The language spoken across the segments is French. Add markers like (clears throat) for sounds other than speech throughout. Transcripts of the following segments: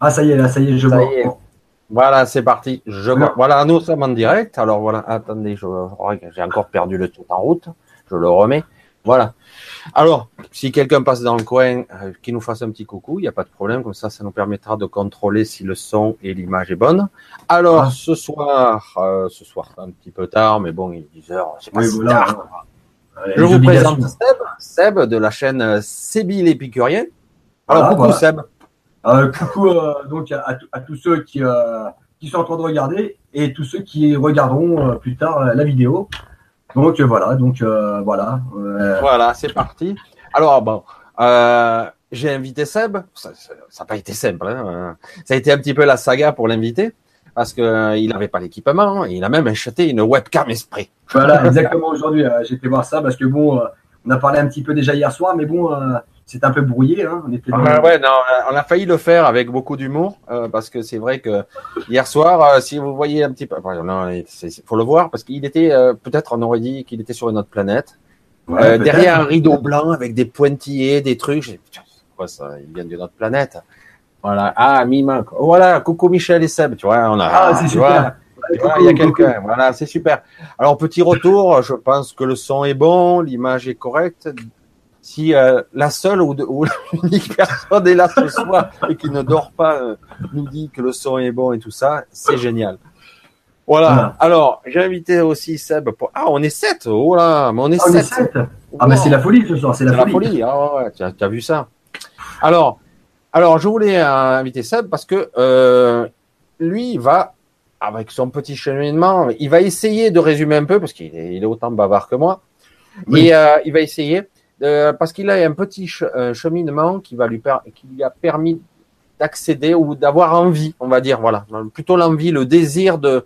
Ah, ça y est, là, ça y est, je vois. Voilà, c'est parti. Je Voilà. nous sommes en direct. Alors voilà, attendez, je... j'ai encore perdu le tout en route. Je le remets. Voilà. Alors, si quelqu'un passe dans le coin, euh, qu'il nous fasse un petit coucou, il n'y a pas de problème. Comme ça, ça nous permettra de contrôler si le son et l'image est bonne. Alors, Ah. ce soir, euh, ce soir, un petit peu tard, mais bon, il est 10 heures. C'est pas Oui, si voilà. tard. Euh, Je vous présente Seb, Seb de la chaîne euh, Sébi l'épicurien. Alors, Voilà, coucou voilà. Seb. Euh, coucou euh, donc à, à tous- ceux qui, euh, qui sont en train de regarder et tous ceux qui regarderont euh, plus tard euh, la vidéo. Donc euh, voilà, donc euh, voilà. euh, Voilà, c'est parti. Alors, bon, euh, j'ai invité Seb. Ça n'a pas été simple. hein. Ça a été un petit peu la saga pour l'inviter parce que il n'avait pas l'équipement. Il a même acheté une webcam esprit. voilà, exactement aujourd'hui. J'ai été voir ça parce que bon, euh, on a parlé un petit peu déjà hier soir, mais bon, euh, c'est un peu brouillé. Hein, on était dans- Ah ouais, non, on a failli le faire avec beaucoup d'humour euh, parce que c'est vrai que hier soir, euh, si vous voyez un petit peu, il faut le voir parce qu'il était euh, peut-être on aurait dit qu'il était sur une autre planète. Ouais, derrière un rideau blanc avec des pointillés, des trucs. J'ai Putain, quoi ça Il vient d'une autre planète. Voilà. Ah, Mima. Oh, voilà. Coucou Michel et Seb. Tu vois, on a. Ah, c'est super. vois, il y a quelqu'un. Voilà, c'est super. Alors, petit retour. Je pense que le son est bon, l'image est correcte. Si euh, la seule ou, (laughs) l'unique personne est là ce soir et qui ne dort pas euh, nous dit que le son est bon et tout ça, c'est génial. Voilà. Voilà. Alors, j'ai invité aussi Seb pour. Ah, on est sept. Oh là, mais on est Ah, on est sept. Ah, mais c'est la folie ce soir, c'est la, folie. Ah ouais, tu as, vu ça. Alors, alors je voulais euh, inviter Seb parce que euh, lui, va, avec son petit cheminement, il va essayer de résumer un peu parce qu'il est, il est autant bavard que moi. Oui. Et il va essayer euh, parce qu'il a un petit che- un cheminement qui va lui per- qui lui a permis d'accéder ou d'avoir envie, on va dire, voilà, plutôt l'envie, le désir de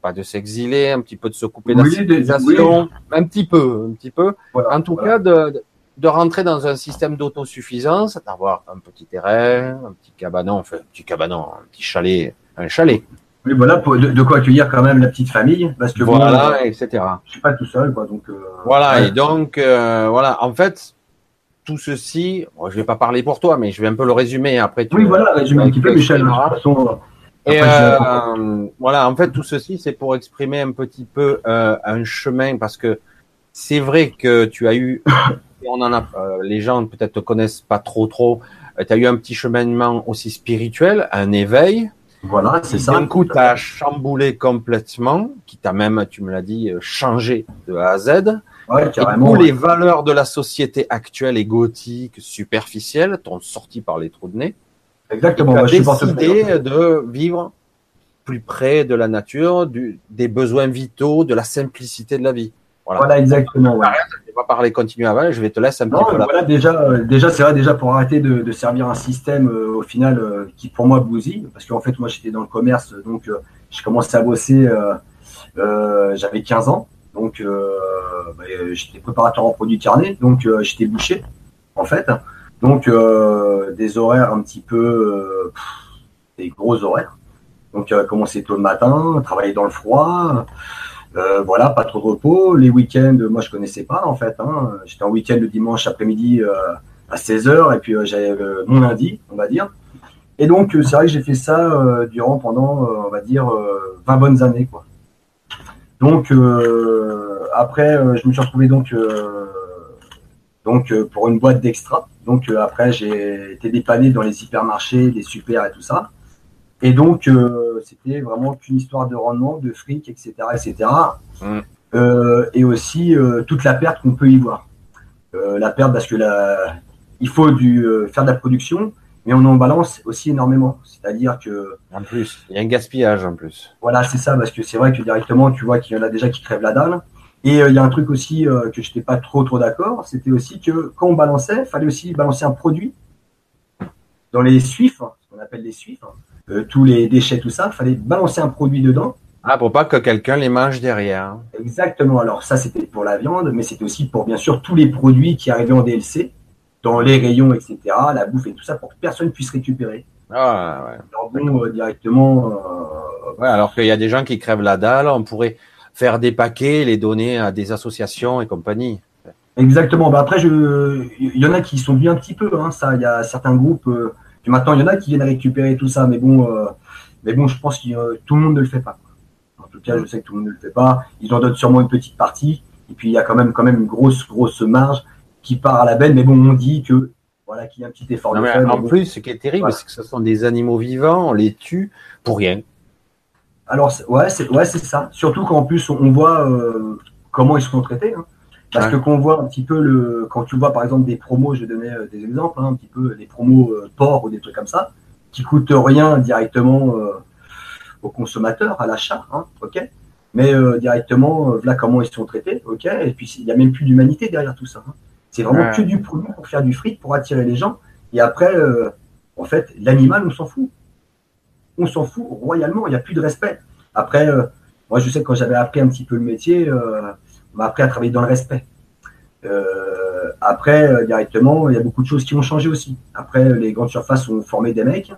pas de s'exiler, un petit peu de se couper de la Oui, civilisation, un petit peu, un petit peu. Voilà, En tout voilà. cas, de, de rentrer dans un système d'autosuffisance, d'avoir un petit terrain, un petit cabanon, enfin, un petit cabanon, un petit chalet, un chalet. Oui, voilà, de, de quoi accueillir quand même la petite famille, parce que Voilà, euh, etc. je suis pas tout seul, quoi. Donc euh, Voilà, ouais. et donc, euh, voilà, en fait, tout ceci, bon, je vais pas parler pour toi, mais je vais un peu le résumer après. tu- Oui, voilà, résume un petit peu, Michel. De toute façon, euh, Et Après, euh, voilà, en fait, tout ceci, c'est pour exprimer un petit peu euh, un chemin, parce que c'est vrai que tu as eu, (coughs) on en a, euh, les gens peut-être te connaissent pas trop trop, tu as eu un petit cheminement aussi spirituel, un éveil, voilà, c'est ça. d'un coup t'a chamboulé complètement, qui t'a même, tu me l'as dit, euh, changé de A à Z. Ouais, Et carrément. où ouais. les valeurs de la société actuelle et gothique, superficielle, t'ont sorti par les trous de nez. Exactement. tu as décidé de vivre plus près de la nature, du, des besoins vitaux, de la simplicité de la vie. Voilà. Voilà, exactement. ouais. Je vais pas parler, continuer avant, je vais te laisser un Non, petit peu là. voilà, déjà, euh, déjà, c'est vrai, déjà pour arrêter de, de servir un système euh, au final euh, qui pour moi bousille, parce qu'en fait, moi, j'étais dans le commerce, donc euh, j'ai commencé à bosser, euh, euh, j'avais 15 ans, donc euh, bah, j'étais préparateur en produits carnés, donc euh, j'étais boucher, en fait, donc euh, des horaires un petit peu, euh, pff, des gros horaires. Donc, euh, commencer tôt le matin, travailler dans le froid, euh, voilà, pas trop de repos. Les week-ends, moi, je connaissais pas, en fait. Hein. J'étais en week-end le dimanche après-midi euh, à 16h, et puis euh, j'avais mon lundi, on va dire. Et donc, c'est vrai que j'ai fait ça durant, pendant, on va dire, euh, 20 bonnes années, quoi. Donc, après, je me suis retrouvé donc, donc pour une boîte d'extra. Donc, après, j'ai été dépanné dans les hypermarchés, les super et tout ça. Et donc, euh, c'était vraiment qu'une histoire de rendement, de fric, etc., etc. Mm. Euh, et aussi euh, toute la perte qu'on peut y voir. La perte parce que la, il faut du, faire de la production, mais on en balance aussi énormément. C'est-à-dire que, En plus, il y a un gaspillage en plus. voilà, c'est ça, parce que c'est vrai que directement, tu vois qu'il y en a déjà qui crèvent la dalle. Et il y a un truc aussi que je n'étais pas trop trop d'accord, c'était aussi que quand on balançait, il fallait aussi balancer un produit dans les suifs, ce qu'on appelle les suifs, hein, euh, tous les déchets, tout ça, il fallait balancer un produit dedans. Ah, pour pas que quelqu'un les mange derrière. Exactement. Alors ça, c'était pour la viande, mais c'était aussi pour bien sûr tous les produits qui arrivaient en DLC, dans les rayons, etc., la bouffe et tout ça, pour que personne puisse récupérer. Ah, ouais. Alors bon, euh, directement, euh, Ouais, alors qu'il y a des gens qui crèvent la dalle, on pourrait faire des paquets, les donner à des associations et compagnie. exactement. Bah après, je, il y en a qui sont venus un petit peu. Hein, ça, il y a certains groupes euh, Puis maintenant, il y en a qui viennent récupérer tout ça, mais bon, mais bon, je pense que tout le monde ne le fait pas. En tout cas, je sais que tout le monde ne le fait pas. Ils en donnent sûrement une petite partie. Et puis, il y a quand même, quand même une grosse, grosse marge qui part à la benne. Mais bon, on dit que voilà, qu'il y a un petit effort de En plus, ce qui est terrible, c'est que ce sont des animaux vivants, on les tue pour rien. Alors, ouais, c'est ouais, ça. Surtout qu'en plus, on voit euh, comment ils sont traités. Hein. Parce que qu'on voit un petit peu le, quand tu vois par exemple des promos, je vais donner euh, des exemples, hein, un petit peu des promos euh, ou des trucs comme ça, qui coûtent rien directement euh, au consommateur à l'achat, hein, ok. Mais directement, voilà comment ils sont traités, ok. Et puis il n'y a même plus d'humanité derrière tout ça. Hein. C'est vraiment que du produit pour faire du fric, pour attirer les gens. Et après, en fait, l'animal, on s'en fout on s'en fout royalement, il n'y a plus de respect. Après, euh, moi je sais que quand j'avais appris un petit peu le métier, euh, m'a appris à travailler dans le respect. Euh, après, directement, il y a beaucoup de choses qui ont changé aussi. Après, les grandes surfaces ont formé des mecs,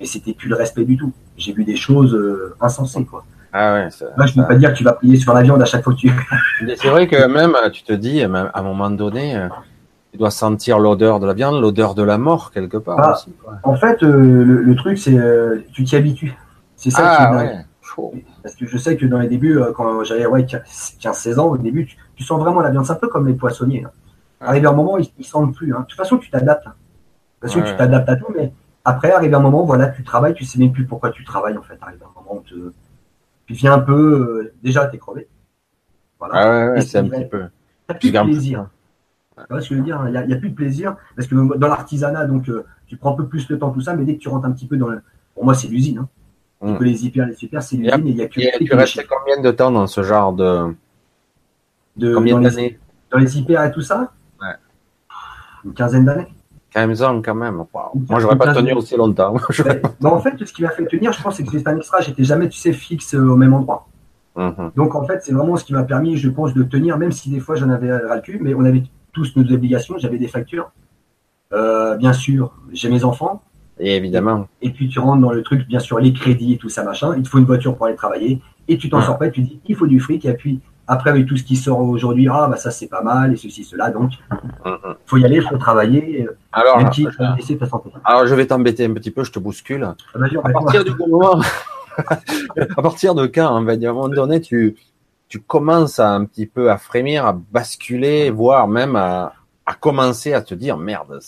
et c'était plus le respect du tout. J'ai vu des choses insensées, quoi. Ah ouais, ça, Moi, je ne peux pas dire que tu vas plier sur la viande à chaque fois que tu. (laughs) c'est vrai que même, tu te dis, à un moment donné, tu dois sentir l'odeur de la viande, l'odeur de la mort quelque part ah, aussi. En fait, euh, le, truc, c'est euh, tu t'y habitues. C'est ça qui ah, ouais. Parce que je sais que dans les débuts, euh, quand j'avais ouais, 15-16 ans, au début, tu, sens vraiment la viande. C'est un peu comme les poissonniers. Hein. Arrivé à un moment, ils ne sentent plus. Hein. De toute façon, tu t'adaptes. Hein. De toute façon, tu t'adaptes à tout, mais après, arrivé à un moment, voilà, tu travailles, tu sais même plus pourquoi tu travailles en fait. Arrivé à un moment, te... tu viens un peu. déjà, t'es crevé. Voilà. Ah ouais, c'est un petit peu. T'as plus de plaisir ce que je veux dire Il n'y a, plus de plaisir parce que dans l'artisanat, donc euh, tu prends un peu plus le temps, tout ça, mais dès que tu rentres un petit peu dans le. Pour moi, c'est l'usine. Hein. Hmm. les hyper, les super, c'est l'usine et il y a que. Et tu restes combien de temps dans ce genre de. de combien d'années? Dans les hyper et tout ça? Ouais. Une quinzaine d'années. 15 ans quand même. Moi, j'aurais pas tenu aussi longtemps. (laughs) Bah, en fait, ce qui m'a fait tenir, je pense, c'est que c'était un extra. J'étais jamais, tu sais, fixe euh, au même endroit. Mhm. Donc, en fait, c'est vraiment ce qui m'a permis, je pense, de tenir, même si des fois j'en avais ras le cul, mais on avait tous nos obligations. J'avais des factures. Euh, bien sûr, j'ai mes enfants. Et évidemment. Et, puis tu rentres dans le truc, bien sûr, les crédits et tout ça, machin. Il te faut une voiture pour aller travailler. Et tu t'en sors pas, et tu dis, il faut du fric. Et puis, après, avec tout ce qui sort aujourd'hui, ah, bah ça, c'est pas mal, et ceci, cela. Donc, il faut y aller, il faut travailler. Alors, alors, je vais t'embêter un petit peu, je te bouscule. Ah, à partir du moment, (laughs) à partir de quand, on va dire, à un moment donné, tu, tu commences à un petit peu à frémir, à basculer, voire même à, commencer à te dire merde,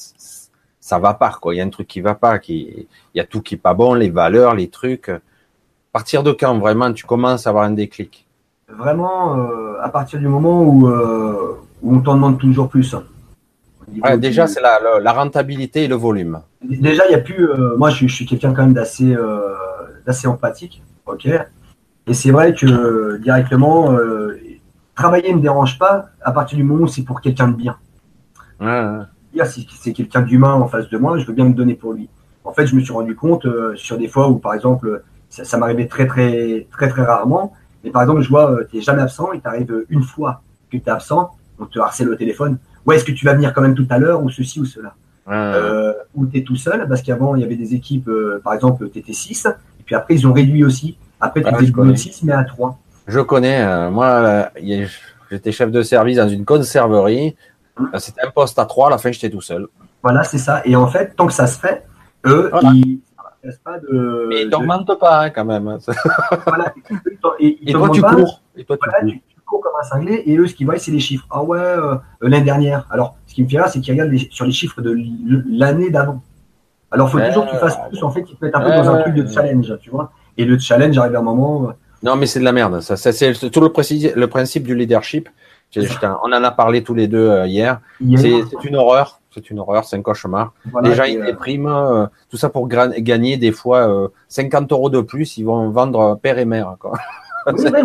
ça va pas quoi. Il y a un truc qui va pas, qui, il y a tout qui est pas bon, les valeurs, les trucs. À partir de quand vraiment tu commences à avoir un déclic? Vraiment, euh, à partir du moment où, euh, on t'en demande toujours plus. déjà, c'est la, rentabilité et le volume. Déjà, il y a plus. Euh, moi, je, je suis quelqu'un quand même d'assez, d'assez empathique. Ok? Et c'est vrai que directement, travailler ne me dérange pas à partir du moment où c'est pour quelqu'un de bien. Si c'est quelqu'un d'humain en face de moi, je veux bien me donner pour lui. En fait, je me suis rendu compte euh, sur des fois où, par exemple, ça, m'arrivait très, très, très, très rarement. Mais par exemple, je vois, euh, tu n'es jamais absent, il t'arrive une fois que tu es absent, on te harcèle au téléphone. Ouais, est-ce que tu vas venir quand même tout à l'heure ou ceci ou cela? Ou tu es tout seul, parce qu'avant, il y avait des équipes, par exemple, tu étais 6, et puis après, ils ont réduit aussi après, tu ah, fais 6, mais à 3. Je connais. Euh, moi, euh, j'étais chef de service dans une conserverie. Euh, c'était un poste à 3. À la fin, j'étais tout seul. Voilà, c'est ça. Et en fait, tant que ça se fait, eux, ils ne pas de. Mais ils ne t'augmentent pas, hein, quand même. (laughs) voilà. Et, toi, tu cours. Et toi, tu, cours. tu, cours. comme un cinglé. Et eux, ce qu'ils voient, c'est les chiffres. Ah ouais, l'année dernière. Alors, ce qui me fait rire, c'est qu'ils regardent sur les chiffres de l'année d'avant. Alors, il faut toujours que tu fasses plus. En fait, ils te mettent un peu dans un truc de challenge, tu vois. Et le challenge arrive à un moment. Euh, non, mais c'est de la merde. Ça, c'est tout le, le principe du leadership. On en a parlé tous les deux euh, hier. C'est une horreur. C'est une horreur, c'est un cauchemar. les gens, ils euh, dépriment. tout ça pour gagner des fois 50 euros de plus. Ils vont vendre père et mère. Quoi.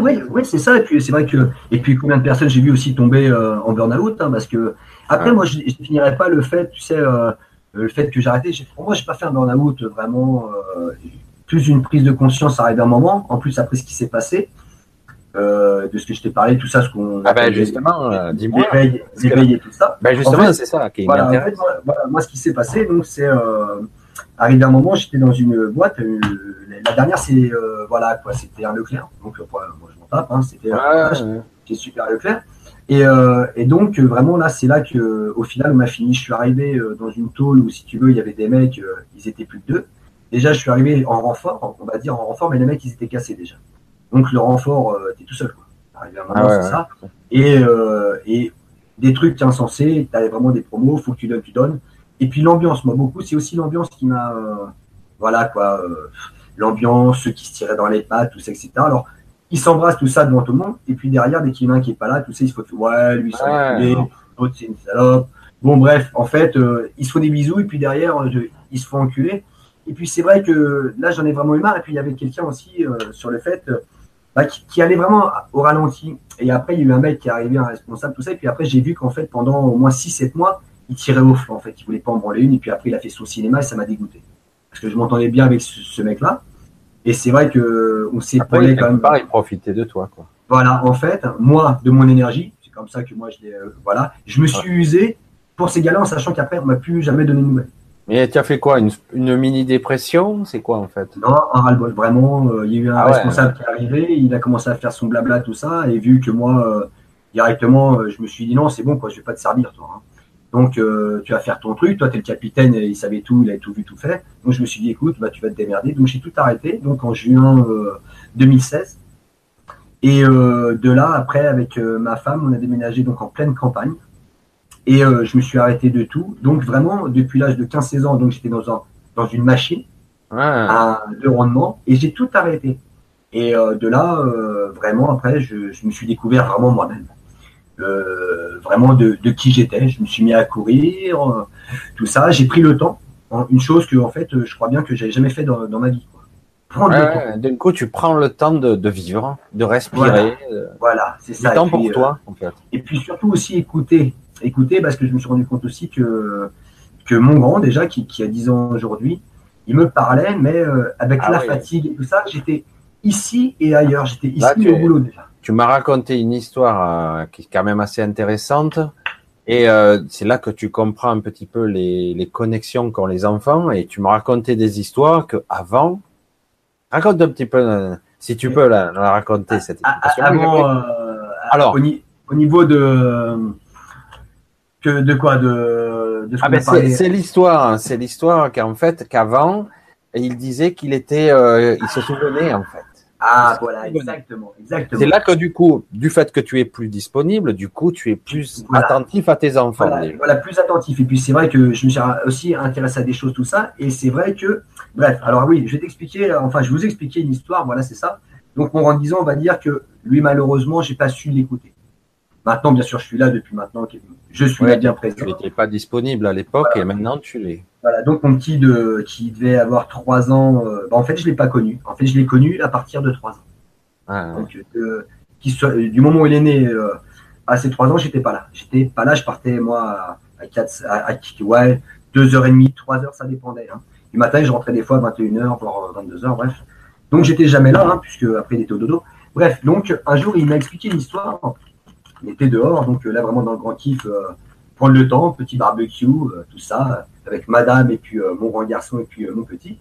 oui, oui, c'est ça. Et puis c'est vrai que et puis combien de personnes j'ai vu aussi tomber en burn-out hein, parce que après moi je, je finirais pas le fait, tu sais, le fait que j'ai arrêté. Pour moi, j'ai pas fait un burn-out vraiment plus une prise de conscience arrive un moment, en plus après ce qui s'est passé, euh, de ce que je t'ai parlé, tout ça, ce qu'on ah ben justement, euh, dis-moi. L'éveil et tout ça. Ben justement, c'est ça qui voilà, moi, ce qui s'est passé, donc, c'est euh, arrivé un moment, j'étais dans une boîte. Euh, la dernière, c'est voilà quoi, c'était un Leclerc. Donc, moi, je m'en tape. Hein, c'était ouais, super Leclerc. Et, et donc, vraiment, là, c'est là que, au final, on a fini. Je suis arrivé dans une tôle où, si tu veux, il y avait des mecs, ils étaient plus de deux. Déjà, je suis arrivé en renfort, on va dire en renfort, mais les mecs, ils étaient cassés déjà. Donc, le renfort, euh, t'es tout seul, quoi. Arrivé à un moment, Ah ouais, c'est ouais. ça. Et, euh, et des trucs insensés, t'avais vraiment des promos, faut que tu donnes, tu donnes. Et puis, l'ambiance, moi, beaucoup, c'est aussi l'ambiance qui m'a, euh, voilà, quoi, euh, l'ambiance, ceux qui se tiraient dans les pattes, tout ça, etc. Alors, ils s'embrassent tout ça devant tout le monde, et puis derrière, dès qu'il y en a un qui est pas là, tout ça, ils se font, ouais, lui, c'est Ouais, un non. l'autre, c'est une salope. Bon, bref, en fait, euh, ils se font des bisous, et puis derrière, euh, je- ils se font enculer. Et puis, c'est vrai que là, j'en ai vraiment eu marre, et puis il y avait quelqu'un aussi euh, sur le fait, bah, qui, qui allait vraiment au ralenti. Et après, il y a eu un mec qui est arrivé, un responsable, tout ça, et puis après, j'ai vu qu'en fait, pendant au moins 6-7 mois, il tirait au flanc, en fait, il voulait pas en branler une, et puis après, il a fait son cinéma, et ça m'a dégoûté. Parce que je m'entendais bien avec ce, ce mec-là, et c'est vrai que on s'est quand même. part, il profitait de toi, quoi. Voilà, en fait, moi, de mon énergie, c'est comme ça que moi, je l'ai. euh, voilà, je me suis usé pour ces gars-là en sachant qu'après, on m'a plus jamais donné de nouvelles. Mais tu as fait quoi Une, une mini-dépression? C'est quoi, en fait? Non, un ras-le-bol, vraiment. euh, il y a eu un Ah ouais. responsable qui est arrivé, il a commencé à faire son blabla, tout ça, et vu que moi, euh, directement, euh, je me suis dit non, c'est bon, quoi, je vais pas te servir, toi. hein. Donc, tu vas faire ton truc, toi, tu es le capitaine, et il savait tout, il avait tout vu, tout fait. Donc, je me suis dit, écoute, bah, tu vas te démerder. Donc, j'ai tout arrêté, donc en juin euh, 2016. Et de là, après, avec ma femme, on a déménagé donc en pleine campagne. Et euh, je me suis arrêté de tout. Donc, vraiment, depuis l'âge de 15-16 ans, donc j'étais dans, un, dans une machine Ah, à de rendement et j'ai tout arrêté. Et euh, de là, euh, vraiment, après, je, je me suis découvert vraiment moi-même. Euh, vraiment de, de qui j'étais. Je me suis mis à courir, euh, tout ça. J'ai pris le temps. Une chose que, en fait, euh, je crois bien que j'avais jamais fait dans, dans ma vie. Quoi. Prendre le temps. ouais, D'un coup, tu prends le temps de, de vivre, de respirer, Voilà. Voilà, c'est ça. temps Et puis, pour toi, en fait. Et puis surtout aussi écouter. Écouter parce que je me suis rendu compte aussi que, que mon grand, déjà, qui, qui a 10 ans aujourd'hui, il me parlait, mais euh, avec Ah la oui. fatigue et tout ça, j'étais ici et ailleurs. J'étais ici Là, tu au boulot déjà. Tu m'as raconté une histoire euh, qui est quand même assez intéressante. Et euh, c'est là que tu comprends un petit peu les, les connexions qu'ont les enfants. Et tu m'as raconté des histoires que avant. Raconte un petit peu, euh, si tu peux la, la raconter cette moi, avant, euh, Alors. au, ni- au niveau de que de quoi de, de ce Ah ben c'est l'histoire, hein. c'est l'histoire qu'en fait qu'avant il disait qu'il était, euh, il se souvenait en fait. Ah voilà, exactement, exactement. C'est là que du coup, du fait que tu es plus disponible, du coup tu es plus Voilà. attentif à tes enfants. Voilà, plus attentif. Et puis c'est vrai que je me suis aussi intéressé à des choses, tout ça. Et c'est vrai que, bref, alors oui, je vais t'expliquer, euh, enfin je vous expliquer une histoire, voilà, c'est ça. Donc mon rendisant, on va dire que lui, malheureusement, j'ai pas su l'écouter. Maintenant, bien sûr, je suis là depuis maintenant, je suis Ouais, là bien Tu présent. n'étais pas disponible à l'époque et maintenant tu l'es. Voilà, donc mon petit de, qui devait avoir trois ans, euh, bah, en fait, je l'ai pas connu. En fait, je l'ai connu à partir de trois ans. Ah, Donc, euh, qui soit- du moment où il est né euh, à ses trois ans, j'étais pas là. J'étais pas là, je partais moi à, à, quatre, à, à- ouais, deux heures et demie, trois heures, ça dépendait. Hein. Du matin, je rentrais des fois à 21h, voire 22h, bref. Donc j'étais jamais là, hein, puisque après il était au dodo. Bref, donc un jour, il m'a expliqué une était dehors, donc euh, là vraiment dans le grand kiff, euh, prendre le temps, petit barbecue, euh, tout ça, avec madame et puis mon grand garçon et puis mon petit.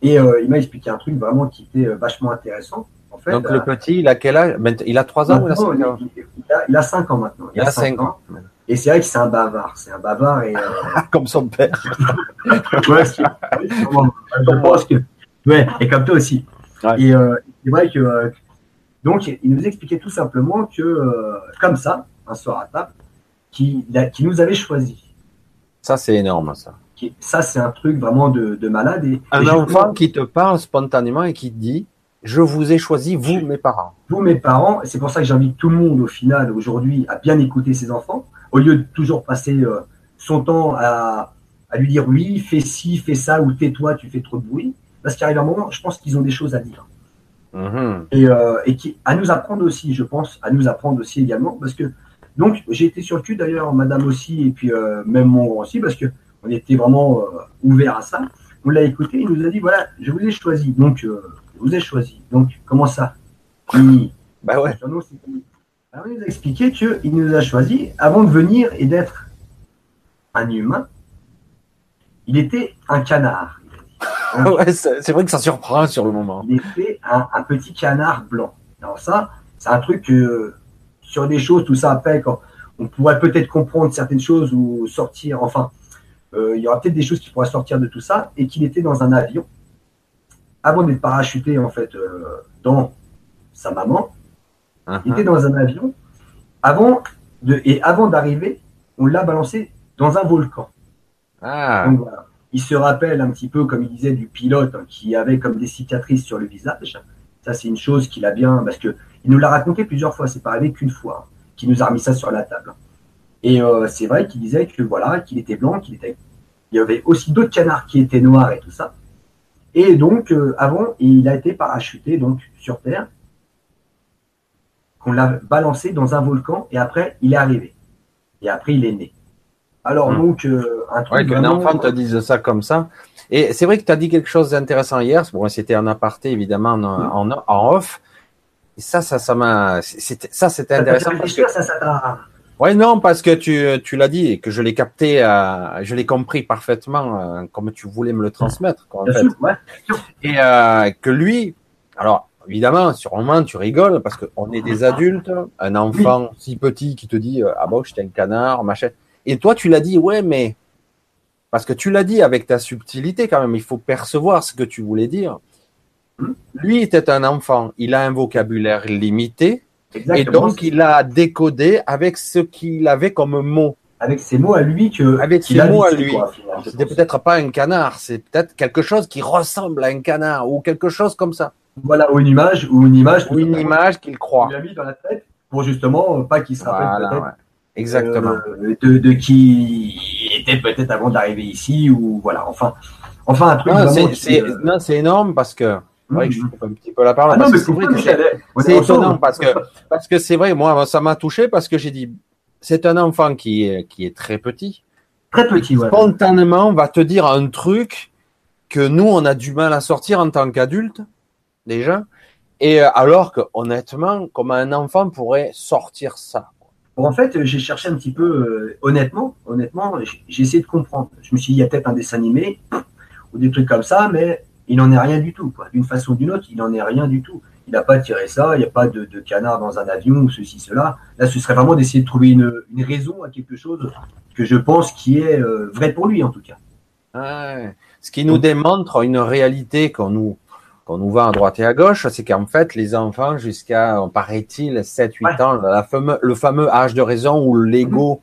Et il m'a expliqué un truc vraiment qui était vachement intéressant. En fait, Donc le petit, il a quel âge? Il a trois ans ou il a Maintenant, cinq ans il, a, maintenant. Il a cinq ans. Et c'est vrai que c'est un bavard. C'est un bavard et. Euh, (laughs) Comme son père. (laughs) ouais, c'est- je pense que. Ouais, et comme toi aussi. Ouais. Et euh, c'est vrai que. euh, donc, il nous expliquait tout simplement que, euh, comme ça, un soir à table, qui, qui nous avait choisi. Ça c'est énorme ça. Qui- Ça, c'est un truc vraiment de, de malade. Et, Un et je- enfant qui te parle spontanément et qui te dit Je vous ai choisi, vous, mes parents. vous, mes parents, c'est pour ça que j'invite tout le monde au final aujourd'hui à bien écouter ses enfants, au lieu de toujours passer euh, son temps à, à lui dire oui, fais ci, fais ça, ou tais-toi, tu fais trop de bruit. Parce qu'il arrive un moment, je pense qu'ils ont des choses à dire. Mhm. Et, euh, et qui, à nous apprendre aussi, je pense, à nous apprendre aussi également, parce que, donc, j'ai été sur le cul d'ailleurs, madame aussi, et puis euh, même mon grand aussi, parce que on était vraiment euh, ouvert à ça. On l'a écouté, il nous a dit, voilà, je vous ai choisi, donc, je vous ai choisi. Donc, comment ça? Il- Bah ouais. Alors, il nous a expliqué qu'il nous a choisi avant de venir et d'être un humain. Il était un canard. (laughs) Ouais, c'est vrai que ça surprend sur le moment. Il était un, un petit canard blanc. Alors ça, c'est un truc que, sur des choses, tout ça après, quand on pourrait peut-être comprendre certaines choses ou sortir, enfin, euh, il y aura peut-être des choses qui pourraient sortir de tout ça, et qu'il était dans un avion, avant d'être parachuté, en fait, euh, dans sa maman, il uh-huh. était dans un avion, avant de, et avant d'arriver, on l'a balancé dans un volcan. Ah. Donc, voilà. Il se rappelle un petit peu, comme il disait, du pilote hein, qui avait comme des cicatrices sur le visage. Ça, c'est une chose qu'il a bien, parce que il nous l'a raconté plusieurs fois. C'est pas arrivé qu'une fois hein, qu'il nous a remis ça sur la table. Et euh, c'est vrai qu'il disait que voilà, qu'il était blanc, qu'il était. Il y avait aussi d'autres canards qui étaient noirs et tout ça. Et donc euh, avant, il a été parachuté donc sur Terre, qu'on l'a balancé dans un volcan et après il est arrivé. Et après il est né. Alors hmm. donc euh, un truc. Ouais, qu'un enfant te dise ça comme ça. Et c'est vrai que tu as dit quelque chose d'intéressant hier. Bon, c'était un aparté évidemment en, hmm. en, off. Et ça, ça, ça m'a, ça, c'était intéressant. Parce que... ça, ça ouais, non, parce que tu, tu l'as dit et que je l'ai capté, euh, je l'ai compris parfaitement euh, comme tu voulais me le transmettre. Quoi, en fait. ouais. Et euh, que lui, alors évidemment, sur un moment, tu rigoles parce qu'on est des adultes, un enfant si petit qui te dit ah bon, j'étais un canard, machin. Et toi, tu l'as dit, ouais, mais parce que tu l'as dit avec ta subtilité quand même, il faut percevoir ce que tu voulais dire. Lui était un enfant, il a un vocabulaire limité, et donc il a décodé avec ce qu'il avait comme mots. Avec ses mots à lui que. Avec ses mots à lui. C'était peut-être pas un canard, c'est peut-être quelque chose qui ressemble à un canard ou quelque chose comme ça. Voilà, ou une image, ou une image. Ou une image qu'il croit. Il a mis dans la tête pour justement pas qu'il se rappelle peut-être Exactement. Euh, de, de, qui était peut-être avant d'arriver ici ou voilà. Enfin, enfin un truc. Euh, non, c'est énorme parce que. Ouais, je coupe un petit peu la parole. Ah c'est étonnant parce que parce que c'est vrai. Moi, ça m'a touché parce que j'ai dit c'est un enfant qui est qui est très petit. Très petit. Ouais. Spontanément, va te dire un truc que nous on a du mal à sortir en tant qu'adulte déjà. Et euh, alors que honnêtement, comme un enfant pourrait sortir ça en fait, j'ai cherché un petit peu, euh, honnêtement, honnêtement, j'ai essayé de comprendre. Je me suis dit, il y a peut-être un dessin animé ou des trucs comme ça, mais il n'en est rien du tout. D'une façon ou d'une autre, il n'en est rien du tout. Il n'a pas tiré ça, il n'y a pas de, canard dans un avion ou ceci, cela. Là, ce serait vraiment d'essayer de trouver une, raison à quelque chose que je pense qui est euh, vrai pour lui, en tout cas. Ce qui nous démontre une réalité qu'on nous qu'on nous va à droite et à gauche, c'est qu'en fait, les enfants, jusqu'à, paraît-il, 7-8 ans, la le fameux âge de raison où l'ego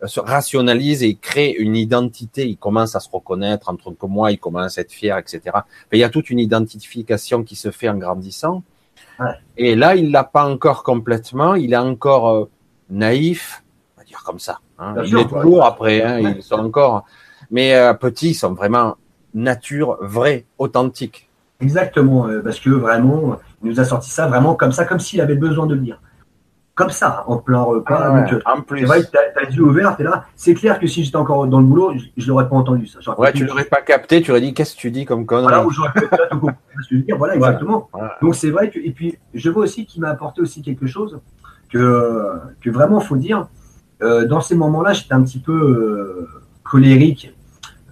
mhm. se rationalise et crée une identité, il commence à se reconnaître en tant que moi, il commence à être fier, etc. il y a toute une identification qui se fait en grandissant. Et là, il l'a pas encore complètement, il est encore euh, naïf, on va dire comme ça. Hein. Il est toujours après, hein, ils sont encore, mais euh, petits, ils sont vraiment nature vraie, authentique. Exactement, euh, parce que vraiment, il nous a sorti ça vraiment comme ça, comme s'il avait besoin de le dire. Comme ça, en plein repas. Ah donc, euh, en plus. C'est vrai que t'as, les yeux ouverts, t'es là. C'est clair que si j'étais encore dans le boulot, je, je l'aurais pas entendu ça. Ouais, tu l'aurais pas capté, tu aurais dit qu'est-ce que tu dis comme connerie? Voilà, ou j'aurais pas tout compris. Voilà, exactement. Donc c'est vrai que, et puis je vois aussi qu'il m'a apporté aussi quelque chose que, que vraiment faut dire. Euh, dans ces moments-là, j'étais un petit peu euh, colérique,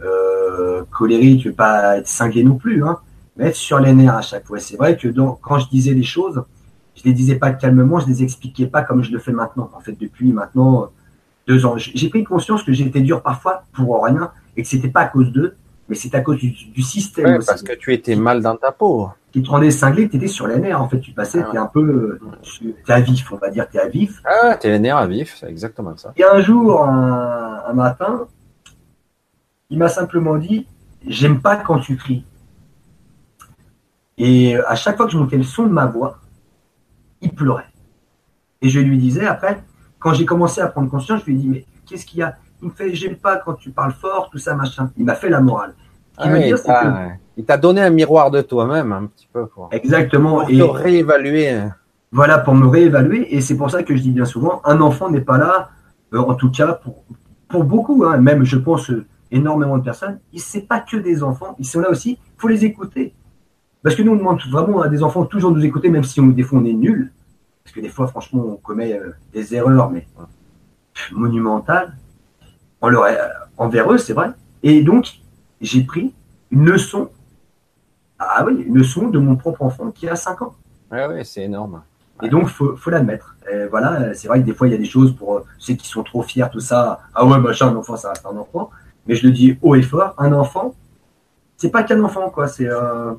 euh, colérique, pas être cinglé non plus, hein mettre sur les nerfs à chaque fois. C'est vrai que quand je disais les choses, je les disais pas calmement, je les expliquais pas comme je le fais maintenant. En fait, depuis maintenant deux ans, j'ai pris conscience que j'étais dur parfois pour rien et que c'était pas à cause d'eux, mais c'est à cause du, système Parce que tu étais mal dans ta peau. Qui te rendait cinglé, tu étais sur les nerfs. En fait, tu passais, ah tu es un peu, tu es à vif, on va dire, tu es à vif. Ah, tu es les nerfs à vif, c'est exactement ça. Et un jour, un, un matin, il m'a simplement dit, j'aime pas quand tu cries. Et à chaque fois que je montais le son de ma voix, il pleurait. Et je lui disais après, quand j'ai commencé à prendre conscience, je lui ai dit, mais qu'est-ce qu'il y a? Il me fait, j'aime pas quand tu parles fort, tout ça, machin. Il m'a fait la morale. Ah il t'a donné un miroir de toi-même, un petit peu. Quoi. Exactement. Pour te réévaluer. Voilà, pour me réévaluer. Et c'est pour ça que je dis bien souvent, un enfant n'est pas là, euh, en tout cas, pour, pour beaucoup, hein, même je pense énormément de personnes, il c'est pas que des enfants, ils sont là aussi, il faut les écouter. Parce que nous, on demande vraiment à des enfants toujours de nous écouter, même si on, des fois on est nul. Parce que des fois, franchement, on commet euh, des erreurs, mais monumentales. On leur, envers eux, c'est vrai. Et donc, j'ai pris une leçon. Ah oui, une leçon de mon propre enfant qui a 5 ans. Oui, oui, c'est énorme. Et donc, faut, faut l'admettre. Voilà, c'est vrai que des fois, il y a des choses pour ceux qui sont trop fiers, tout ça. Ah ouais, machin, un enfant, ça reste un enfant. Mais je le dis haut et fort, un enfant, c'est pas qu'un enfant, quoi. C'est euh,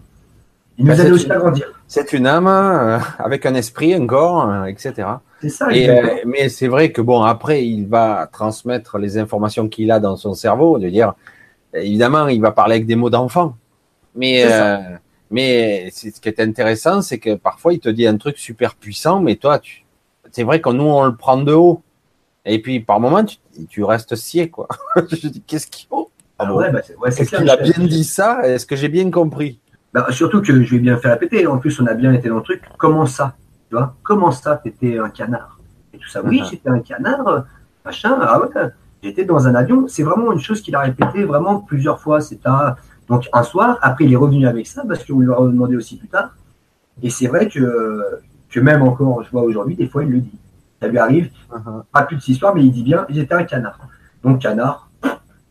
il nous bah, aide aussi à grandir. C'est une âme euh, avec un esprit, un corps, euh, etc. C'est ça. Et, mais c'est vrai que bon, après, il va transmettre les informations qu'il a dans son cerveau, de dire, évidemment, il va parler avec des mots d'enfant. Mais mais ce qui est intéressant, c'est que parfois il te dit un truc super puissant, mais toi, tu, c'est vrai que nous on le prend de haut. Et puis par moment, tu, tu restes scié, quoi. (laughs) je dis, qu'est-ce qu'il faut? Ah ouais, bah ouais, Est-ce qu'il a bien dit ça? Est-ce que j'ai bien compris? Bah, Surtout que je vais bien faire répéter. En plus, on a bien été dans le truc. Comment ça Tu vois? Comment ça, t'étais un canard? Et tout ça. Oui, uh-huh. j'étais un canard, machin. Ah ouais, j'étais dans un avion. C'est vraiment une chose qu'il a répété vraiment plusieurs fois. C'est donc un soir. Après, il est revenu avec ça parce qu'on lui a demandé aussi plus tard. Et c'est vrai que, que même encore, je vois aujourd'hui, des fois, il le dit. Ça lui arrive, uh-huh. pas plus de cette histoire, mais il dit bien, j'étais un canard. Donc canard,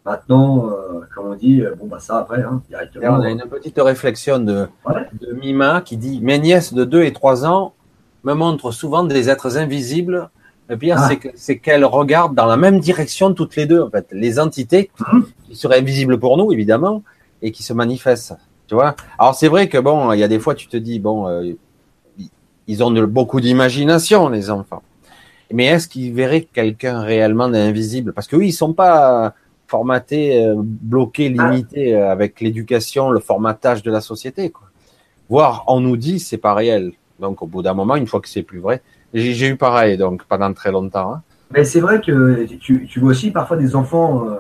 Maintenant, euh, comme on dit, euh, bon, bah ça après, hein, directement. on a une petite réflexion de, de, Mima qui dit Mes nièces de 2 et 3 ans me montrent souvent des êtres invisibles. Le pire, ah. c'est qu'elles regardent dans la même direction toutes les deux, en fait. Les entités mhm. qui seraient invisibles pour nous, évidemment, et qui se manifestent. Tu vois Alors, c'est vrai que, bon, il y a des fois, tu te dis, bon, euh, ils ont beaucoup d'imagination, les enfants. Mais est-ce qu'ils verraient quelqu'un réellement d'invisible Parce que oui, ils sont pas formaté, euh, bloqué, ah. limité euh, avec l'éducation, le formatage de la société. Quoi. Voire on nous dit c'est pas réel. Donc au bout d'un moment, une fois que c'est plus vrai, j'ai eu pareil donc pendant très longtemps. Hein. Mais c'est vrai que tu, tu, vois aussi parfois des enfants. Euh,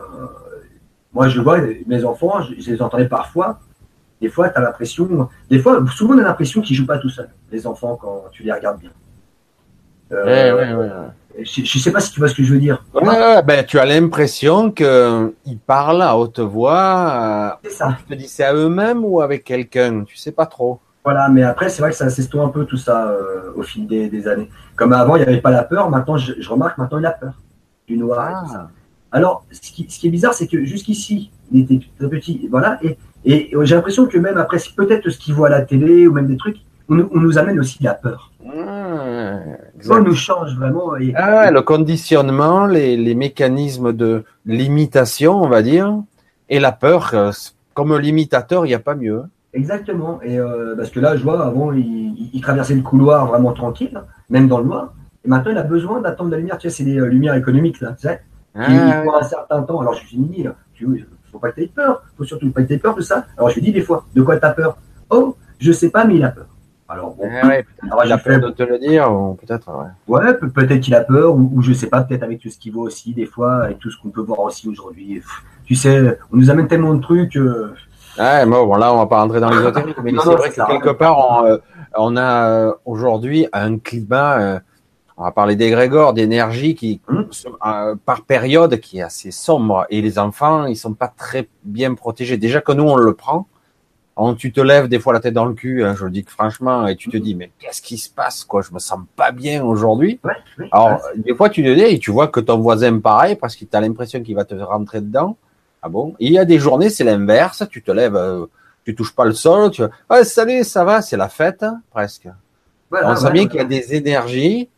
moi, je vois mes enfants, je, les entendais parfois. Des fois, tu as l'impression. Des fois, souvent, on a l'impression qu'ils jouent pas tout seuls, les enfants, quand tu les regardes bien. Euh, ouais, ouais, ouais. Je ne sais pas si tu vois ce que je veux dire. Ouais, ben, tu as l'impression qu'ils parlent à haute voix. C'est ça. Tu te dis c'est à eux-mêmes ou avec quelqu'un Tu sais pas trop. Voilà, mais après, c'est vrai que ça s'estompe un peu tout ça euh, au fil des, années. Comme avant, il n'y avait pas la peur. Maintenant, je, remarque, maintenant, il a peur du noir. Ah. Alors, ce qui, ce qui, est bizarre, c'est que jusqu'ici, il était très petit. Voilà, et, et, j'ai l'impression que même après, peut-être ce qu'il voit à la télé ou même des trucs, on, on nous amène aussi la peur. Ça nous change vraiment. Ah le conditionnement, les, mécanismes de limitation, on va dire, et la peur, euh, comme limitateur, il n'y a pas mieux. Exactement. Et euh, parce que là, je vois, avant, il, traversait le couloir vraiment tranquille, même dans le noir. Et maintenant, il a besoin d'attendre la lumière. Tu sais, c'est des euh, lumières économiques, là, tu sais. Ah, il faut un certain temps. Alors, je suis dit, il faut pas que tu aies peur. Il faut surtout pas que tu aies peur de ça. Alors, je lui dis des fois, de quoi tu as peur? Oh, je sais pas, mais il a peur. Alors, bon, il a peur de te le dire, peut-être. Ouais, ouais peut-être qu'il a peur, ou, je sais pas, peut-être avec tout ce qu'il voit aussi, des fois, avec tout ce qu'on peut voir aussi aujourd'hui. Tu sais, on nous amène tellement de trucs. Euh... Ouais, bon, là, on va pas rentrer dans l'ésotérisme, (coughs) mais c'est vrai que quelque part, on, euh, on a euh, aujourd'hui un climat, euh, on va parler d'égrégore, d'énergie qui, hum. par période, qui est assez sombre. Et les enfants, ils sont pas très bien protégés. Déjà que nous, on le prend tu te lèves des fois la tête dans le cul, hein, je le dis que franchement, et tu te dis, mais qu'est-ce qui se passe, quoi? Je me sens pas bien aujourd'hui. Alors, des fois, tu te dis, et tu vois que ton voisin pareil, parce que tu as l'impression qu'il va te rentrer dedans. Ah bon? Il y a des journées, c'est l'inverse. Tu te lèves, euh, tu touches pas le sol. Tu ouais, salut, ça va, c'est la fête, hein, presque. On sent bien qu'il y a des énergies,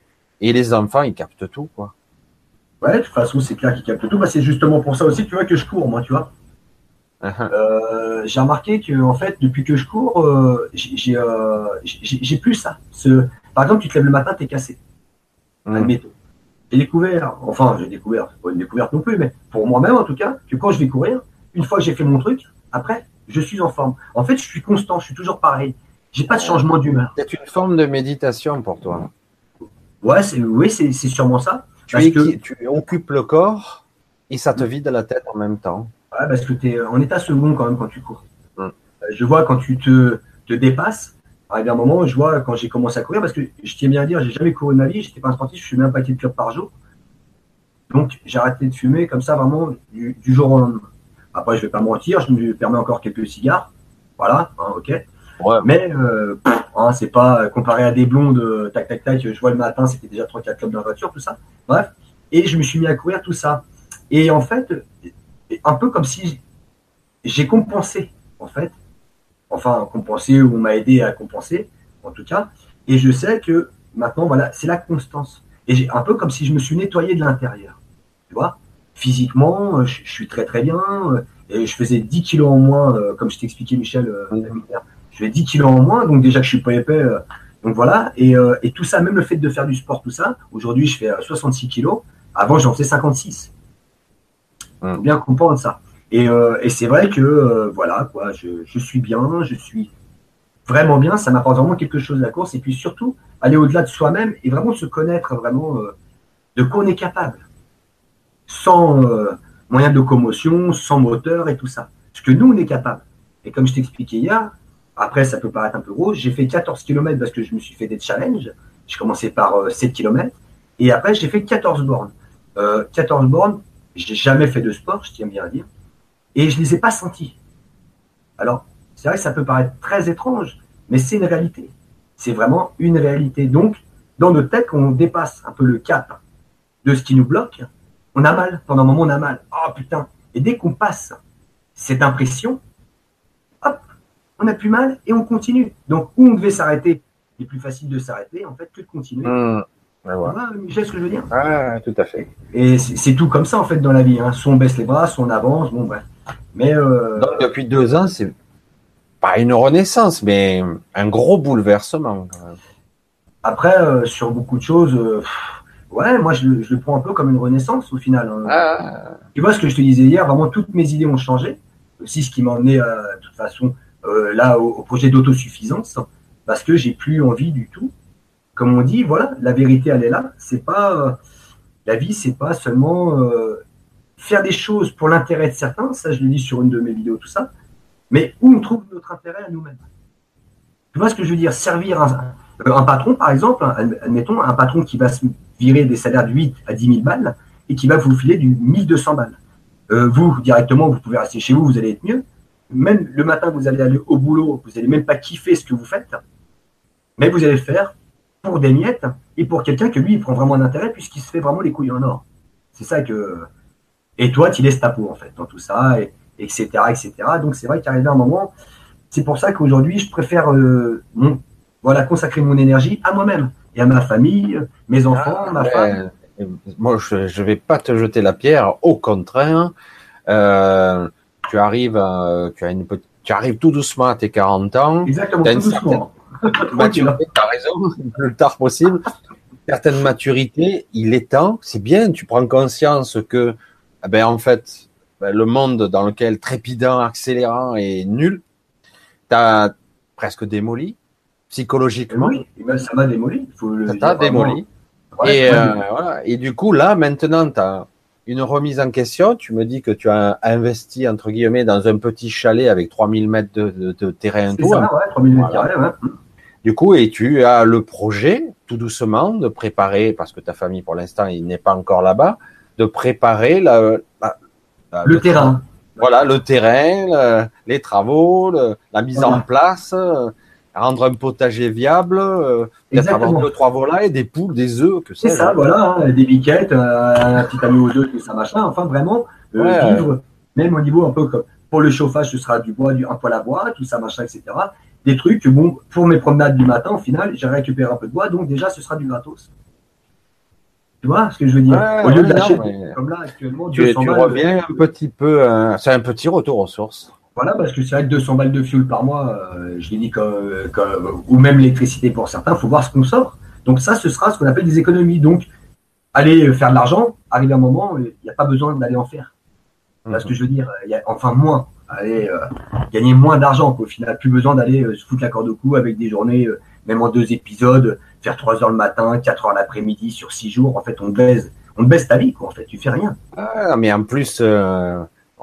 et les enfants, ils captent tout, quoi. Ouais, de toute façon, c'est clair qu'ils captent tout. Bah, c'est justement pour ça aussi, tu vois, que je cours, moi, tu vois. Uh-huh. Euh, j'ai remarqué que en fait, depuis que je cours, euh, euh, j'ai plus ça. Ce, par exemple, tu te lèves le matin, tu es cassé. Mm. J'ai découvert, enfin, j'ai découvert, pas une découverte non plus, mais pour moi-même en tout cas, que quand je vais courir, une fois que j'ai fait mon truc, après, je suis en forme. En fait, je suis constant, je suis toujours pareil. J'ai pas de changement d'humeur. C'est une forme de méditation pour toi. Ouais, c'est oui, c'est sûrement ça. Tu, que... tu occupes le corps et ça te vide la tête en même temps. Ouais, parce que tu es en état second quand même quand tu cours. Euh, je vois quand tu te, te dépasses, arrivé un moment, je vois quand j'ai commencé à courir, parce que je tiens bien à dire, j'ai jamais couru de ma vie, j'étais pas un sportif, je fumais un paquet de clopes par jour. Donc j'ai arrêté de fumer comme ça vraiment du, jour au lendemain. Après, je vais pas mentir, je me permets encore quelques cigares. Voilà, hein, ok. Mais euh, hein, c'est pas comparé à des blondes, euh, tac tac tac, je vois le matin, c'était déjà 3-4 clubs dans la voiture, tout ça. Bref. Et je me suis mis à courir tout ça. Et en fait, un peu comme si j'ai compensé, en fait. Enfin, compensé, ou on m'a aidé à compenser, en tout cas. Et je sais que maintenant, voilà, c'est la constance. Et j'ai un peu comme si je me suis nettoyé de l'intérieur. Tu vois? Physiquement, je, suis très très bien. Et je faisais 10 kilos en moins, comme je t'expliquais, Michel. je fais 10 kilos en moins, donc déjà que je suis pas épais. donc voilà. Et, et, tout ça, même le fait de faire du sport, tout ça, aujourd'hui, je fais 66 kilos. Avant, j'en faisais 56. Il faut bien comprendre ça. Et, et c'est vrai que, voilà, quoi, je, je suis bien, je suis vraiment bien, ça m'apporte vraiment quelque chose la course. Et puis surtout, aller au-delà de soi-même et vraiment se connaître vraiment euh, de quoi on est capable. Sans euh, moyen de locomotion, sans moteur et tout ça. Ce que nous, on est capable. Et comme je t'expliquais hier, après, ça peut paraître un peu gros, j'ai fait 14 km parce que je me suis fait des challenges. J'ai commencé par 7 euh, km. Et après, j'ai fait 14 bornes. 14 bornes, j'ai jamais fait de sport, je tiens bien à dire. Et je ne les ai pas sentis. Alors, c'est vrai que ça peut paraître très étrange, mais c'est une réalité. C'est vraiment une réalité. Donc, dans notre tête, on dépasse un peu le cap de ce qui nous bloque, on a mal. Pendant un moment, on a mal. Oh putain. Et dès qu'on passe cette impression, hop, on n'a plus mal et on continue. Donc, où on devait s'arrêter, il est plus facile de s'arrêter en fait que de continuer. Mmh. Ce que je veux dire Ah, tout à fait. Et c'est tout comme ça en fait dans la vie. Hein. Soit on baisse les bras, soit on avance. Bon, bref. Mais euh... Donc, depuis deux ans, c'est pas une renaissance, mais un gros bouleversement. Après, euh, sur beaucoup de choses, euh, ouais, moi je, le prends un peu comme une renaissance au final. Hein. Ah. Tu vois ce que je te disais hier, vraiment toutes mes idées ont changé. Aussi ce qui m'a emmené de toute façon là au, projet d'autosuffisance, parce que j'ai plus envie du tout. Comme on dit, voilà, la vérité elle est là. C'est pas la vie, c'est pas seulement faire des choses pour l'intérêt de certains. Ça, je le dis sur une de mes vidéos, tout ça mais où on trouve notre intérêt à nous-mêmes. Tu vois ce que je veux dire? Servir un, un, patron, par exemple, admettons, un patron qui va se virer des salaires de 8 à 10 000 balles et qui va vous filer du 1200 balles. Euh, vous, directement, vous pouvez rester chez vous, vous allez être mieux. Même le matin, vous allez aller au boulot, vous n'allez même pas kiffer ce que vous faites, mais vous allez le faire pour des miettes et pour quelqu'un que lui, il prend vraiment un intérêt puisqu'il se fait vraiment les couilles en or. C'est ça que. Et toi, tu laisses ta peau, en fait, dans tout ça. Et, etc., etc. Donc c'est vrai qu'arrivé un moment, c'est pour ça qu'aujourd'hui, je préfère euh, voilà, consacrer mon énergie à moi-même et à ma famille, mes ah, enfants, ma femme. Moi, je ne vais pas te jeter la pierre, au contraire. Euh, tu arrives, à, tu, as une, tu arrives tout doucement à tes 40 ans. Exactement, tout doucement. Maturité, tu as raison, le tard possible. Certaine maturité, il est temps, c'est bien, tu prends conscience que, eh ben, en fait, ben, le monde dans lequel trépidant, accélérant et nul, t'as presque démoli psychologiquement. Oui, ça m'a démoli. Ça t'a démoli. et, euh, voilà. et du coup, là, maintenant, tu as une remise en question. Tu me dis que tu as investi, entre guillemets, dans un petit chalet avec 3000 mètres de, de, terrain. Tout, ça, ouais, 3000 mètres carrés, ouais. Du coup, et tu as le projet, tout doucement, de préparer, parce que ta famille, pour l'instant, il n'est pas encore là-bas, de préparer la, le, terrain. Voilà, le terrain, les travaux, la mise en place, euh, rendre un potager viable, euh, peut-être avoir deux, trois volailles, des poules, des œufs, que c'est ça, voilà, hein, des biquettes, euh, un petit ami aux œufs, tout ça, machin. Enfin, vraiment, vivre, même au niveau un peu comme pour le chauffage, ce sera du bois, du, un poêle à bois, tout ça, machin, etc. Des trucs, bon, pour mes promenades du matin, au final, j'ai récupéré un peu de bois, donc déjà, ce sera du gratos. Tu vois ce que je veux dire Au lieu de lâcher comme là actuellement, tu, tu reviens un petit peu, euh, c'est un petit retour aux sources. Voilà, parce que c'est vrai que 200 balles de fuel par mois, euh, je l'ai dit, ou même l'électricité pour certains, faut voir ce qu'on sort. Donc ça, ce sera ce qu'on appelle des économies. Donc, aller faire de l'argent, arrive un moment, il n'y a pas besoin d'aller en faire. Tu vois ce que je veux dire? Il y a, Enfin, moins. Aller euh, gagner moins d'argent, qu'au final, plus besoin d'aller se foutre la corde au cou avec des journées, même en deux épisodes, faire 3 heures le matin, 4 heures l'après-midi sur 6 jours, en fait, on baisse, on baisse ta vie, quoi, en fait, tu fais rien. Ah, mais en plus, euh,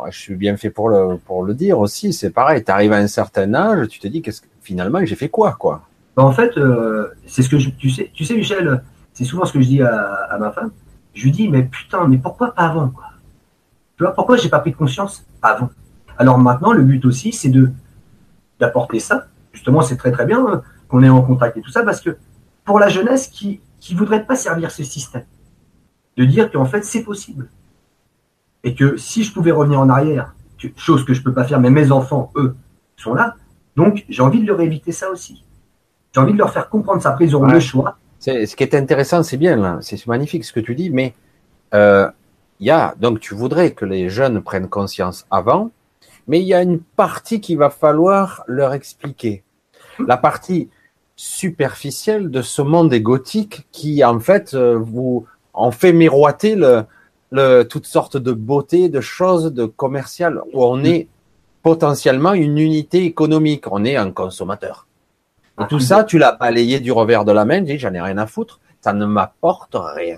je suis bien fait pour le, pour le dire aussi, c'est pareil, tu arrives à un certain âge, tu te dis, qu'est-ce que, finalement, j'ai fait quoi, quoi? Bah, En fait, euh, c'est ce que je, tu sais, tu sais, Michel, c'est souvent ce que je dis à, ma femme, je lui dis, mais putain, mais pourquoi pas avant, quoi? Tu vois, pourquoi j'ai pas pris conscience avant? Alors maintenant, le but aussi, c'est de d'apporter ça. Justement, c'est très très bien hein, qu'on est en contact et tout ça, parce que pour la jeunesse qui ne voudrait pas servir ce système. De dire qu'en fait, c'est possible. Et que si je pouvais revenir en arrière, chose que je ne peux pas faire, mais mes enfants, eux, sont là. Donc, j'ai envie de leur éviter ça aussi. J'ai envie de leur faire comprendre ça. Après, ils auront le choix. ce qui est intéressant, c'est bien, c'est magnifique ce que tu dis, mais euh, il y a donc tu voudrais que les jeunes prennent conscience avant, mais il y a une partie qu'il va falloir leur expliquer. La partie superficielle de ce monde égotique qui en fait euh, vous en fait miroiter toutes sortes de beautés, de choses, de commerciales où on est potentiellement une unité économique, on est un consommateur. Et tout ça, tu l'as balayé du revers de la main, dis j'en ai rien à foutre, ça ne m'apporte rien.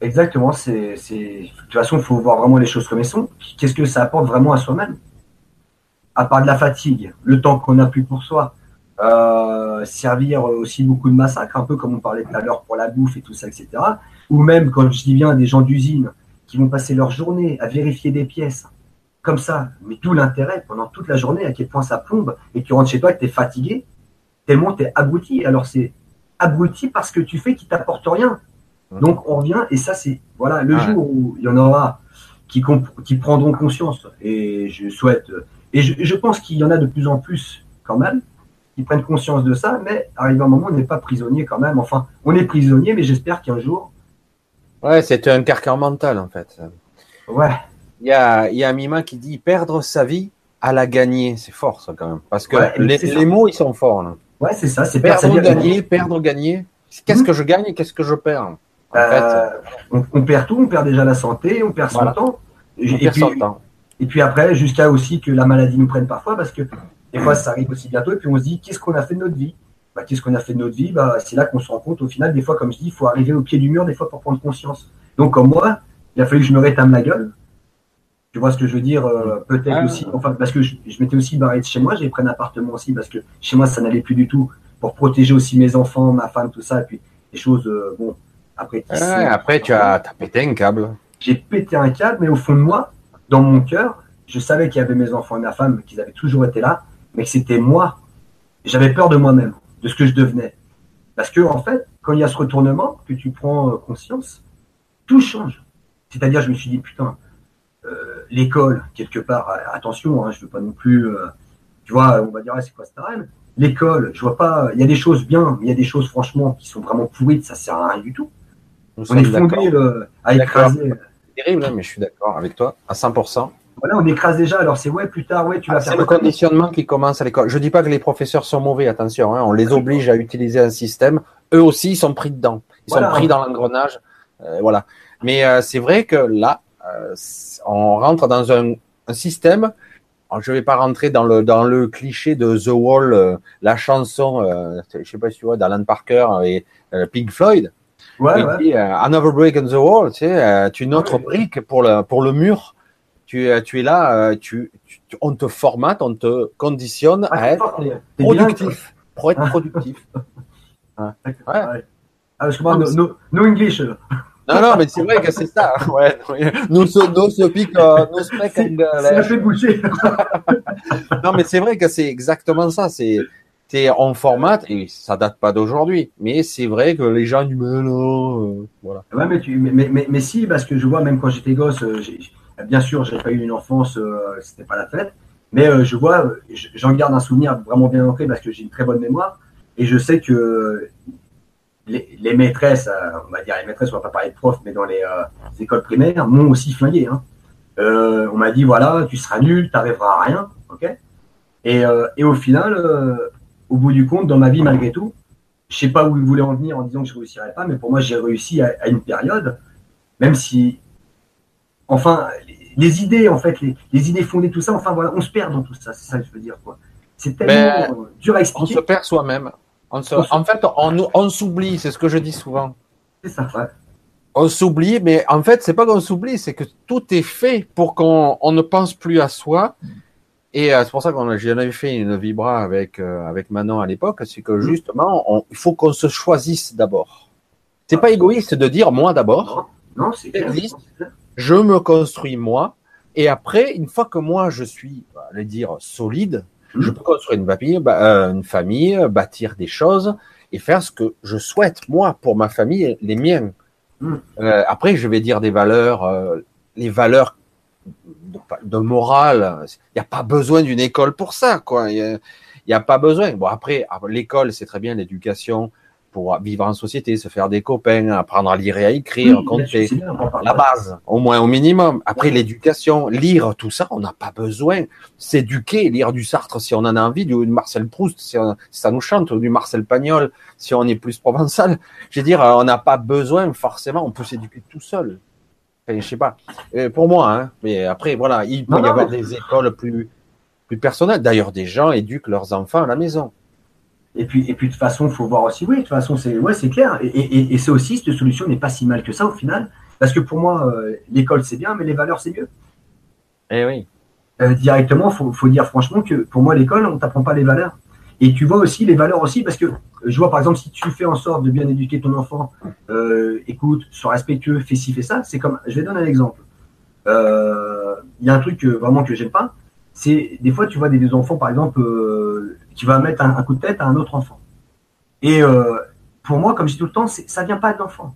Exactement, c'est, de toute façon, il faut voir vraiment les choses comme elles sont. Qu'est-ce que ça apporte vraiment à soi-même? À part de la fatigue, le temps qu'on a plus pour soi, euh, servir aussi beaucoup de massacres, un peu comme on parlait tout à l'heure pour la bouffe et tout ça, etc. Ou même, quand je dis bien, des gens d'usine qui vont passer leur journée à vérifier des pièces, comme ça, mais tout l'intérêt pendant toute la journée, à quel point ça plombe, et tu rentres chez toi et tu es fatigué, tellement tu es abruti. Alors c'est abruti parce que tu fais qui t'apporte rien. Donc on revient et ça c'est voilà le jour où il y en aura qui, qui prendront conscience et je souhaite et je, pense qu'il y en a de plus en plus quand même qui prennent conscience de ça, mais arrive un moment on n'est pas prisonnier quand même. Enfin on est prisonnier, mais j'espère qu'un jour. Ouais, c'est un carcan mental en fait. Ouais. Il y a, y a Mima qui dit perdre sa vie à la gagner, c'est fort ça quand même, parce que les, les mots ils sont forts. Là. Ouais, c'est ça. C'est perdre, gagner, perdre, gagner. Qu'est-ce que je gagne et qu'est-ce que je perds euh, on, perd tout, on perd déjà la santé, on perd son temps. et, puis, et puis après, jusqu'à aussi que la maladie nous prenne parfois, parce que des fois ça arrive aussi bientôt, et puis on se dit qu'est-ce qu'on a fait de notre vie? Bah, Qu'est-ce qu'on a fait de notre vie? Bah, C'est là qu'on se rend compte au final, des fois, comme je dis, il faut arriver au pied du mur, des fois, pour prendre conscience. Donc, comme moi, il a fallu que je me rétame la gueule. Tu vois ce que je veux dire euh, Peut-être ah. aussi, enfin, parce que je, m'étais aussi barré de chez moi, j'ai pris un appartement aussi, parce que chez moi, ça n'allait plus du tout, pour protéger aussi mes enfants, ma femme, tout ça, et puis des choses, euh, bon, après. après, tu as, as pété un câble. J'ai pété un câble, mais au fond de moi, dans mon cœur, je savais qu'il y avait mes enfants et ma femme, qu'ils avaient toujours été là, mais que c'était moi. J'avais peur de moi-même, de ce que je devenais. Parce que, en fait, quand il y a ce retournement, que tu prends euh, conscience, tout change. C'est-à-dire, je me suis dit, putain, euh, l'école, quelque part, euh, attention, hein, je ne veux pas non plus, tu vois, on va dire, c'est quoi ce rêve L'école, je vois pas, il y a des choses bien, mais il y a des choses, franchement, qui sont vraiment pourries, ça sert à rien du tout. on est fondé à écraser. C'est terrible, hein, mais je suis d'accord avec toi, à 100%. Voilà, on écrase déjà. Alors c'est ouais, plus tard, ouais, tu vas ah, faire. C'est le conditionnement qui commence à l'école. Je dis pas que les professeurs sont mauvais, attention. Hein, on les oblige à utiliser un système. Eux aussi, ils sont pris dedans. Ils sont pris dans l'engrenage. Euh, voilà. Mais euh, c'est vrai que là, euh, on rentre dans un, un système. je vais pas rentrer dans le dans le cliché de The Wall, la chanson, je sais pas si tu vois, d'Alan Parker et Pink Floyd. Ouais, ouais. Another break in the wall, tu sais, tu une autre brique pour le pour le mur tu, tu es là, tu, on te formate, on te conditionne à être productif, pour être productif. (laughs) ouais. ouais. Ah, je comprends, no, no, English. Non, non, mais c'est vrai que c'est ça. (laughs) Ouais, nous, nous speak, uh, nous C'est bouché. (laughs) non, mais c'est vrai que c'est exactement ça. C'est, es en format et ça date pas d'aujourd'hui. Mais c'est vrai que les gens mais non, euh, voilà. Ouais, mais, tu, mais, mais, mais, si, parce que je vois, même quand j'étais gosse, euh, Bien sûr, j'ai pas eu une enfance, euh, c'était pas la fête, mais euh, je vois, j'en garde un souvenir vraiment bien ancré parce que j'ai une très bonne mémoire et je sais que les, maîtresses, euh, on va dire les maîtresses, on va pas parler de profs, mais dans les, écoles primaires, m'ont aussi flingué. Hein. on m'a dit voilà, tu seras nul, tu n'arriveras à rien, ok? Et, et, au final, au bout du compte, dans ma vie malgré tout, je sais pas où ils voulaient en venir en disant que je réussirais pas, mais pour moi j'ai réussi à, à, une période, même si enfin, les idées, en fait, les, idées fondées, tout ça, enfin voilà, on se perd dans tout ça, c'est ça que je veux dire. quoi. C'est tellement dur à expliquer. On se perd soi-même. En fait, on, on s'oublie, c'est ce que je dis souvent. C'est ça, ouais. On s'oublie, mais en fait, c'est pas qu'on s'oublie, c'est que tout est fait pour qu'on ne pense plus à soi. Et euh, c'est pour ça qu'on j'en avais fait une vibra avec euh, avec Manon à l'époque, c'est que justement, il faut qu'on se choisisse d'abord. C'est pas égoïste de dire moi d'abord. Non, c'est je me construis moi, et après, une fois que moi je suis, allez dire, solide, hmm. je peux construire une famille, euh, une famille, bâtir des choses et faire ce que je souhaite moi pour ma famille, les miens. Euh, après, je vais dire des valeurs, euh, les valeurs de, morale. Il n'y a pas besoin d'une école pour ça, quoi. Il n'y a, pas besoin. Bon, après, l'école, c'est très bien l'éducation pour vivre en société, se faire des copains, apprendre à lire et à écrire, compter, la base, au moins au minimum. Après l'éducation, lire tout ça, on n'a pas besoin. S'éduquer, lire du Sartre si on en a envie, du Marcel Proust si, ça nous chante, ou du Marcel Pagnol si on est plus provençal. Je veux dire, on n'a pas besoin forcément, on peut s'éduquer tout seul. Enfin, je sais pas. Euh, pour moi, hein. mais après, voilà, il peut y avoir des écoles plus plus personnelles. D'ailleurs, des gens éduquent leurs enfants à la maison. Et puis, et puis de toute façon, il faut voir aussi, oui, de toute façon, c'est ouais, c'est clair. Et, et, et c'est aussi, cette solution n'est pas si mal que ça au final. Parce que pour moi, euh, l'école, c'est bien, mais les valeurs, c'est mieux. Eh oui. Euh, directement, il faut, faut, dire franchement que pour moi, l'école, on ne t'apprend pas les valeurs. Et tu vois aussi les valeurs aussi, parce que je vois par exemple, si tu fais en sorte de bien éduquer ton enfant, euh, écoute, sois respectueux, fais ci, fais ça, c'est comme, je vais donner un exemple. Euh, il y a un truc vraiment que j'aime pas, c'est des fois tu vois des, enfants, par exemple, qui va mettre un, coup de tête à un autre enfant. Et euh, pour moi, comme je tout le temps, ça vient pas de l'enfant.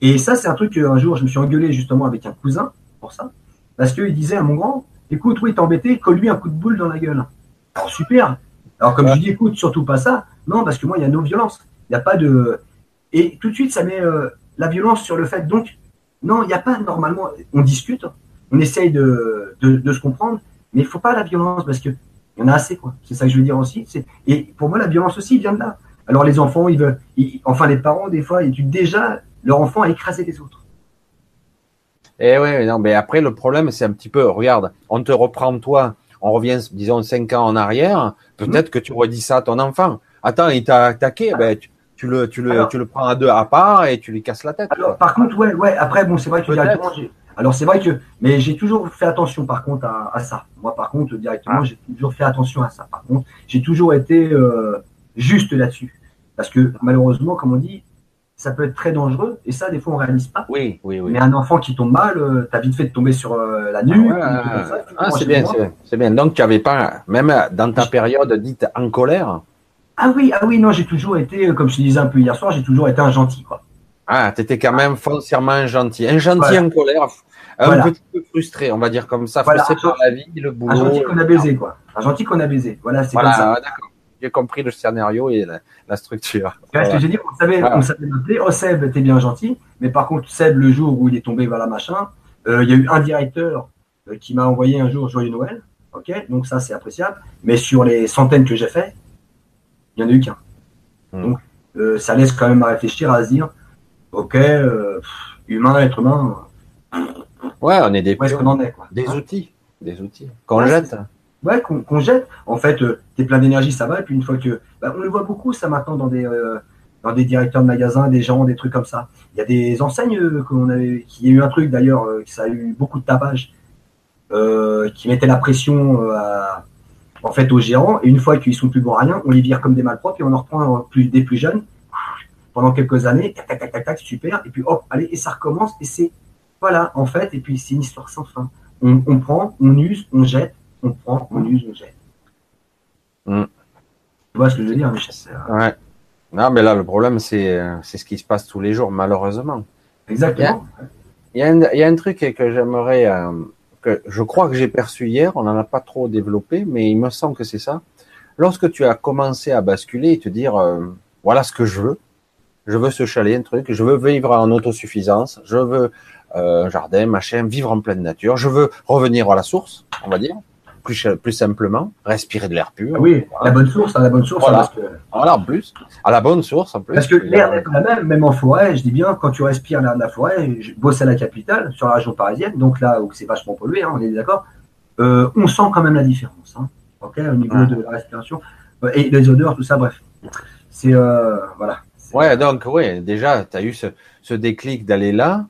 Et ça, c'est un truc qu'un jour, je me suis engueulé justement avec un cousin pour ça, parce qu'il disait à mon grand, écoute, oui, t'es embêté, colle-lui un coup de boule dans la gueule. Alors, super. Alors, comme je dis, écoute, surtout pas ça. Non, parce que moi, il y a nos violences. Il n'y a pas de. Et tout de suite, ça met euh, la violence sur le fait. Donc, non, il n'y a pas normalement. On discute, on essaye de, de se comprendre, mais il ne faut pas la violence parce que il y en a assez, quoi. C'est ça que je veux dire aussi. Et pour moi, la violence aussi vient de là. Alors les enfants, ils veulent, enfin les parents, des fois, ils étudient déjà leur enfant à écraser les autres. Eh oui, non, mais après le problème, c'est un petit peu, regarde, on te reprend toi, on revient, disons, cinq ans en arrière, peut-être mmh. que tu redis ça à ton enfant. Attends, il t'a attaqué, ben, tu, le, tu, le, tu le prends à deux à part et tu lui casses la tête. Alors, par contre, ouais, ouais, après, bon, c'est vrai que directement, alors c'est vrai que, mais j'ai toujours fait attention par contre à, ça. Moi par contre directement, ah. j'ai toujours fait attention à ça. Par contre, j'ai toujours été euh, juste là-dessus, parce que malheureusement, comme on dit, ça peut être très dangereux et ça des fois on réalise pas. Oui, oui, oui. Mais un enfant qui tombe mal, euh, tu as vite fait de tomber sur euh, la nuque. Ah, ah c'est bien, c'est bien. Donc tu avais pas, même dans ta période dite en colère? Ah oui, ah oui, non, j'ai toujours été, comme je te disais un peu hier soir, j'ai toujours été un gentil, quoi. Ah, tu étais quand même foncièrement un gentil. Un gentil en colère, un petit peu frustré, on va dire comme ça, frustré par la vie, le boulot. Un gentil qu'on a baisé, quoi. Un gentil qu'on a baisé. Voilà, c'est comme ça. d'accord. J'ai compris le scénario et la, structure. ce que j'ai dit, on savait, on savait m'appeler, oh Seb, t'es bien gentil, mais par contre, Seb, le jour où il est tombé, voilà, machin, euh, il y a eu un directeur euh, qui m'a envoyé un jour Joyeux Noël, ok, donc ça, c'est appréciable, mais sur les centaines que j'ai fait, il n'y en a eu qu'un. Hmm. Donc, euh, ça laisse quand même à réfléchir, à se dire, ok, humain, être humain, Ouais, on est des, des hein. outils, des outils. Qu'on jette. Ouais, qu'on jette. En fait, euh, tu es plein d'énergie, ça va. Et puis une fois que, bah, on le voit beaucoup ça maintenant dans des euh, dans des directeurs de magasins, des gens, des trucs comme ça. Il y a des enseignes euh, qu'on avait, qui a eu un truc d'ailleurs, ça a eu beaucoup de tapage, qui mettait la pression en fait aux gérants. Et une fois qu'ils sont plus bons à rien, on les vire comme des malpropres et on en reprend plus des plus jeunes pendant quelques années. Tac tac tac tac, super. Et puis hop, allez et ça recommence et c'est voilà, en fait, et puis c'est une histoire sans fin. On, prend, on use, on jette, on prend, on use, on jette. Mm. Tu vois ce que je veux dire, Michel Ouais. Non, mais là, le problème, c'est, c'est ce qui se passe tous les jours, malheureusement. Exactement. Il y a, il y a, un, truc que j'aimerais, euh, que je crois que j'ai perçu hier, on n'en a pas trop développé, mais il me semble que c'est ça. Lorsque tu as commencé à basculer et te dire, euh, voilà ce que je veux, je veux ce chalet, un truc, je veux vivre en autosuffisance, je veux euh, jardin, machin, vivre en pleine nature. Je veux revenir à la source, on va dire, plus, plus simplement, respirer de l'air pur. oui, à la bonne source, à la bonne source. Voilà. voilà, en plus, à la bonne source en plus. Parce que l'air n'est pas la même, même en forêt, je dis bien, quand tu respires l'air de la forêt, je bosse à la capitale, sur la région parisienne, donc là où c'est vachement pollué, hein, on est d'accord, euh, on sent quand même la différence, hein, ok, au niveau de la respiration, euh, et les odeurs, tout ça, bref. C'est, euh, voilà. Ouais, donc, oui, déjà, tu as eu ce, ce déclic d'aller là.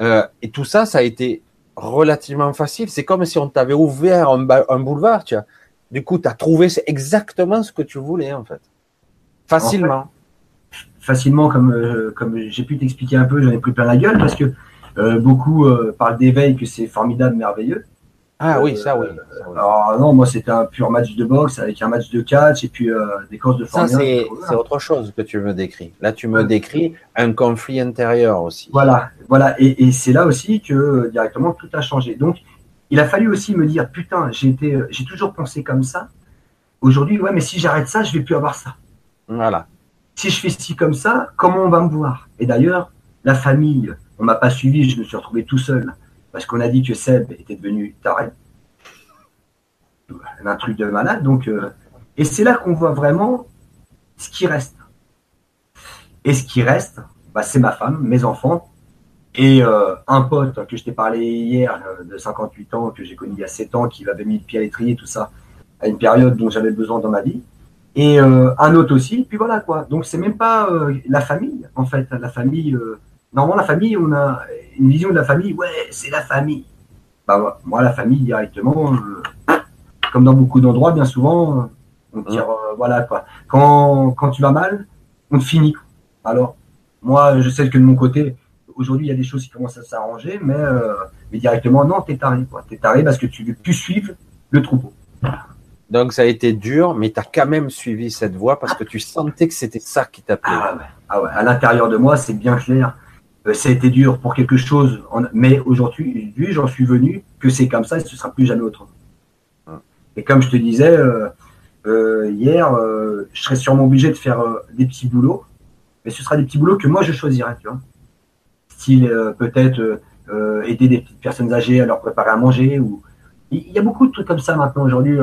Euh, et tout ça, ça a été relativement facile. C'est comme si on t'avait ouvert un, boulevard, tu vois. Du coup, tu as trouvé exactement ce que tu voulais, en fait. Facilement. facilement, comme, euh, comme j'ai pu t'expliquer un peu, j'en ai pris plein la gueule parce que euh, beaucoup parlent d'éveil, que c'est formidable, merveilleux. Ah oui, ça oui. Alors non, moi c'était un pur match de boxe avec un match de catch et puis euh, des courses de formule. Ça c'est autre chose que tu me décris. Là tu me décris un conflit intérieur aussi. Voilà, voilà, et, c'est là aussi que euh, directement tout a changé. Donc il a fallu aussi me dire putain, j'ai été, j'ai toujours pensé comme ça. Aujourd'hui, ouais, mais si j'arrête ça, je vais plus avoir ça. Voilà. si je fais ci comme ça, comment on va me voir? Et d'ailleurs, la famille, on m'a pas suivi, je me suis retrouvé tout seul parce qu'on a dit que Seb était devenu taré. Un truc de malade. Donc, euh, et c'est là qu'on voit vraiment ce qui reste. Et ce qui reste, bah, c'est ma femme, mes enfants et euh, un pote que je t'ai parlé hier euh, de 58 ans, que j'ai connu il y a 7 ans, qui m'avait mis le pied à l'étrier, tout ça, à une période dont j'avais besoin dans ma vie. Et un autre aussi, puis voilà quoi. Donc c'est même pas la famille, en fait. La famille, normalement la famille, on a une vision de la famille, ouais, c'est la famille. Bah, moi, la famille, directement, euh, comme dans beaucoup d'endroits, bien souvent, on tire, euh, voilà quoi. Quand, quand tu vas mal, on te finit. Alors, moi, je sais que de mon côté, aujourd'hui, il y a des choses qui commencent à s'arranger, mais, euh, mais directement, non, t'es taré, quoi. T'es taré parce que tu veux plus suivre le troupeau. Donc, ça a été dur, mais tu as quand même suivi cette voie parce que tu sentais que c'était ça qui t'appelait. Ah, ah ouais, à l'intérieur de moi, c'est bien clair ça a été dur pour quelque chose, mais aujourd'hui, j'en suis venu que c'est comme ça et ce sera plus jamais autrement. Et comme je te disais euh, euh, hier, je serais sûrement obligé de faire des petits boulots, mais ce sera des petits boulots que moi je choisirais, tu vois. Style peut-être aider des petites personnes âgées à leur préparer à manger ou il y a beaucoup de trucs comme ça maintenant aujourd'hui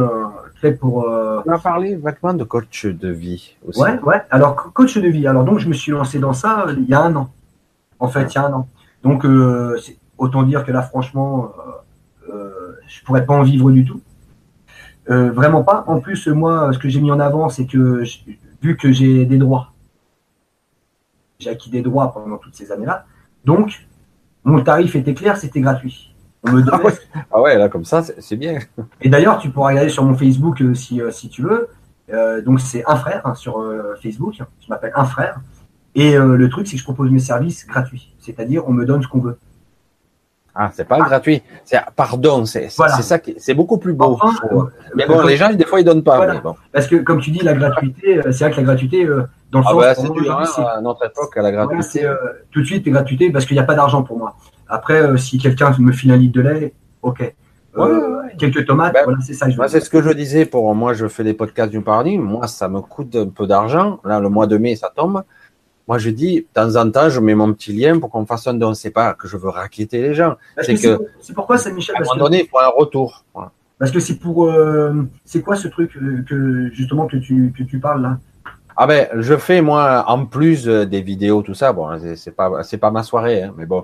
fait pour. On a parlé vraiment de coach de vie aussi. Ouais, ouais. Alors coach de vie. Alors donc je me suis lancé dans ça il y a un an en fait, il y a un an. Donc, euh, autant dire que là, franchement, euh, euh, je pourrais pas en vivre du tout. vraiment pas. En plus, moi, ce que j'ai mis en avant, c'est que vu que j'ai des droits, j'ai acquis des droits pendant toutes ces années-là. Donc, mon tarif était clair, c'était gratuit. On me ah, ouais. ah, ouais. là, comme ça, c'est bien. Et d'ailleurs, tu pourras regarder sur mon Facebook si, si tu veux. donc, c'est un frère hein, sur Facebook. Je m'appelle un frère. Et euh, le truc, c'est que je propose mes services gratuits. C'est-à-dire, on me donne ce qu'on veut. Ah, c'est pas gratuit. C'est pardon, c'est ça qui c'est beaucoup plus beau. Euh, mais bon, les gens des fois ils donnent pas. Parce que comme tu dis la gratuité, euh, c'est vrai que la gratuité dans le ah bah, c'est dur hein, à notre époque à la gratuité. tout de suite gratuité parce qu'il n'y a pas d'argent pour moi. Après, si quelqu'un me file un litre de lait, ok. quelques tomates, ben, voilà, c'est ça. c'est ce que je disais pour moi. Je fais des podcasts du paradigme. Moi, ça me coûte un peu d'argent. Là, le mois de mai, ça tombe. Moi, je dis, de temps en temps, je mets mon petit lien pour qu'on fasse un don. C'est pas que je veux raqueter les gens. C'est que, c'est pourquoi ça, Michel. À un moment donné, il faut un retour. Parce que c'est pour, euh, c'est quoi ce truc que justement que tu que tu parles là? Ah ben, je fais moi en plus euh, des vidéos, tout ça. Bon, c'est pas c'est pas ma soirée, hein, mais bon.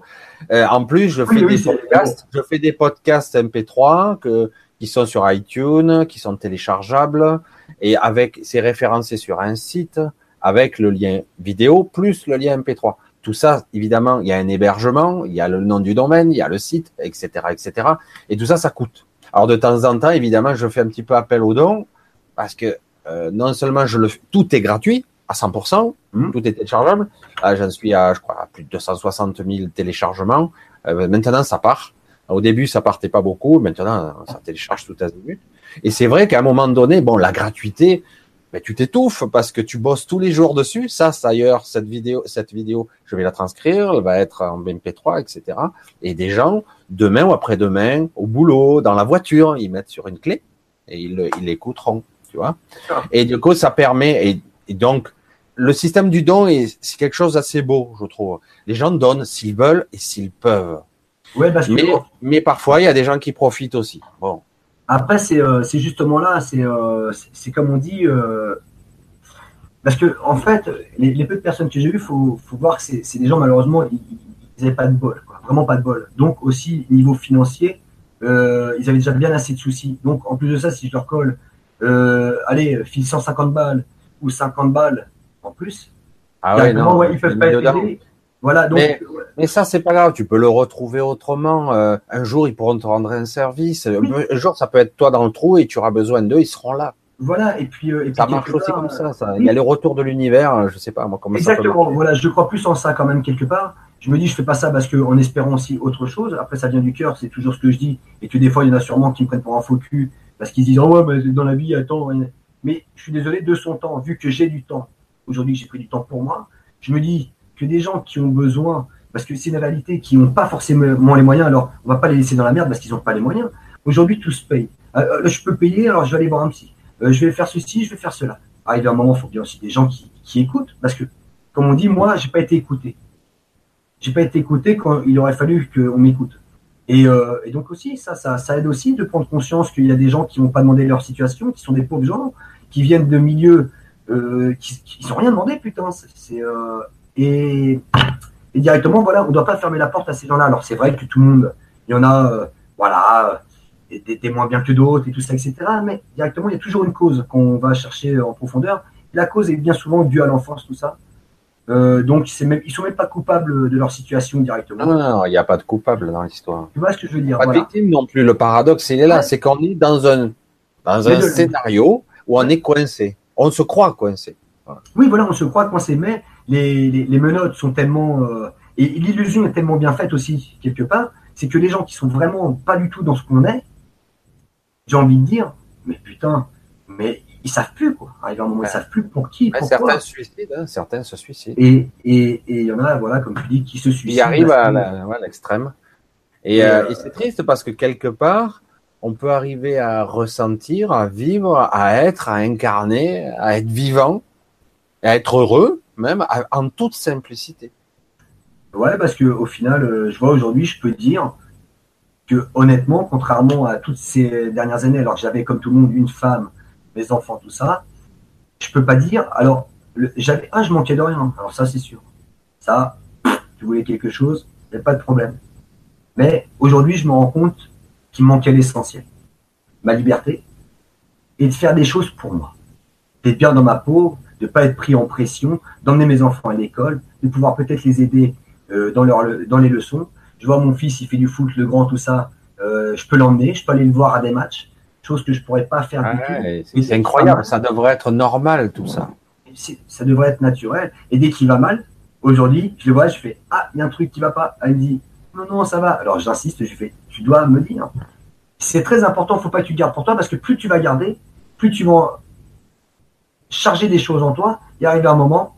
Euh, en plus, je fais des podcasts. Je fais des podcasts MP3 que qui sont sur iTunes, qui sont téléchargeables et avec c'est référencé sur un site avec le lien vidéo plus le lien MP3. Tout ça, évidemment, il y a un hébergement, il y a le nom du domaine, il y a le site, etc., etc. Et tout ça, ça coûte. Alors de temps en temps, évidemment, je fais un petit peu appel aux dons parce que euh, non seulement je le, tout est gratuit à 100%, mmh. tout est téléchargeable. Là, j'en suis à, je crois, à plus de 260 000 téléchargements. Euh, maintenant, ça part. Au début, ça partait pas beaucoup. Maintenant, ça télécharge tout à minutes. Et c'est vrai qu'à un moment donné, bon, la gratuité, mais tu t'étouffes parce que tu bosses tous les jours dessus. Ça, d'ailleurs, cette vidéo, cette vidéo, je vais la transcrire, elle va être en MP3, etc. Et des gens, demain ou après-demain, au boulot, dans la voiture, ils mettent sur une clé et ils, ils l'écouteront, tu vois. Et du coup, ça permet, et, donc, le système du don, c'est quelque chose d'assez beau, je trouve. Les gens donnent s'ils veulent et s'ils peuvent. Ouais, parce que... mais, mais parfois, il y a des gens qui profitent aussi. Bon. Après, c'est euh, justement là, c'est euh, comme on dit, euh, parce que en fait, les, peu de personnes que j'ai vues, faut, faut voir que c'est des gens malheureusement, ils n'avaient pas de bol, quoi, vraiment pas de bol. Donc aussi niveau financier, euh, ils avaient déjà bien assez de soucis. Donc en plus de ça, si je leur colle, euh, allez, file 150 balles ou 50 balles en plus, ah ouais, non, ouais, ils peuvent pas être aidés. Voilà, donc, mais, mais ça, c'est pas grave. Tu peux le retrouver autrement. Euh, un jour, ils pourront te rendre un service. Un jour, ça peut être toi dans le trou et tu auras besoin d'eux. Ils seront là. Voilà. Et puis, euh, et puis ça marche aussi comme ça. ça. Il y a les retours de l'univers. Euh, je sais pas moi comment Exactement. Ça voilà, je crois plus en ça quand même quelque part. Je me dis, je fais pas ça parce que en espérant aussi autre chose. Après, ça vient du cœur. C'est toujours ce que je dis. Et que des fois, il y en a sûrement qui me prennent pour un faux cul parce qu'ils disent, oh ouais, dans la vie, attends. Mais je suis désolé de son temps, vu que j'ai du temps. Aujourd'hui, j'ai pris du temps pour moi. Je me dis, que des gens qui ont besoin, parce que c'est une réalité, qui n'ont pas forcément les moyens, alors on va pas les laisser dans la merde parce qu'ils n'ont pas les moyens. Aujourd'hui, tout se paye. Euh, euh, je peux payer, alors je vais aller voir un psy. Euh, je vais faire ceci, je vais faire cela. Ah, il y a un moment, il faut bien aussi des gens qui, qui écoutent, parce que, comme on dit, moi, j'ai pas été écouté. J'ai pas été écouté quand il aurait fallu qu'on m'écoute. Et, et, donc aussi, ça, ça, ça, aide aussi de prendre conscience qu'il y a des gens qui n'ont pas demandé leur situation, qui sont des pauvres gens, qui viennent de milieux qui, n'ont rien demandé, putain. C'est, et, et, directement, voilà, on ne doit pas fermer la porte à ces gens-là. Alors c'est vrai que tout le monde, il y en a, euh, voilà, des, des, moins bien que d'autres et tout ça, etc. Mais directement, il y a toujours une cause qu'on va chercher en profondeur. La cause est bien souvent due à l'enfance, tout ça. Euh, donc, même, ils sont même pas coupables de leur situation directement. Non, non, il n'y a pas de coupable dans l'histoire. Tu vois ce que je veux dire Pas de victime non plus. Le paradoxe, il est là. C'est qu'on est dans un, dans un scénario où on est coincé. On se croit coincé. Voilà. Oui, voilà, on se croit coincé, mais les, les, les menottes sont tellement. Euh, et l'illusion est tellement bien faite aussi, quelque part, c'est que les gens qui sont vraiment pas du tout dans ce qu'on est, j'ai envie de dire, mais putain, mais ils savent plus quoi. Arrive un moment, ils savent plus pour qui. Ouais, certains se suicident, hein, certains se suicident. Et et il y en a, voilà, comme tu dis, qui se suicident. Ils arrivent à l'extrême. Et, euh, euh, et c'est triste parce que quelque part, on peut arriver à ressentir, à vivre, à être, à incarner, à être vivant, à être heureux, même en toute simplicité. Ouais, parce que au final, euh, je vois aujourd'hui, je peux dire que honnêtement, contrairement à toutes ces dernières années, alors j'avais comme tout le monde une femme, mes enfants, tout ça, je peux pas dire. Alors, j'avais un, je manquais de rien. Alors ça, c'est sûr. Ça, tu voulais quelque chose, il n'y a pas de problème. Mais aujourd'hui, je me rends compte qu'il manquait l'essentiel. Ma liberté et de faire des choses pour moi. D'être bien dans ma peau, de ne pas être pris en pression, d'emmener mes enfants à l'école, de pouvoir peut-être les aider euh, dans, leur, dans les leçons. Je vois mon fils, il fait du foot, le grand, tout ça. Euh, je peux l'emmener, je peux aller le voir à des matchs, chose que je pourrais pas faire ah du tout. C'est incroyable, ça devrait être normal tout ça. Ça devrait être naturel. Et dès qu'il va mal, aujourd'hui, je le vois, je fais Ah, il y a un truc qui va pas. Elle me dit Non, non, ça va. Alors j'insiste, je fais Tu dois me dire. C'est très important, faut pas que tu gardes pour toi parce que plus tu vas garder, plus tu vas charger des choses en toi. Il arrive un moment,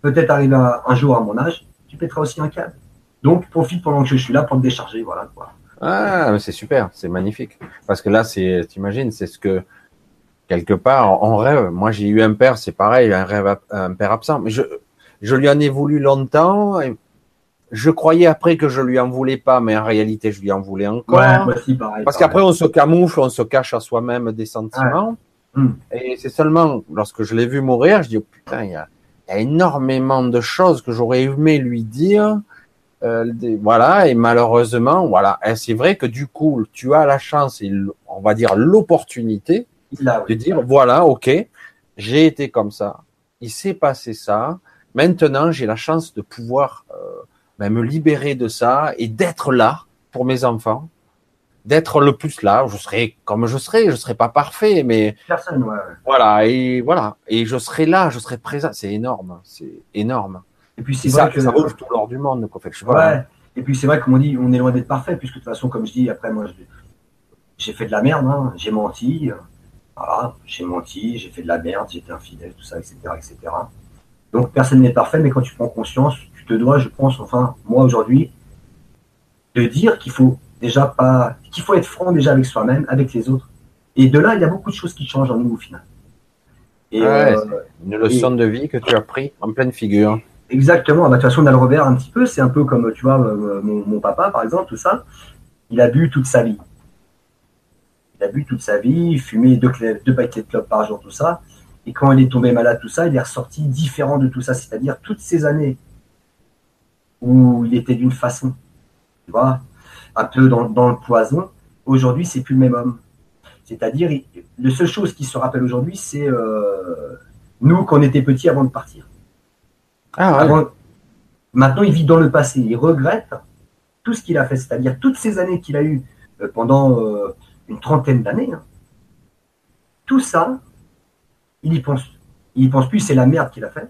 peut-être arriver un jour à mon âge, tu pèteras aussi un câble. Donc profite pendant que je suis là pour te décharger, voilà quoi. Ah, c'est super, c'est magnifique. Parce que là, c'est, t'imagines, c'est ce que quelque part on rêve. Moi, j'ai eu un père, c'est pareil, un rêve, un père absent. Mais je, je lui en ai voulu longtemps. Et je croyais après que je lui en voulais pas, mais en réalité, je lui en voulais encore. Ouais, aussi, pareil, Parce qu'après, on se camoufle, on se cache à soi-même des sentiments. Ouais. Hum. Et c'est seulement lorsque je l'ai vu mourir, je dis oh, putain, il y a, il y a énormément de choses que j'aurais aimé lui dire. Euh, des, voilà, et malheureusement, voilà, c'est vrai que du coup, tu as la chance et on va dire l'opportunité de dire voilà, ok, j'ai été comme ça, il s'est passé ça, maintenant j'ai la chance de pouvoir euh, ben, me libérer de ça et d'être là pour mes enfants, d'être le plus là. Je serai comme je serai, je serai pas parfait, mais Personne, ouais. voilà et voilà et je serai là, je serai présent. C'est énorme, c'est énorme. Et puis c'est ça, que ça vaut tout l'or du monde. Quoi. Fait que je ouais. Pas, Et puis c'est vrai comme on dit, on est loin d'être parfait, puisque de toute façon, comme je dis, après moi, j'ai fait de la merde, hein. j'ai menti, voilà, j'ai menti, j'ai fait de la merde, j'étais infidèle, tout ça, etc., etc. Donc personne n'est parfait, mais quand tu prends conscience, tu te dois, je pense, enfin, moi aujourd'hui, de dire qu'il faut déjà pas, qu'il faut être franc déjà avec soi-même, avec les autres. Et de là, il y a beaucoup de choses qui changent en nous au final. Et, ouais, euh, une leçon et... de vie que tu as pris en pleine figure. Exactement. Bah, de toute façon, on a le revers un petit peu. C'est un peu comme, tu vois, euh, mon, mon, papa, par exemple, tout ça. Il a bu toute sa vie. Il a bu toute sa vie, fumé deux, deux paquets de clopes par jour, tout ça. Et quand il est tombé malade, tout ça, il est ressorti différent de tout ça. C'est-à-dire toutes ces années où il était d'une façon, tu vois, un peu dans, dans le poison. Aujourd'hui, c'est plus le même homme. C'est-à-dire, la seule chose qui se rappelle aujourd'hui, c'est euh, nous quand on était petits avant de partir. Ah, ouais. avant, maintenant, il vit dans le passé. Il regrette tout ce qu'il a fait, c'est-à-dire toutes ces années qu'il a eues euh, pendant euh, une trentaine d'années. Hein. Tout ça, il y pense. Il y pense plus, c'est la merde qu'il a fait.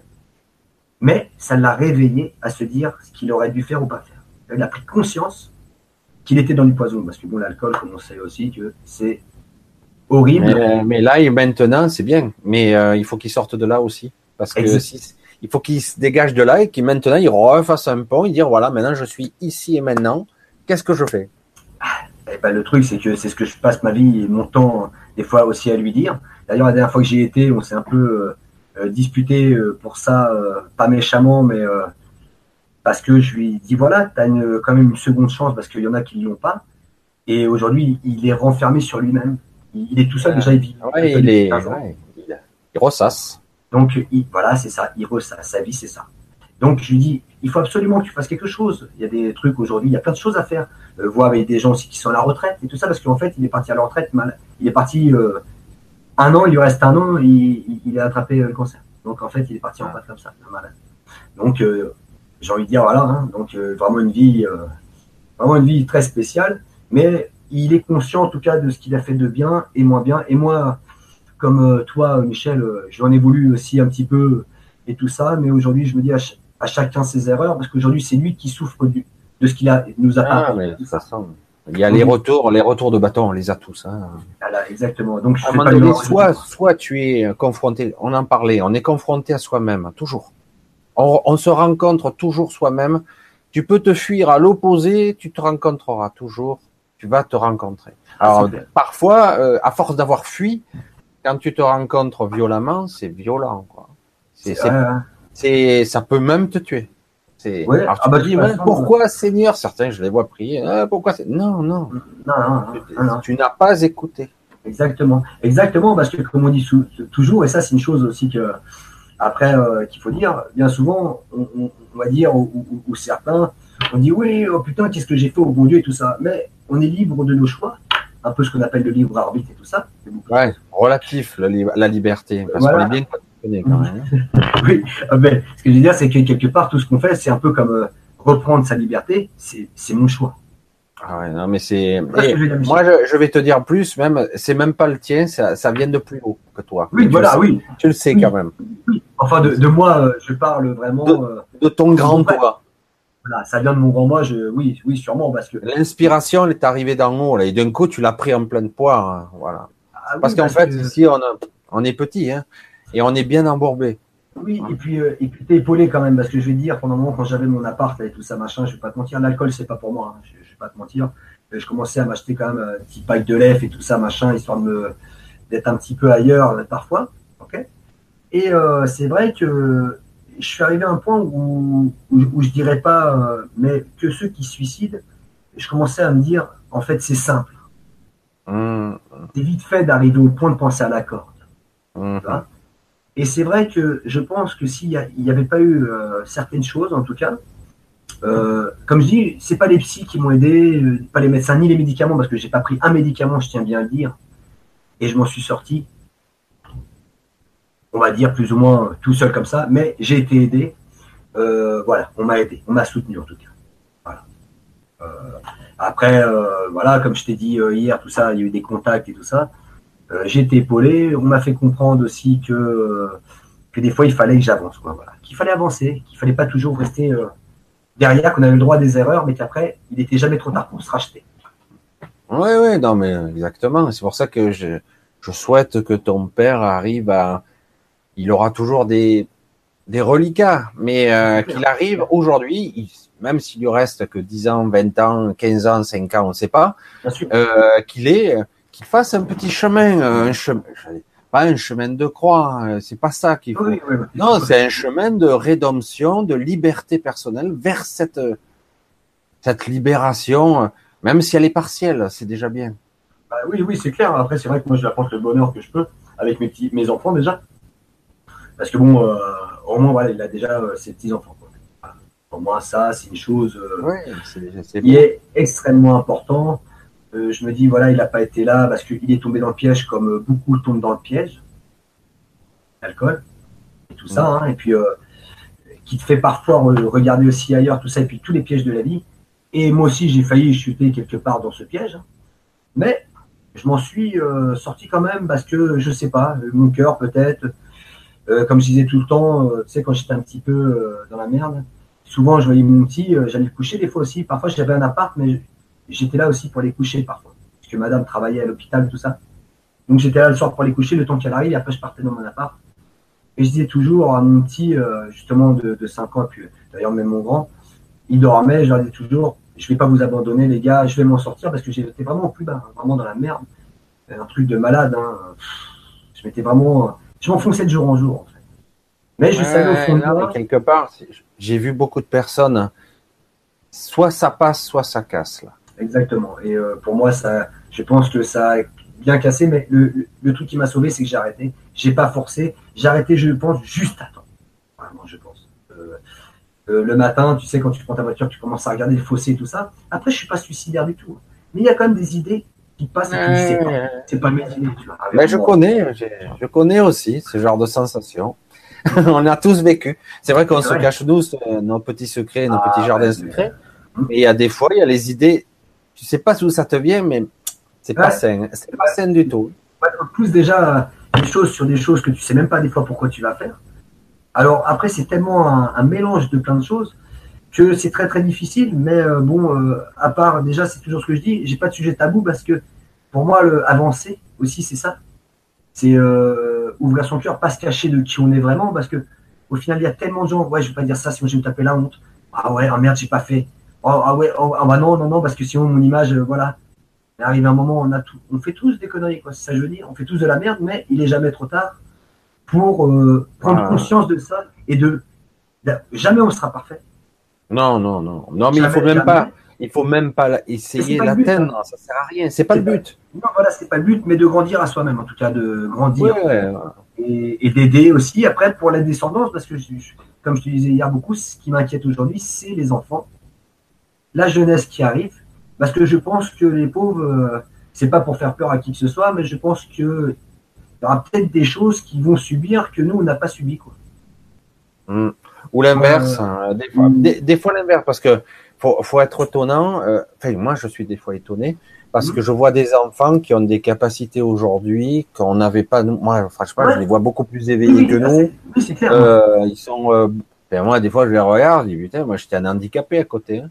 Mais ça l'a réveillé à se dire ce qu'il aurait dû faire ou pas faire. Il a pris conscience qu'il était dans du poison. Parce que bon, l'alcool, comme on sait aussi, que c'est horrible. Mais, mais, là, et maintenant, c'est bien. Mais euh, il faut qu'il sorte de là aussi. Parce que si, il faut qu'il se dégage de là et qu'il maintenant, il refasse un pont et dire voilà, maintenant, je suis ici et maintenant. Qu'est-ce que je fais? Eh ben, Le truc, c'est que c'est ce que je passe ma vie et mon temps, des fois, aussi à lui dire. D'ailleurs, la dernière fois que j'y étais, on s'est un peu. disputé pour ça, pas méchamment, mais parce que je lui dis voilà, tu as quand même une seconde chance parce qu'il y en a qui ne l'ont pas. Et aujourd'hui, il est renfermé sur lui-même. Il, est tout seul déjà, il vit. il, est, il ressasse. Donc voilà, c'est ça, il ressasse. Sa vie, c'est ça. Donc je lui dis, il faut absolument que tu fasses quelque chose. Il y a des trucs aujourd'hui, il y a plein de choses à faire. Euh, voir avec des gens aussi qui sont à la retraite et tout ça, parce qu'en fait, il est parti à la retraite mal. Il est parti euh, un an, il lui reste un an, il, il a attrapé le cancer. Donc en fait, il est parti en retraite comme ça, malade. Donc euh, j'ai envie de dire voilà, hein, donc euh, vraiment une vie, euh, vraiment une vie très spéciale, mais il est conscient en tout cas de ce qu'il a fait de bien et moins bien. Et moi, comme euh, toi, Michel, j'en ai voulu aussi un petit peu et tout ça, mais aujourd'hui, je me dis à, chacun ses erreurs parce qu'aujourd'hui, c'est lui qui souffre du, de ce qu'il a nous a ah, mais il y a les retours, les retours de bâton, on les a tous. Hein. Voilà, exactement. Donc, à un moment donné, soit, soit tu es confronté, on en parlait, on est confronté à soi-même, toujours. On, se rencontre toujours soi-même. Tu peux te fuir à l'opposé, tu te rencontreras toujours. Tu vas te rencontrer. Ah, Alors parfois, euh, à force d'avoir fui, quand tu te rencontres violemment, c'est violent. Quoi. C'est, c'est, ça peut même te tuer. C'est, alors tu ah bah, dis, pourquoi Seigneur? Certains, je les vois prier. Ah, pourquoi Non, non. Non, non, non, Tu n'as pas écouté. Exactement. Exactement, parce que comme on dit toujours, et ça c'est une chose aussi que après, euh, qu'il faut dire, bien souvent, on, va dire, ou, certains, on dit oui, oh putain, qu'est-ce que j'ai fait au bon Dieu et tout ça. Mais on est libre de nos choix, un peu ce qu'on appelle le libre arbitre et tout ça. Ouais, relatif, la, la liberté. Parce qu'on est bien quand même. (laughs) oui, ah, mais ce que je veux dire, c'est que quelque part, tout ce qu'on fait, c'est un peu comme euh, reprendre sa liberté, c'est mon choix. Ah ouais, non, mais c'est. Moi, je, vais te dire plus, même, c'est même pas le tien, ça, ça vient de plus haut que toi. Oui, voilà, oui. Tu le sais quand même. Enfin, de, moi, euh, je parle vraiment. De, euh, ton grand toi. Voilà, ça vient de mon grand moi, je, oui, oui, sûrement, parce que. L'inspiration, elle est arrivée d'en haut, là, et d'un coup, tu l'as pris en pleine poire, hein, voilà. Ah parce qu'en fait, ici, on, on est petit, hein, et on est bien embourbé. Oui, et puis, euh, et puis t'es épaulé quand même, parce que je vais dire, pendant un moment, quand j'avais mon appart et tout ça, machin, je vais pas te mentir, l'alcool, c'est pas pour moi, hein, je, pas te mentir. Je commençais à m'acheter quand même un petit pack de lèvres et tout ça, machin, histoire de me, d'être un petit peu ailleurs euh, parfois. ok et euh, c'est vrai que je suis arrivé à un point où, où, je dirais pas, mais que ceux qui se suicident, je commençais à me dire, en fait, c'est simple. Mmh. C'est vite fait d'arriver au point de penser à la corde. Mmh. Et c'est vrai que je pense que s'il n'y avait pas eu euh, certaines choses, en tout cas, euh, comme je dis, c'est pas les psys qui m'ont aidé, euh, pas les médecins ni les médicaments, parce que j'ai pas pris un médicament, je tiens bien à le dire, et je m'en suis sorti, on va dire plus ou moins tout seul comme ça, mais j'ai été aidé. voilà, on m'a aidé, on m'a soutenu en tout cas. Après, voilà, comme je t'ai dit hier, tout ça, il y a eu des contacts et tout ça. Euh, j'ai été épaulé. On m'a fait comprendre aussi que, que des fois, il fallait que j'avance. Qu'il fallait avancer, qu'il fallait pas toujours rester euh, derrière, qu'on avait le droit des erreurs, mais qu'après, il n'était jamais trop tard pour se racheter. Oui, oui, non, mais exactement. C'est pour ça que je, je souhaite que ton père arrive à. Il aura toujours des, des reliquats, mais euh, qu'il arrive aujourd'hui, même s'il lui reste que 10 ans, 20 ans, 15 ans, 5 ans, on ne sait pas, euh, qu'il est qu'il fasse un petit chemin, euh, un chemin, pas un chemin de croix, hein, c'est pas ça qu'il faut. non, c'est un chemin de rédemption, de liberté personnelle vers cette cette libération, même si elle est partielle, c'est déjà bien. Bah oui, oui, c'est clair. Après, c'est vrai que moi, je apporte le bonheur que je peux avec mes petits, mes enfants déjà, parce que bon, euh, au moins, voilà, il a déjà euh, ses petits enfants. Pour moi, ça, c'est une chose qui est extrêmement important. Euh, je me dis, voilà, il n'a pas été là parce qu'il est tombé dans le piège comme euh, beaucoup tombent dans le piège. L'alcool et tout ça. Hein. et puis, euh, qui te fait parfois regarder aussi ailleurs, tout ça, et puis tous les pièges de la vie. Et moi aussi, j'ai failli chuter quelque part dans ce piège. Mais je m'en suis sorti quand même parce que, je sais pas, mon cœur peut-être, comme je disais tout le temps, tu sais, quand j'étais un petit peu dans la merde, souvent je voyais mon petit, j'allais le coucher des fois aussi. Parfois, j'avais un appart, mais j'étais là aussi pour les coucher parfois, parce que madame travaillait à l'hôpital, tout ça. Donc j'étais là le soir pour les coucher, le temps qu'elle arrive, et après je partais dans mon appart. Et je disais toujours à mon petit, euh, justement de, de 5 ans, puis d'ailleurs même mon grand, il dormait, je leur disais toujours, je vais pas vous abandonner les gars, je vais m'en sortir parce que j'étais vraiment plus bas, vraiment dans la merde, un truc de malade. Hein. Je m'étais vraiment, je m'enfonçais de jour en jour en fait. Mais je savais au fond de moi. Quelque part, j'ai vu beaucoup de personnes, soit ça passe, soit ça casse. Là. Exactement. Et euh, pour moi, ça, je pense que ça a bien cassé, mais le, le truc qui m'a sauvé, c'est que j'ai arrêté. J'ai pas forcé. J'ai arrêté, je pense, juste à temps. Vraiment, je pense. Euh, euh, le matin, tu sais, quand tu prends ta voiture, tu commences à regarder le fossé et tout ça. Après, je suis pas suicidaire du tout. Mais il y a quand même des idées qui passent et qui pas. C'est pas mes idées, tu vois. Mais je connais, je connais aussi ce genre de sensation. (laughs) on a tous vécu. C'est vrai qu'on se cache nous nos petits secrets, nos petits ah, jardins secrets. Mais il y a des fois, il y a les idées. Tu sais pas d'où ça te vient, mais c'est pas sain. C'est pas sain du tout. On pousse déjà des choses sur des choses que tu sais même pas des fois pourquoi tu vas faire. Alors après, c'est tellement un, mélange de plein de choses que c'est très très difficile. Mais euh, bon, euh, à part déjà, c'est toujours ce que je dis, j'ai pas de sujet tabou parce que pour moi, le avancer aussi, c'est ça. C'est euh, ouvrir son cœur, pas se cacher de qui on est vraiment, parce que au final, il y a tellement de gens, ouais, je vais pas dire ça, sinon je vais me taper la honte. Ah ouais, ah merde, j'ai pas fait. Oh, ah ouais, oh, ah bah non, non, non, parce que sinon mon image, voilà. Il arrive un moment, on a tout, on fait tous des conneries, quoi. C'est ça je veux dire. On fait tous de la merde, mais il est jamais trop tard pour euh, prendre conscience de ça et de, jamais on sera parfait. Non, non, non, non, mais il faut même pas, il faut même pas essayer d'atteindre. Hein. Ça sert à rien. C'est pas le but. non, voilà, c'est pas le but, mais de grandir à soi-même, en tout cas, de grandir et, d'aider aussi après pour la descendance, parce que comme je te disais hier beaucoup, ce qui m'inquiète aujourd'hui, c'est les enfants, la jeunesse qui arrive, parce que je pense que les pauvres, euh, c'est pas pour faire peur à qui que ce soit, mais je pense que il y aura peut-être des choses qu'ils vont subir que nous, on n'a pas subi. Quoi. Hmm. Ou l'inverse, euh, hein, des fois, l'inverse, parce que faut, faut être étonnant. Euh, moi, je suis des fois étonné parce que je vois des enfants qui ont des capacités aujourd'hui qu'on n'avait pas. Moi, franchement, je les vois beaucoup plus éveillés que nous. Oui, clair, euh, ils sont. moi, des fois, je les regarde, je dis putain, moi, j'étais un handicapé à côté. Hein.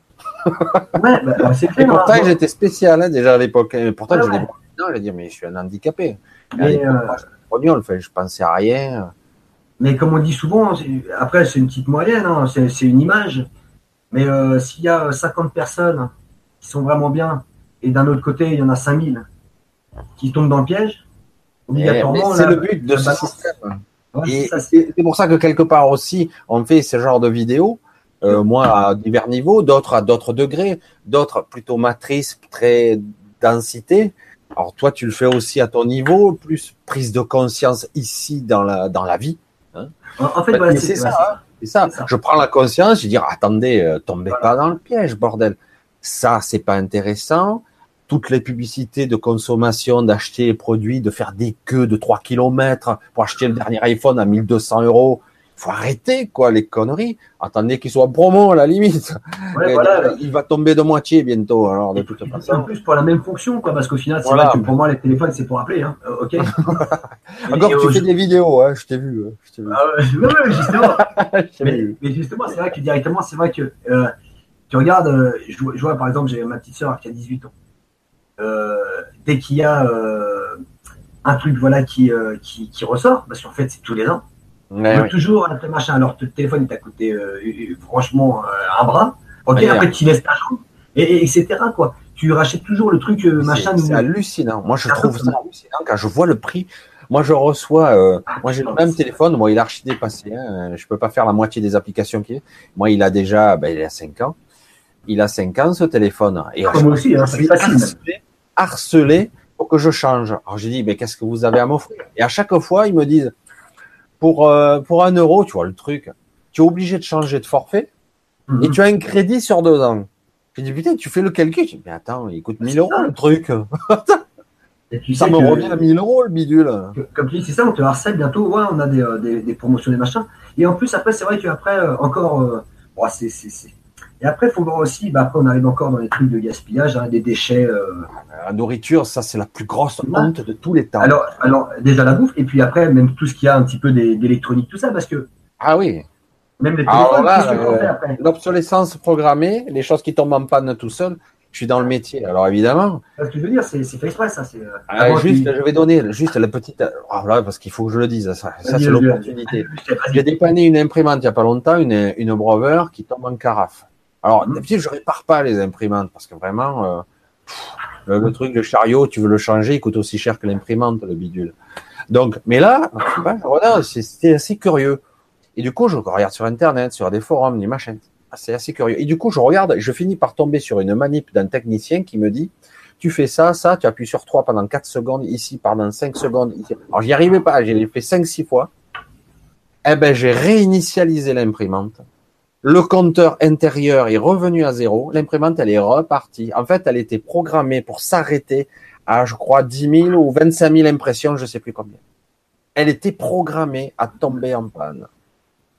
Ouais, bah, c'est clair. Et pourtant, hein. j'étais spécial hein, déjà à l'époque. Pourtant, je les vois je vais dire, mais je suis un handicapé. Mais, euh, je, je pensais à rien. Mais comme on dit souvent, après, c'est une petite moyenne, hein, c'est une image. Mais euh, s'il y a 50 personnes qui sont vraiment bien, et d'un autre côté, il y en a 5000 qui tombent dans le piège, obligatoirement. C'est le but de ce système. c'est pour ça que quelque part aussi, on fait ce genre de vidéos. Euh, moi, à divers niveaux, d'autres à d'autres degrés, d'autres plutôt matrices, très densité, alors toi, tu le fais aussi à ton niveau, plus prise de conscience ici dans la dans la vie. Hein. En fait, c'est ça. c'est ça. Je prends la conscience, je dis attendez, euh, tombez pas dans le piège, bordel. Ça, c'est pas intéressant. Toutes les publicités de consommation, d'acheter les produits, de faire des queues de 3 km pour acheter le dernier iPhone à 1200 euros, faut arrêter quoi les conneries. Attendez qu'il soit promo à la limite. il va tomber de moitié bientôt alors de toute façon. En plus pour la même fonction quoi parce qu'au final c'est vrai que pour moi les téléphones c'est pour appeler hein. Euh, ok. (laughs) Encore tu fais des vidéos hein, je t'ai vu. Ah justement. mais, justement c'est vrai que directement c'est vrai que euh, tu regardes euh, je, vois par exemple j'ai ma petite soeur qui a 18 ans. dès qu'il y a un truc voilà qui, qui, qui ressort parce qu'en fait c'est tous les ans toujours un machin. Alors, le téléphone, il t'a coûté euh, franchement euh, un bras. Ok, après, tu laisses ta chambre, et, etc. Quoi. Tu rachètes toujours le truc euh, machin. C'est hallucinant. Moi, je trouve ça hallucinant quand je vois le prix. Moi, je reçois. Ah, moi, j'ai le même téléphone. Moi, il est archi dépassé. Hein. Je peux pas faire la moitié des applications qu'il a. Moi, il a déjà. Ben, il a 5 ans. Il a 5 ans, ce téléphone. Et ah, moi aussi, hein, c'est facile. Harcelé, harcelé pour que je change. Alors, j'ai dit, mais qu'est-ce que vous avez à m'offrir? Et à chaque fois, ils me disent, pour, euh, pour un euro, tu vois le truc, tu es obligé de changer de forfait et mhm. tu as un crédit sur deux ans. J'ai dit, putain, tu fais le calcul. Je dis, mais attends, il coûte 1000 euros le truc. (laughs) ça me revient à 1000 euros le bidule. Comme tu dis, c'est ça, on te harcèle bientôt. Ouais, on a des, euh, des, des promotions, des machins. Et en plus, après, c'est vrai qu'après, euh, encore, c'est, et après, il faut voir aussi, bah, après, on arrive encore dans les trucs de gaspillage, hein, des déchets. Euh... La nourriture, ça, c'est la plus grosse honte de tous les temps. Alors, alors, déjà la bouffe, et puis après, même tout ce qu'il y a un petit peu d'électronique, tout ça, parce que. Ah oui. Même les téléphones, euh, l'obsolescence programmée, les choses qui tombent en panne tout seul. Je suis dans le métier, alors évidemment. Ce que je veux dire, c'est fait exprès, ça. Euh, ah, juste, je vais donner juste la petite. Oh, là, parce qu'il faut que je le dise, ça, ça c'est l'opportunité. J'ai dépanné une imprimante il n'y a pas longtemps, une, une Brover qui tombe en carafe. Alors, d'habitude, je répare pas les imprimantes parce que vraiment, euh, le, truc, le chariot, tu veux le changer, il coûte aussi cher que l'imprimante, le bidule. Donc, mais là, c'était assez curieux. Et du coup, je regarde sur Internet, sur des forums, des machins. Ah, c'est assez curieux. Et du coup, je regarde, je finis par tomber sur une manip d'un technicien qui me dit, tu fais ça, ça, tu appuies sur 3 pendant 4 secondes, ici pendant 5 secondes. Ici. Alors, j'y arrivais pas, j'ai fait 5-6 fois. Eh ben, j'ai réinitialisé l'imprimante. Le compteur intérieur est revenu à zéro. L'imprimante, elle est repartie. En fait, elle était programmée pour s'arrêter à, je crois, 10 000 ou 25 000 impressions, je sais plus combien. Elle était programmée à tomber en panne.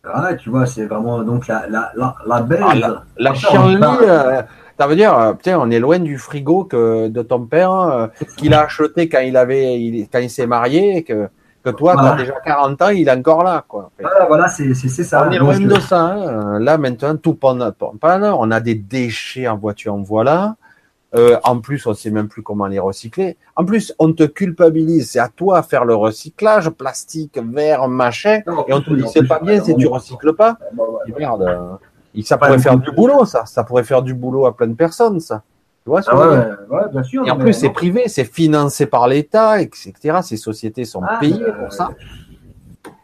Ah, tu vois, c'est vraiment donc la, la, la, la belle. Ah, la, la euh, ça veut dire, euh, putain, on est loin du frigo que de ton père, euh, qu'il a acheté quand il avait, il, quand il s'est marié, que, que toi, voilà. tu as déjà 40 ans, il est encore là, quoi. Voilà, voilà c'est ça. On est loin de ça. Hein. Là, maintenant, tout panne, on a des déchets en voiture, en voilà. Euh, en plus, on sait même plus comment les recycler. En plus, on te culpabilise. C'est à toi de faire le recyclage, plastique, verre, machin. Non, et on te dit, c'est pas bien si tu recycles pas. Et merde. Ça pourrait faire du boulot, ça. Ça pourrait faire du boulot à plein de personnes, ça. Tu vois, ah ouais, ouais, bien sûr. Et en plus, c'est privé, c'est financé par l'État, etc. Ces sociétés sont ah, payées euh, pour ça.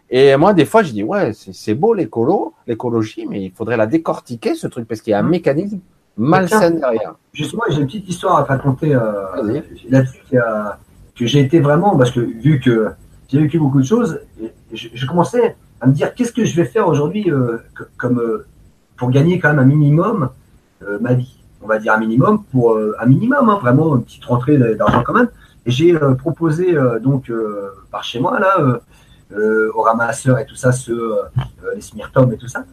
Et moi, des fois, je dis, ouais, c'est beau l'écolo, l'écologie, mais il faudrait la décortiquer, ce truc, parce qu'il y a un mmh. mécanisme malsain derrière. Justement, j'ai une petite histoire à te raconter euh, là-dessus que j'ai été vraiment, parce que vu que j'ai vécu beaucoup de choses, je, je, commençais à me dire qu'est-ce que je vais faire aujourd'hui euh, comme pour gagner quand même un minimum ma vie. On va dire un minimum pour euh, un minimum, hein, vraiment une petite rentrée d'argent quand même. Et j'ai euh, proposé donc par chez moi là au ramasseur et tout ça, les Smirtom et tout ça.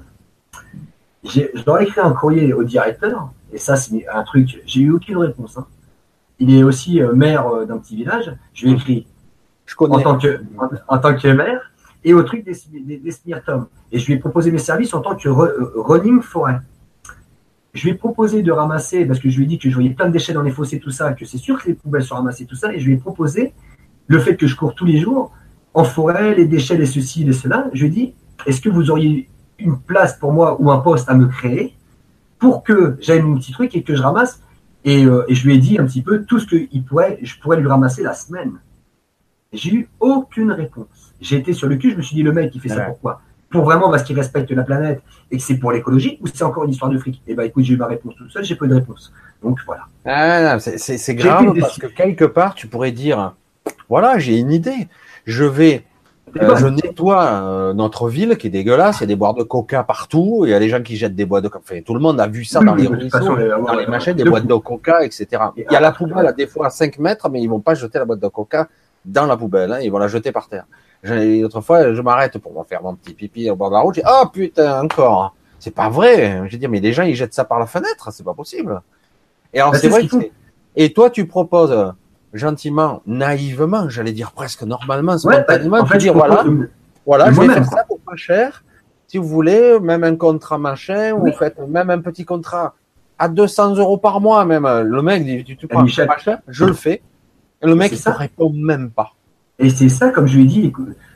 Je leur ai écrit un courrier au directeur, et ça, c'est un truc, j'ai eu aucune réponse. Hein. Il est aussi euh, maire euh, d'un petit village. Je lui ai écrit je connais. En, tant que, en, tant que maire et au truc des, des, des Et je lui ai proposé mes services en tant que euh, running forêt. Je lui ai proposé de ramasser, parce que je lui ai dit que je voyais plein de déchets dans les fossés, tout ça, que c'est sûr que les poubelles sont ramassées, tout ça, et je lui ai proposé le fait que je cours tous les jours en forêt, les déchets, les ceci, les cela. Je lui ai dit, est-ce que vous auriez une place pour moi ou un poste à me créer pour que j'aille mon petit truc et que je ramasse? Et, euh, et, je lui ai dit un petit peu tout ce que il pourrait, je pourrais lui ramasser la semaine. J'ai eu aucune réponse. J'ai été sur le cul, je me suis dit, le mec, il fait ça pourquoi Pour vraiment parce qu'il respecte la planète et que c'est pour l'écologie ou c'est encore une histoire de fric? Et eh ben écoute, j'ai eu ma réponse tout seul, j'ai pas eu de réponse. Donc voilà. Ah, c'est grave parce que quelque part, tu pourrais dire, voilà, j'ai une idée. Je vais euh, je nettoie euh, notre ville qui est dégueulasse. Il y a des boîtes de coca partout. Il y a des gens qui jettent des boîtes de coca. tout le monde a vu ça dans les ruisseaux, dans les machins, des boîtes de coca, etc. Il y a la poubelle à des fois à 5 mètres, mais ils vont pas jeter la boîte de coca dans la poubelle. Hein, ils vont la jeter par terre. Autrefois, je m'arrête pour faire mon petit pipi au bord de la route. Je dis, oh putain, encore. C'est pas vrai. Je dis, mais les gens, ils jettent ça par la fenêtre. C'est pas possible. Et alors, bah, c'est vrai que Et toi, tu proposes gentiment, naïvement, j'allais dire presque normalement, spontanément, ouais, dire voilà, voilà, je vais faire ça pour pas cher. Si vous voulez, même un contrat machin, oui. vous faites même un petit contrat à 200 euros par mois, même. Le mec dit, tu, tu prends pas cher, je le fais. Et le mec, il ne répond même pas. Et c'est ça, comme je lui ai dit,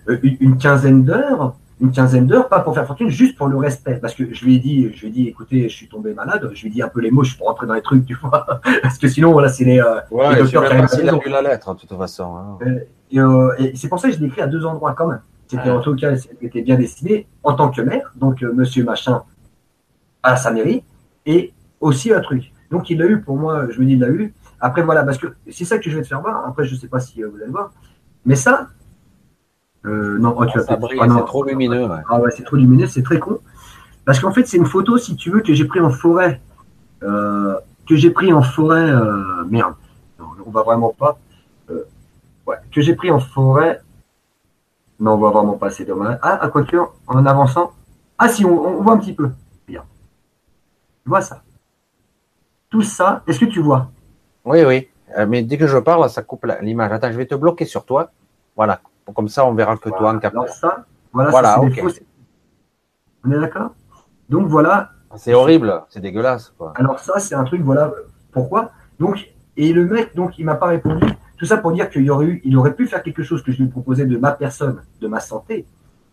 euh, une quinzaine d'heures, une quinzaine d'heures, pas pour faire fortune, juste pour le respect. Parce que je lui ai dit, je lui ai dit, écoutez, je suis tombé malade. Je lui ai dit un peu les mots, je pour rentrer dans les trucs, tu vois. (laughs) Parce que sinon, voilà, c'est les, euh, ouais, les docteurs qui la lettre, de toute façon. Hein. Euh, et, euh, et c'est pour ça que je l'ai écrit à deux endroits quand même. C'était en tout cas, c'était bien destiné en tant que maire, donc euh, monsieur machin à sa mairie, et aussi un truc. Donc il l'a eu pour moi, je me dis, il l'a eu. Après, voilà, parce que c'est ça que je vais te faire voir. Après, je sais pas si vous allez voir. Mais ça, euh, non, oh, tu ah, c'est trop lumineux. Ouais. Ah ouais, c'est trop lumineux, c'est très con. Parce qu'en fait, c'est une photo, si tu veux, que j'ai pris en forêt. Euh, que j'ai pris en forêt. Euh, merde, non, on va vraiment pas. Euh, ouais, que j'ai pris en forêt. Non, on va vraiment pas, c'est dommage. Ah, à quoi que, en avançant. Ah, si, on, on, voit un petit peu. Bien. Tu vois ça Tout ça, est-ce que tu vois? Oui, oui. Euh, mais dès que je parle, ça coupe l'image. Attends, je vais te bloquer sur toi. Voilà. Comme ça, on verra que toi en capteur. ça, voilà, voilà On est d'accord? Donc voilà. C'est horrible, c'est dégueulasse. Quoi. Alors ça, c'est un truc, voilà, pourquoi? Donc, et le mec, donc, il m'a pas répondu. Tout ça pour dire qu'il aurait eu, il aurait pu faire quelque chose que je lui proposais de ma personne, de ma santé,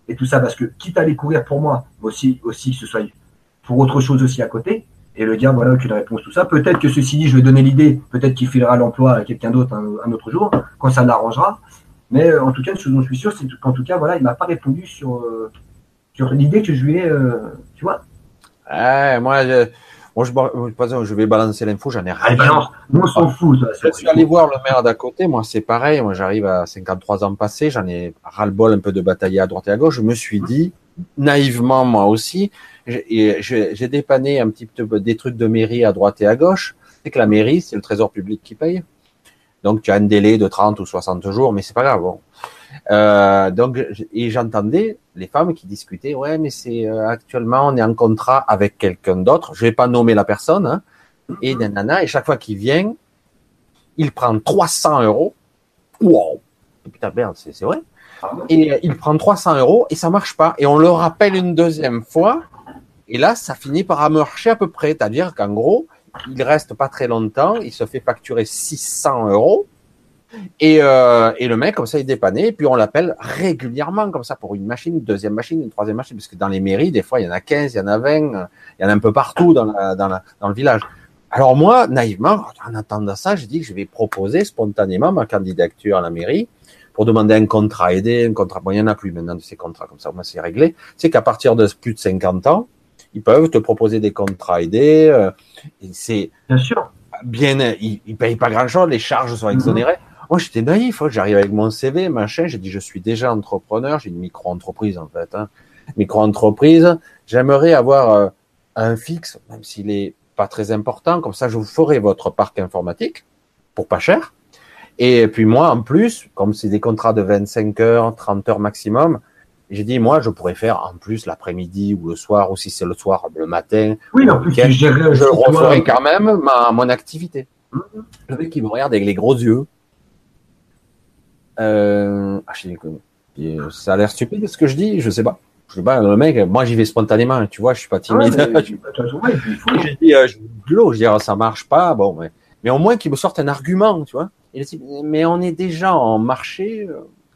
et tout ça parce que quitte à aller courir pour moi, aussi, aussi que ce soit pour autre chose aussi à côté, et le dire voilà aucune réponse tout ça. Peut-être que ceci dit, je vais donner l'idée, peut-être qu'il filera l'emploi à quelqu'un d'autre un, autre jour quand ça l'arrangera. Mais euh, en tout cas, ce dont je suis sûr, c'est qu'en tout cas, voilà, il m'a pas répondu sur, euh, sur l'idée que je lui ai, euh, tu vois. Ouais, moi, je, moi, je, je vais balancer l'info, j'en ai rien. Ah, on s'en fout. je suis allé voir le maire d'à côté, moi, c'est pareil. Moi, j'arrive à 53 ans passés, j'en ai ras-le-bol un peu de batailler à droite et à gauche. Je me suis dit, naïvement, moi aussi, j'ai dépanné un petit peu des trucs de mairie à droite et à gauche. C'est que la mairie, c'est le trésor public qui paye. Donc, tu as un délai de 30 ou 60 jours, mais c'est pas grave. Bon. Euh, donc, et j'entendais les femmes qui discutaient, ouais, mais c'est euh, actuellement on est en contrat avec quelqu'un d'autre. Je vais pas nommer la personne. Hein, et nanana, et chaque fois qu'il vient, il prend 300 euros. Wow, putain merde, c'est vrai. Et euh, il prend 300 euros et ça marche pas. Et on le rappelle une deuxième fois. Et là, ça finit par marcher à peu près. C'est-à-dire qu'en gros, il reste pas très longtemps, il se fait facturer 600 euros et, euh, et, le mec, comme ça, il dépanné. Et puis on l'appelle régulièrement, comme ça, pour une machine, une deuxième machine, une troisième machine. Parce que dans les mairies, des fois, il y en a 15, il y en a 20, il y en a un peu partout dans, le village. Alors moi, naïvement, en attendant ça, je dis que je vais proposer spontanément ma candidature à la mairie pour demander un contrat aidé, un contrat. Bon, il n'y en a plus maintenant de ces contrats comme ça, moi c'est réglé. C'est qu'à partir de plus de 50 ans, ils peuvent te proposer des contrats aidés. Euh, c'est bien sûr. Bien, ils, payent pas grand chose, les charges sont exonérées. Moi, j'étais naïf. Hein. J'arrive avec mon CV, machin. J'ai dit, je suis déjà entrepreneur. J'ai une micro-entreprise, en fait. Hein. Micro-entreprise. J'aimerais avoir euh, un fixe, même s'il est pas très important. Comme ça, je vous ferai votre parc informatique pour pas cher. Et puis moi, en plus, comme c'est des contrats de 25 heures, 30 heures maximum, j'ai dit, moi, je pourrais faire en plus l'après-midi ou le soir, ou si c'est le soir, le matin. Oui, en plus, je, je referai quand même ma, mon activité. Mm-hmm. Le mec, il me regarde avec les gros yeux. Euh, ah, euh, ça a l'air stupide ce que je dis, je sais pas. Je sais pas, le mec, moi j'y vais spontanément, tu vois, je suis pas timide. (laughs) j'ai dit, euh, je, je dis, ça marche pas, bon, mais, mais au moins qu'il me sorte un argument, tu vois. Il dit, mais on est déjà en marché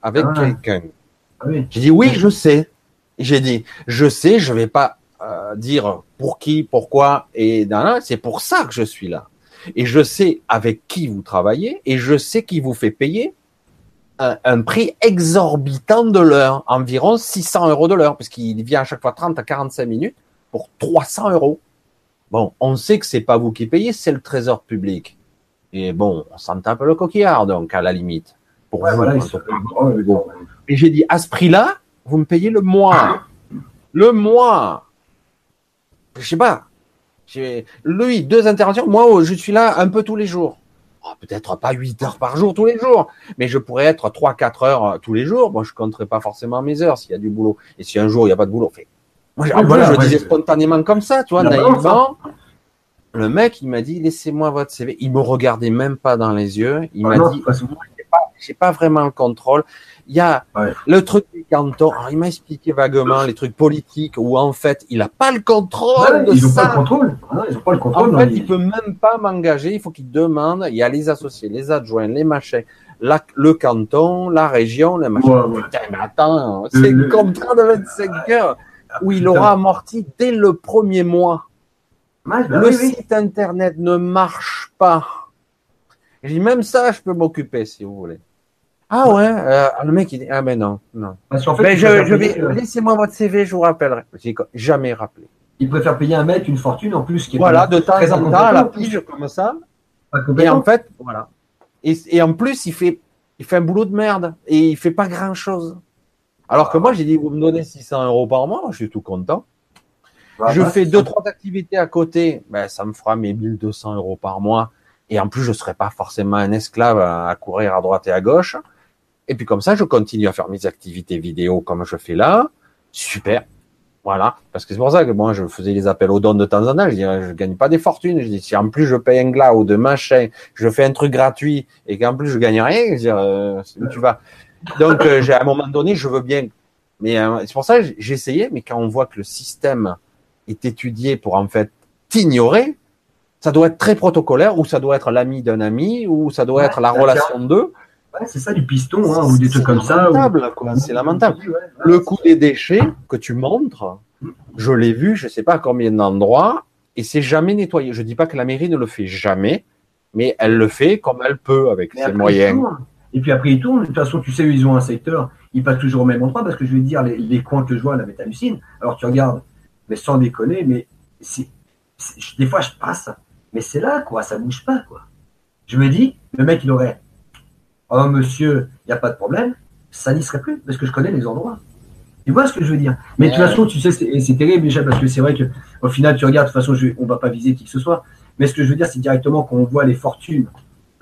avec ah. quelqu'un. Ah j'ai dit, oui, je sais. J'ai dit, je sais, je vais pas euh, dire pour qui, pourquoi, et c'est pour ça que je suis là. Et je sais avec qui vous travaillez, et je sais qui vous fait payer, un, prix exorbitant de l'heure, environ 600 euros de l'heure, puisqu'il vient à chaque fois 30 à 45 minutes pour 300 euros. Bon, on sait que c'est pas vous qui payez, c'est le trésor public. Et bon, on s'en tape le coquillard, donc, à la limite. Pour Et j'ai dit, à ce prix-là, vous me payez le mois. Le mois. Je sais pas. Lui, deux interventions. Moi, je suis là un peu tous les jours. Ah, peut-être pas 8 heures par jour tous les jours, mais je pourrais être 3-4 heures euh, tous les jours. Moi, je compterai pas forcément mes heures s'il y a du boulot. Et si un jour il n'y a pas de boulot, fait. Moi, je disais spontanément comme ça, tu vois, naïvement. Le mec, il m'a dit, laissez-moi votre CV. Il me regardait même pas dans les yeux. Il ah m'a dit, j'ai pas, pas vraiment le contrôle. Il y a le truc du canton. il m'a expliqué vaguement les trucs politiques où en fait, il a pas le contrôle de ils ça. Pas le contrôle. ils ont pas le contrôle. En fait, il peut même pas m'engager. Il faut qu'il demande. Il y a les associés, les adjoints, les machins, le canton, la région, les machins. Putain, mais attends, c'est le contrat de 25 heures où il aura amorti dès le premier mois. Bah le site internet ne marche pas. J'ai même ça, je peux m'occuper si vous voulez. Ah ouais, euh, le mec il dit ah mais non, non. Parce fait, mais je, vais euh, laissez-moi votre CV, je vous rappellerai. J'ai jamais rappelé. Il préfère payer un mec une fortune en plus qui est voilà de temps en temps à la pige comme ça. Et en fait voilà. Et, et, en plus il fait il fait un boulot de merde et il fait pas grand chose. Alors que moi j'ai dit vous me donnez 600 euros par mois, je suis tout content. Je fais deux trois activités à côté, ben ça me fera mes 1200 euros par mois. Et en plus, je serai pas forcément un esclave à courir à droite et à gauche. Et puis comme ça, je continue à faire mes activités vidéo comme je fais là. Super. Voilà. Parce que c'est pour ça que moi, je faisais les appels aux dons de temps en temps. Je dis, je gagne pas des fortunes. Je dis, si en plus je paye un glas ou de machin, je fais un truc gratuit et qu'en plus je gagne rien, je dis, euh, où tu vas? Donc, euh, j'ai à un moment donné, je veux bien. Mais euh, c'est pour ça que j'ai essayé. Mais quand on voit que le système est étudié pour en fait t'ignorer, ça doit être très protocolaire ou ça doit être l'ami d'un ami ou ça doit être la relation d'eux c'est ça, du piston, hein, ou des trucs comme ça. C'est lamentable. le coût des déchets que tu montres, je l'ai vu, je ne sais pas à combien d'endroits, et c'est jamais nettoyé. Je dis pas que la mairie ne le fait jamais, mais elle le fait comme elle peut avec ses moyens. Et puis après, ils tournent. De toute façon, tu sais, ils ont un secteur. il passe toujours au même endroit parce que je veux dire, les, les coins que je vois, là, mais t'hallucines. Alors tu regardes, mais sans déconner, mais c'est, des fois je passe, mais c'est là, quoi, ça bouge pas, quoi. Je me dis, le mec, il aurait, oh monsieur, il n'y a pas de problème, ça n'y serait plus parce que je connais les endroits. Tu vois ce que je veux dire? Mais de toute façon, tu sais, c'est terrible déjà parce que c'est vrai que au final, tu regardes, de toute façon, je, on va pas viser qui que ce soit. Mais ce que je veux dire, c'est directement quand on voit les fortunes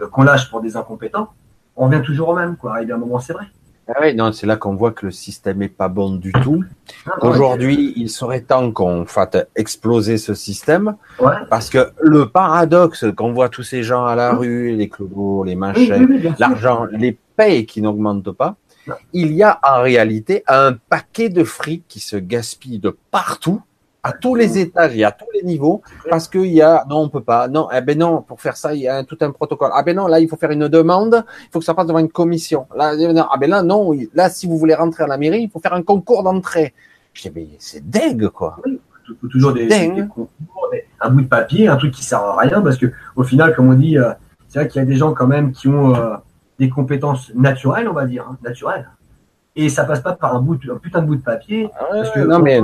euh, qu'on lâche pour des incompétents, on revient toujours au même. Quoi. Arrivé un moment, c'est vrai. Ah oui, non, c'est là qu'on voit que le système est pas bon du tout. Ah, Aujourd'hui, il serait temps qu'on fasse exploser ce système. Ouais. Parce que le paradoxe qu'on voit tous ces gens à la rue, les clodos, les machins, l'argent, les payes qui n'augmentent pas, il y a en réalité un paquet de fric qui se gaspille de partout, à tous les étages et à tous les niveaux, parce qu'il y a, non, on peut pas, non, eh ben non, pour faire ça, il y a tout un protocole. Ah ben non, là, il faut faire une demande, il faut que ça passe devant une commission. Là, ah ben là, non, là, si vous voulez rentrer à la mairie, il faut faire un concours d'entrée. Je dis, mais c'est dingue, quoi. Oui, toujours des, concours, un bout de papier, un truc qui sert à rien, parce que au final, comme on dit, euh, c'est vrai qu'il y a des gens quand même qui ont, euh, des compétences naturelles, on va dire, hein, naturelles. Et ça passe pas par un, bout un putain de bout de papier. Ah parce que non, mais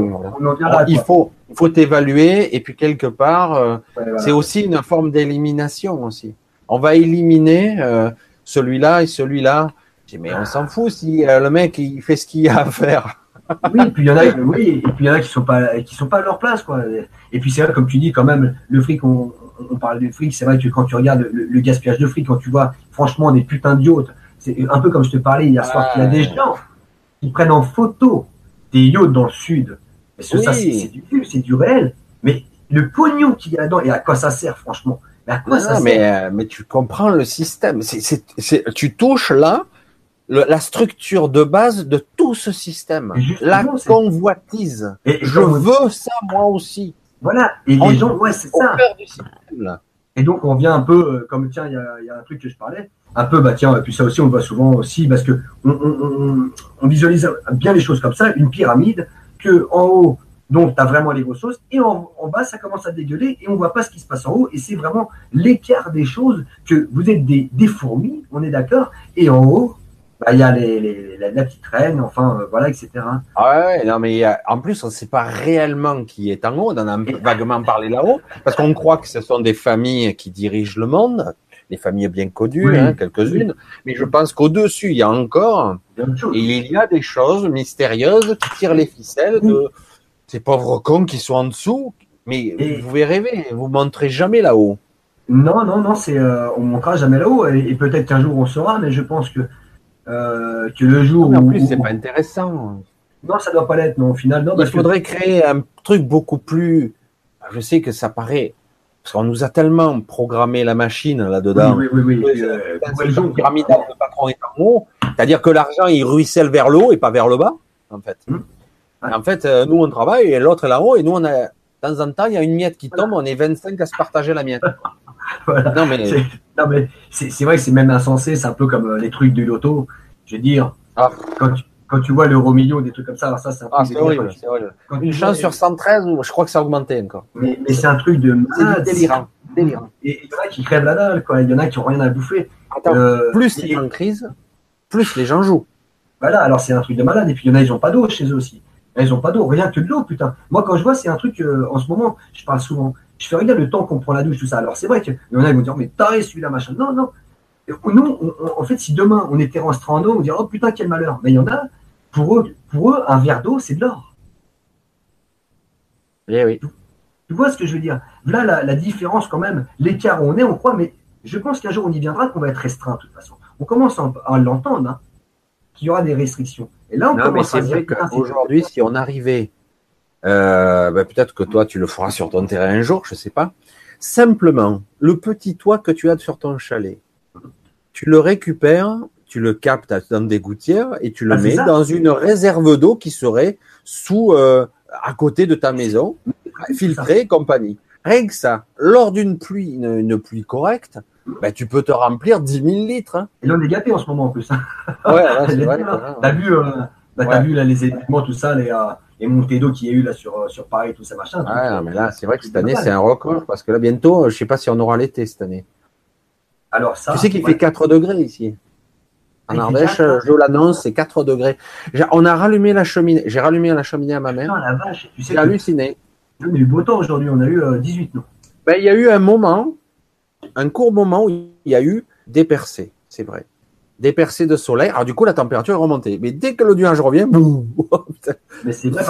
il faut, il faut évaluer et puis quelque part, euh, c'est aussi une forme d'élimination aussi. On va éliminer euh, celui-là et celui-là. Mais on s'en fout si euh, le mec il fait ce qu'il a à faire. (laughs) oui, et puis il y en a, oui, et puis il y en a qui sont pas, qui sont pas à leur place, quoi. Et puis c'est vrai, comme tu dis, quand même, le fric, on, on parle de fric, c'est vrai que quand tu regardes le, gaspillage de fric, quand tu vois franchement des putains d'yachts, c'est un peu comme je te parlais hier soir, qu'il y a des gens qui prennent en photo des yachts dans le sud. Parce que ça, c'est du c'est du réel. Mais le pognon qu'il y a dedans, et à quoi ça sert, franchement? Mais à quoi ça mais, sert? euh, mais tu comprends le système. tu touches là la structure de base de tout ce système. La convoitise. Et je veux ça moi aussi. Voilà, et les gens, ouais, c'est ça. Et donc, on vient un peu, euh, comme tiens, il y a, un truc que je parlais, un peu, bah tiens, et puis ça aussi, on le voit souvent aussi, parce que on, visualise bien les choses comme ça, une pyramide, que en haut, donc, tu as vraiment les grosses choses, et en, bas, ça commence à dégueuler, et on voit pas ce qui se passe en haut, et c'est vraiment l'écart des choses, que vous êtes des, des fourmis, on est d'accord, et en haut, bah, il y a les, la, petite reine, enfin, euh, voilà, etc. Ah ouais, non, mais en plus, on ne sait pas réellement qui est en haut. On en a vaguement parlé là-haut, parce qu'on croit que ce sont des familles qui dirigent le monde, des familles bien connues, hein, quelques-unes. Mais je pense qu'au-dessus, il y a encore, et il y a des choses mystérieuses qui tirent les ficelles de ces pauvres cons qui sont en dessous. Mais vous pouvez rêver, vous montrez jamais là-haut. Non, non, non, c'est, euh, on montrera jamais là-haut, et peut-être qu'un jour on saura, mais je pense que euh, que le jour mais en plus, c'est pas intéressant. Non, ça doit pas l'être, non, au final, non. Il faudrait créer un truc beaucoup plus. Je sais que ça paraît. Parce qu'on nous a tellement programmé la machine là-dedans. Oui, oui, oui. oui. Euh, pyramidal de patron est en haut. C'est-à-dire que l'argent, il ruisselle vers le haut et pas vers le bas, en fait. Hum. En fait, euh, nous, on travaille et l'autre est là-haut et nous, on a, de temps en temps, il y a une miette qui tombe, on est 25 à se partager la miette. (laughs) (laughs) Non, mais, c'est vrai que c'est même insensé. C'est un peu comme euh, les trucs de loto. Je veux dire, ah. quand, tu, quand tu vois l'euro million, des trucs comme ça, alors ça, c'est ah, horrible. Une chance sur 113, je crois que ça a augmenté encore. Mais, mais c'est un truc de malade. délirant. délirant. Et il y en a qui crèvent la dalle, quoi. Il y en a qui n'ont rien à bouffer. Euh, plus il y a une crise, plus les gens jouent. Voilà, alors c'est un truc de malade. Et puis il y en a, ils n'ont pas d'eau chez eux aussi. Ils n'ont pas d'eau, rien que de l'eau, putain. Moi, quand je vois, c'est un truc, euh, en ce moment, je parle souvent. Je fais, regarde le temps qu'on prend la douche, tout ça. Alors, c'est vrai qu'il y en a qui vont dire, mais taré celui-là, machin. Non, non. Nous, en fait, si demain on était en en eau, on dirait, oh putain, quel malheur. Mais il y en a, pour eux, pour eux un verre d'eau, c'est de l'or. Eh oui. Tu vois ce que je veux dire? Là, la, différence, quand même, l'écart où on est, on croit, mais je pense qu'un jour on y viendra, qu'on va être restreint, de toute façon. On commence à, l'entendre, hein, qu'il y aura des restrictions. Et là, on commence à dire. Aujourd'hui, si on arrivait euh, ben, peut-être que toi, tu le feras sur ton terrain un jour, je sais pas. Simplement, le petit toit que tu as sur ton chalet, tu le récupères, tu le captes dans des gouttières et tu le ah, mets dans une réserve d'eau qui serait sous, euh, à côté de ta maison, filtrée et compagnie. Rien que ça, lors d'une pluie, une, pluie correcte, ben, tu peux te remplir 10 000 litres. Hein. Et là, on est gâté en ce moment en plus. Hein. Ouais, (laughs) c'est vrai. T'as vu, euh, bah, vu là, les événements, tout ça, les, euh, et qu'il y a eu là sur, euh, sur Paris, tout ça, machin. Ouais, mais là, c'est vrai que cette année, c'est un record, parce que là, bientôt, je ne sais pas si on aura l'été cette année. Alors ça. Tu sais qu'il fait 4 degrés ici. En Ardèche, je l'annonce, c'est 4 degrés. On a rallumé la cheminée. J'ai rallumé la cheminée à ma mère. la vache, tu sais. J'ai halluciné. On a eu beau temps aujourd'hui, on a eu 18 non? Ben, Il y a eu un moment, un court moment où il y a eu des percées, c'est vrai. Des percées de soleil. Alors du coup, la température est remontée. Mais dès que le nuage revient, boum, (laughs) Mais c'est vrai,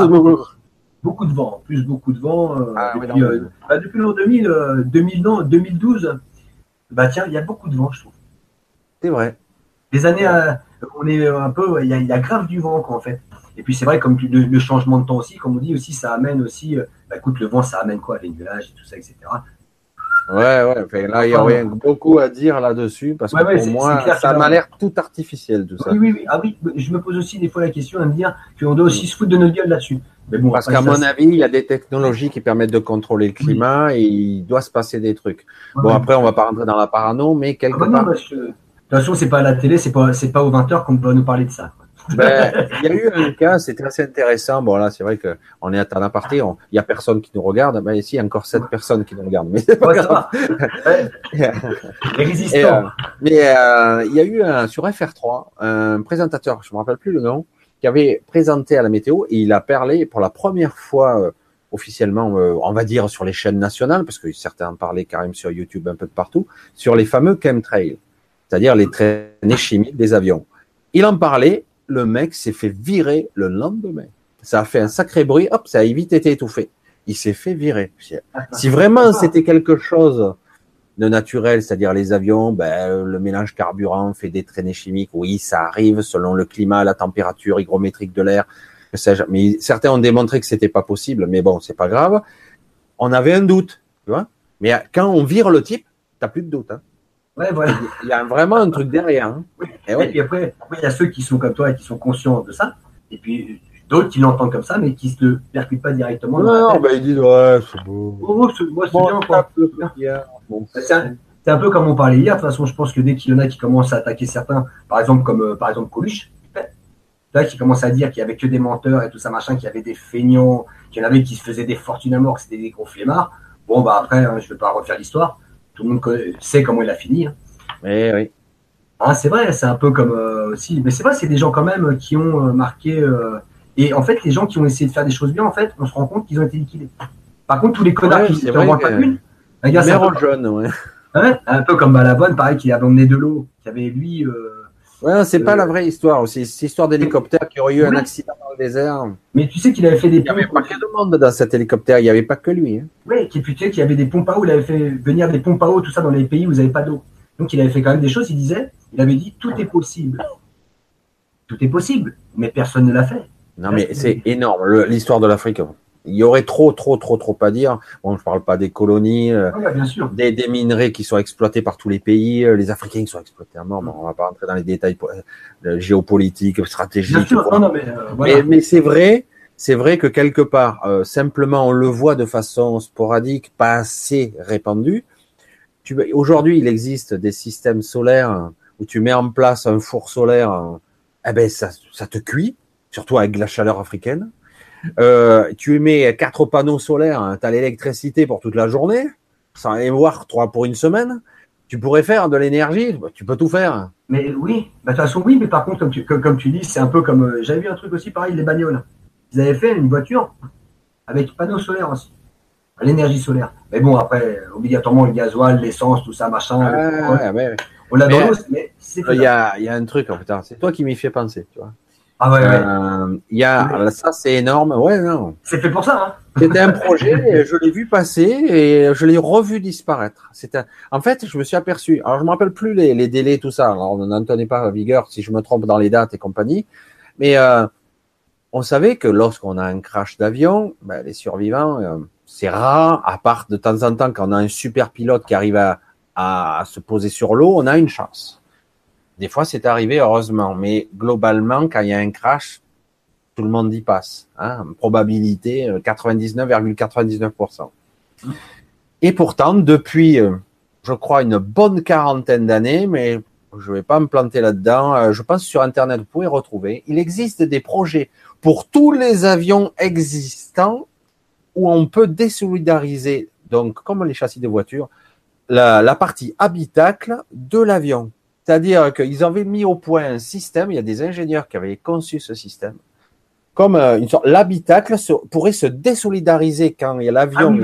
beaucoup de vent, plus beaucoup de vent. Euh, ah, depuis, euh, bah, depuis l'an 2000, 2000 2012, bah tiens, il y a beaucoup de vent, je trouve. C'est vrai. Les années, euh, on est un peu, il y, a grave du vent, quoi, en fait. Et puis c'est vrai, comme le, changement de temps aussi, comme on dit aussi, ça amène aussi, bah, écoute, le vent, ça amène quoi? Les nuages et tout ça, etc. Ouais, ouais. là, il y a rien, beaucoup à dire là-dessus parce que pour moi, ça m'a l'air tout artificiel tout ça. Oui, oui, oui. Ah oui, je me pose aussi des fois la question à me dire qu'on doit aussi se foutre de notre gueule là-dessus. Mais bon, parce qu'à mon avis, il y a des technologies qui permettent de contrôler le climat et il doit se passer des trucs. bon, après, on va pas rentrer dans la parano, mais quelque ah bah part. de toute façon, c'est pas à la télé, c'est pas, c'est pas aux 20 heures qu'on peut nous parler de ça. Ben, il y a eu un cas, c'était assez intéressant. Bon, là, c'est vrai qu'on est à un aparté, il y a personne qui nous regarde. Ben, ici, il y a encore sept personnes qui nous regardent. Mais c'est pas grave. Les résistants. Euh, mais euh, il y a eu un, sur FR3 un présentateur, je me rappelle plus le nom, qui avait présenté à la météo et il a parlé pour la première fois euh, officiellement, on va dire sur les chaînes nationales, parce que certains en parlaient quand même sur YouTube un peu de partout, sur les fameux chemtrails, c'est-à-dire les traînées chimiques des avions. Il en parlait le mec s'est fait virer le lendemain. Ça a fait un sacré bruit, hop, ça a vite été étouffé. Il s'est fait virer. Si vraiment c'était quelque chose de naturel, c'est-à-dire les avions, ben, le mélange carburant fait des traînées chimiques, oui, ça arrive selon le climat, la température hygrométrique de l'air, mais certains ont démontré que c'était pas possible, mais bon, c'est pas grave. On avait un doute, tu vois. Mais quand on vire le type, t'as plus de doute. Hein. Ouais, voilà. Il y a vraiment un truc derrière. Hein. Et, puis après, il y a ceux qui sont comme toi et qui sont conscients de ça. Et puis d'autres qui l'entendent comme ça, mais qui ne se percutent pas directement. Non, non, bah, ils disent, ouais, c'est beau. Oh, c'est moi, c'est bien, quoi. c'est un, peu comme on parlait hier. De toute façon, je pense que dès qu'il y en a qui commencent à attaquer certains, par exemple, comme euh, par exemple Coluche, là, qui commence à dire qu'il n'y avait que des menteurs et tout ça, machin, qu'il y avait des feignants, qu'il y en avait qui se faisaient des fortunes à mort, que c'était des gros flemmards. Bon, bah après, hein, je ne vais pas refaire l'histoire tout le monde sait comment il a fini. Hein. Eh oui. Ah, c'est vrai, c'est un peu comme euh, aussi. Mais c'est vrai, c'est des gens quand même qui ont euh, marqué. Euh, et en fait, les gens qui ont essayé de faire des choses bien, en fait, on se rend compte qu'ils ont été liquidés. Par contre, tous les connards qui ne voient pas une. Un gars, jaune, ouais. un peu comme Balabonne, pareil, qui avait emmené de l'eau, qui avait lui. Ouais, c'est pas la vraie histoire aussi. C'est l'histoire d'hélicoptère qui aurait eu un accident dans le désert. Mais tu sais qu'il avait fait des. Il n'y avait pas que de monde dans cet hélicoptère, il n'y avait pas que lui. Hein. Oui, qui tu sais qu'il y avait des pompes à eau, il avait fait venir des pompes à eau, tout ça dans les pays où vous n'avez pas d'eau. Donc il avait fait quand même des choses, il disait, il avait dit tout est possible. Tout est possible, mais personne ne l'a fait. Non, mais c'est énorme, l'histoire de l'Afrique il y aurait trop, trop, trop, trop à dire. Bon, je parle pas des colonies, euh, Des, des, minerais qui sont exploités par tous les pays, euh, les Africains qui sont exploités à mort. Bon, on va pas rentrer dans les détails euh, géopolitiques, stratégiques. mais, mais, c'est vrai, c'est vrai que quelque part, simplement, on le voit de façon sporadique, pas assez répandue. Aujourd'hui, il existe des systèmes solaires où tu mets en place un four solaire, eh ben ça, ça te cuit, surtout avec la chaleur africaine. Euh, tu mets quatre panneaux solaires, hein, tu as l'électricité pour toute la journée, sans aller voir trois pour une semaine. Tu pourrais faire de l'énergie, bah, tu peux tout faire. Mais oui, bah, de toute façon, oui, mais par contre, comme tu, comme, tu dis, c'est un peu comme. Euh, j'avais vu un truc aussi pareil, les bagnoles. Ils avaient fait une voiture avec panneaux solaires aussi, l'énergie solaire. Mais bon, après, obligatoirement, le gasoil, l'essence, tout ça, machin. On l'a dans mais c'est. Il y a, y a un truc, en fait, c'est toi qui m'y fais penser, tu vois. Ah ouais, euh, Il y a, ça c'est énorme. Ouais, non. C'est fait pour ça. Hein C'était un (laughs) projet, je l'ai vu passer et je l'ai revu disparaître. C'était, en fait, je me suis aperçu. Alors, je me rappelle plus les, les délais, tout ça. Alors, on n'en tenait pas à vigueur si je me trompe dans les dates et compagnie. Mais euh, on savait que lorsqu'on a un crash d'avion, ben, les survivants, euh, c'est rare, à part de temps en temps quand on a un super pilote qui arrive à, à se poser sur l'eau, on a une chance. Des fois, c'est arrivé, heureusement. Mais globalement, quand il y a un crash, tout le monde y passe. Hein, probabilité 99,99%. Euh, Et pourtant, depuis, euh, je crois, une bonne quarantaine d'années, mais je ne vais pas me planter là-dedans, euh, je pense sur Internet, vous pouvez retrouver, il existe des projets pour tous les avions existants où on peut désolidariser, donc comme les châssis de voiture, la, la partie habitacle de l'avion C'est-à-dire qu'ils avaient mis au point un système, il y a des ingénieurs qui avaient conçu ce système, comme euh, une sorte, l'habitacle pourrait se désolidariser quand il y a l'avion.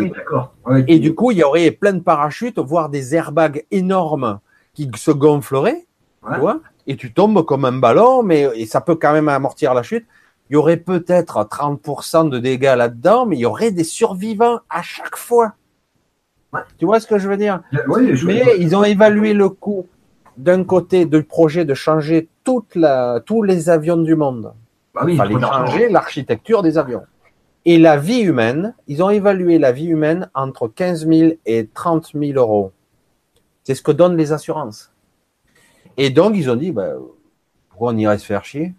Ah et du coup, il y aurait plein de parachutes, voire des airbags énormes qui se gonfleraient, tu vois, et tu tombes comme un ballon, mais et ça peut quand même amortir la chute. Il y aurait peut-être 30% de dégâts là-dedans, mais il y aurait des survivants à chaque fois. Tu vois ce que je veux dire? Oui, Mais ils ont évalué le coût d'un côté du projet de changer toute la, tous les avions du monde. Bah oui, il fallait changer l'architecture des avions. Et la vie humaine, ils ont évalué la vie humaine entre 15 000 et 30 000 euros. C'est ce que donnent les assurances. Et donc, ils ont dit, bah, pourquoi on irait se faire chier?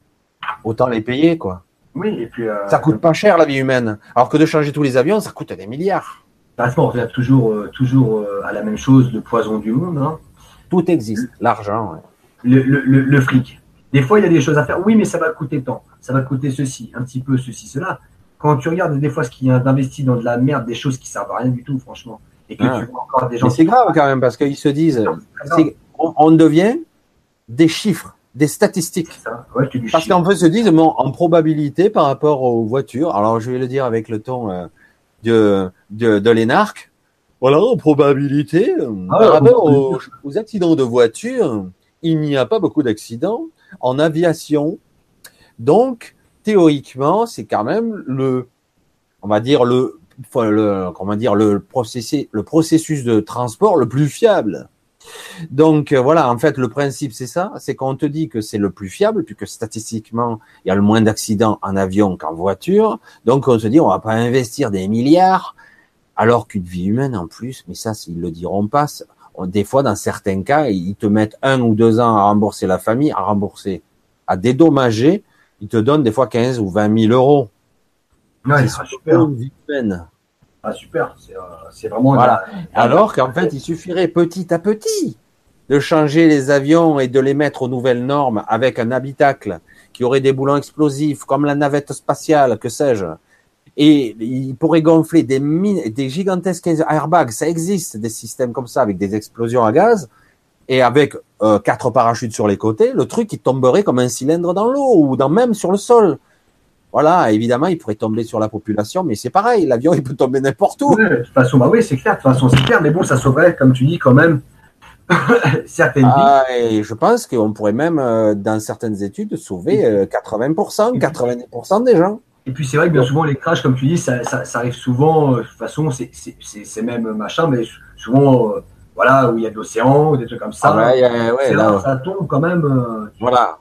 Autant les payer, quoi. Oui, et puis. Euh, ça coûte pas cher, la vie humaine. Alors que de changer tous les avions, ça coûte des milliards. on revient toujours, euh, toujours euh, à la même chose, le poison du monde. Hein. Tout existe, l'argent. Le, le, le, fric. Des fois, il y a des choses à faire. Oui, mais ça va coûter tant. Ça va coûter ceci, un petit peu, ceci, cela. Quand tu regardes des fois ce qu'il y a d'investi dans de la merde, des choses qui servent à rien du tout, franchement. Et que tu vois encore des gens. C'est grave quand même, parce qu'ils se disent, on, devient des chiffres, des statistiques. parce qu'en fait, se disent, en probabilité par rapport aux voitures, alors je vais le dire avec le ton euh, de, de, de l'énarque, voilà, en probabilité, euh, ah par rapport aux, accidents de voiture, il n'y a pas beaucoup d'accidents. En aviation, donc, théoriquement, c'est quand même le, on va dire le, le comment dire, le processus, le processus de transport le plus fiable. Donc euh, voilà, en fait, le principe c'est ça, c'est qu'on te dit que c'est le plus fiable, puisque statistiquement, il y a le moins d'accidents en avion qu'en voiture. Donc on se dit, on va pas investir des milliards, alors qu'une vie humaine en plus, mais ça, s'ils le diront pas, des fois, dans certains cas, ils te mettent un ou deux ans à rembourser la famille, à rembourser, à dédommager, ils te donnent des fois 15 ou 20 000 euros. Ouais, c'est super. Une vie humaine. Ah, super, c'est euh, vraiment. Voilà. Alors qu'en fait, il suffirait petit à petit de changer les avions et de les mettre aux nouvelles normes avec un habitacle qui aurait des boulons explosifs, comme la navette spatiale, que sais-je. Et il pourrait gonfler des, des gigantesques airbags. Ça existe, des systèmes comme ça, avec des explosions à gaz, et avec euh, quatre parachutes sur les côtés, le truc, il tomberait comme un cylindre dans l'eau, ou dans, même sur le sol. Voilà, évidemment, il pourrait tomber sur la population, mais c'est pareil, l'avion, (laughs) il peut tomber n'importe où. de toute façon, bah oui, c'est clair, de toute façon, c'est clair, mais bon, ça sauverait, comme tu dis, quand même, (laughs) certaines ah, Et je pense qu'on pourrait même, euh, dans certaines études, sauver 80%, 90% euh, des gens. Et puis c'est vrai que bien souvent, les crashs, comme tu dis, ça, ça, arrive souvent, euh, de toute façon, c'est même machin, mais souvent, voilà, où il y a de l'océan, ou des trucs comme ça. Ah ouais, ouais, là, ça tombe quand même. voilà.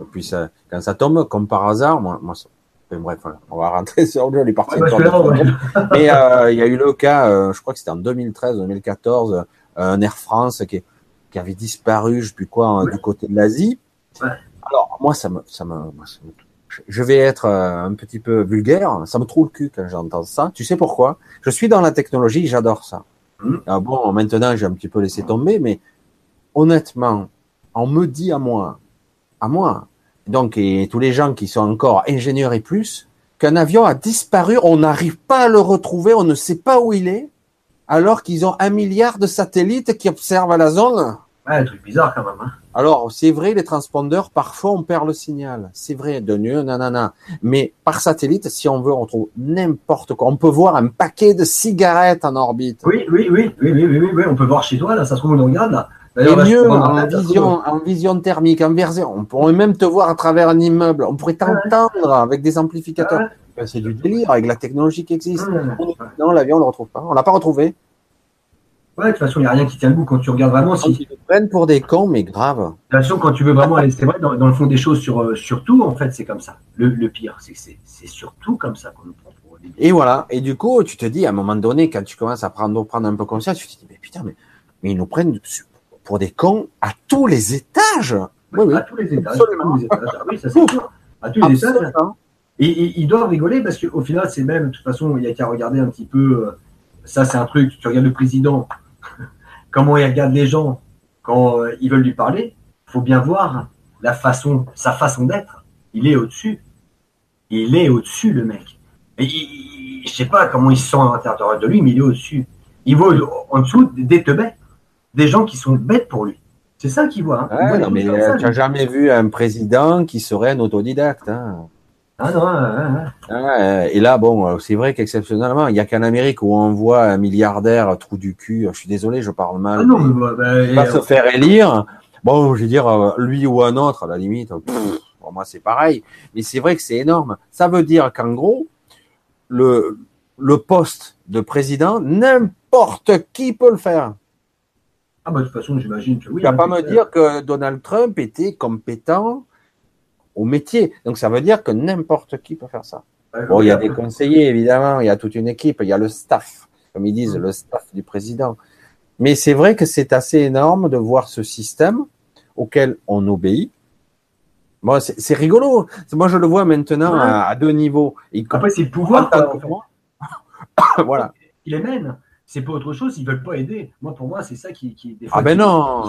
Et puis ça, quand ça tombe, comme par hasard, moi, moi bref, on va rentrer (laughs) sur les parties. Mais euh, il y a eu le cas, euh, je crois que c'était en 2013, 2014, un Air France qui, qui, avait disparu, je sais plus quoi, du côté de l'Asie. Alors moi, ça me, ça me, je vais être euh, un petit peu vulgaire, ça me trouve le cul quand j'entends ça. Tu sais pourquoi? Je suis dans la technologie, j'adore ça. Mmh. Ah bon, maintenant j'ai un petit peu laissé tomber, mais honnêtement, on me dit à moi, à moi, donc et tous les gens qui sont encore ingénieurs et plus, qu'un avion a disparu, on n'arrive pas à le retrouver, on ne sait pas où il est, alors qu'ils ont un milliard de satellites qui observent la zone. Ouais, un truc bizarre quand même. Hein. Alors, c'est vrai, les transpondeurs, parfois, on perd le signal. C'est vrai, de mieux, nanana. Mais par satellite, si on veut, on trouve n'importe quoi. On peut voir un paquet de cigarettes en orbite. Oui, oui, oui, oui, oui, oui, oui, on peut voir chez toi, là, ça se trouve, on regarde, là. Et mieux en vision, en vision thermique, en version. On pourrait même te voir à travers un immeuble. On pourrait t'entendre avec des amplificateurs. Ben, c'est du délire avec la technologie qui existe. Non, l'avion, on le retrouve pas. On l'a pas retrouvé. Ouais, de toute façon, il n'y a rien qui tient le bout quand tu regardes vraiment. Si... Ils te prennent pour des cons, mais grave. De toute façon, quand tu veux vraiment aller, c'est vrai, dans, le fond des choses, sur, euh, surtout, en fait, c'est comme ça. Le, le pire, c'est que c'est surtout comme ça qu'on nous prend pour des Et voilà. Et du coup, tu te dis, à un moment donné, quand tu commences à prendre, prendre un peu conscience, tu te dis, mais putain, mais, mais ils nous prennent pour des cons à tous les étages. Oui, oui, à tous les étages. Absolument. Ah oui, ça c'est sûr. À tous les étages. Et, ils doivent rigoler parce qu'au final, c'est même, de toute façon, il n'y a qu'à regarder un petit peu. Euh, ça, c'est un truc. Tu regardes le président, comment il regarde les gens quand euh, ils veulent lui parler. Il faut bien voir la façon, sa façon d'être. Il est au-dessus. Il est au-dessus, le mec. Et il, je sais pas comment il se sent à l'intérieur de lui, mais il est au-dessus. Il vaut en dessous des teubets des gens qui sont bêtes pour lui. C'est ça qu'ils voient. Hein. Ouais, non, mais tu n'as jamais vu un président qui serait un autodidacte. Hein. Ah non, ah et là, bon, c'est vrai qu'exceptionnellement, il n'y a qu'en Amérique où on voit un milliardaire trou du cul. Je suis désolé, je parle mal. Ah non, mais, bah, va se faire élire. Bon, je veux dire, euh, lui ou un autre, à la limite, pour moi c'est pareil. Mais c'est vrai que c'est énorme. Ça veut dire qu'en gros, le, le poste de président, n'importe qui peut le faire. Ah bah de toute façon, j'imagine que oui. Tu vas hein, pas me dire que Donald Trump était compétent au métier. Donc ça veut dire que n'importe qui peut faire ça. bon, il y a des conseillers, évidemment, il y a toute une équipe, il y a le staff, comme ils disent, le staff du président. Mais c'est vrai que c'est assez énorme de voir ce système auquel on obéit. Bon, c'est rigolo. Moi, je le vois maintenant à, deux niveaux. Après, c'est le pouvoir. (coughs) voilà. Il les mène c'est pas autre chose, ils veulent pas aider. Moi, pour moi, c'est ça qui, qui ah ben non,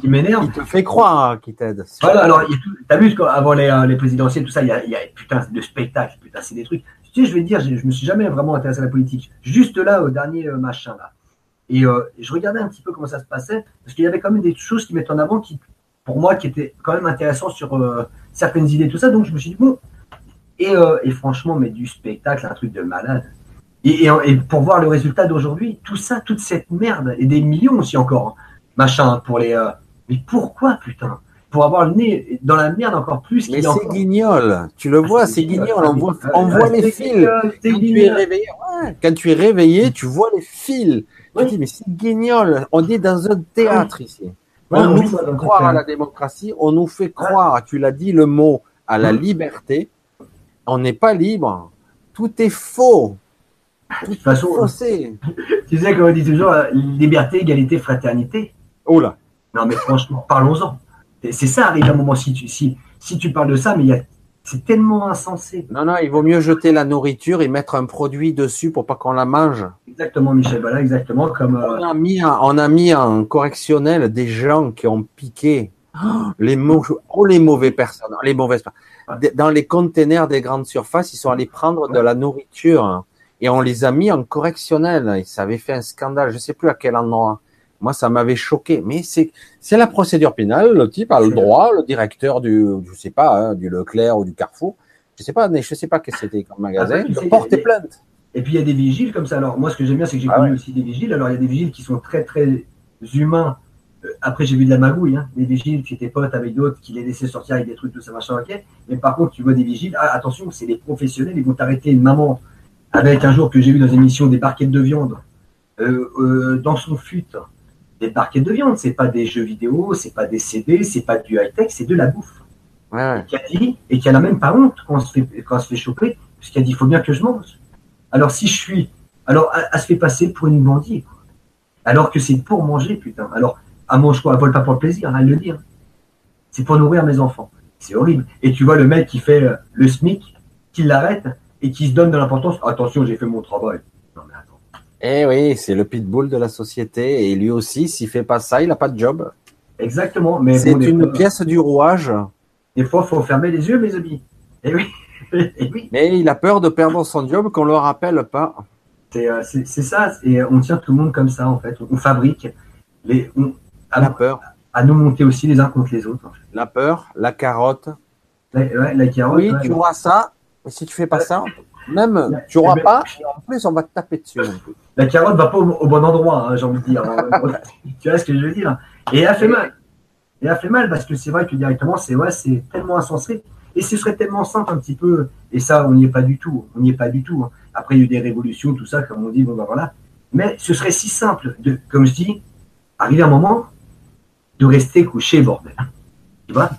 qui, m'énerve. Il te fait croire qu'il t'aide. Voilà, alors, t'as vu, avant les, euh, les, présidentielles, tout ça, il y a, y a putain de spectacle, putain, c'est des trucs. Tu sais, je vais te dire, je, je, me suis jamais vraiment intéressé à la politique. Juste là, au dernier euh, machin, là. Et euh, je regardais un petit peu comment ça se passait, parce qu'il y avait quand même des choses qui mettent en avant qui, pour moi, qui étaient quand même intéressantes sur certaines idées, tout ça. Donc, je me suis dit, bon. Et, et franchement, mais du spectacle, un truc de malade. Et, pour voir le résultat d'aujourd'hui, tout ça, toute cette merde, et des millions aussi encore, hein, machin, pour les. Euh, mais pourquoi, putain? Pour avoir le nez dans la merde encore plus. Mais c'est guignol. Tu le ah, vois, c'est guignol. On voit, on voit les fils. Quand tu, es réveillé, quand tu es réveillé, tu vois les fils. Tu dis, mais c'est guignol. On est dans un théâtre ici. on nous fait croire à la démocratie, on nous fait croire, tu l'as dit le mot, à la liberté. On n'est pas libre. Tout est faux. De toute façon, tu sais, comme on dit toujours, euh, liberté, égalité, fraternité. Oh là. Non, mais franchement, parlons-en. C'est ça, arrive à un moment, si tu, si, si tu parles de ça, mais c'est tellement insensé. Non, non, il vaut mieux jeter la nourriture et mettre un produit dessus pour pas qu'on la mange. Exactement, Michel, voilà, exactement comme. Euh, on, a mis, on a mis en correctionnel des gens qui ont piqué les, oh, les mauvais personnes, les mauvaises Dans les containers des grandes surfaces, ils sont allés prendre de la nourriture et on les a mis en correctionnel. Et ça avait fait un scandale, je sais plus à quel endroit. Moi, ça m'avait choqué. Mais c'est c'est la procédure pénale. Le type a le droit, le directeur du, je sais pas, hein, du Leclerc ou du Carrefour, je sais pas, mais je sais pas que c'était comme magasin, de porter plainte. Et puis il y a des vigiles comme ça. Alors moi, ce que j'aime bien, c'est que j'ai ah connu aussi des vigiles. Alors il y a des vigiles qui sont très très humains. Euh, après, j'ai vu de la magouille, hein. des vigiles qui étaient potes avec d'autres, qui les laissaient sortir avec des trucs, tout ça, machin, ok. Mais par contre, tu vois des vigiles, ah, attention, c'est des professionnels, ils vont t'arrêter une maman avec un jour que j'ai vu dans une émission des barquettes de viande euh, euh, dans son fut. Des barquettes de viande, c'est pas des jeux vidéo, c'est pas des CD, c'est pas du high tech, c'est de la bouffe. Et qui a dit et qui a la même pas honte quand on se fait quand on se fait choper, parce qu'il a dit il faut bien que je mange. Alors si je suis, alors elle, se fait passer pour une bandit, alors que c'est pour manger putain. Alors à mange quoi, elle vole pas pour le plaisir, elle le dit. Hein. C'est pour nourrir mes enfants. C'est horrible. Et tu vois le mec qui fait euh, le SMIC, qui l'arrête et qui se donne de l'importance. Attention, j'ai fait mon travail. Non, mais attends. Eh oui, c'est le pitbull de la société. Et lui aussi, s'il fait pas ça, il n'a pas de job. Exactement. Mais c'est une pièce du rouage. Des fois, il faut fermer les yeux, mes amis. Eh oui. (laughs) Eh oui. Mais il a peur de perdre son job qu'on ne le rappelle pas. Euh, c'est ça. Et on tient tout le monde comme ça, en fait. On fabrique. Les, à, la peur. À nous monter aussi les uns contre les autres. La peur, la carotte. La, la carotte. Oui, tu vois ça si tu fais pas ça, même tu n'auras pas, et en plus on va te taper dessus. (laughs) La carotte va pas au, bon endroit, hein, j'ai envie de dire. (laughs) tu vois ce que je veux dire Et elle a fait mal. Et elle a fait mal parce que c'est vrai que directement, c'est ouais, c'est tellement insensé. Et ce serait tellement simple un petit peu. Et ça, on n'y est pas du tout. On n'y est pas du tout. Hein. Après, il y a eu des révolutions, tout ça, comme on dit, bon ben voilà. Mais ce serait si simple de, comme je dis, arriver un moment de rester couché, bordel. Tu vois?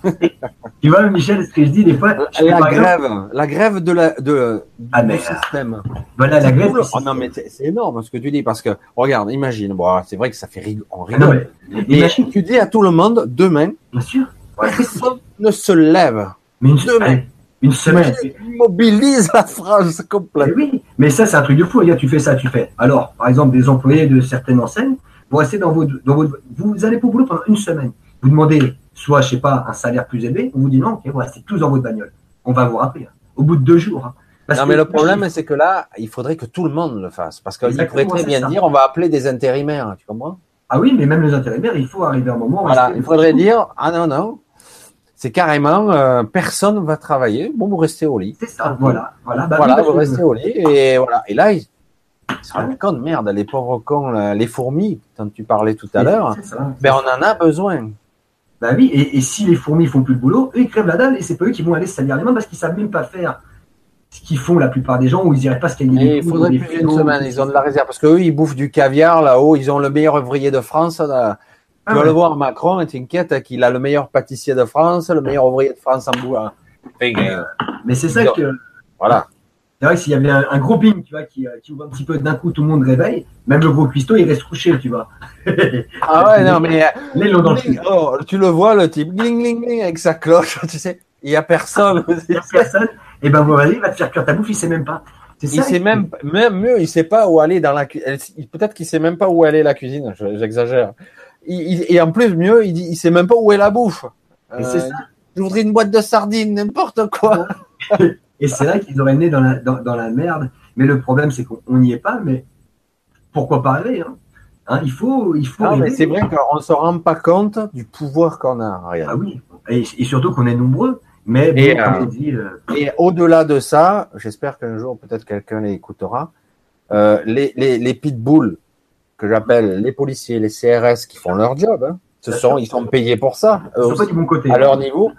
Tu vois, Michel, ce que je dis des fois La grève, la grève de la, de, ah, du système. Voilà, la grève. Oh, non, mais c'est énorme ce que tu dis parce que, regarde, imagine, bon, c'est vrai que ça fait on ah, mais, tu dis à tout le monde, demain, Bien sûr. personne ne se lève. Mais une semaine. Une semaine. mobilise la France complète. oui, mais ça, c'est un truc de fou. Regarde, tu fais ça, tu fais. Alors, par exemple, des employés de certaines enseignes, vous restez dans votre, dans votre, vous allez pour boulot pendant une semaine. Vous demandez soit, je sais pas, un salaire plus élevé, on vous dit non, ok, voilà, c'est tous dans votre bagnole. On va vous rappeler. Hein. Au bout de deux jours. Hein. non, mais le problème, c'est que là, il faudrait que tout le monde le fasse. Parce qu'il pourrait très bien dire, on va appeler des intérimaires, tu comprends? Ah oui, mais même les intérimaires, il faut arriver à un moment. où Voilà, il faudrait dire ah non non, c'est carrément euh, personne va travailler. Bon, vous restez au lit. C'est ça, voilà. Voilà, bah voilà, vous restez au lit et voilà. Et là, ils se rendent compte, merde, les pauvres cons, les fourmis dont tu parlais tout à l'heure. Ben on en a besoin. Bah oui, et, et si les fourmis font plus le boulot, eux ils crèvent la dalle et c'est pas eux qui vont aller se salir les mains parce qu'ils savent même pas faire ce qu'ils font la plupart des gens où ils iraient pas se Et il faudrait plus d'une semaine. Ils ont de la réserve parce qu'eux, ils bouffent du caviar là-haut. Ils ont le meilleur ouvrier de France. là. Tu Ah vas ouais. le voir, Macron, et t'inquiète qu'il a le meilleur pâtissier de France, le meilleur ouvrier de France en bois. Que, euh, Mais c'est ça que Voilà. C'est vrai que s'il y avait un, un gros ping, tu vois, qui, euh, qui ouvre un petit peu d'un coup, tout le monde réveille, même le gros cuistot il reste couché, tu vois. (laughs) Ah ouais, non, mais ils l'ont dans le oh, tu le vois, le type, gling, gling, gling, avec sa cloche, (laughs) tu sais. Il y a personne. Il y a (laughs) personne, et ben voilà, il va te faire cuire ta bouffe, il sait même pas. C'est Il ça. sait même, même mieux, il sait pas où aller dans la cuisine. Peut-être qu'il sait même pas où aller la cuisine. je- J'exagère. Il- il- et en plus, mieux, il dit, il sait même pas où est la bouffe. Et c'est Euh, ça. Je voudrais une boîte de sardines, n'importe quoi. Et c'est vrai qu'ils auraient nez dans la, dans, dans la merde. Mais le problème, c'est qu'on n'y est pas. Mais pourquoi pas rêver hein? Hein, Il faut, il faut c'est vrai qu'on ne se rend pas compte du pouvoir qu'on a. Ah Regarde. oui. Et, et surtout qu'on est nombreux. Mais bon, Et, euh, dit, euh, Et au-delà de ça, j'espère qu'un jour peut-être quelqu'un les écoutera. euh, les, les, les pitbulls que j'appelle les policiers, les CRS qui font leur job, hein, ce sont, ils sont payés pour ça. ils sont pas du bon côté. à leur niveau,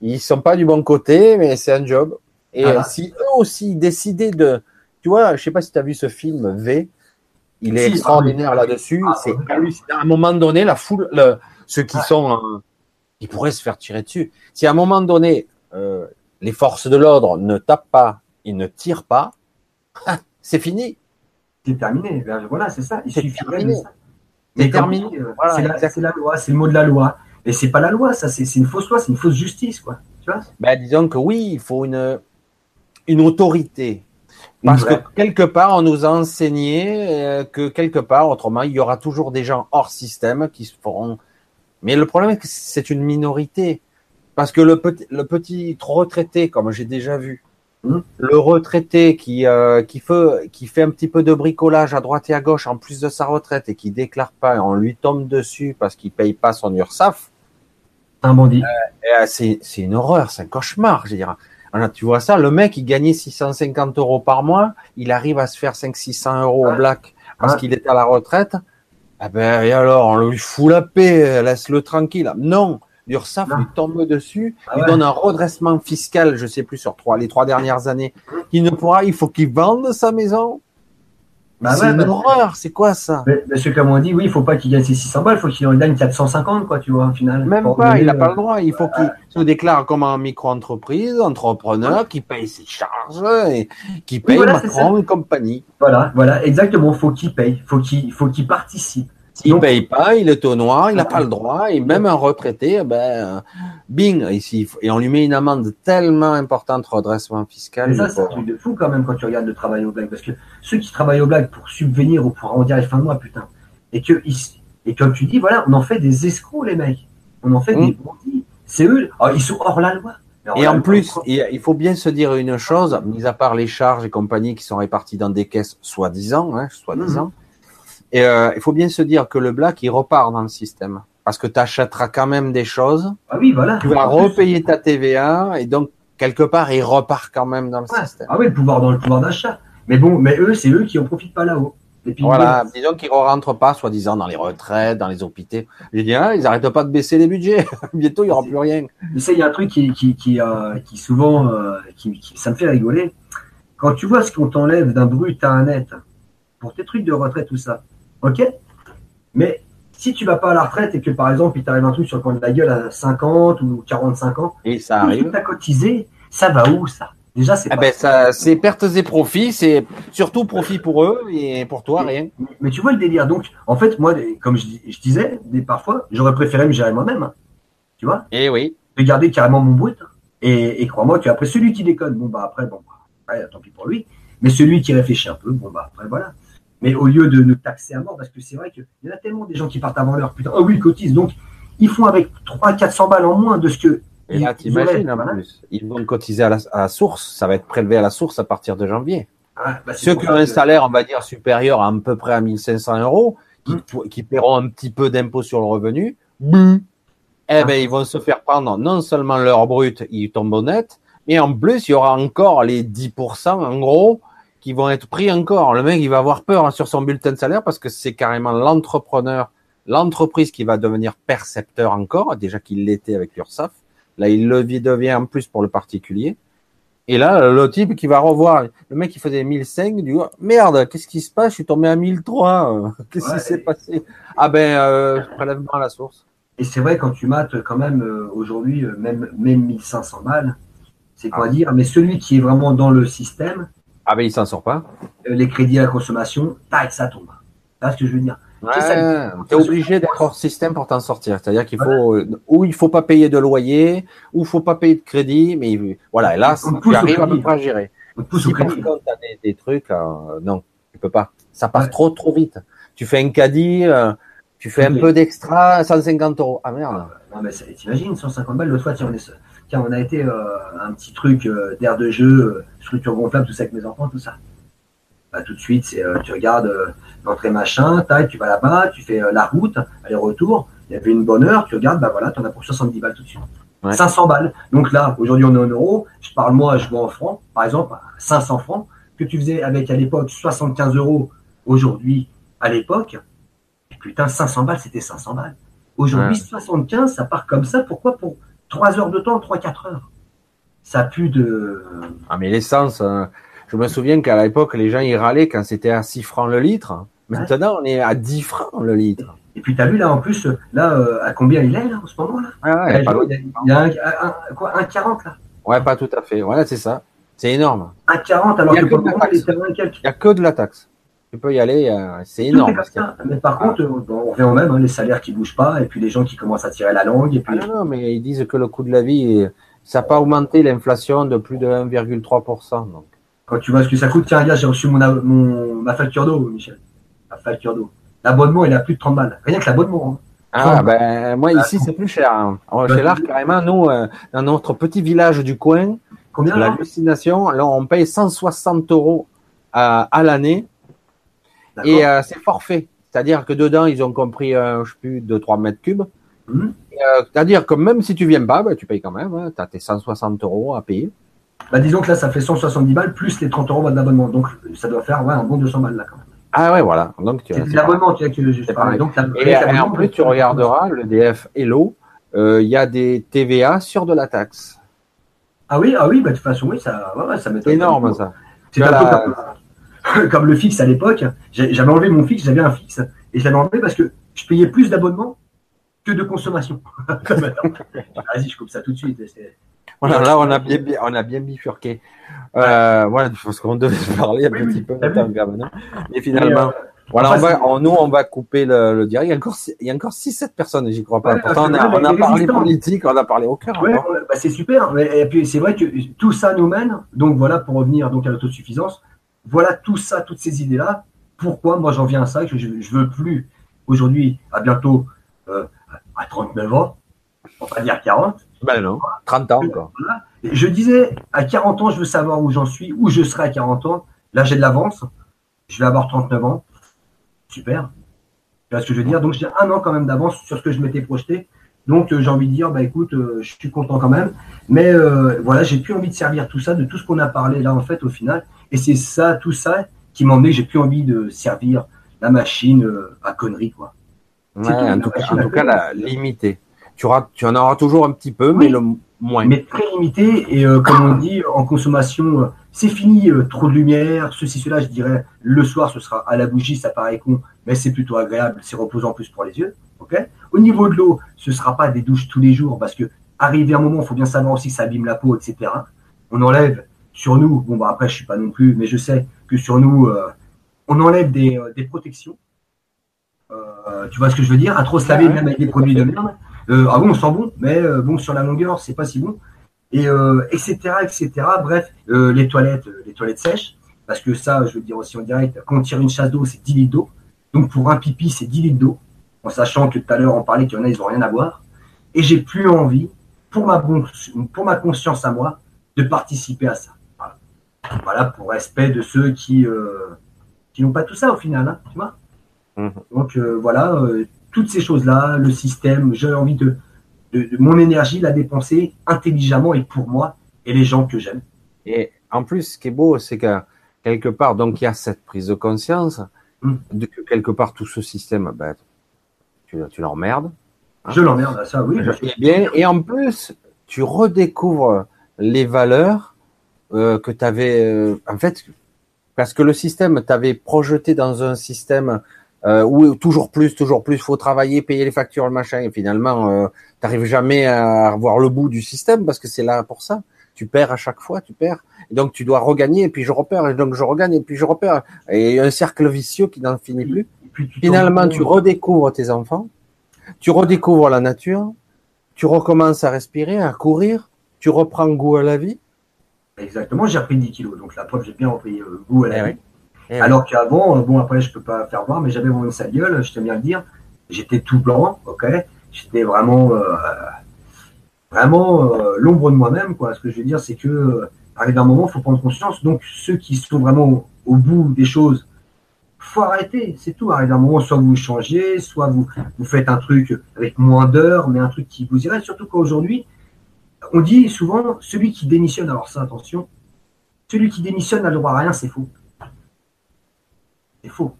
ils sont pas du bon côté, mais c'est un job. Et Voilà. euh, si eux aussi décidaient de, tu vois, je sais pas si tu as vu ce film V, il est Si, extraordinaire là-dessus. Ah, c'est. À un moment donné, la foule, le- ceux qui Ouais. sont, euh, ils pourraient se faire tirer dessus. Si à un moment donné, euh, les forces de l'ordre ne tapent pas, ils ne tirent pas, c'est fini. C'est terminé. Ben, Voilà, c'est ça. Il suffirait terminé. de ça. C'est terminé. Voilà, c'est la, loi, c'est le mot de la loi. Et c'est pas la loi, ça, c'est c'est une fausse loi, c'est une fausse justice, quoi. Tu vois? Ben, disons que oui, il faut une, une autorité. Parce que quelque part, on nous a enseigné euh, que quelque part, autrement, il y aura toujours des gens hors système qui se feront. Mais le problème, c'est que c'est une minorité. Parce que le petit, le petit retraité, comme j'ai déjà vu, Mhm. le retraité qui, euh, qui, fait, qui fait un petit peu de bricolage à droite et à gauche en plus de sa retraite et qui déclare pas, et on lui tombe dessus parce qu'il paye pas son URSAF, un bandit. et, euh, c'est une horreur, c'est un cauchemar. Je dire. Alors, tu vois ça, le mec, il gagnait 650 euros par mois, il arrive à se faire 500-600 euros au black parce qu'il est à la retraite. Ah ben, et alors, on lui fout la paix, laisse-le tranquille. Non, l'URSSAF lui tombe dessus, Ah ouais. donne un redressement fiscal, je sais plus, sur trois, les trois dernières années. Il ne pourra, il faut qu'il vende sa maison. Bah c'est ouais, une bah, horreur, c'est quoi ça? Mais, monsieur comme on dit, oui, il faut pas qu'il gagne ses 600 balles, il faut qu'il en gagne 450, quoi, tu vois, au final. Même pas, donner, il n'a euh, pas le droit. Il faut qu'il se déclare comme un micro-entreprise, entrepreneur, qui paye ses charges et qui paye voilà, c'est Macron et compagnie. Voilà, voilà, exactement, faut qu'il paye, faut qu'il faut qu'il participe. S'il Donc- paye pas, il est au noir, il n'a pas le droit. Et même un retraité, ben, euh, bing, ici, et on lui met une amende tellement importante, redressement fiscal. Mais ça, c'est un truc de fou quand même quand tu regardes le travail au blague. Parce que ceux qui travaillent au blague pour subvenir ou pour arrondir les fins de mois, putain. Et que, et comme tu dis, voilà, on en fait des escrocs, les mecs. On en fait Mm. des bandits. C'est eux. Ah, ils sont hors la loi. Et en plus, il faut bien se dire une chose, mis à part les charges et compagnie qui sont réparties dans des caisses soi-disant, hein, soi-disant, et euh, il faut bien se dire que le black, il repart dans le système. Parce que tu achèteras quand même des choses, Ah oui, voilà. tu vas repayer ta TVA, et donc, quelque part, il repart quand même dans le ouais. système. Ah oui, le pouvoir dans le pouvoir d'achat. Mais bon, mais eux, c'est eux qui en profitent pas là-haut. Voilà, disons qu'ils ne rentrent pas, soi-disant, dans les retraites, dans les hôpitaux. J'ai dit, ah, ils n'arrêtent pas de baisser les budgets. (laughs) Bientôt, il n'y aura plus rien. Tu sais, il y a un truc qui, qui, qui, euh, qui souvent, euh, qui, qui- ça me fait rigoler. Quand tu vois ce qu'on t'enlève d'un brut à un net pour tes trucs de retraite, tout ça, ok Mais si tu vas pas à la retraite et que par exemple, il t'arrive un truc sur le coin de la gueule à 50 ou 45 ans, Et ça arrive. t'as cotisé, ça va où ça? Déjà, c'est Ah pas. ben, ça, c'est pertes et profits, c'est surtout profit pour eux et pour toi, rien. Mais, tu vois le délire. Donc, en fait, moi, comme je, je disais, des, parfois, j'aurais préféré me gérer moi-même. hein. Tu vois? Eh oui. de garder carrément mon brut. Et, et crois-moi qu'après, celui qui déconne, bon, bah après, bon, bah, ouais, tant pis pour lui. Mais celui qui réfléchit un peu, bon, bah après, voilà. Mais au lieu de nous taxer à mort, parce que c'est vrai qu'il y en a tellement des gens qui partent avant l'heure, putain, oh oui, ils cotisent. Donc, ils font avec 300-400 balles en moins de ce que. Et là, t'imagines en plus. Ils vont cotiser à la, à la source. Ça va être prélevé à la source à partir de janvier. Ah, bah, Ceux qui ont un que- salaire, on va dire, supérieur à à peu près à 1500 euros, qui, mmh. qui paieront un petit peu d'impôt sur le revenu, eh ah. ben, ils vont se faire prendre non seulement leur brut, ils tombent honnêtes, mais en plus, il y aura encore les 10% en gros qui vont être pris encore. Le mec, il va avoir peur hein, sur son bulletin de salaire parce que c'est carrément l'entrepreneur, l'entreprise qui va devenir percepteur encore, déjà qu'il l'était avec l'URSSAF. Là, il le devient en plus pour le particulier. Et là, le type qui va revoir, le mec qui faisait 1005, du coup, merde, qu'est-ce qui se passe? Je suis tombé à 1003. (laughs) Qu'est-ce qui s'est passé? Ah ben, euh, prélèvement à la source. Et c'est vrai, quand tu mates quand même euh, aujourd'hui, euh, même, même 1500 balles, c'est quoi ah. dire, mais celui qui est vraiment dans le système. Ah ben il s'en sort pas. Euh, les crédits à la consommation, tac, ça tombe. C'est ce que je veux dire? Ouais, tu es obligé d'être hors système pour t'en sortir. C'est-à-dire qu'il faut, ou il faut pas payer de loyer, ou il faut pas payer de crédit, mais voilà, et là, tu arrives à peu près à gérer. Si par contre, tu as des, trucs, non, tu peux pas. Ça part trop, trop vite. Tu fais un caddie, tu fais un peu d'extra, 150 euros. Ah merde. Non, mais t'imagines, 150 balles, l'autre fois, tiens, on, est, tiens, on a été euh, un petit truc euh, d'air de jeu, euh, structure gonflable, tout ça avec mes enfants, tout ça. Bah, tout de suite, c'est, tu regardes l'entrée machin, taille, tu vas là-bas, tu fais la route, aller-retour, il y avait une bonne heure, tu regardes, bah voilà, tu en as pour 70 balles tout de suite. 500 balles. Donc là, aujourd'hui, on est en euros. Je parle moi, je vois en francs. Par exemple, 500 francs que tu faisais avec à l'époque 75 euros. Aujourd'hui, à l'époque, putain, 500 balles, c'était 500 balles. Aujourd'hui, 75, ça part comme ça. Pourquoi Pour 3 heures de temps, 3-4 heures. Ça pue de. Ah, mais l'essence, hein. je me souviens qu'à l'époque, les gens, ils râlaient quand c'était à 6 francs le litre. Maintenant, on est à 10 francs le litre. Et puis, tu as vu, là, en plus, là, euh, à combien il est, là, en ce moment, là? Ah Il y a, un, quoi, 1,40, là Ouais, pas tout à fait. Voilà, c'est ça. C'est énorme. 1,40, alors que, pour le moment, il n'y a que de la taxe tu peux y aller, euh, c'est énorme. (laughs) Mais par contre, on revient au même, hein, les salaires qui bougent pas, et puis les gens qui commencent à tirer la langue. Et puis... Ah non, mais ils disent que le coût de la vie, ça n'a pas augmenté l'inflation de plus de 1,3%. Donc. Quand tu vois ce que ça coûte, tiens, regarde, j'ai reçu mon, mon, ma facture d'eau, Michel. Ma facture d'eau. L'abonnement, il a plus de 30 balles. Rien que l'abonnement. Hein. Ah, ben, moi, ici, c'est plus cher. Hein. chez l'art, carrément, nous, euh, dans notre petit village du coin, destination, là, on paye 160 euros à, à l'année et euh, c'est forfait. C'est-à-dire que dedans, ils ont compris, euh, je sais plus, 2-3 mètres cubes. Hmm. Euh, c'est-à-dire que même si tu viens pas, bah, tu payes quand même. Hein. tu as tes 160 euros à payer. Bah, disons que là, ça fait 170 balles plus les 30 euros d'abonnement. Donc, ça doit faire ouais, un bon 200 balles là quand même. Ah ouais, voilà. Donc, tu l'abonnement tu as que je Donc, et, en plus, tu regarderas le DF Hello, il y a des TVA sur de la taxe. Ah oui, ah oui, bah, de toute façon, oui, ça, ouais, ça m'étonne. énorme ça. C'est un peu comme (laughs) le fixe à l'époque. J'avais enlevé mon fixe, j'avais un fixe, et je l'avais enlevé parce que je payais plus d'abonnement que de consommation. (laughs) Vas-y, je coupe ça tout de suite. Voilà, là, on a bien, on a bien bifurqué. Euh, voilà, parce qu'on devait parler un petit peu de temps, Mais finalement, euh, voilà, on va, nous, on va couper le, direct. Il y a encore, il y a encore 6-7 personnes, j'y crois pas. Pourtant, on a, on a parlé politique, on a parlé au cœur. Ouais, bah, c'est super. Et puis, c'est vrai que tout ça nous mène. Donc, voilà, pour revenir donc à l'autosuffisance, voilà tout ça, toutes ces idées-là. Pourquoi moi j'en viens à ça que je ne veux plus aujourd'hui, à bientôt euh, à 39 ans, on va dire 40. Ben non, 30 ans encore. Je disais, à 40 ans, je veux savoir où j'en suis, où je serai à 40 ans. Là, j'ai de l'avance. Je vais avoir 39 ans. Super. Tu vois ce que je veux dire? Donc, j'ai un an quand même d'avance sur ce que je m'étais projeté. Donc, euh, j'ai envie de dire, bah écoute, euh, je suis content quand même. Mais voilà, j'ai plus envie de servir tout ça, de tout ce qu'on a parlé là, en fait, au final. Et c'est ça, tout ça, qui m'a emmené j'ai plus envie de servir la machine euh, à conneries, quoi. en tout, cas, la limité. Tu, auras, tu en auras toujours un petit peu, mais le moins. Mais très limité, et euh, comme on dit, en consommation, euh, c'est fini, trop de lumière, ceci, cela, je dirais, le soir, ce sera à la bougie, ça paraît con, mais c'est plutôt agréable, c'est reposant plus pour les yeux. ok? Au niveau de l'eau, ce ne sera pas des douches tous les jours, parce que arriver un moment, il faut bien savoir aussi que ça abîme la peau, etc. On enlève sur nous, bon bah après je suis pas non plus, mais je sais que sur nous, euh, on enlève des, euh, protections. Euh, tu vois ce que je veux dire? À trop se laver même avec des produits de merde. ah bon, on sent bon, mais bon sur la longueur, c'est pas si bon. Et etc. etc. Bref, les toilettes, les toilettes sèches, parce que ça, je veux dire aussi en direct, quand on tire une chasse d'eau, c'est 10 litres d'eau. Donc pour un pipi, c'est 10 litres d'eau, en sachant que tout à l'heure on parlait qu'il y en a, ils ont rien à boire. Et j'ai plus envie, pour ma, pour ma conscience à moi, de participer à ça. Voilà, pour respect de ceux qui, euh, qui n'ont pas tout ça au final, hein, tu vois. Mhm. Donc voilà, toutes ces choses-là, le système, j'ai envie de, de, mon énergie la dépenser intelligemment et pour moi et les gens que j'aime. Et en plus, ce qui est beau, c'est que quelque part, donc il y a cette prise de conscience mm. de que quelque part tout ce système, ben, tu, tu l'emmerdes. Hein. Je l'emmerde, ça, oui. Et, bien, et en plus, tu redécouvres les valeurs euh, que tu avais, euh, en fait, parce que le système t'avait projeté dans un système euh, où toujours plus, toujours plus, faut travailler, payer les factures, le machin, et finalement, euh, t'arrives jamais à voir le bout du système parce que c'est là pour ça tu perds à chaque fois, tu perds. Et donc tu dois regagner, et puis je repère, et donc je regagne, et puis je repère. Et un cercle vicieux qui n'en finit plus. Finalement, tu redécouvres tes enfants, tu redécouvres la nature, tu recommences à respirer, à courir, tu reprends goût à la vie. Exactement, j'ai repris 10 kilos, donc la preuve, j'ai bien repris euh, goût à la eh vie. Eh Alors qu'avant, euh, bon après je peux pas faire voir, mais j'avais vraiment sa gueule, je tiens bien le dire. J'étais tout blanc, ok. J'étais vraiment euh, vraiment euh, l'ombre de moi-même. Quoi. Ce que je veux dire, c'est que arrive un moment, il faut prendre conscience. Donc, ceux qui sont vraiment au, bout des choses, faut arrêter. C'est tout. Arrive un moment, soit vous changez, soit vous, vous faites un truc avec moins d'heures, mais un truc qui vous irait. Surtout qu'aujourd'hui, on dit souvent, celui qui démissionne, alors ça, attention, celui qui démissionne n'a le droit à rien, c'est faux. C'est faux.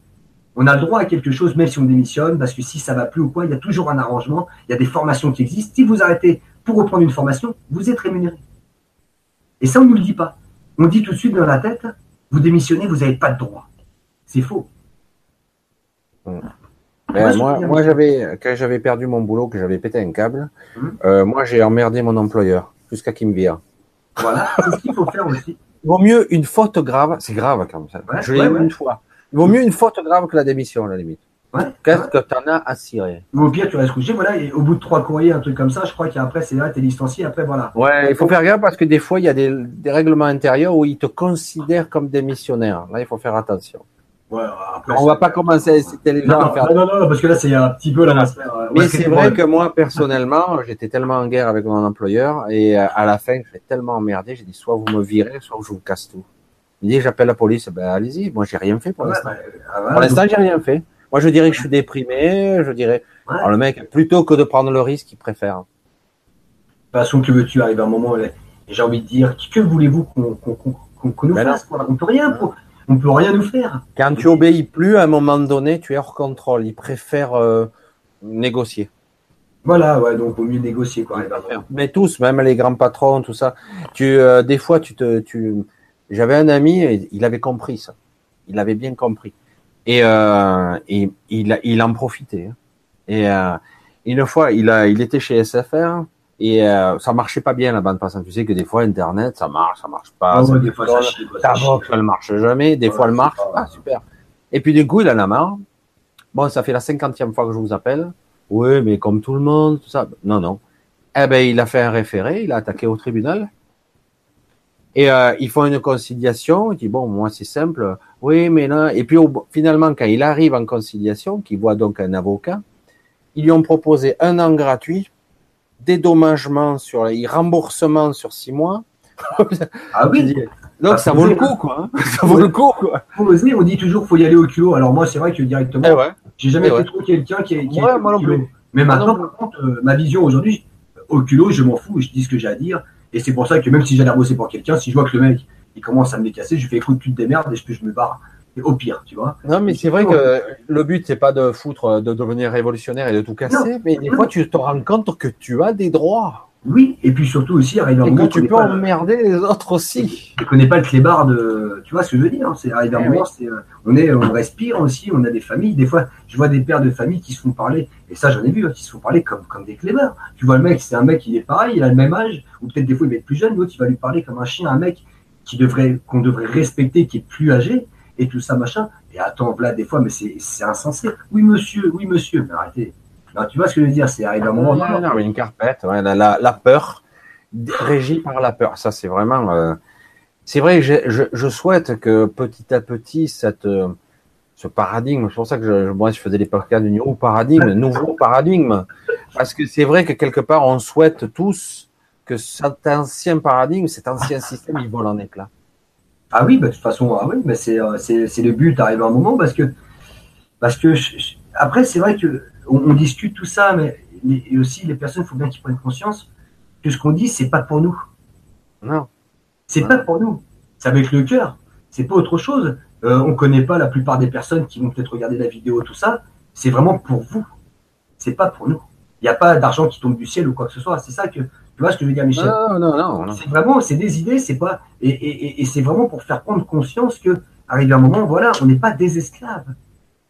On a le droit à quelque chose, même si on démissionne, parce que si ça va plus ou quoi, il y a toujours un arrangement, il y a des formations qui existent. Si vous arrêtez pour reprendre une formation, vous êtes rémunéré. Et ça, on ne nous le dit pas. On dit tout de suite dans la tête, vous démissionnez, vous n'avez pas de droit. C'est faux. Hmm. moi, j'avais quand j'avais perdu mon boulot, que j'avais pété un câble, hmm. euh, moi j'ai emmerdé mon employeur jusqu'à qu'il me vire. Voilà, c'est ce qu'il faut faire aussi. Il vaut mieux une faute grave, c'est grave comme ça. je l'ai une fois. Il vaut mieux une faute grave que la démission à la limite. Qu'est-ce que tu en as à cirer? Au pire, tu restes couché, voilà, et au bout de trois courriers, un truc comme ça, je crois qu'après, c'est là, tu es licencié, après, voilà. Ouais, il faut faire gaffe parce que des fois, il y a des, règlements intérieurs où ils te considèrent comme démissionnaire. Là, il faut faire attention. Ouais, après, on va pas commencer à inciter les gens à faire. Non, non, non, parce que là, c'est un petit peu la euh, Mais c'est vrai que moi, personnellement, j'étais tellement en guerre avec mon employeur et euh, à la fin, je tellement emmerdé, j'ai dit soit vous me virez, soit je vous casse tout. Il dit j'appelle la police, ben allez-y, moi j'ai rien fait pour l'instant. Bah, pour l'instant, j'ai rien fait. Moi, je dirais que je suis déprimé, je dirais. Alors, le mec, plutôt que de prendre le risque, il préfère. De toute façon, que veux-tu arriver à un moment, j'ai envie de dire, que voulez-vous qu'on nous ben fasse? On peut rien, on peut rien nous faire. Quand tu obéis plus, à un moment donné, tu es hors contrôle. Il préfère euh, négocier. Voilà, ouais, donc au mieux négocier, quoi. Mais tous, même les grands patrons, tout ça. Tu, euh, des fois, tu te, tu. J'avais un ami, il avait compris ça. Il avait bien compris. Et, euh, et il, il en profitait. Hein. Et une fois, il, a, il était chez SFR et euh, ça marchait pas bien la bande passante. Tu sais que des fois Internet, ça marche, ça marche pas. Oh, des fois, ça chie, ta box, elle marche jamais. Des fois, elle marche. Ah, super. Et puis du coup, il en a marre. Bon, ça fait la cinquantième fois que je vous appelle. Oui, mais comme tout le monde, tout ça. Non, non. Eh ben, il a fait un référé, il a attaqué au tribunal. Et euh, ils font une conciliation. Il dit bon, moi c'est simple. Oui, mais là. Et puis finalement, quand il arrive en conciliation, qu'il voit donc un avocat, ils lui ont proposé un an gratuit, dédommagement sur les remboursements sur six mois. (laughs) ah oui. Donc ah, ça vaut le coup, quoi. Hein. (laughs) ça vaut le coup, quoi. oser, on dit toujours faut y aller au culot. Alors moi, c'est vrai que directement, eh j'ai jamais fait trop quelqu'un qui est. Qui Mais maintenant, par contre, euh, ma vision aujourd'hui, au culot, je m'en fous, je dis ce que j'ai à dire. Et c'est pour ça que même si j'allais bosser pour quelqu'un, si je vois que le mec il commence à me décasser, je lui fais écoute, tu te démerdes et je, je me barre. Au pire, tu vois. Non, mais c'est vrai que le but, c'est pas de foutre, de devenir révolutionnaire et de tout casser, mais des fois, tu te rends compte que tu as des droits. Oui, et puis surtout aussi, arriver. Que tu peux emmerder les autres aussi. Tu connais pas le clébard de. Tu vois ce que je veux dire hein, C'est arriver eh c'est, euh, on, est, on respire aussi, on a des familles. Des fois, je vois des pères de famille qui se font parler, et ça j'en ai vu, hein, qui se font parler comme, comme des clébards. Tu vois le mec, c'est un mec qui est pareil, il a le même âge, ou peut-être des fois il va être plus jeune, l'autre il va lui parler comme un chien, un mec qui devrait, qu'on devrait respecter, qui est plus âgé, et tout ça, machin. Et attends, là, des fois, mais c'est, insensé. Oui, monsieur, oui, monsieur, mais arrêtez tu vois ce que je veux dire C'est arrivé à un moment. Non, non, une carpette, la, peur, régie par la peur. Ça, c'est vraiment. Euh, c'est vrai que je, souhaite que petit à petit, cette, euh, ce paradigme, c'est pour ça que je, moi, je faisais les podcasts du nouveau paradigme, nouveau paradigme, parce que c'est vrai que quelque part, on souhaite tous que cet ancien paradigme, cet ancien système, il vole en éclats. Ah oui, bah, de toute façon, ah oui, mais c'est, euh, c'est, c'est le but, arrive à un moment, parce que Parce que après, c'est vrai que on, discute tout ça, mais et aussi les personnes, il faut bien qu'ils prennent conscience que ce qu'on dit, c'est pas pour nous. Non. C'est pas pour nous. C'est avec le cœur. C'est pas autre chose. Euh, on connaît pas la plupart des personnes qui vont peut-être regarder la vidéo, tout ça. C'est vraiment pour vous. C'est pas pour nous. Il n'y a pas d'argent qui tombe du ciel ou quoi que ce soit. C'est ça que tu vois ce que je veux dire, Michel Non, non, non. C'est vraiment, c'est des idées, c'est pas, et, et, et c'est vraiment pour faire prendre conscience que, arrivé un moment, voilà, on n'est pas des esclaves.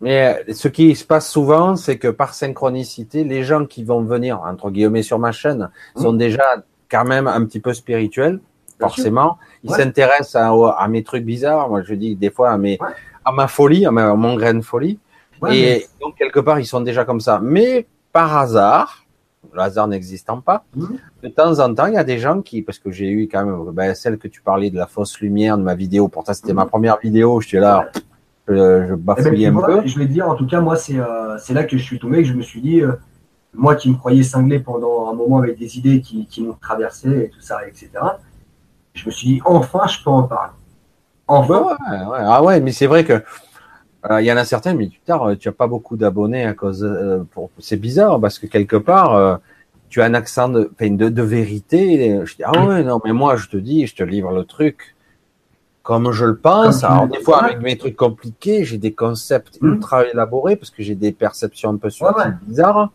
Mais euh, ce qui se passe souvent, c'est que par synchronicité, les gens qui vont venir, entre guillemets, sur ma chaîne, mmh. sont déjà quand même un petit peu spirituels, forcément. Ils s'intéressent à, mes trucs bizarres. Moi, je dis des fois à, mes, à ma folie, à, mon grain de folie. et donc, quelque part, ils sont déjà comme ça. Mais par hasard, le hasard n'existant pas, mmh. de temps en temps, il y a des gens qui, parce que j'ai eu quand même ben, celle que tu parlais de la fausse lumière de ma vidéo, pourtant c'était mmh. ma première vidéo, je suis là, je, je bafouillais eh ben, un peu. Je vais te dire, en tout cas, moi, c'est euh, là que je suis tombé, que je me suis dit, euh, moi qui me croyais cinglé pendant un moment avec des idées qui, qui m'ont traversé et tout ça, etc. Je me suis dit, enfin, je peux en parler. Enfin. Ouais, ouais. Ah ouais, mais c'est vrai que il y en a certains, mais tard, tu n'as pas beaucoup d'abonnés à cause. Euh, pour... C'est bizarre parce que quelque part, euh, tu as un accent de, de, de vérité. Je dis ah ouais non, mais moi je te dis, je te livre le truc comme je le pense. Alors, des fois, avec mes trucs compliqués, j'ai des concepts mmh. ultra élaborés parce que j'ai des perceptions un peu subtiles, bizarres.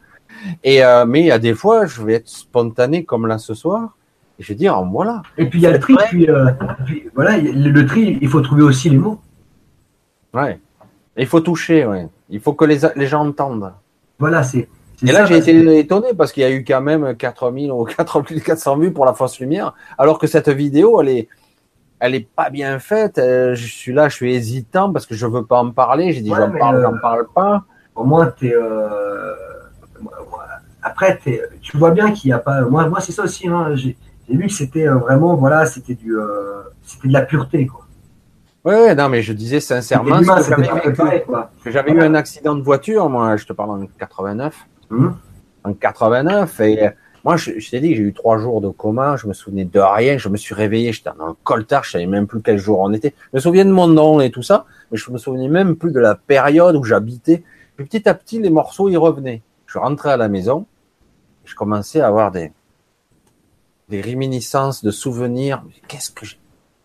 Et, euh, mais il y a des fois, je vais être spontané comme là ce soir. Et je vais dire, voilà. Et puis il y a le tri, puis, euh, puis, voilà, le tri, il faut trouver aussi les mots. Ouais. Il faut toucher, ouais. Il faut que les, les gens entendent. Voilà, c'est. Et là, j'ai été étonné parce qu'il y a eu quand même 4000 ou 4400 vues pour la fausse lumière, alors que cette vidéo, elle est, elle est pas bien faite. Euh, je suis là, je suis hésitant parce que je veux pas en parler. J'ai dit, j'en parle, j'en parle pas. Au moins, t'es. Euh... Après, es... tu vois bien qu'il n'y a pas. Moi, moi c'est ça aussi. Hein. J'ai vu que c'était euh, vraiment, voilà, c'était du, euh, c'était de la pureté, quoi. Ouais, non, mais je disais sincèrement que j'avais eu un accident de voiture. Moi, je te parle en 89. Hum. En 89, et moi, je, t'ai dit que j'ai eu trois jours de coma, je me souvenais de rien, je me suis réveillé, j'étais dans un coltard, je savais même plus quel jour on était. Je me souviens de mon nom et tout ça, mais je me souvenais même plus de la période où j'habitais. Puis petit à petit, les morceaux, ils revenaient. Je rentrais à la maison, je commençais à avoir des, des réminiscences de souvenirs. Qu'est-ce que j'ai,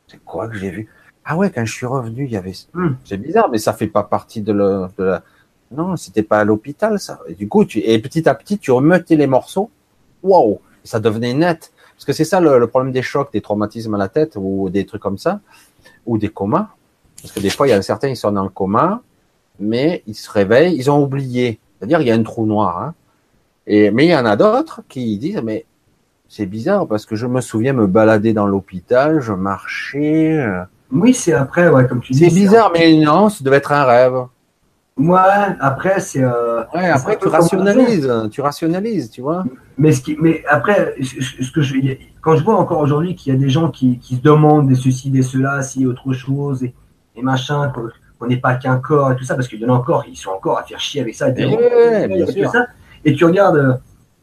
c'est quoi que j'ai vu? Ah ouais, quand je suis revenu, il y avait, hmm. c'est bizarre, mais ça fait pas partie de, de la, non, c'était pas à l'hôpital, ça. Et du coup, tu, et petit à petit, tu remettais les morceaux waouh, ça devenait net. Parce que c'est ça le, problème des chocs, des traumatismes à la tête ou des trucs comme ça, ou des comas. Parce que des fois, il y a certains, ils sont dans le coma, mais ils se réveillent, ils ont oublié. C'est-à-dire, il y a un trou noir. Hein. Et, mais il y en a d'autres qui disent, mais c'est bizarre parce que je me souviens me balader dans l'hôpital, je marchais. Euh. Oui, c'est après, ouais, comme tu dis. C'est bizarre, mais non, ça devait être un rêve. Moi, après, c'est. Euh, ouais, après, tu rationalises, tu rationalises, tu vois. Mais, ce qui, mais après, ce que je, quand je vois encore aujourd'hui qu'il y a des gens qui, qui se demandent des ceci, des cela, si autre chose, et, et machin, qu'on n'est pas qu'un corps et tout ça, parce qu'il y en a encore, ils sont encore à faire chier avec ça. Et, ça, et tu regardes, euh,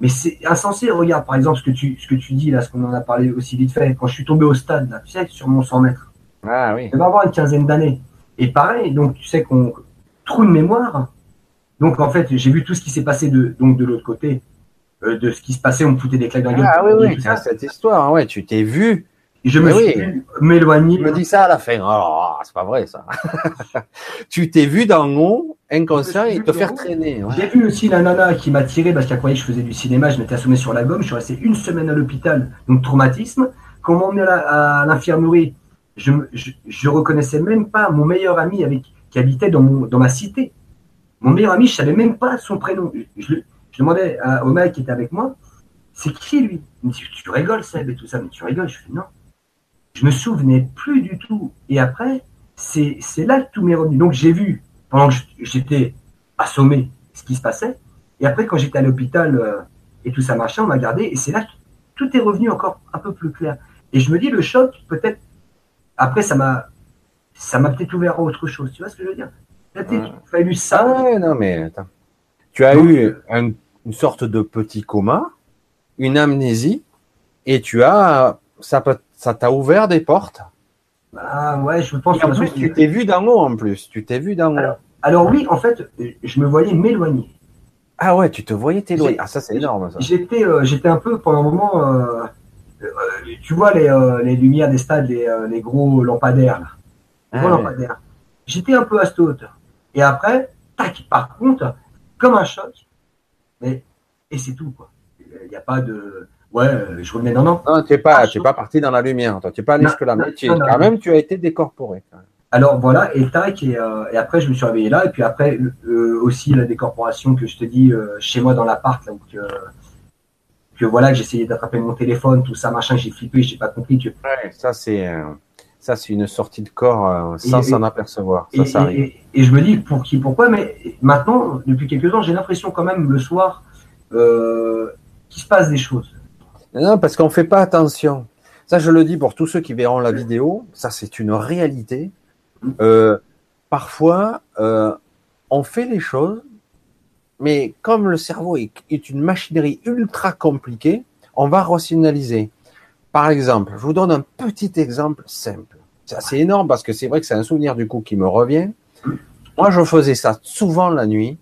mais c'est insensé. Regarde, par exemple, ce que tu, ce que tu dis là, ce qu'on en a parlé aussi vite fait, quand je suis tombé au stade, là, tu sais, sur mon 100 mètres. Ah oui. Va avoir une quinzaine d'années. Et pareil, donc tu sais qu'on trou de mémoire. Donc en fait, j'ai vu tout ce qui s'est passé de donc de l'autre côté, euh, de ce qui se passait, on me foutait des claques dans la gueule. Ah oui, oui, c'est cette histoire, ouais, tu t'es vu. je me suis m'éloigner. Je me dis ça à la fin. Oh, c'est pas vrai ça. (laughs) tu t'es vu dans haut, inconscient, et te faire traîner. J'ai vu aussi la nana qui m'a tiré parce qu'elle croyait que je faisais du cinéma. Je m'étais assommé sur la gomme. Je suis resté une semaine à l'hôpital, donc traumatisme. Quand on m'a emmené à l'infirmerie, je, je, reconnaissais même pas mon meilleur ami avec qui habitait dans, ma cité. Mon meilleur ami, je savais même pas son prénom. Je, demandais au mec qui était avec moi, c'est qui lui? Il me dit, tu rigoles, Seb, et tout ça, mais tu rigoles? Je fais, non. Je me souvenais plus du tout. Et après, c'est là que tout m'est revenu. Donc j'ai vu, pendant que j'étais assommé, ce qui se passait. Et après, quand j'étais à l'hôpital euh, et tout ça machin, on m'a gardé. Et c'est là que tout est revenu encore un peu plus clair. Et je me dis, le choc, peut-être, après, ça m'a ça m'a peut-être ouvert à autre chose. Tu vois ce que je veux dire? Peut-être fallu ça. Ah non, mais attends. Tu as eu une sorte de petit coma, une amnésie, et tu as. Ça ça t'a ouvert des portes? Ah ouais, je pense que. En plus, tu t'es vu d'en haut en plus. Tu t'es vu d'en haut. Alors oui, en fait, je me voyais m'éloigner. Ah ouais, tu te voyais t'éloigner. Ah ça c'est énorme ça. J'étais, euh, j'étais un peu pendant un moment, euh, euh, tu vois les, euh, les, lumières des stades, les, euh, les gros lampadaires là. Les gros Ah, ouais. J'étais un peu à cette hauteur. Et après, tac, par contre, comme un choc. Mais et c'est tout quoi. Il n'y a pas de, ouais, euh, je revenais non non. Non, tu n'es pas, Ah, tu es pas parti dans la lumière. N'es pas allé Non, jusque là, non, mais quand même, tu as été décorporé. Alors voilà, et tac, et, euh, et après je me suis réveillé là, et puis après euh, aussi la décorporation que je te dis euh, chez moi dans l'appart, là où que, voilà, que j'essayais d'attraper mon téléphone, tout ça, machin, j'ai flippé, j'ai pas compris que. Ça c'est, euh, ça c'est une sortie de corps euh, sans s'en apercevoir. Et, Ça, ça et- arrive. et- et je me dis pour qui, pourquoi, mais maintenant, depuis quelques temps, j'ai l'impression quand même le soir euh, qu'il se passe des choses. Non, parce qu'on fait pas attention. Ça, je le dis pour tous ceux qui verront la vidéo. Ça, c'est une réalité. Euh, parfois, euh, on fait les choses, mais comme le cerveau est, une machinerie ultra compliquée, on va rationaliser. Par exemple, je vous donne un petit exemple simple. C'est assez énorme parce que c'est vrai que c'est un souvenir du coup qui me revient. Moi, je faisais ça souvent la nuit.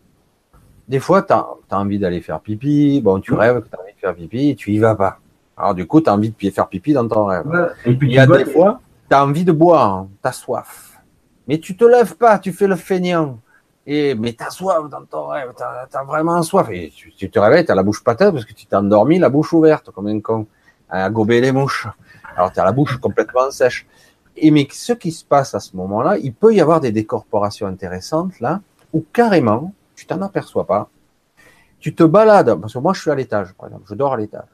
Des fois, tu as, envie d'aller faire pipi. Bon, tu rêves que tu as envie de faire pipi et tu y vas pas. Alors, du coup, tu as envie de faire pipi dans ton rêve. Et puis Il y a des fois, tu as envie de boire, tu as soif. Mais tu te lèves pas, tu fais le feignant. Et, mais tu as soif dans ton rêve, tu as, vraiment soif. Et tu, te réveilles, tu as la bouche patate parce que tu t'es endormi, la bouche ouverte, comme un con, à gober les mouches. Alors, tu as la bouche complètement sèche. Et mais ce qui se passe à ce moment-là, il peut y avoir des décorporations intéressantes là, où carrément, tu t'en aperçois pas. Tu te balades, parce que moi je suis à l'étage, par exemple, je dors à l'étage.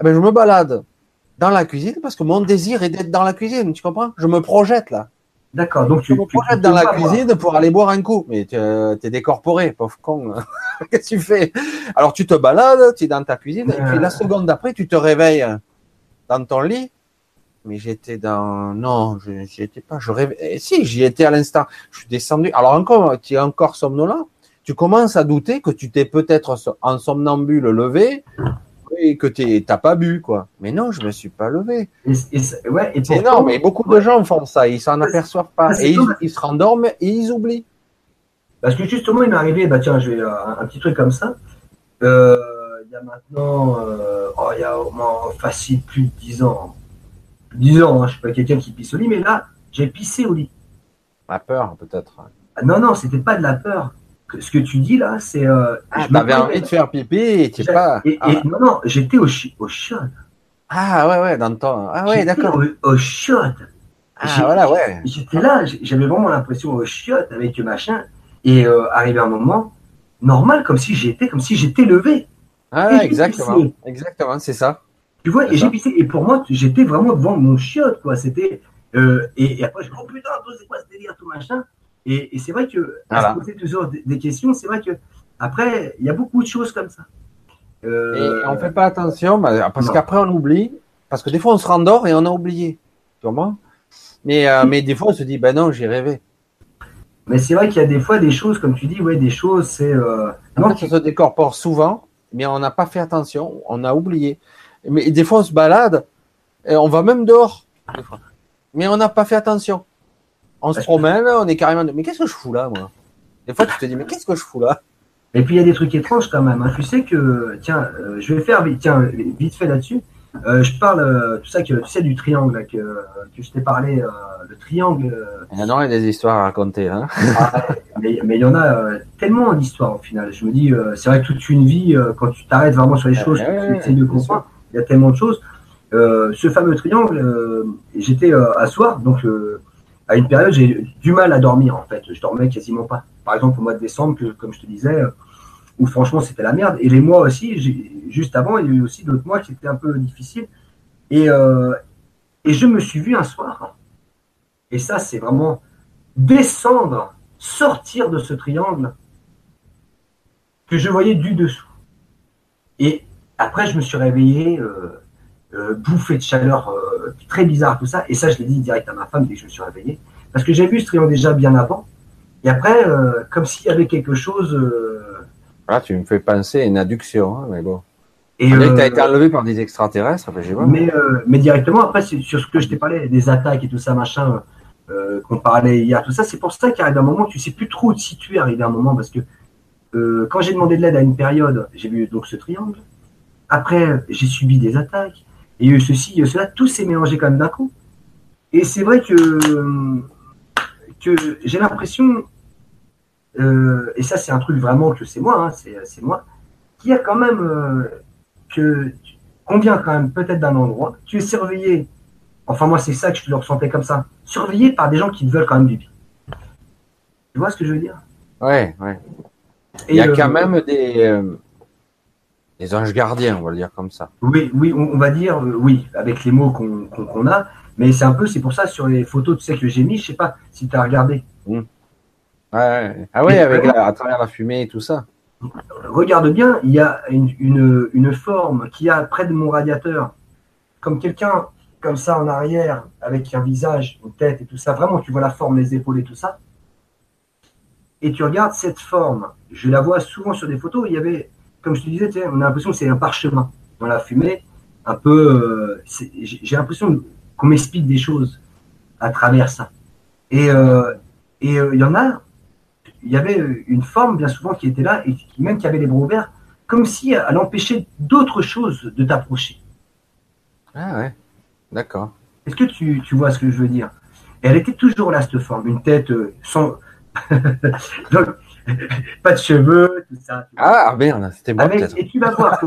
Eh ben, je me balade dans la cuisine parce que mon désir est d'être dans la cuisine, tu comprends? Je me projette là. D'accord, donc tu, me tu- projette tu dans la cuisine pour aller boire un coup. Mais tu es décorporé, pauvre con. (laughs) Qu'est-ce que tu fais? Alors tu te balades, tu es dans ta cuisine, et puis la seconde d'après, tu te réveilles dans ton lit. Mais j'étais dans... Non, je j'y étais pas. Je rêvais... Eh, Si, j'y étais à l'instant. Je suis descendu. Alors encore, tu es encore somnolent. Tu commences à douter que tu t'es peut-être en somnambule levé et que tu n'as pas bu, quoi. Mais non, je me suis pas levé. C'est- ouais, énorme, et beaucoup de gens font ça, ils s'en aperçoivent pas, et ils se rendorment et ils oublient. Parce que justement, il m'est arrivé, bah tiens, je vais euh, un, un petit truc comme ça. Euh, il y a maintenant, euh, oh, il y a au moins facile plus de 10 ans. 10 ans, hein, je suis pas quelqu'un qui pisse au lit, mais là, j'ai pissé au lit. La peur, peut-être. Ah, non, non, c'était pas de la peur. Ce que tu dis là, c'est. Euh, Ah, t'avais envie de faire pipi et tu sais pas. Et, et- Ah, non, non, j'étais au, chi- au chiotte. Ah, ouais, ouais, dans ton. Ah, ouais, d'accord. Au, au chiotte. Ah, voilà, ouais. J'étais là, j'avais vraiment l'impression au chiotte avec le machin. Et euh, arrivé un moment, normal, comme si j'étais, comme si j'étais levé. Ah, exactement. pissé. Exactement, c'est ça. Tu vois, et j'ai pissé. Et pour moi, j'étais vraiment devant mon chiotte, quoi. C'était. euh, et, et après, je dis, oh putain, c'est quoi ce délire, tout machin? Et, et c'est vrai que, à se poser toujours des, des questions, c'est vrai que, après, il y a beaucoup de choses comme ça. Euh, Et on fait pas attention, bah, parce qu'après on oublie, parce que des fois on se rendort et on a oublié. Tu comprends mais, euh, mais des fois on se dit, ben non, j'ai rêvé. Mais c'est vrai qu'il y a des fois des choses, comme tu dis, ouais, des choses, c'est. Euh, En non, fait, ça se décorpore souvent, mais on n'a pas fait attention, on a oublié. Mais des fois, on se balade, et on va même dehors, des fois. mais on n'a pas fait attention. On se promène, on est carrément. Mais qu'est-ce que je fous là, moi? Des fois, tu te dis, mais qu'est-ce que je fous là? Et puis il y a des trucs étranges quand même. hein. Tu sais que, tiens, euh, je vais faire vite, tiens, vite fait là-dessus. Euh, je parle, euh, tout ça, que, tu sais, du triangle là, que, que je t'ai parlé, le triangle. Il y en aurait des histoires à raconter, hein mais mais il y en a tellement d'histoires au final. Je me dis, c'est vrai que toute une vie, quand tu t'arrêtes vraiment sur les Ouais, choses, ouais, tu essaies de comprendre, il y a tellement de choses. Ce fameux triangle, j'étais à soir, donc à une période, j'ai du mal à dormir en fait. Je dormais quasiment pas. Par exemple, au mois de décembre, comme je te disais, où franchement c'était la merde. Et les mois aussi, juste avant, il y a eu aussi d'autres mois qui étaient un peu difficiles. Et, euh, et je me suis vu un soir, et ça c'est vraiment descendre, sortir de ce triangle que je voyais du dessous. Et après, je me suis réveillé, euh, euh, bouffé de chaleur, très bizarre tout ça. Et ça, je l'ai dit direct à ma femme dès que je me suis réveillé. Parce que j'ai vu ce triangle déjà bien avant. Et après, euh, comme s'il y avait quelque chose. euh, Là, tu me fais penser à une adduction, hein, mais bon. et, Tu euh, as été enlevé par des extraterrestres, enfin, pas. mais, euh, mais directement, après, c'est sur ce que je t'ai parlé, des attaques et tout ça, machin. euh, qu'on parlait hier, tout ça. C'est pour ça qu'à un moment, tu sais plus trop où te situer arrivé à un moment, parce que quand j'ai demandé de l'aide à une période, j'ai vu donc ce triangle. Après, j'ai subi des attaques. Et il y a eu ceci, il y a eu cela. Tout s'est mélangé quand même d'un coup. Et c'est vrai que, que j'ai l'impression, euh, et ça c'est un truc vraiment que c'est moi, hein, c'est moi, qu'il y a quand même euh, que qu'on vient quand même peut-être d'un endroit, tu es surveillé. Enfin moi c'est ça que je le ressentais comme ça, surveillé par des gens qui te veulent quand même du bien. Tu vois ce que je veux dire? Ouais, ouais. Il y a quand même des, des anges gardiens, on va le dire comme ça. Oui, oui, on, va dire oui, avec les mots qu'on a. Mais c'est un peu, c'est pour ça sur les photos, tu sais que j'ai mis, je sais pas si tu as regardé. Mmh. Ouais, ah oui, avec à travers la fumée et tout ça. Regarde bien, il y a une, une, une forme qui a près de mon radiateur, comme quelqu'un comme ça en arrière, avec un visage, une tête et tout ça. Vraiment, tu vois la forme, les épaules et tout ça. Et tu regardes cette forme. Je la vois souvent sur des photos. Il y avait, comme je te disais, on a l'impression que c'est un parchemin dans la fumée. Un peu, euh, j'ai l'impression qu'on m'explique des choses à travers ça. Et euh, et euh, il y en a, il y avait une forme bien souvent qui était là et même qui avait les bras ouverts, comme si elle empêchait d'autres choses de t'approcher. Ah ouais, d'accord. Est-ce que tu, tu, vois ce que je veux dire? Elle était toujours là, cette forme, une tête sans. (laughs) (laughs) pas de cheveux, tout ça. Ah merde, c'était bon. et tu vas voir,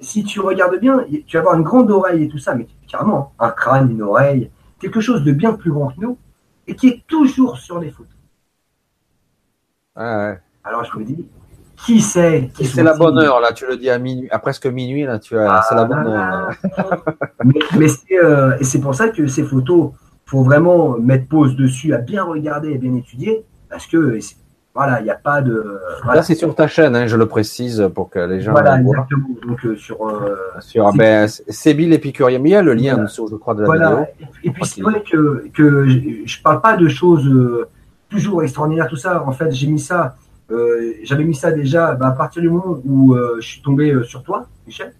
si tu regardes bien, tu vas avoir une grande oreille et tout ça, mais carrément, un crâne, une oreille, quelque chose de bien plus grand que nous, et qui est toujours sur les photos. Ah Alors je me dis, qui c'est C'est la bonne heure, là, tu le dis à minuit, à presque minuit, là, tu as, c'est la bonne heure. mais, c'est, euh, et c'est pour ça que ces photos, faut vraiment mettre pause dessus, à bien regarder et bien étudier, parce que voilà, il n'y a pas de. Là, c'est sur ta chaîne, hein, je le précise pour que les gens. Voilà, exactement. Donc, euh, sur. Euh, sur ben, Sébil Épicurien, il y a le lien voilà. dessous, je crois, de la voilà. vidéo. Et, puis, c'est vrai que, que je ne parle pas de choses toujours extraordinaire tout ça. En fait, j'ai mis ça, euh, j'avais mis ça déjà bah, à partir du moment où euh, je suis tombé euh, sur toi, Michel.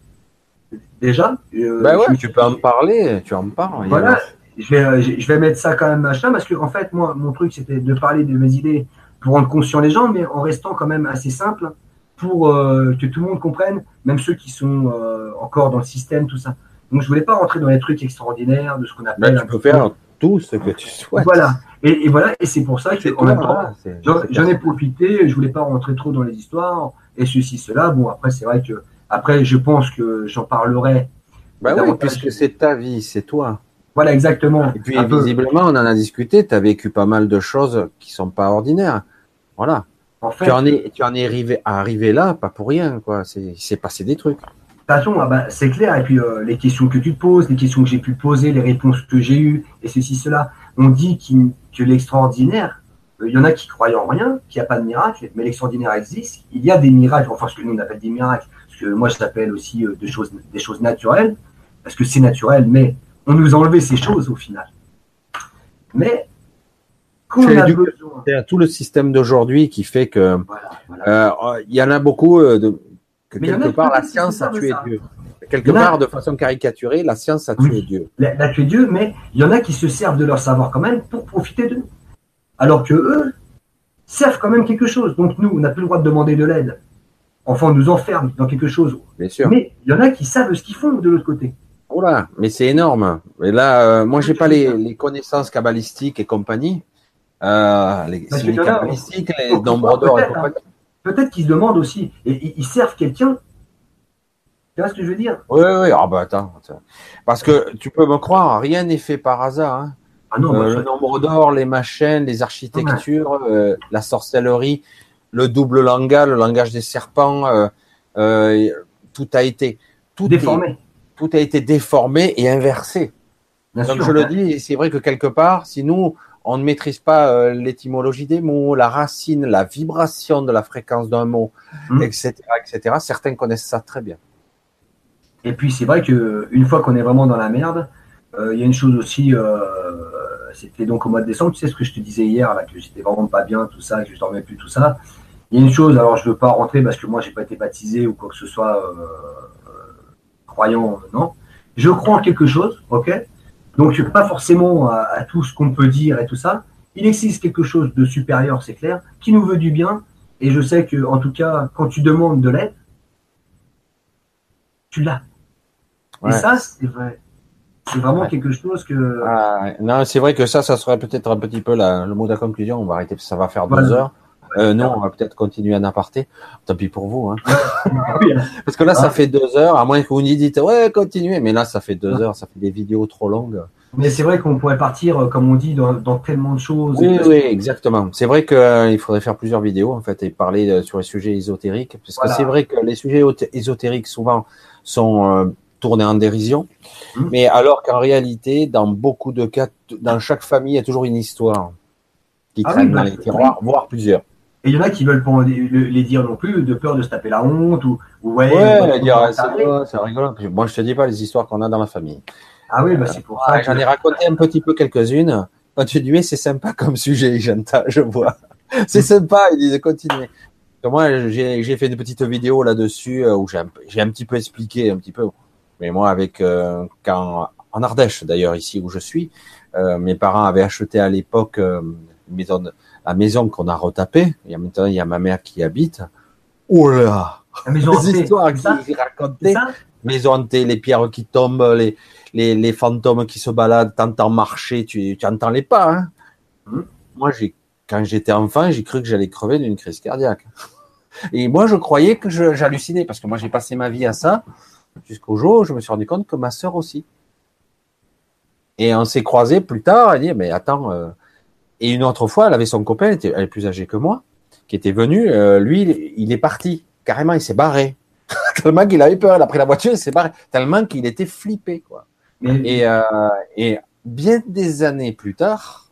Déjà. bah ouais, tu peux en parler, tu en parles. Voilà, je vais, je vais mettre ça quand même machin parce que en fait, moi, mon truc, c'était de parler de mes idées pour rendre conscient les gens, mais en restant quand même assez simple pour que tout le monde comprenne, même ceux qui sont encore dans le système, tout ça. Donc, je voulais pas rentrer dans les trucs extraordinaires de ce qu'on appelle. Bah, tu peux faire tout ce que tu souhaites. Voilà. Et, voilà, et c'est pour ça que en même temps, j'en ai profité. Je voulais pas rentrer trop dans les histoires et ceci, cela. Bon, après, c'est vrai que après, je pense que j'en parlerai. Bah oui, puisque c'est ta vie, c'est toi. Voilà, exactement. Et puis, visiblement, on en a discuté. Tu as vécu pas mal de choses qui sont pas ordinaires. Voilà. En fait, tu en es, tu en es arrivé, arrivé là, pas pour rien, quoi. C'est passé des trucs. De toute façon, ah bah, c'est clair. Et puis, euh, les questions que tu te poses, les questions que j'ai pu poser, les réponses que j'ai eues, et ceci, cela. On dit que l'extraordinaire, euh, il y en a qui croient en rien, qu'il n'y a pas de miracle, mais l'extraordinaire existe. Il y a des miracles, enfin, ce que nous on appelle des miracles, ce que moi je l'appelle aussi euh, des, choses, des choses naturelles, parce que c'est naturel, mais on nous a enlevé ces choses au final. Mais, tout le système d'aujourd'hui qui fait que il y en a beaucoup de quelque part, la science a tué Dieu. Quelque part, de façon caricaturée, la science a tué Dieu. La, a tué Dieu, mais il y en a qui se servent de leur savoir quand même pour profiter d'eux. Alors que eux servent quand même quelque chose. Donc nous, on n'a plus le droit de demander de l'aide. Enfin, on nous enferme dans quelque chose. Bien sûr. Mais il y en a qui savent ce qu'ils font de l'autre côté. Oh là, mais c'est énorme. Et là, euh, moi, j'ai pas les, connaissances cabalistiques et compagnie. Euh, les, les cabalistiques, les nombres d'or et compagnie. Peut-être qu'ils se demandent aussi, et ils servent quelqu'un. Tu vois ce que je veux dire? Oui, oui, ah bah attends, Parce que tu peux me croire, rien n'est fait par hasard. Hein. Ah non, euh, le nombre d'or, les machines, les architectures, euh, la sorcellerie, le double langage, le langage des serpents, euh, tout a été tout déformé. tout a été déformé et inversé. Donc je le dis, c'est vrai que quelque part, si nous on ne maîtrise pas euh, l'étymologie des mots, la racine, la vibration de la fréquence d'un mot, etc., mmh. etc. Certains connaissent ça très bien. Et puis c'est vrai que une fois qu'on est vraiment dans la merde, euh, il y a une chose aussi. Euh, c'était donc au mois de décembre. Tu sais ce que je te disais hier là, que j'étais vraiment pas bien, tout ça, que je dormais plus, tout ça. Il y a une chose. Alors je veux pas rentrer parce que moi j'ai pas été baptisé ou quoi que ce soit croyant, non. Je crois en quelque chose, ok Donc, pas forcément à, tout ce qu'on peut dire et tout ça. Il existe quelque chose de supérieur, c'est clair, qui nous veut du bien. Et je sais que, en tout cas, quand tu demandes de l'aide, tu l'as. Et ça, c'est vrai. C'est vraiment quelque chose que. Ah, non, c'est vrai que ça, ça serait peut-être un petit peu le mot de la conclusion. On va arrêter, ça va faire deux heures. Euh, non, on va peut-être continuer à aparté. Tant pis pour vous. Hein. (laughs) (laughs) Parce que là, ça fait deux heures, à moins que vous nous dites, ouais, continuez. Mais là, ça fait deux heures, ça fait des vidéos trop longues. Mais c'est vrai qu'on pourrait partir, euh, comme on dit, dans, tellement de choses. Oui, oui, exactement. C'est vrai qu'il euh, faudrait faire plusieurs vidéos, en fait, et parler sur les sujets ésotériques. Parce que c'est vrai que les sujets ésotériques, souvent, sont tournés en dérision. Hum. Mais alors qu'en réalité, dans beaucoup de cas, dans chaque famille, il y a toujours une histoire qui ah traîne dans bah, les tiroirs, voire plusieurs. Et il y en a qui veulent pas les dire non plus, de peur de se taper la honte ou, ouais, ouais dire c'est rigolo. Moi, je te dis pas les histoires qu'on a dans la famille. Ah oui, bah, c'est pour ça. J'en ai raconté un petit peu quelques-unes. Continuez, c'est sympa comme sujet, (laughs) je vois. c'est sympa, il disait continuer. Moi, j'ai fait une petite vidéo là-dessus euh, où j'ai un, petit peu expliqué, un petit peu. Mais moi, avec euh, quand en Ardèche d'ailleurs, ici où je suis, euh, mes parents avaient acheté à l'époque une maison de, la maison qu'on a retapée, il y a maintenant il y a ma mère qui y habite. Oh là La maison Les histoires qu'il racontait. Maison hantée, les pierres qui tombent, les, les, les fantômes qui se baladent, t'entends marcher, tu, tu entends les pas. Hein. Hmm. Moi, j'ai, quand j'étais enfant, j'ai cru que j'allais crever d'une crise cardiaque. Et moi, je croyais que j'hallucinais parce que moi, j'ai passé ma vie à ça jusqu'au jour où je me suis rendu compte que ma sœur aussi. Et on s'est croisés plus tard. Elle dit, mais attends, euh, et une autre fois, elle avait son copain, elle, était, est plus âgée que moi, qui était venu. Euh, lui, il est parti. Carrément, il s'est barré. (laughs) tellement qu'il avait peur. Il a pris la voiture, il s'est barré. Tellement qu'il était flippé, quoi. Et, euh, et, bien des années plus tard,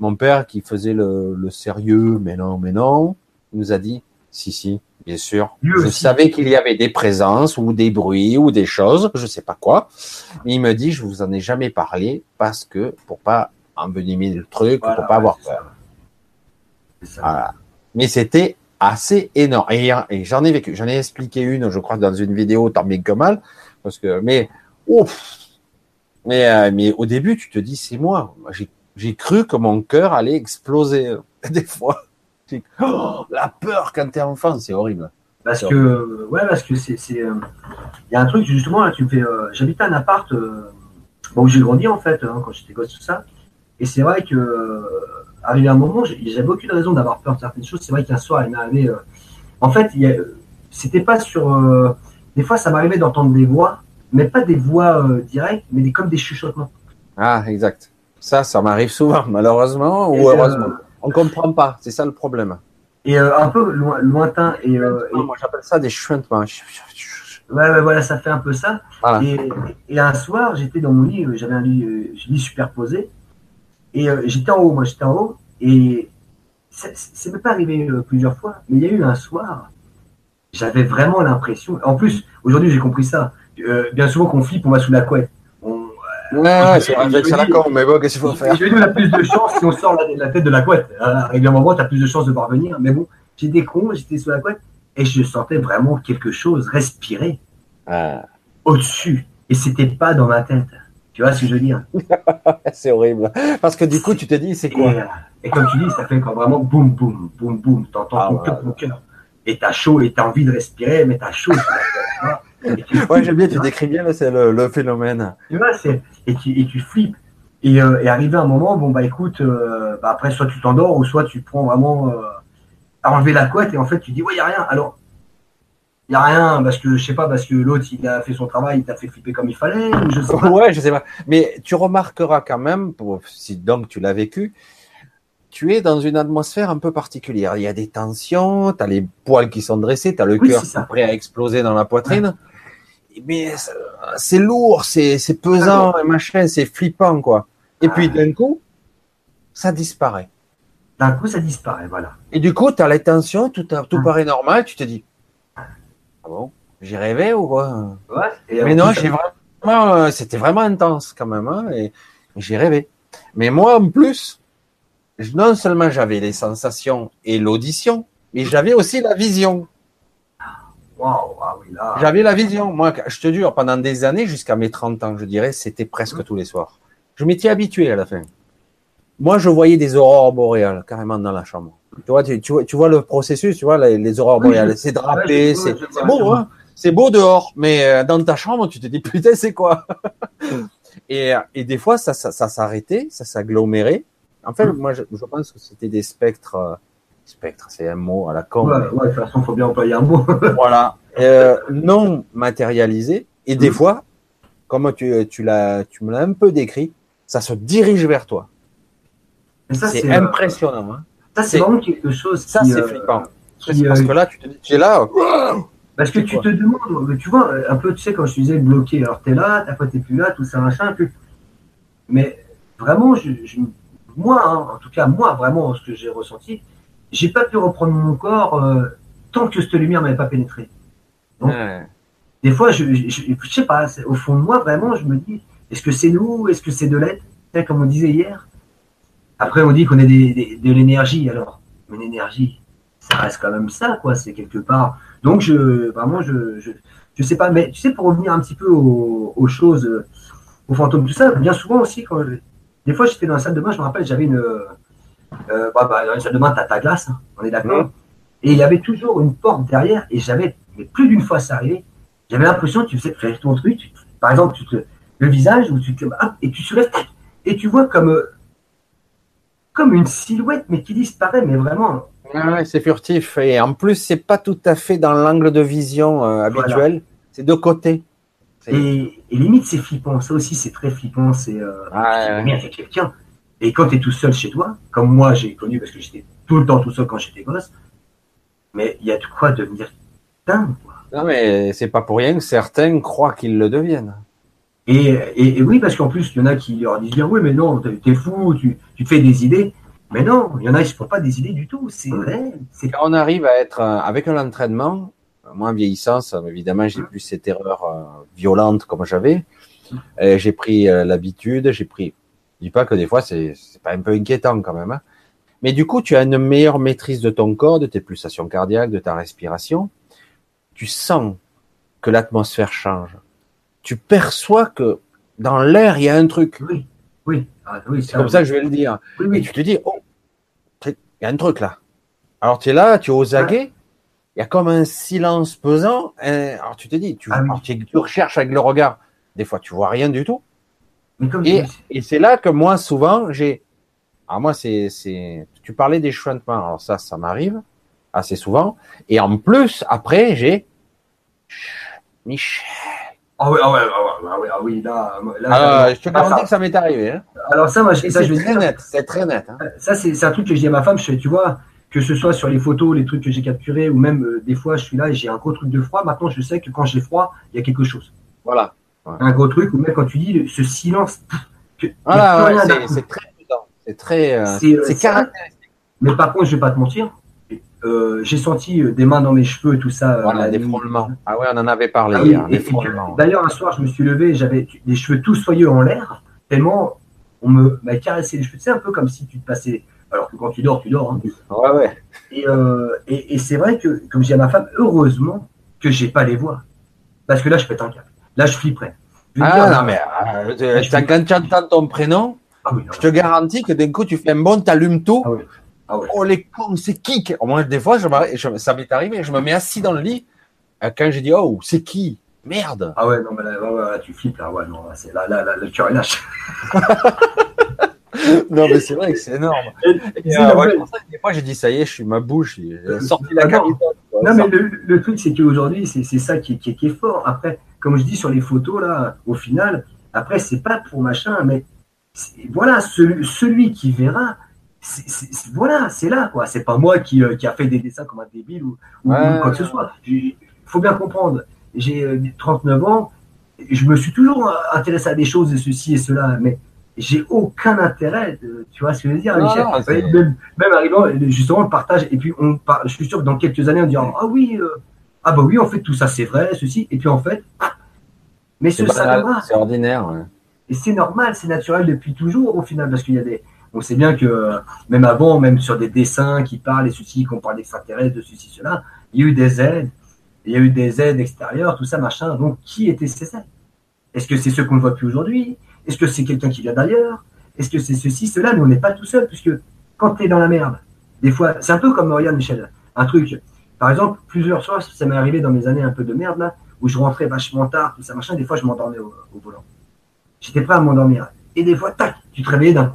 mon père, qui faisait le, sérieux, mais non, mais non, nous a dit, si, si, bien sûr. je savais qu'il y avait des présences ou des bruits ou des choses, je sais pas quoi. Mais il me dit, je vous en ai jamais parlé parce que pour pas envenimer le truc pour pas avoir peur. Mais c'était assez énorme. Et, j'en ai vécu, j'en ai expliqué une, je crois, dans une vidéo, tant bien que mal, parce que, mais, ouf, mais, euh, mais au début, tu te dis, c'est moi. J'ai cru que mon cœur allait exploser (laughs) des fois. Oh, la peur quand t'es enfant, c'est horrible. Parce que, ouais, parce que c'est, euh, il y a un truc justement là, tu me fais, euh, j'habitais un appart, bon, où j'ai grandi en fait, hein, quand j'étais gosse tout ça. Et c'est vrai que, euh, arrivé un moment, j'avais aucune raison d'avoir peur de certaines choses. C'est vrai qu'un soir, il m'est arrivé. Euh, en fait, c'était pas sur. Euh, des fois, ça m'arrivait d'entendre des voix, mais pas des voix directes, mais des, comme des chuchotements. Ah, exact. Ça, ça m'arrive souvent, (laughs) malheureusement ou heureusement. On comprend pas, c'est ça le problème. Et un peu lointain. Et, Moi, j'appelle ça des chuchotements. Ouais, ouais, voilà, ça fait un peu ça. Et, et, un soir, j'étais dans mon lit, j'avais un lit, lit superposé, et euh, j'étais en haut, moi j'étais en haut, et c'est même pas arrivé euh, plusieurs fois, mais il y a eu un soir, j'avais vraiment l'impression. En plus, aujourd'hui j'ai compris ça. Euh, bien souvent qu'on flippe, on va sous la couette. On, ouais, c'est un con, mais bon, qu'est-ce qu'il faut faire Je vais a plus de chance si on sort la, tête de la couette. Régulièrement, tu as plus de chances de parvenir. Mais bon, j'étais con, j'étais sous la couette, et je sentais vraiment quelque chose respirer ah. au-dessus. Et c'était pas dans ma tête. Tu vois ce que je veux dire (laughs) C'est horrible. Parce que du coup, tu te dis, c'est quoi et, comme tu dis, ça fait quand vraiment boum, boum, boum, boum. T'entends ah, ton cœur, ton cœur. Et t'as chaud et t'as envie de respirer, mais t'as chaud. ouais, j'aime bien, tu décris bien le, le, phénomène. Tu vois, c'est, et tu, et tu flippes. Et, euh, et arrivé un moment, bon, bah écoute, euh, bah, après, soit tu t'endors, ou soit tu prends vraiment euh, à enlever la couette, et en fait, tu dis, ouais, il n'y a rien. Alors, il n'y a rien, parce que je sais pas, parce que l'autre, il a fait son travail, il t'a fait flipper comme il fallait, ou je sais pas. Ouais, je sais pas. Mais tu remarqueras quand même, pour, si donc tu l'as vécu, tu es dans une atmosphère un peu particulière. Il y a des tensions, tu as les poils qui sont dressés, tu as le cœur prêt à exploser dans la poitrine. Mais c'est lourd, c'est pesant, et machin, c'est flippant, quoi. Et puis d'un coup, ça disparaît. D'un coup, ça disparaît, voilà. Et du coup, tu as les tensions, tout, tout paraît normal, tu te dis, ah bon? J'ai rêvé ou quoi? Ouais, Mais non, j'ai vraiment, euh, c'était vraiment intense quand même, hein, et j'ai rêvé. Mais moi, en plus, non seulement j'avais les sensations et l'audition, mais j'avais aussi la vision. ah oui, là. J'avais la vision. Moi, je te jure, pendant des années, jusqu'à mes 30 ans, je dirais, c'était presque tous les soirs. Je m'étais habitué à la fin. Moi, je voyais des aurores boréales carrément dans la chambre. Tu vois, tu, tu vois, tu vois le processus, tu vois, les, les aurores Oui, boréales. je- C'est drapé, c'est beau, hein. C'est beau dehors, mais euh, dans ta chambre, tu te dis putain, c'est quoi? (laughs) Et, euh, et des fois, ça, ça, ça s'arrêtait, ça s'agglomérait. En fait, Mm. moi, je, je pense que c'était des spectres. euh, spectres, c'est un mot à la con. Ouais, mais- ouais, de toute façon, faut bien employer un mot. (laughs) voilà, euh, non matérialisé. Et des Mhm. fois, comme tu, tu l'as, tu me l'as un peu décrit, ça se dirige vers toi. C'est euh, impressionnant. Hein. Ça, c'est vraiment quelque chose Ça, qui, c'est euh, flippant. qui, Parce euh, que là, tu te dis, tu es là. Parce que tu te demandes, tu vois, un peu, tu sais, quand je te disais bloqué, alors t'es là, après t'es plus là, tout ça, machin, puis... Mais vraiment, je, je- moi, hein, en tout cas, moi, vraiment, ce que j'ai ressenti, j'ai pas pu reprendre mon corps euh, tant que cette lumière m'avait pas pénétré. Donc, Ouais. Des fois, je, je, je, je sais pas, au fond de moi, vraiment, je me dis, est-ce que c'est nous, est-ce que c'est de l'aide, comme on disait hier Après, on dit qu'on est des, des- de l'énergie, alors, mais l'énergie, ça reste quand même ça, quoi, c'est quelque part. Donc, je, vraiment, je, je, je sais pas, mais tu sais, pour revenir un petit peu aux, aux choses, euh, aux fantômes, tout ça, bien souvent aussi, quand je- des fois, j'étais dans la salle de bain, je me rappelle, j'avais une, euh, bah, bah, dans la salle de bain, t'as ta glace, hein, on est d'accord. Et il y avait toujours une porte derrière, et j'avais, mais plus d'une fois ça arrivait, j'avais l'impression que tu faisais ton truc, tu- par exemple, tu te, le visage, ou tu te, hop, et tu soulèves, et tu vois comme, euh, comme une silhouette, mais qui disparaît, mais vraiment, Ouais, c'est furtif. Et en plus, c'est pas tout à fait dans l'angle de vision euh, habituel. C'est de côté. Et, et limite, c'est flippant, ça aussi, c'est très flippant, c'est, euh, Ouais, ouais. quelqu'un. Et quand tu es tout seul chez toi, comme moi j'ai connu, parce que j'étais tout le temps tout seul quand j'étais gosse, mais il y a de quoi devenir dingue, quoi. Non, mais c'est pas pour rien que certains croient qu'ils le deviennent. Et, et, et oui, parce qu'en plus, il y en a qui leur disent bien, oui, mais non, t'es fou, tu, tu te fais des idées. Mais non, il y en a qui ne se font pas des idées du tout. C'est vrai. Quand on arrive à être euh, avec un entraînement, euh, moi en vieillissant, ça, évidemment, j'ai plus cette erreur euh, violente comme j'avais. J'ai pris l'habitude, j'ai pris. Je dis pas que des fois c'est c'est pas un peu inquiétant quand même. hein. Mais du coup, tu as une meilleure maîtrise de ton corps, de tes pulsations cardiaques, de ta respiration. Tu sens que l'atmosphère change. Tu perçois que dans l'air il y a un truc. oui, oui, ah, oui, C'est comme ça que je vais le dire. Oui, Et tu te dis, oh, il y a un truc là. Alors tu es là, tu es aux aguets, il y a comme un silence pesant. alors tu te dis, tu, Ah alors, tu, tu recherches avec le regard. Des fois, tu vois rien du tout. Mais comme Et, c'est là que moi, souvent, j'ai. Alors moi, c'est, c'est. Tu parlais des chuintements. Alors ça, ça m'arrive assez souvent. Et en plus, après, j'ai. Michel. Ah oui, ah ouais, ah ouais, ah ouais, ah oui, là, là, Ah, je te ah, garantis que ça m'est arrivé. Hein. alors ça, moi, je- ça, c'est je vais très dire, net. C'est très net. Hein. ça, c'est un truc que je dis à ma femme. Je fais, tu vois, que ce soit sur les photos, les trucs que j'ai capturés, ou même euh, des fois, je suis là et j'ai un gros truc de froid. Maintenant, je sais que quand j'ai froid, il y a quelque chose. Voilà. Un gros truc, ou même quand tu dis ce silence, Voilà, ouais, c'est, très. C'est très. euh, C'est, euh, c'est c'est caractéristique. Mais par contre, je vais pas te mentir, euh, j'ai senti euh, des mains dans mes cheveux, tout ça. euh, Voilà, des nuit. frôlements. Ah ouais, on en avait parlé Ah oui, hier, et frôlements. D'ailleurs, un soir, je me suis levé, j'avais les cheveux tout soyeux en l'air, tellement on me m'a caressé les cheveux. C'est un peu comme si tu te passais. Alors que quand tu dors, tu dors. hein. Ouais, ouais. Et, euh, et, et c'est vrai que, comme je dis à ma femme, heureusement que j'ai pas les voix. Parce que là, je pète un câble. Là, je flipperais. Je Ah dire, non, mais euh, quand tu entends ton prénom, Ah oui, non, je te garantis que d'un coup, tu fais un bon, t'allumes tout. Ah oui. Ah ouais. Oh, les cons, c'est qui qui- Moi, des fois, je m'arrête- je- ça m'est arrivé, je me mets assis dans le lit. euh, Quand j'ai dit, oh, c'est qui? Merde Ah ouais, non, mais là, ouais, là, tu flippes, là. Ouais, non, là, c'est là, là, là, est lâche. (laughs) Non, mais c'est vrai que c'est énorme. Et, euh, ouais, pour ça des fois, j'ai dit, ça y est, je suis ma bouche, j'ai sorti la Ah non. mais le, le truc, c'est qu'aujourd'hui, c'est c'est ça qui est, qui, est, qui est fort. Après, comme je dis sur les photos, là, au final, après, c'est pas pour machin, mais voilà, celui, celui qui verra, voilà, c'est là, quoi. C'est pas moi qui, euh, qui a fait des dessins comme un débile ou, ou- Ouais. ou quoi que ce soit. Il faut bien comprendre, j'ai euh, 39 ans, je me suis toujours euh, intéressé à des choses de ceci et cela, mais j'ai aucun intérêt, de, tu vois ce que je veux dire, Non, même, même arrivant, justement, le partage, et puis on par- je suis sûr que dans quelques années, on dira Ah oui, euh, ah bah oui, en fait, tout ça c'est vrai, ceci, et puis en fait, mais C'est ce ça c'est ordinaire. ouais. Et c'est normal, c'est naturel depuis toujours au final, parce qu'il y a des. On sait bien que euh, même avant, même sur des dessins qui parlent et ceci, qu'on parle d'extraterrestres, de ceci, cela, il y a eu des aides. il y a eu des aides extérieures, tout ça, machin. Donc, qui étaient ces aides? Est-ce que c'est ceux qu'on ne voit plus aujourd'hui? Est-ce que c'est quelqu'un qui vient d'ailleurs? Est-ce que c'est ceci, cela? Nous, on n'est pas tout seul, puisque quand tu es dans la merde, des fois, c'est un peu comme, regarde Michel, un truc. Par exemple, plusieurs fois, ça m'est arrivé dans mes années un peu de merde, là, où je rentrais vachement tard, tout ça, machin, des fois, je m'endormais au, volant. J'étais prêt à m'endormir. Et des fois, tac, tu te réveillais d'un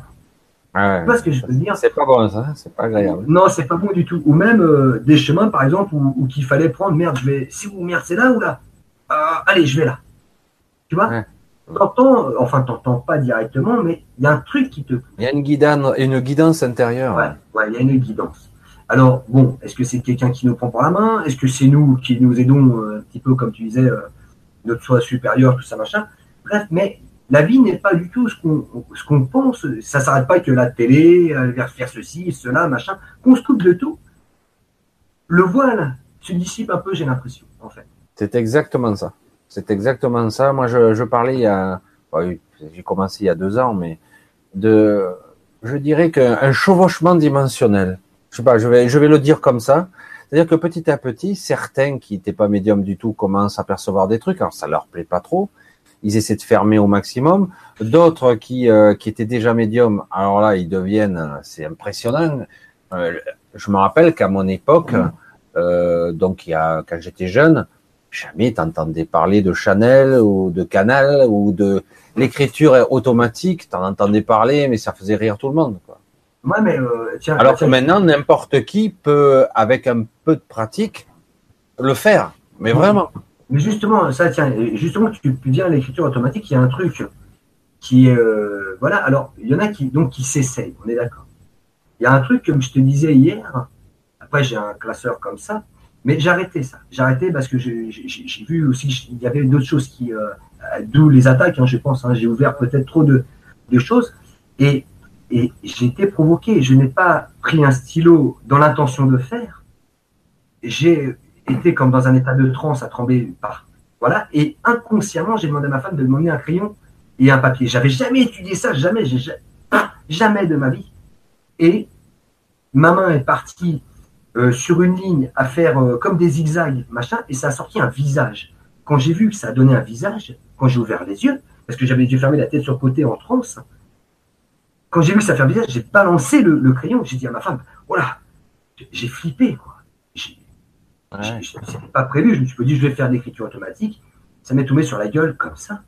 Pas ce que je veux dire? C'est pas bon ça, c'est pas agréable. Non, c'est pas bon du tout. Ou même euh, des chemins, par exemple, où, qu'il fallait prendre, merde, je vais, si vous merde, c'est là ou là? Euh, Allez, je vais là. Tu vois? Ouais. T'entends, euh, enfin, t'entends pas directement, mais il y a un truc qui te. Il y a une guidance, une guidance intérieure. Ouais, ouais, il y a une guidance. Alors, bon, est-ce que c'est quelqu'un qui nous prend par la main? Est-ce que c'est nous qui nous aidons un petit peu, comme tu disais, notre soi supérieur, tout ça, machin? Bref, mais la vie n'est pas du tout ce qu'on pense. Ça s'arrête pas que la télé, vers faire ceci, cela, machin. Qu'on se coupe de tout. Le voile se dissipe un peu, j'ai l'impression, en fait. C'est exactement ça. C'est exactement ça. Moi, je, parlais il y a, j'ai commencé il y a deux ans, mais de, je dirais qu'un chevauchement dimensionnel. Je sais pas, je vais, le dire comme ça. C'est-à-dire que petit à petit, certains qui n'étaient pas médiums du tout commencent à percevoir des trucs. Alors ça leur plaît pas trop ils essaient de fermer au maximum. D'autres qui, euh, qui étaient déjà médiums, alors là, ils deviennent, c'est impressionnant. Euh, je me rappelle qu'à mon époque, euh, donc il y a, quand j'étais jeune, jamais t'entendais parler de Chanel ou de Canal ou de l'écriture automatique. T'en entendais parler, mais ça faisait rire tout le monde. Quoi. Ouais, mais tiens, alors que maintenant, n'importe qui peut, avec un peu de pratique, le faire. Mais vraiment. Mais justement, ça, tiens, justement, tu viens à l'écriture automatique, il y a un truc qui euh, voilà, alors, il y en a qui, donc, qui s'essayent, on est d'accord. Il y a un truc, comme je te disais hier, après, j'ai un classeur comme ça, mais j'ai ça. J'ai parce que j'ai vu aussi, il y avait d'autres choses qui, euh, d'où les attaques, hein, je pense, hein, j'ai ouvert peut-être trop de, de choses, et, et j'ai été provoqué. Je n'ai pas pris un stylo dans l'intention de faire. J'ai était comme dans un état de transe à trembler par. Voilà. Et inconsciemment, j'ai demandé à ma femme de demander un crayon et un papier. J'avais jamais étudié ça, jamais, jamais de ma vie. Et ma main est partie euh, sur une ligne à faire euh, comme des zigzags, machin, et ça a sorti un visage. Quand j'ai vu que ça a donné un visage, quand j'ai ouvert les yeux, parce que j'avais yeux fermés, la tête sur le côté en transe, quand j'ai vu que ça fait un visage, j'ai balancé le, le crayon, j'ai dit à ma femme, voilà, j'ai flippé, quoi. Ouais. pas prévu. Je me suis dit, je vais faire de l'écriture automatique. Ça m'est tombé sur la gueule comme ça.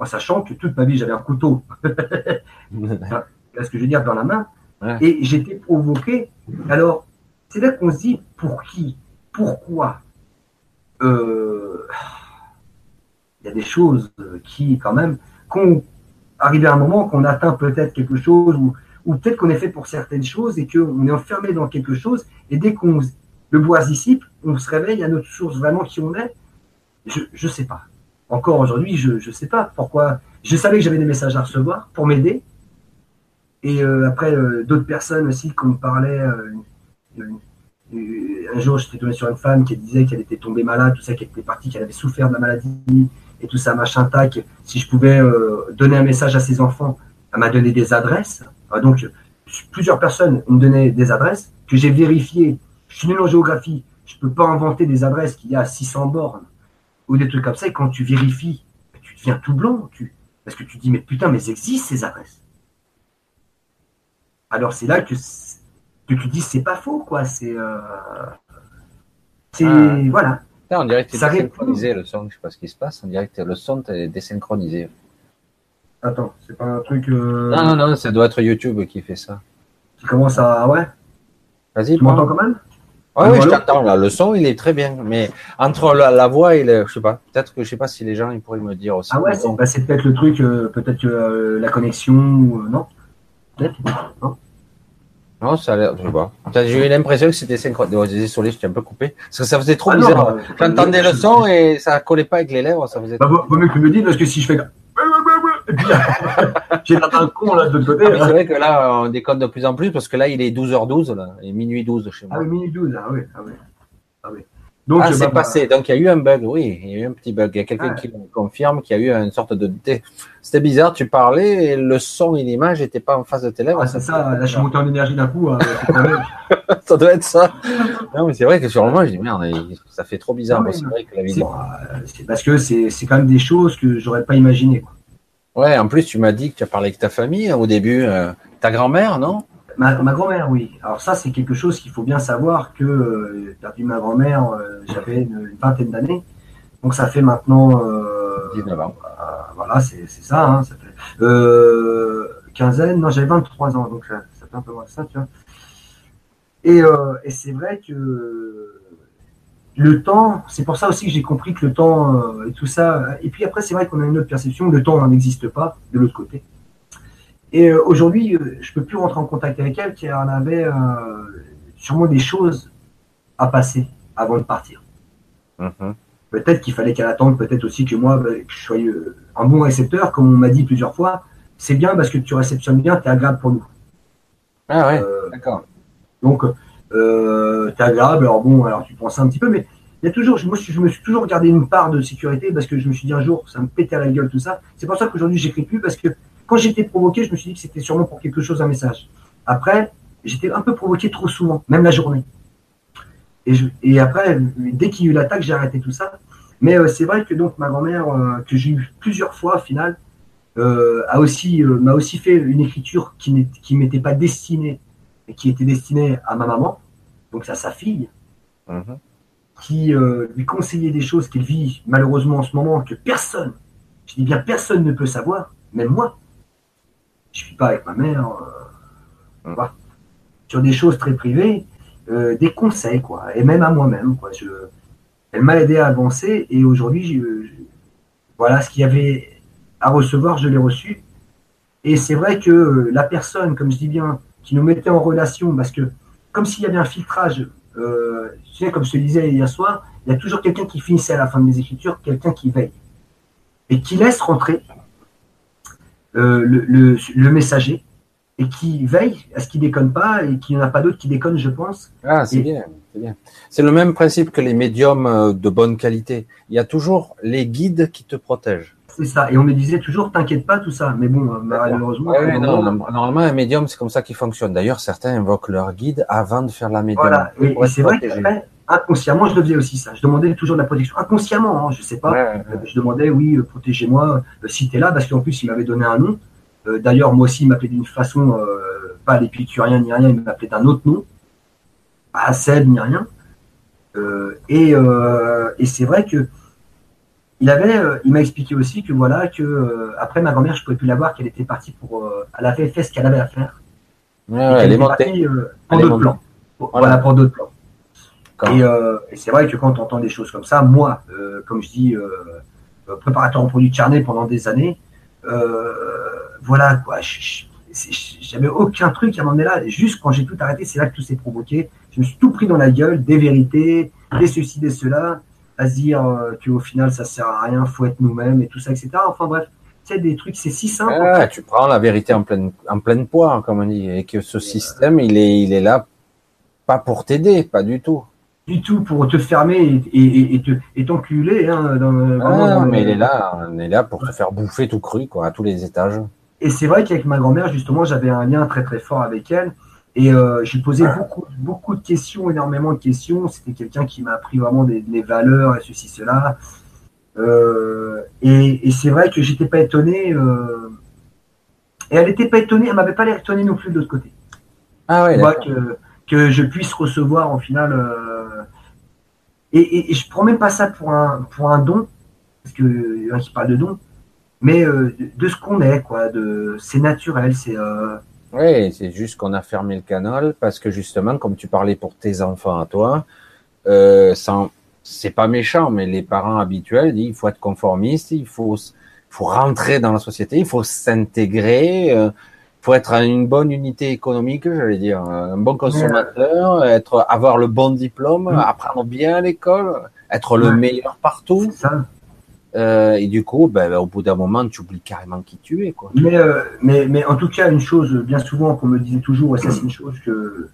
en sachant que toute ma vie, j'avais un couteau. (laughs) ce que je veux dire dans la main. Et j'étais provoqué. Alors, c'est là qu'on se dit, pour qui? Pourquoi? Euh, Il y a des choses qui, quand même, qu'on arrive à un moment qu'on atteint peut-être quelque chose ou, ou peut-être qu'on est fait pour certaines choses et qu'on est enfermé dans quelque chose et dès qu'on le bois dissipe, on se réveille à notre source vraiment qui on est. Je ne sais pas. Encore aujourd'hui, je ne sais pas pourquoi. Je savais que j'avais des messages à recevoir pour m'aider. Et euh, après, euh, d'autres personnes aussi qu'on me parlait. Euh, un jour, j'étais tombé sur une femme qui disait qu'elle était tombée malade, tout ça, qu'elle était partie, qu'elle avait souffert de la maladie et tout ça, machin tac. Si je pouvais donner un message à ses enfants, elle m'a donné des adresses. donc, plusieurs personnes me donné des adresses que j'ai vérifiées suis nul en géographie. Je ne peux pas inventer des adresses qu'il y a 600 bornes ou des trucs comme ça. Et quand tu vérifies, tu deviens tout blanc. Tu... Parce que tu te dis, mais putain, mais existent ces adresses. Alors c'est là que, que tu dis, c'est pas faux, quoi. C'est. Euh... C'est. Ah. Voilà. on dirait que tu désynchronisé le son. Je sais pas ce qui se passe. On dirait que le son est désynchronisé. Attends, c'est pas un truc. Euh, non, non, non, ça doit être YouTube qui fait ça. Qui commence à. Ouais. Vas-y. Tu m'entends quand même? Oui, je t'entends là. Le son, il est très bien. Mais entre la, voix et le, je sais pas. Peut-être que je sais pas si les gens ils pourraient me dire aussi. Ah ouais, bah, c'est peut-être le truc, euh, peut-être que euh, la connexion, euh, non? Peut-être Non. Non, ça a l'air, je sais pas. J'ai eu l'impression que c'était synchronisé. Désolé, j'étais un peu coupé. Parce que ça faisait trop ah bizarre. J'entendais le son et ça collait pas avec les lèvres. Ça faisait. Bah, vaut mieux que tu me dises parce que si je fais (laughs) j'ai un con là de l'autre côté. Ah, c'est vrai que là, on déconne de plus en plus parce que là, il est 12h12, là, et minuit 12 chez moi. Ah oui, minuit 12, ah oui, ah oui. Ah oui. Donc, ah, c'est passé. Donc, il y a eu un bug, oui. Il y a eu un petit bug. Il y a quelqu'un qui confirme qu'il y a eu une sorte de. C'était bizarre, tu parlais et le son et l'image n'étaient pas en face de tes lèvres. Ah, c'est ça, là, je suis monté en énergie d'un coup. Hein, (laughs) ça doit être ça. Non, mais c'est vrai que sur le moment, je dis merde, ça fait trop bizarre. c'est vrai que la vidéo. C'est parce que c'est quand même des choses que j'aurais pas imaginé. Ouais, en plus, tu m'as dit que tu as parlé avec ta famille hein, au début. Euh, ta grand-mère, non? Ma, grand-mère, oui. Alors ça, c'est quelque chose qu'il faut bien savoir que euh, perdu ma grand-mère, euh, j'avais une, vingtaine d'années. Donc ça fait maintenant... Euh, 19 ans. Euh, voilà, c'est ça. Hein, ça fait, euh, quinzaine, non, j'avais 23 ans, donc ça, ça, fait un peu moins que ça, tu vois. Et, et c'est vrai que le temps, c'est pour ça aussi que j'ai compris que le temps et tout ça. Et puis après, c'est vrai qu'on a une autre perception, le temps n'existe pas de l'autre côté. Et euh, aujourd'hui, euh, je peux plus rentrer en contact avec elle car elle avait euh, sûrement des choses à passer avant de partir. Mm-hmm. Peut-être qu'il fallait qu'elle attende, peut-être aussi que moi, bah, je sois un bon récepteur, comme on m'a dit plusieurs fois. C'est bien parce que tu réceptionnes bien, tu es agréable pour nous. Ah ouais, d'accord. Donc, euh, tu es agréable. Alors bon, alors tu penses un petit peu, mais il y a toujours, moi, je me suis toujours gardé une part de sécurité parce que je me suis dit un jour, ça me pétait à la gueule tout ça. C'est pour ça qu'aujourd'hui, j'écris plus parce que quand j'étais provoqué, je me suis dit que c'était sûrement pour quelque chose, un message. Après, j'étais un peu provoqué trop souvent, même la journée. Et, après, dès qu'il y a eu l'attaque, j'ai arrêté tout ça. Mais euh, c'est vrai que donc ma grand-mère, euh, que j'ai eu plusieurs fois au final, euh, a aussi m'a aussi fait une écriture qui ne m'était pas destinée, et qui était destinée à ma maman, donc à sa fille, mhm. qui lui conseillait des choses qu'elle vit malheureusement en ce moment que personne, je dis bien personne ne peut savoir, même moi je suis pas avec ma mère. Euh, sur des choses très privées, euh, des conseils, quoi. Et même à moi-même, quoi. Je, elle m'a aidé à avancer et aujourd'hui, voilà, ce qu'il y avait à recevoir, je l'ai reçu. Et c'est vrai que la personne, comme je dis bien, qui nous mettait en relation, parce que comme s'il y avait un filtrage, euh, tu sais, comme je te disais hier soir, il y a toujours quelqu'un qui finissait à la fin de mes écritures, quelqu'un qui veille et qui laisse rentrer euh, le, le, messager et qui veille à ce qu'il déconne pas et qu'il n'y en a pas d'autres qui déconnent, je pense. Ah, c'est bien, c'est bien. C'est le même principe que les médiums euh, de bonne qualité. Il y a toujours les guides qui te protègent. C'est ça. Et on me disait toujours, t'inquiète pas, tout ça. Mais bon, malheureusement. normalement, un médium, c'est comme ça qu'il fonctionne. D'ailleurs, certains invoquent leur guide avant de faire la médium. Voilà. Et, c'est vrai qu'après, inconsciemment, je le faisais aussi ça. Je demandais toujours de la protection. Inconsciemment, hein, je sais pas. Je demandais, oui, euh, protégez-moi, euh, si tu es là, parce qu'en plus, il m'avait donné un nom. Euh, d'ailleurs, moi aussi, il m'appelait d'une façon, pas l'épicurien ni rien, il m'appelait d'un autre nom. Pas Seb ni rien. et, et c'est vrai que il avait, il m'a expliqué aussi que voilà, que après ma grand-mère, je pouvais plus la voir, qu'elle était partie pour, elle avait fait ce qu'elle avait à faire. elle, est montée. pour d'autres plans. voilà, pour d'autres plans. Euh, et, c'est vrai que quand on entend des choses comme ça, moi, euh, comme je dis, euh, préparateur en produit de charnet pendant des années, voilà quoi, j'avais aucun truc à m'emmener là. Juste quand j'ai tout arrêté, c'est là que tout s'est provoqué. Je me suis tout pris dans la gueule, des vérités, des ceci, des cela, à se dire qu'au final ça sert à rien, faut être nous-mêmes et tout ça, etc. Enfin bref, c'est des trucs, c'est si simple. Tu prends la vérité en pleine, en pleine poire, comme on dit, et que ce système, il est, il est là pas pour t'aider, pas du tout du tout pour te fermer et, et, et t'enculer. Hein, ah, mais il est là, on est là pour te faire bouffer tout cru, quoi, à tous les étages. Et c'est vrai qu'avec ma grand-mère, justement, j'avais un lien très très fort avec elle. Et euh, j'ai posé beaucoup, beaucoup de questions, énormément de questions. C'était quelqu'un qui m'a appris vraiment des, valeurs et ceci, cela. Euh, et, c'est vrai que j'étais pas étonné. Euh, et elle n'était pas étonnée, elle m'avait pas l'air étonnée non plus de l'autre côté. Ah ouais, que, que je puisse recevoir en final et, et, je prends même pas ça pour un, pour un don, parce que y en a qui parlent de don, mais euh, de, ce qu'on est, quoi. De, c'est naturel, c'est. Oui, c'est juste qu'on a fermé le canal parce que justement, comme tu parlais pour tes enfants à toi, euh, c'est pas méchant, mais les parents habituels disent il faut être conformiste, il faut, faut rentrer dans la société, il faut s'intégrer. Euh, faut être une bonne unité économique, j'allais dire, un bon consommateur, être, avoir le bon diplôme, mm. apprendre bien à l'école, être le meilleur partout. Ça. Euh, et du coup, ben, au bout d'un moment, tu oublies carrément qui tu es. Quoi. Mais, euh, mais, mais en tout cas, une chose, bien souvent, qu'on me disait toujours, et ça c'est une chose que,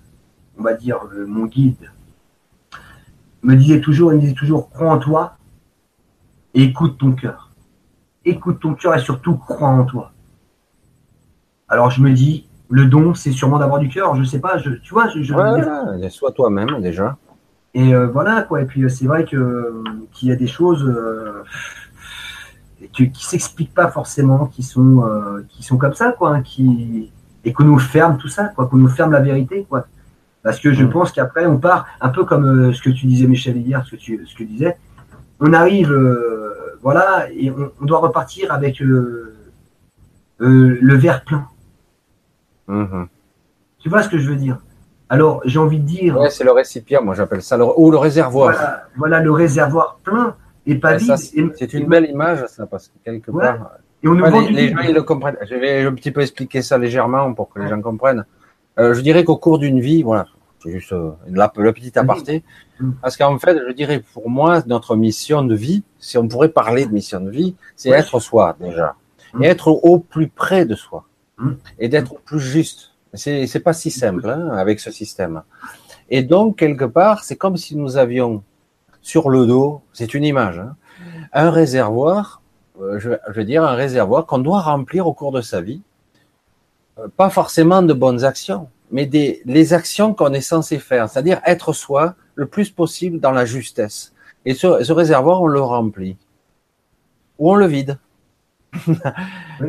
on va dire, euh, mon guide me disait toujours, il me disait toujours, crois en toi et écoute ton cœur. Écoute ton cœur et surtout crois en toi. Alors je me dis, le don, c'est sûrement d'avoir du cœur. Je sais pas, je, tu vois, je, je ouais, sois toi-même déjà. Et voilà quoi. Et puis c'est vrai que qu'il y a des choses euh, qui, qui s'expliquent pas forcément, qui sont qui sont comme ça quoi, hein, qui et qu'on nous ferme tout ça quoi, qu'on nous ferme la vérité quoi. Parce que je pense qu'après on part un peu comme ce que tu disais Michel hier, ce que tu ce que disais. On arrive voilà et on, doit repartir avec le verre plein. Mm-hmm. Tu vois ce que je veux dire? Alors, j'ai envie de dire. Ouais, c'est le récipient, moi j'appelle ça, le... ou le réservoir. Voilà, le réservoir plein et pas vide. C'est une belle image, ça, parce que quelque part. Et on les, gens, ils le comprennent. Je vais un petit peu expliquer ça légèrement pour que les gens comprennent. Euh, je dirais qu'au cours d'une vie, voilà, c'est juste euh, la, le petit aparté, mm. parce qu'en fait, je dirais pour moi, notre mission de vie, si on pourrait parler de mission de vie, c'est être soi déjà, mm. et être au plus près de soi, mm. et d'être plus juste. C'est, c'est pas si simple hein, avec ce système. Et donc, quelque part, c'est comme si nous avions sur le dos, c'est une image, hein, un réservoir, euh, je, veux dire un réservoir qu'on doit remplir au cours de sa vie. Euh, pas forcément de bonnes actions, mais des, les actions qu'on est censé faire, c'est-à-dire être soi le plus possible dans la justesse. Et ce, ce réservoir, on le remplit. Ou on le vide. (laughs)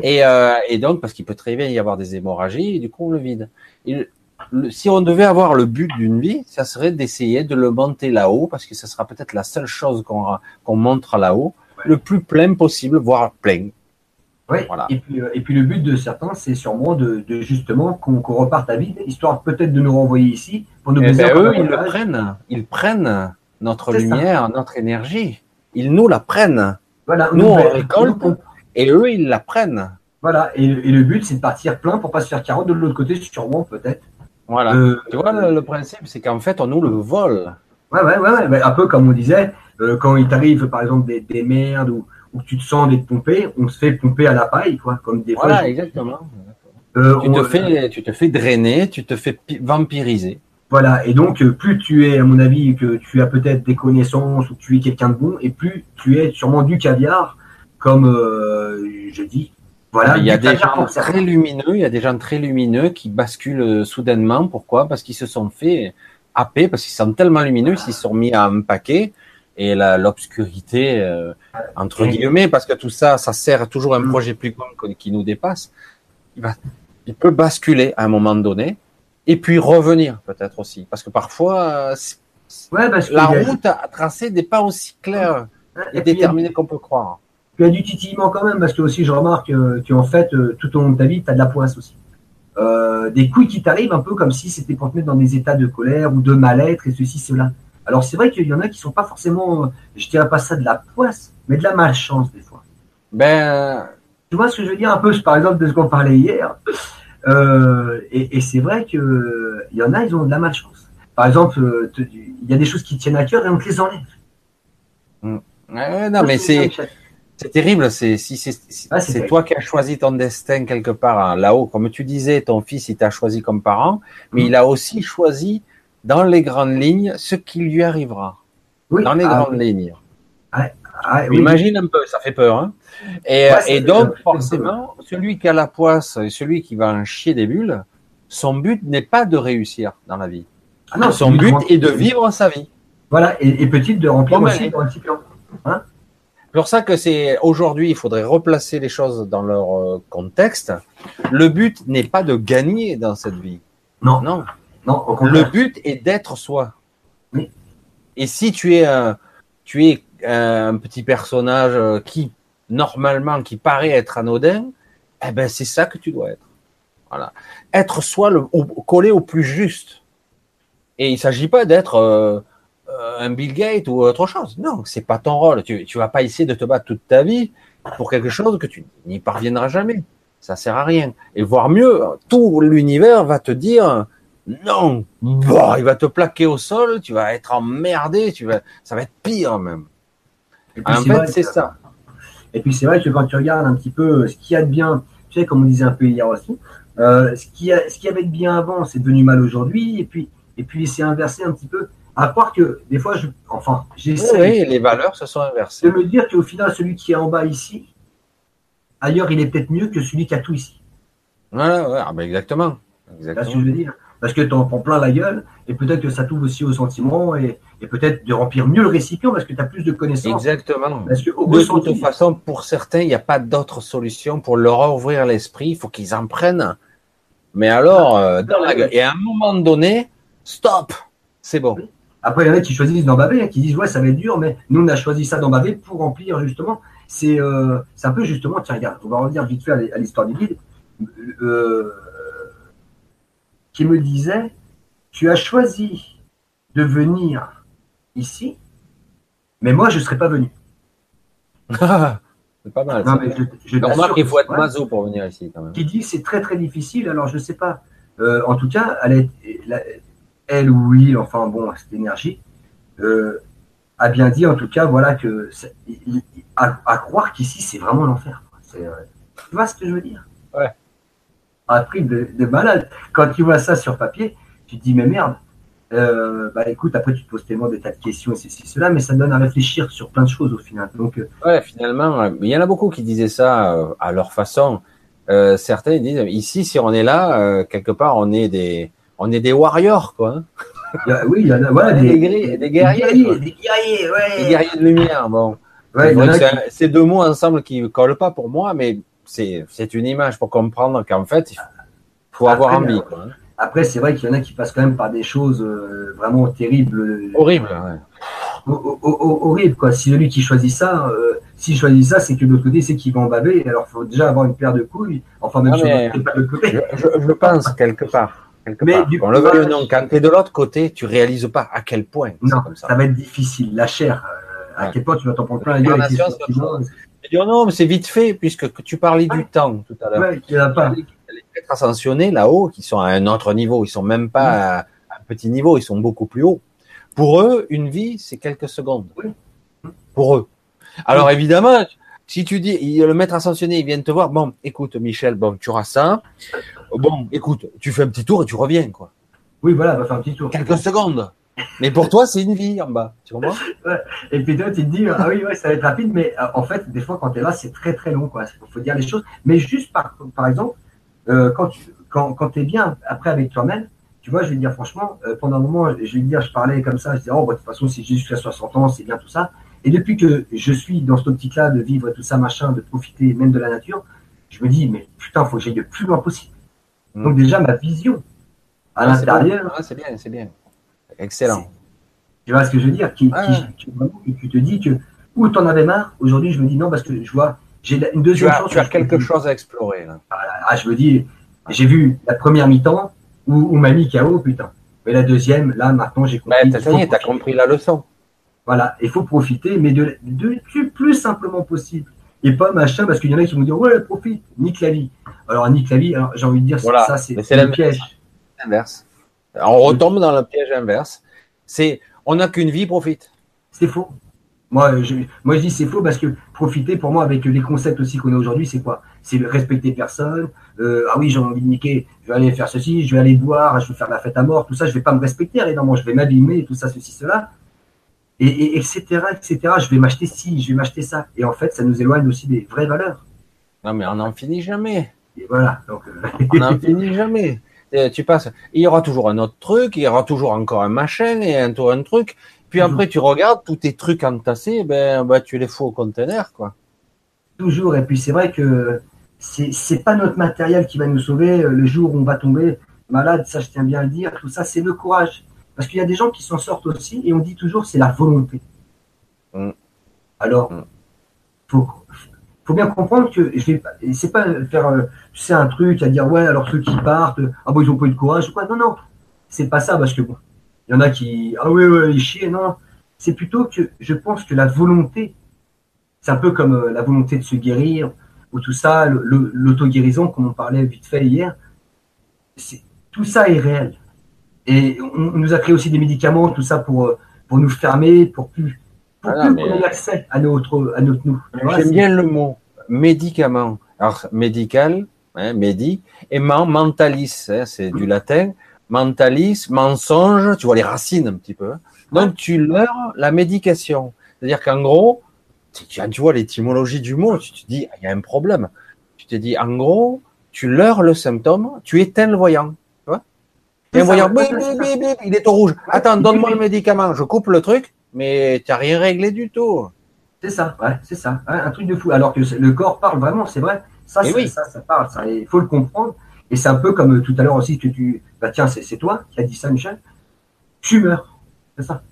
et, euh, et, donc, parce qu'il peut très bien y avoir des hémorragies, et du coup, on le vide. Si on devait avoir le but d'une vie, ça serait d'essayer de le monter là-haut, parce que ce sera peut-être la seule chose qu'on qu'on montre là-haut, le plus plein possible, voire plein. Voilà. et, puis, euh, et puis le but de certains, c'est sûrement de, de justement qu'on reparte à vide, histoire peut-être de nous renvoyer ici. Pour nous eh ben eux, ils le prennent, ils prennent notre lumière, notre énergie, ils nous la prennent. Voilà, nous, on récolte, et eux, ils la prennent. Voilà, et, le but, c'est de partir plein pour pas se faire carotte de l'autre côté, sûrement, peut-être. Voilà. Euh, tu vois, le, principe, c'est qu'en fait, on nous le vole. Ouais, ouais, ouais, ouais. un peu comme on disait, euh, quand il t'arrive, par exemple, des, des merdes ou, ou, tu te sens d'être pompé, on se fait pomper à la paille, quoi. Comme des voilà, exactement. Euh, tu, te fais, tu te fais drainer, tu te fais vampiriser. Voilà, et donc plus tu es, à mon avis, que tu as peut-être des connaissances ou que tu es quelqu'un de bon, et plus tu es sûrement du caviar comme euh, je dis. Voilà, il y a des gens très lumineux, il y a des gens très lumineux qui basculent soudainement. Pourquoi? Parce qu'ils se sont fait happer, parce qu'ils sont tellement lumineux, ils se sont mis à un paquet et l'obscurité euh, entre guillemets, parce que tout ça, ça sert toujours un mm. projet plus grand qui nous dépasse. Il, va, il peut basculer à un moment donné et puis revenir peut-être aussi, parce que parfois ouais, parce la route à tracer n'est pas aussi claire et déterminée qu'on peut croire tu as du titillement quand même, parce que aussi je remarque euh, qu'en fait, euh, tout au long de ta vie, tu as de la poisse aussi. Euh, des couilles qui t'arrivent un peu comme si c'était pour te mettre dans des états de colère ou de mal-être et ceci, cela. Alors c'est vrai qu'il y en a qui sont pas forcément, je dirais pas ça de la poisse, mais de la malchance des fois. Ben, tu vois ce que je veux dire? Un peu, par exemple, de ce qu'on parlait hier. et, c'est vrai que il y en a, ils ont de la malchance. Par exemple, il y a des choses qui tiennent à cœur et on te les enlève. Mmh. non, mais c'est c'est terrible, c'est si ah, c'est toi qui as choisi ton destin quelque part hein, là-haut, comme tu disais, ton fils il t'a choisi comme parent, mais il a aussi choisi dans les grandes lignes ce qui lui arrivera. dans les ah, grandes lignes. Ah, Imagine un peu, ça fait peur. Hein et, donc forcément, celui qui a la poisse et celui qui va en chier des bulles, son but n'est pas de réussir dans la vie. non, son but est de vivre sa vie. Voilà, et, petite de remplir aussi le récipient. Hein? C'est pour ça que c'est aujourd'hui, il faudrait replacer les choses dans leur euh, contexte. Le but n'est pas de gagner dans cette vie. Non. Non. Non. le but est d'être soi. Oui. Et si tu es un, tu es un petit personnage euh, qui normalement qui paraît être anodin, eh ben c'est ça que tu dois être. Voilà. Être soi, le, collé au plus juste. Et il s'agit pas d'être euh, un Bill Gates ou autre chose. Non, c'est pas ton rôle. Tu, tu vas pas essayer de te battre toute ta vie pour quelque chose que tu n'y parviendras jamais. Ça sert à rien. Et voire mieux, tout l'univers va te dire non. Bah, il va te plaquer au sol. Tu vas être emmerdé. Tu vas, ça va être pire même. En fait, c'est ça. Et puis c'est vrai que quand tu regardes un petit peu ce qu'il y a de bien, tu sais, comme on disait un peu hier aussi, euh, ce qui a, ce qui avait de bien avant, c'est devenu mal aujourd'hui. Et puis, et puis c'est inversé un petit peu À croire que des fois, je, enfin, j'essaie. Oui, les valeurs se sont inversées. De me dire qu'au final, celui qui est en bas ici, ailleurs, il est peut-être mieux que celui qui a tout ici. Ouais, ouais, ah ben exactement. exactement. ce que je veux dire? Parce que tu en prends plein la gueule, et peut-être que ça t'ouvre aussi aux sentiments, et, peut-être de remplir mieux le récipient parce que tu as plus de connaissances. Exactement. Parce que, de toute façon, pour certains, il n'y a pas d'autre solution pour leur ouvrir l'esprit. Il faut qu'ils en prennent. Mais alors, ah, euh, dans la gueule. Et à un moment donné, stop, c'est bon. Après, il y en a qui choisissent d'embaver, hein, qui disent ouais, ça va être dur, mais nous on a choisi ça d'embaver pour remplir justement. C'est euh, un peu justement, tiens, regarde, on va revenir vite fait à l'histoire du guide. Euh, qui me disait Tu as choisi de venir ici, mais moi je ne serais pas venu. (laughs) c'est pas mal. Non, mais je, remarque qu'il faut être maso pour venir ici quand même. Qui dit c'est très très difficile, alors je ne sais pas. Euh, en tout cas, elle, elle ou il, enfin bon, cette énergie, euh, a bien dit en tout cas, voilà, que à, croire qu'ici c'est vraiment l'enfer. Euh, tu vois ce que je veux dire? Ouais un de, malade. Quand tu vois ça sur papier, tu te dis, mais merde, euh, bah écoute, après tu te poses tellement des tas de questions, c'est cela, mais ça donne à réfléchir sur plein de choses au final. Donc, euh, ouais, finalement, il y en a beaucoup qui disaient ça euh, à leur façon. certains disent, ici, si on est là, quelque part, on est des, on est des warriors, quoi. Hein. oui, il y en a, voilà, des, guerriers, des guerriers, des guerriers, ouais. des guerriers de lumière. Bon, ouais, c'est deux mots ensemble qui collent pas pour moi, mais c'est une image pour comprendre qu'en fait, il faut avoir envie. Euh, hein. Après, c'est vrai qu'il y en a qui passent quand même par des choses euh, vraiment terribles. Horribles, ouais. Horrible, quoi. Si celui qui choisit ça, euh, s'il choisit ça, c'est que de l'autre côté, c'est qu'il va en baver. Alors, il faut déjà avoir une paire de couilles. Enfin, même si on pas de côté. Je, pense, quelque part. Mais Du on le veut non, quand tu es de l'autre côté, tu réalises pas à quel point. Non, ça. ça. va être difficile. La chair, à quel point tu vas t'en prendre plein la gueule non, mais c'est vite fait, puisque tu parlais du temps tout à l'heure. il n'y a pas. Les êtres ascensionnés là-haut, qui sont à un autre niveau, ils sont même pas à un petit niveau, ils sont beaucoup plus hauts. Pour eux, une vie, c'est quelques secondes. Pour eux. Alors évidemment, si tu dis, le maître ascensionné, il vient te voir, bon, écoute, Michel, bon, tu auras ça. Bon, écoute, tu fais un petit tour et tu reviens, quoi. Oui, voilà, va faire un petit tour. Quelques secondes. Mais pour toi, c'est une vie en bas, tu comprends? Et puis toi, tu te dis, ah oui, ouais, ça va être rapide, mais euh, en fait, des fois, quand tu es là, c'est très très long, quoi. Il faut dire les choses. Mais juste par, par exemple, euh, quand tu quand, quand es bien après avec toi-même, tu vois, je vais te dire franchement, euh, pendant un moment, je vais te dire, je parlais comme ça, je disais, oh, bah, de toute façon, c'est jusqu'à 60 ans, c'est bien tout ça. Et depuis que je suis dans cette optique-là de vivre tout ça, machin, de profiter même de la nature, je me dis, mais putain, faut que j'aille le plus loin possible. Mm. Donc déjà, ma vision à l'intérieur. c'est bien, c'est bien. Excellent. Tu vois ce que je veux dire qui, tu te dis que ou tu en avais marre, aujourd'hui je me dis non parce que je vois, j'ai une deuxième chance. Tu as quelque chose à explorer. Là. Ah, je me dis, j'ai vu la première mi-temps où, où m'a mis KO, putain. Mais la deuxième, là maintenant j'ai compris. tu as compris la leçon. Voilà, il faut profiter, mais de, du plus simplement possible. Et pas machin, parce qu'il y en a qui vont dire ouais, profite, nique la vie. Alors, nique la vie, j'ai envie de dire, ça, c'est le piège. Inverse. On retombe dans le piège inverse. C'est on n'a qu'une vie, profite. C'est faux. Moi je, moi, je dis c'est faux parce que profiter, pour moi, avec les concepts aussi qu'on a aujourd'hui, c'est quoi? C'est respecter personne. Euh, ah oui, j'ai envie de niquer, je vais aller faire ceci, je vais aller boire, je vais faire la fête à mort, tout ça, je vais pas me respecter, évidemment, je vais m'abîmer, tout ça, ceci, cela. Et, etc., etc. Je vais m'acheter ci, je vais m'acheter ça. Et en fait, ça nous éloigne aussi des vraies valeurs. Non, mais on n'en finit jamais. Et voilà. Donc, euh, on n'en (laughs) finit jamais. Euh, tu passes, il y aura toujours un autre truc, il y aura toujours encore un machin et un, un truc. Puis après, tu regardes tous tes trucs entassés, ben, ben tu les fous au conteneur, quoi. Toujours. Et puis c'est vrai que c'est c'est pas notre matériel qui va nous sauver le jour où on va tomber malade. Ça, je tiens bien à le dire. Tout ça, c'est le courage. Parce qu'il y a des gens qui s'en sortent aussi et on dit toujours c'est la volonté. Mm. Alors, mm. faut faut bien comprendre que je vais c'est pas faire euh, tu un truc à dire ouais alors ceux qui partent ah bon ils ont pas eu de courage ou quoi non non c'est pas ça parce que bon il y en a qui ah oui ouais ils chient non c'est plutôt que je pense que la volonté c'est un peu comme euh, la volonté de se guérir ou tout ça l'auto-guérison comme on parlait vite fait hier c'est tout ça est réel et on, nous a créé aussi des médicaments tout ça pour euh, pour nous fermer pour plus pour ah plus qu'on ait accès à notre à notre nous j'aime bien le mot médicament. Alors, médical, hein, médi, et mentalis, hein, c'est du latin. Mentalis, mensonge, tu vois les racines un petit peu. Hein. Donc tu leurres la médication. C'est-à-dire qu'en gros, tu, tu vois l'étymologie du mot, tu te dis, ah, il y a un problème. Tu te dis, en gros, tu leurres le symptôme, tu éteins le voyant. Tu Et voyant, il est au rouge. Attends, (laughs) donne-moi le médicament, je coupe le truc, mais tu n'as rien réglé du tout. C'est ça, ouais, c'est ça. un truc de fou. Alors que le corps parle vraiment, c'est vrai. Ça, oui. ça, ça parle. Il faut le comprendre. Et c'est un peu comme euh, tout à l'heure aussi que tu. Bah tiens, c'est toi qui as dit ça, Michel. Tu meurs. C'est ça.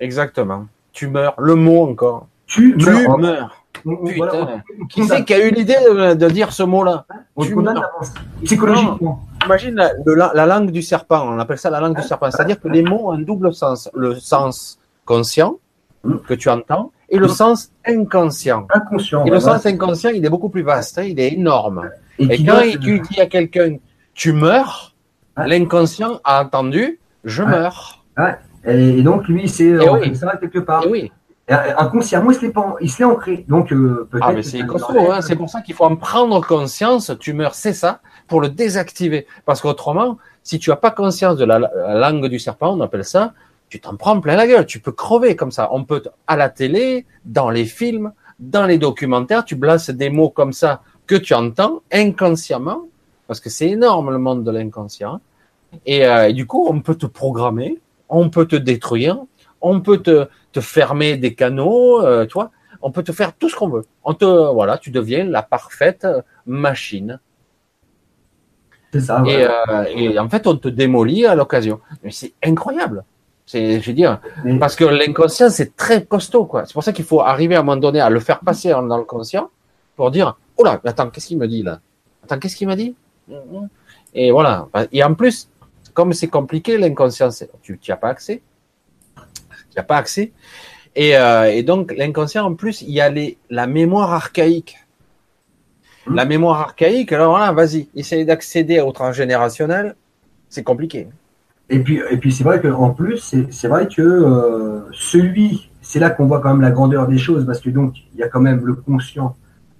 Exactement. Tu meurs. Le mot encore. Tu, meurs. Putain. qui c'est qui a eu l'idée de, dire ce mot-là Tu. Psychologiquement. imagine la, langue du serpent. On appelle ça la langue du serpent. C'est-à-dire que les mots ont un double sens. Le sens conscient que tu entends et le sens inconscient. Inconscient. Et le sens inconscient, il est beaucoup plus vaste. Hein. il est énorme. Et, quand tu dis à quelqu'un, tu meurs, l'inconscient a entendu, je meurs. Et donc, lui, c'est ça quelque part. Et oui. Inconsciemment, il se l'est ancré. Donc, euh, ah, mais c'est hein. c'est pour ça qu'il faut en prendre conscience. Tu meurs, c'est ça, pour le désactiver. Parce qu'autrement, si tu n'as pas conscience de la, langue du serpent, on appelle ça, tu t'en prends plein la gueule. Tu peux crever comme ça. On peut, à la télé, dans les films, dans les documentaires, tu blases des mots comme ça que tu entends inconsciemment, parce que c'est énorme le monde de l'inconscient. Et, euh, et, du coup, on peut te programmer, on peut te détruire, on peut te, te fermer des canaux, euh, toi, on peut te faire tout ce qu'on veut. On te, voilà, tu deviens la parfaite machine. C'est ça. Et, euh, et, en fait, on te démolit à l'occasion. Mais c'est incroyable. C'est, je veux dire, parce que l'inconscient c'est très costaud, quoi. C'est pour ça qu'il faut arriver à un moment donné à le faire passer dans le conscient pour dire, oh là, attends, qu'est-ce qu'il me dit là? Attends, qu'est-ce qu'il m'a dit? Et voilà. Et en plus, comme c'est compliqué, l'inconscient, tu n'y as pas accès. Tu n'as pas accès. Et, euh, et donc, l'inconscient, en plus, il y a les, la mémoire archaïque. Hmm. La mémoire archaïque, alors voilà, vas-y, essaye d'accéder au transgénérationnel, c'est compliqué. Et puis, et puis c'est vrai qu'en plus, c'est vrai que euh, celui, c'est là qu'on voit quand même la grandeur des choses, parce que donc, il y a quand même le conscient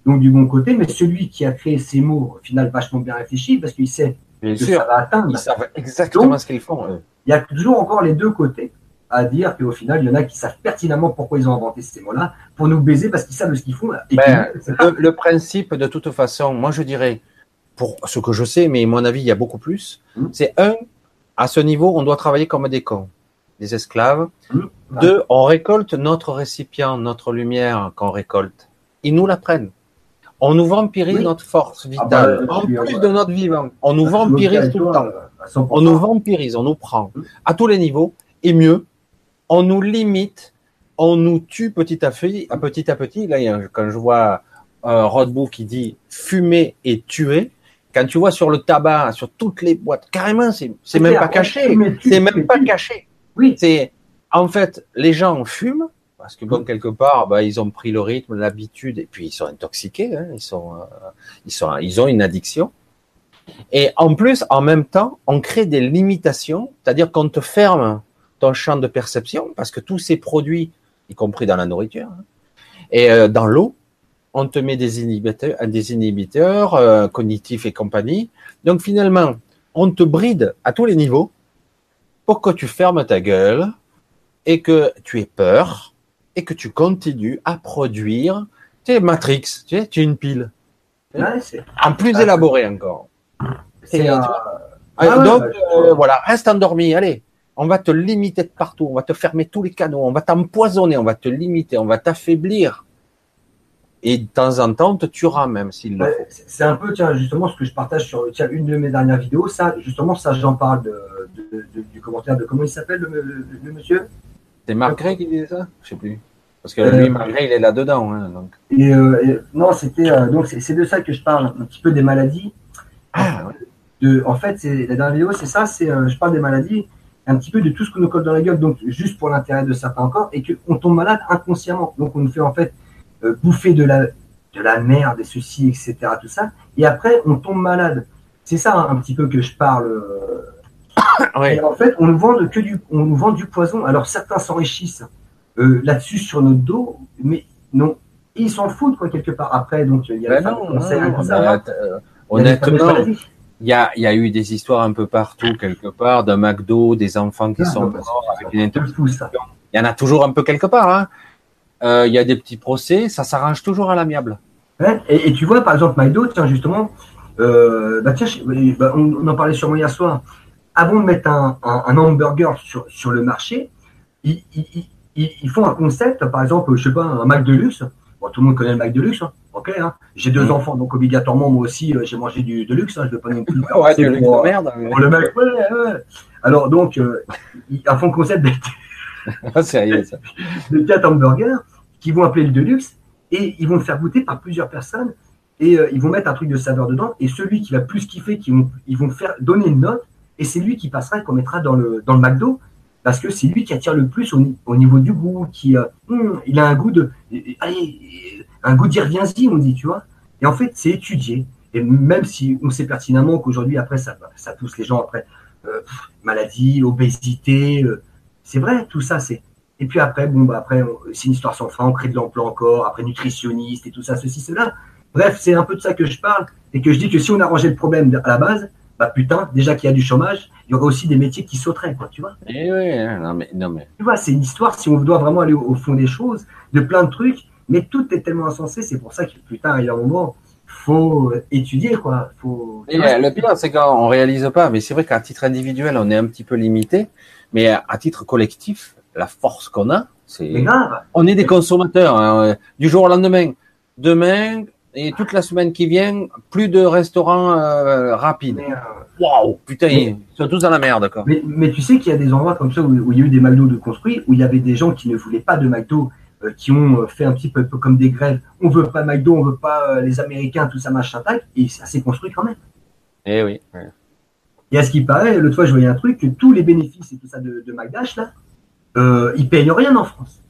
donc du bon côté, mais celui qui a créé ces mots, au final, vachement bien réfléchi, parce qu'il sait que ça va atteindre. Ils savent exactement ce qu'ils font. Il y a toujours encore les deux côtés à dire qu'au final, il y en a qui savent pertinemment pourquoi ils ont inventé ces mots-là, pour nous baiser parce qu'ils savent ce qu'ils font. Ben, le, principe, de toute façon, moi je dirais, pour ce que je sais, mais à mon avis, il y a beaucoup plus, hum. c'est un, à ce niveau, on doit travailler comme des cons, des esclaves. Hum. Deux, on récolte notre récipient, notre lumière qu'on récolte. Ils nous la prennent. On nous vampirise notre force ah bah, vitale, en plus de notre vivant. On nous vampirise tout le temps. On nous vampirise, on nous prend à tous les niveaux. Et mieux, on nous limite, on nous tue petit à petit. À petit à petit, là, quand je vois euh, qui dit fumer et tuer, quand tu vois sur le tabac, sur toutes les boîtes, carrément, c'est, c'est même pas caché. C'est même pas caché. Oui. C'est, en fait, les gens fument, parce que bon, quelque part, bah, ils ont pris le rythme, l'habitude, et puis ils sont intoxiqués. Hein, ils sont, euh, ils sont, ils ont une addiction. Et en plus, en même temps, on crée des limitations, c'est-à-dire qu'on te ferme ton champ de perception, parce que tous ces produits, y compris dans la nourriture, hein, et euh, dans l'eau, on te met des inhibiteurs, des inhibiteurs euh, cognitifs et compagnie. Donc finalement, on te bride à tous les niveaux pour que tu fermes ta gueule et que tu aies peur et que tu continues à produire, tu sais, Matrix, tu sais, tu es une pile. en plus élaboré encore. Euh, ah donc, euh, voilà, reste endormi, allez. On va te limiter de partout, on va te fermer tous les canaux, on va t'empoisonner, on va te limiter, on va t'affaiblir. Et de temps en temps, on te tuera même s'il le faut. C'est un peu, tiens, justement, ce que je partage sur tiens, une de mes dernières vidéos. Ça, justement, ça, j'en parle de, du commentaire de comment il s'appelle, le monsieur? C'est Marc qui disait ça? Je sais plus. Parce que lui, euh, il est là-dedans. Hein, donc. Et, euh, non, c'était euh, donc c'est de ça que je parle, un petit peu des maladies. Ah, de, en fait, c'est la dernière vidéo, c'est ça, c'est je parle des maladies, un petit peu de tout ce qu'on nous colle dans la gueule, donc juste pour l'intérêt de certains corps, et qu'on tombe malade inconsciemment. Donc on nous fait en fait bouffer de la de la merde et ceci, etc. Tout ça, et après on tombe malade. C'est ça un, petit peu que je parle (coughs) et en fait, on nous vend que du, on nous vend du poison. Alors certains s'enrichissent euh, là-dessus sur notre dos, mais non, ils s'en foutent quoi quelque part. Après, donc il y a ben honnêtement, il y a, il y a eu des histoires un peu partout quelque part d'un McDo, des enfants qui sont morts avec une interruption. Il y en a toujours un peu quelque part. Hein. Euh, il y a des petits procès, ça s'arrange toujours à l'amiable. et, tu vois, par exemple, McDo, tiens, justement, euh, bah, tiens, bah, on, en parlait sûrement hier soir. Avant de mettre un, hamburger sur, sur, le marché, ils, ils, font un concept, par exemple, je sais pas, un Mac de luxe. Bon, tout le monde connaît le Mac de luxe, hein. ok. Hein. J'ai deux mm. enfants, donc obligatoirement, moi aussi, euh, j'ai mangé du de luxe. Hein. Je ne veux pas non plus. ouais, du luxe de merde. le Mac, ouais, ouais. Alors, donc, ils font le concept ah, (laughs) Sérieux, ça. (laughs) de quatre hamburgers qui vont appeler le Deluxe et ils vont le faire goûter par plusieurs personnes et euh, ils vont mettre un truc de saveur dedans et celui qui va plus kiffer, qui vont, ils vont faire donner une note et c'est lui qui passera et qu'on mettra dans le, dans le McDo parce que c'est lui qui attire le plus au, niveau du goût, qui euh, hmm, il a un goût de allez, un goût d'y reviens-y, on dit, tu vois. Et en fait, c'est étudié. Et même si on sait pertinemment qu'aujourd'hui, après, ça, ça pousse les gens après euh, maladie, obésité, c'est vrai, tout ça, c'est et puis après, bon, bah après, c'est une histoire sans fin, on crée de l'emploi encore, après nutritionniste et tout ça, ceci, cela. Bref, c'est un peu de ça que je parle et que je dis que si on arrangeait le problème à la base, bah putain, déjà qu'il y a du chômage, il y aurait aussi des métiers qui sauteraient, quoi, tu vois. Eh non mais, non mais. Tu vois, c'est une histoire, si on doit vraiment aller au, fond des choses, de plein de trucs, mais tout est tellement insensé, c'est pour ça que putain, il y a un moment, faut étudier, quoi. Faut... Et le pire, c'est qu'on réalise pas, mais c'est vrai qu'à titre individuel, on est un petit peu limité, mais à titre collectif, la force qu'on a, c'est on est des consommateurs hein, du jour au lendemain. Demain et toute la semaine qui vient, plus de restaurants euh, rapides. Euh, Waouh, putain, ils sont tous dans la merde. Quoi. Mais, tu sais qu'il y a des endroits comme ça où, il y a eu des McDo de construits, où il y avait des gens qui ne voulaient pas de McDo, euh, qui ont fait un petit peu, comme des grèves. On veut pas McDo, on veut pas les Américains, tout ça machin tac, et ça s'est construit quand même. Eh oui. Et à ce qui paraît, l'autre fois je voyais un truc que tous les bénéfices et tout ça de, de McDash là, euh, ils payent rien en France.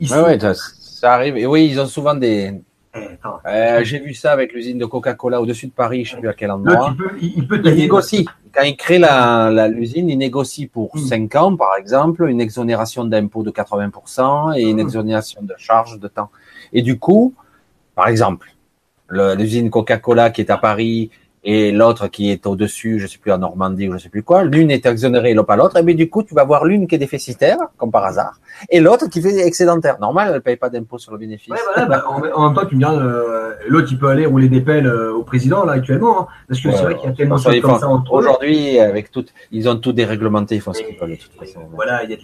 ouais, ça, arrive. Et oui, ils ont souvent des. Euh, j'ai vu ça avec l'usine de Coca-Cola au-dessus de Paris, je ne sais plus à quel endroit. il, peut, il, négocie. Quand il crée l'usine, la, il négocie pour 5 hmm. ans, par exemple, une exonération d'impôt de 80% et une hmm. exonération de charges de temps. Et du coup, par exemple, l'usine Coca-Cola qui est à Paris et l'autre qui est au-dessus, je sais plus en Normandie ou je sais plus quoi, l'une est exonérée et l'autre pas l'autre, et bien du coup tu vas voir l'une qui est déficitaire, comme par hasard, et l'autre qui fait excédentaire. Normal, elle paye pas d'impôt sur le bénéfice. Ouais, voilà, bah, en, même temps, tu me dis, euh, l'autre il peut aller rouler des pelles euh, au président là actuellement, hein, parce que c'est vrai qu'il y a tellement de choses comme ça entre Aujourd'hui, avec tout, ils ont tout déréglementé, ils font ce qu'ils veulent de toute façon. Voilà, il y a,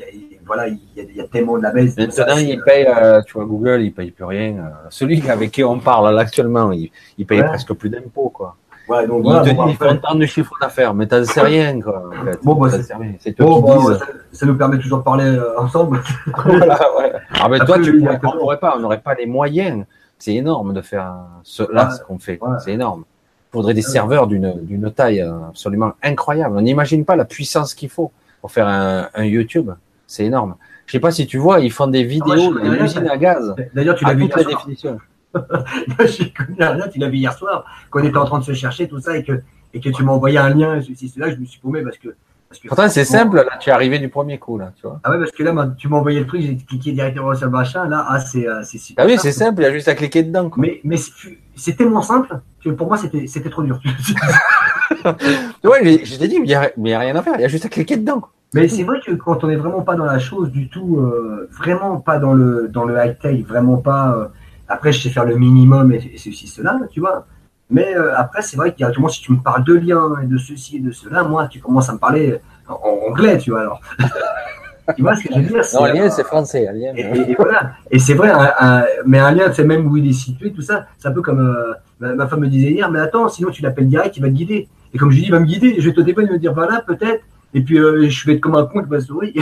voilà, il y, a, tellement de la baisse. Maintenant, ils payent, euh, tu vois, Google, il paye plus rien. celui avec qui on parle là actuellement, il, il paye presque plus d'impôts, quoi. Ouais, donc voilà, il te bon, bah, de chiffre d'affaires, mais t'en sais rien, quoi. En fait. Bon, bah, c'est bon, bah, ça, ça, nous permet toujours de parler euh, ensemble. (laughs) voilà, ouais. Ah, mais toi, tu pourrais, on pourrait pas, on n'aurait pas les moyens. C'est énorme de faire ce, là, ce qu'on fait. C'est énorme. Il faudrait des serveurs d'une, d'une taille euh, absolument incroyable. On n'imagine pas la puissance qu'il faut pour faire un, un YouTube. C'est énorme. Je sais pas si tu vois, ils font des ah, vidéos, des usines à gaz. D'ailleurs, tu l'as vu la définition. (laughs) J'ai connu un il a vu hier soir, qu'on était en train de se chercher, tout ça, et que, et que tu m'as envoyé un lien, ceci, cela, je me suis paumé parce que. Parce que Pourtant, c'est simple, là, tu es arrivé du premier coup, là, tu vois. Ah ouais, parce que là, tu m'as envoyé le truc, j'ai cliqué directement sur le machin, là, ah, c'est euh, super. Ah oui, c'est simple, il y a juste à cliquer dedans, quoi. Mais, mais c'est tellement simple que pour moi, c'était trop dur. (laughs) ouais, je t'ai dit, mais il n'y a, rien à faire, il y a juste à cliquer dedans, quoi. Mais c'est vrai que quand on n'est vraiment pas dans la chose du tout, euh, vraiment pas dans le, dans le high-tech, vraiment pas. Euh, après, je sais faire le minimum et, ceci, cela, tu vois. Mais euh, après, c'est vrai que directement, si tu me parles de liens et de ceci et de cela, moi, tu commences à me parler en, anglais, tu vois. Alors, (laughs) tu vois ce que je veux dire? Non, lien, c'est français. Lien, et, voilà. Et c'est vrai, mais un lien, c'est même où il est situé, tout ça. C'est un peu comme euh, ma, femme me disait hier, mais attends, sinon tu l'appelles direct, il va te guider. Et comme je lui dis, il va me guider, je vais te il me dire, voilà, peut-être. Et puis, euh, je vais être comme un con avec ma souris.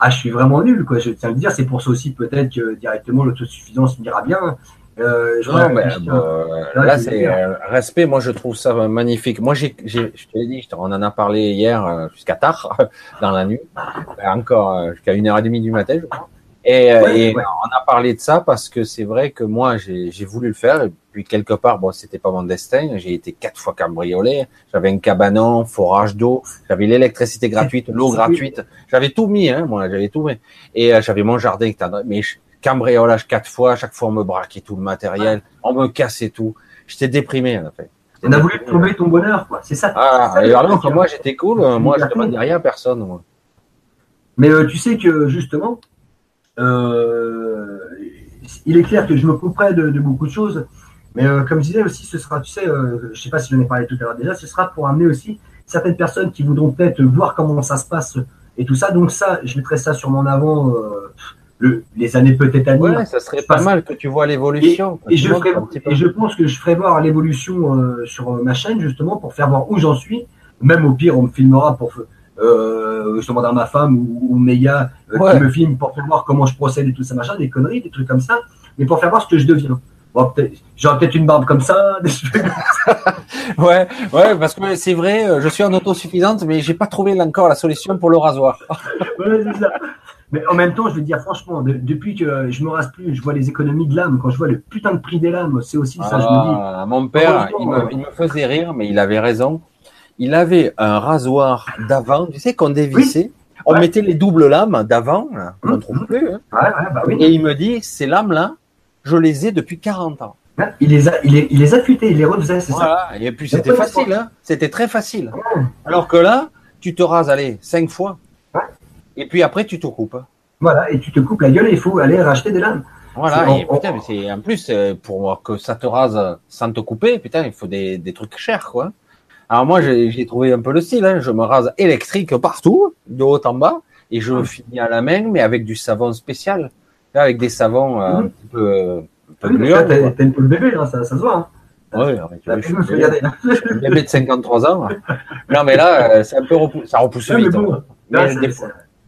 ah, je suis vraiment nul, quoi. Je tiens à le dire. C'est pour ça aussi, peut-être que directement, l'autosuffisance m'ira bien. Euh, non, mais euh, là, c'est respect. Moi, je trouve ça magnifique. Moi, j'ai, je te l'ai dit, on en a parlé hier jusqu'à tard (laughs) dans la nuit, encore jusqu'à une heure et demie du matin, je crois. Et, et on a parlé de ça parce que c'est vrai que moi, j'ai voulu le faire. Et puis quelque part, bon, c'était pas mon destin. J'ai été quatre fois cambriolé. J'avais un cabanon, forage d'eau. J'avais l'électricité gratuite, l'eau gratuite. J'avais tout mis, hein, moi, j'avais tout mis. Et euh, j'avais mon jardin. Mais cambriolage quatre fois. Chaque fois, on me braquait tout le matériel. On me cassait tout. J'étais déprimé, en fait. On a voulu trouver ton bonheur, quoi. C'est ça. Ah, alors moi, j'étais cool. Moi, je demandais rien à personne, moi. Mais euh, tu sais que justement, euh, il est clair que je me couperai de, beaucoup de choses. Mais euh, comme je disais aussi, ce sera, tu sais, je ne sais pas si j'en ai parlé tout à l'heure déjà, ce sera pour amener aussi certaines personnes qui voudront peut-être voir comment ça se passe et tout ça. Donc ça, je mettrai ça sur mon avant le, les années peut-être à venir. Ouais, ça serait pas mal que tu vois l'évolution. Et, je et je pense que je ferai voir l'évolution sur ma chaîne justement pour faire voir où j'en suis. Même au pire, on me filmera pour euh, je demande à ma femme ou, ou euh, qui me filme pour faire voir comment je procède et tout ça, machin, des conneries, des trucs comme ça, mais pour faire voir ce que je deviens. Bon, J'aurais peut-être une barbe comme ça, (laughs) des cheveux comme ça. ouais, ouais, parce que c'est vrai, euh, je suis en autosuffisante, mais j'ai pas trouvé encore la solution pour le rasoir. (laughs) ouais, c'est ça. Mais en même temps, je veux dire, franchement, depuis que je me rase plus, je vois les économies de l'âme. Quand je vois le putain de prix des lames, c'est aussi ça, je me dis. Ah, mon père, il me, il me, faisait rire, mais il avait raison il avait un rasoir d'avant, tu sais, qu'on dévissait. On mettait les doubles lames d'avant, on ne trouve plus. Hein. Bah Et il me dit, ces lames-là, je les ai depuis 40 ans. Il les a, il les, il les a il les refaisait, c'est ça. Et puis c'était facile, hein. c'était très facile. Alors que là, tu te rases, allez, cinq fois. Et puis après, tu te coupes. Voilà, et tu te coupes la gueule et il faut aller racheter des lames. Voilà, et putain, c'est en plus, euh, pour que ça te rase sans te couper, putain, il faut des, des trucs chers, quoi. Alors moi, j'ai trouvé un peu le style. Hein. Je me rase électrique partout, de haut en bas, et je le finis à la main, mais avec du savon spécial, avec des savons euh, un mhm. petit peu, euh, un peu oui, T'as une bébé, là, ça, ça se voit. Hein. Oui, tu vois, je, suis bébé, bébé de 53 ans. (laughs) Non, mais là, euh, c'est un peu ça repousse vite.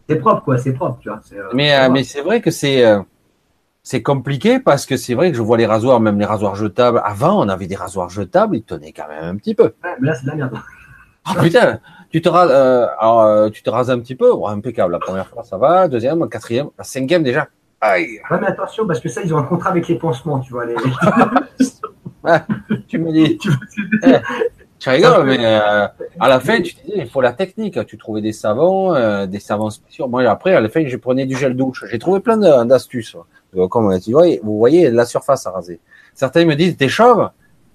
c'est propre, quoi, c'est propre, tu vois. Mais, mais c'est vrai que c'est c'est compliqué parce que c'est vrai que je vois les rasoirs, même les rasoirs jetables. Avant, on avait des rasoirs jetables, ils tenaient quand même un petit peu. mais là, c'est de la merde. Ah, putain, tu te rases, euh, alors, euh, tu te rases un petit peu, impeccable. La première fois, ça va. Deuxième, quatrième, la cinquième déjà. Aïe. Ouais, mais attention, parce que ça, ils ont un contrat avec les pansements, tu vois. Les... (laughs) tu me dis. (laughs) tu, eh, tu rigoles, mais euh, à la fin, tu te dis, il faut la technique. Tu trouvais des savons, euh, des savons spéciaux. Moi, après, à la fin, j'ai prenais du gel douche. J'ai trouvé plein d'astuces. Comme tu vois, vous voyez la surface à raser. Certains me disent, t'es chauve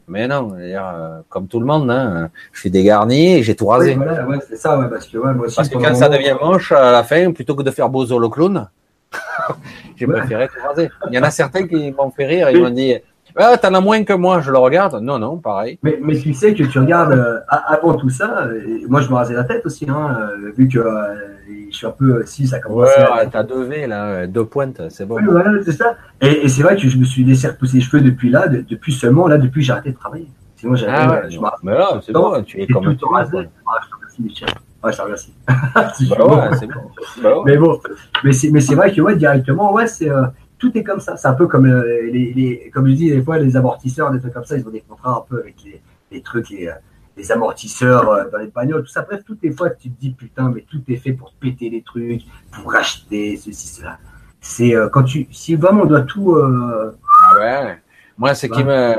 mais non, euh, comme tout le monde, hein, je suis dégarni et j'ai tout rasé. ouais, c'est ça, ouais, parce que moi aussi. Parce que quand ça devient moche à la fin, plutôt que de faire Bozo le clown, (laughs) j'ai préféré tout raser. Il y en a certains qui m'ont fait rire, ils m'ont dit ah, t'en as moins que moi, je le regarde. Non, non, pareil. Mais, mais tu sais que tu regardes euh, avant tout ça. moi, je me rasais la tête aussi, hein, euh, vu que euh, je suis un peu si ça commence. Ouais, à... t'as deux V là, deux pointes, c'est bon. Oui, voilà, c'est ça. Et, et c'est vrai que je me suis laissé repousser les cheveux depuis là, depuis seulement là, depuis j'ai arrêté de travailler. Sinon, j'avais. Ah ouais, je mais là, c'est bon, tu es comme tout rasé. Ah, je te remercie, Michel. Ouais, je te remercie. (laughs) bah ouais, c'est bon. Bah ouais. Mais bon, mais c'est vrai que ouais, directement, ouais, c'est tout est comme ça. C'est un peu comme euh, les, comme je dis des fois les amortisseurs, des trucs comme ça, ils ont des contrats un peu avec les, trucs, les, les amortisseurs euh, dans les bagnoles, tout ça. Bref, toutes les fois tu te dis putain, mais tout est fait pour péter les trucs, pour racheter ceci, cela. C'est euh, quand tu, si vraiment on doit tout. Ah ouais. Moi, c'est qui me,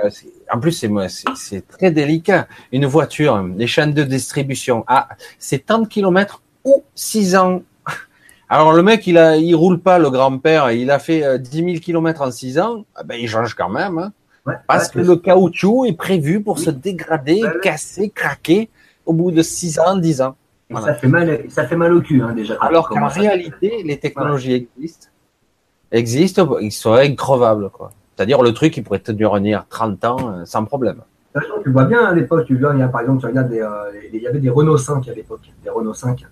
en plus, c'est c'est très délicat. Une voiture, les chaînes de distribution, ah, c'est tant de kilomètres ou 6 ans alors le mec, il a, il roule pas le grand-père, il a fait 10 000 km en 6 ans, ah ben, il change quand même, hein. parce que le caoutchouc est prévu pour se dégrader, casser, craquer au bout de 6 ans, 10 ans. Ça fait mal, ça fait mal au cul hein, déjà. Alors qu'en réalité, les technologies existent, existent, ils sont increvables. C'est-à-dire le truc, il pourrait tenir 30 ans euh, sans problème. Tu vois bien à l'époque, tu vois, il y a, par exemple, tu regardes, des, euh, il y avait des Renault 5 à l'époque, des Renault 5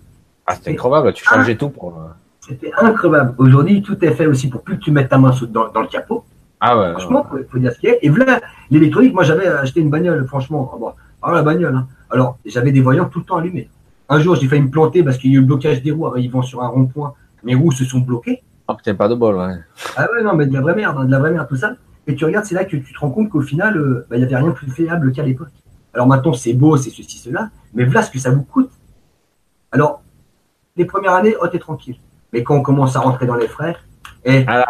ah, c'était incroyable, tu changeais tout pour. Euh, c'était incroyable. Aujourd'hui, tout est fait aussi pour plus que tu mettes ta main dans, dans le capot. Ah ouais. Franchement, il faut, dire ce qu'il y a. Et voilà, l'électronique, moi j'avais acheté une bagnole, franchement. Ah bon, ah, la bagnole. Hein. Alors, j'avais des voyants tout le temps allumés. Un jour, j'ai failli me planter parce qu'il y a eu le blocage des roues. ils vont sur un rond-point. Mes roues se sont bloquées. Ah putain, pas de bol, ouais. Ah ouais, non, mais de la vraie merde, hein, de la vraie merde, tout ça. Et tu regardes, c'est là que tu te rends compte qu'au final, euh, bah, il n'y avait rien de plus fiable qu'à l'époque. Alors maintenant, c'est beau, c'est ceci, cela, mais voilà ce que ça vous coûte. Alors, les premières années, oh, t'es tranquille. Mais quand on commence à rentrer dans les frais, et. Ah,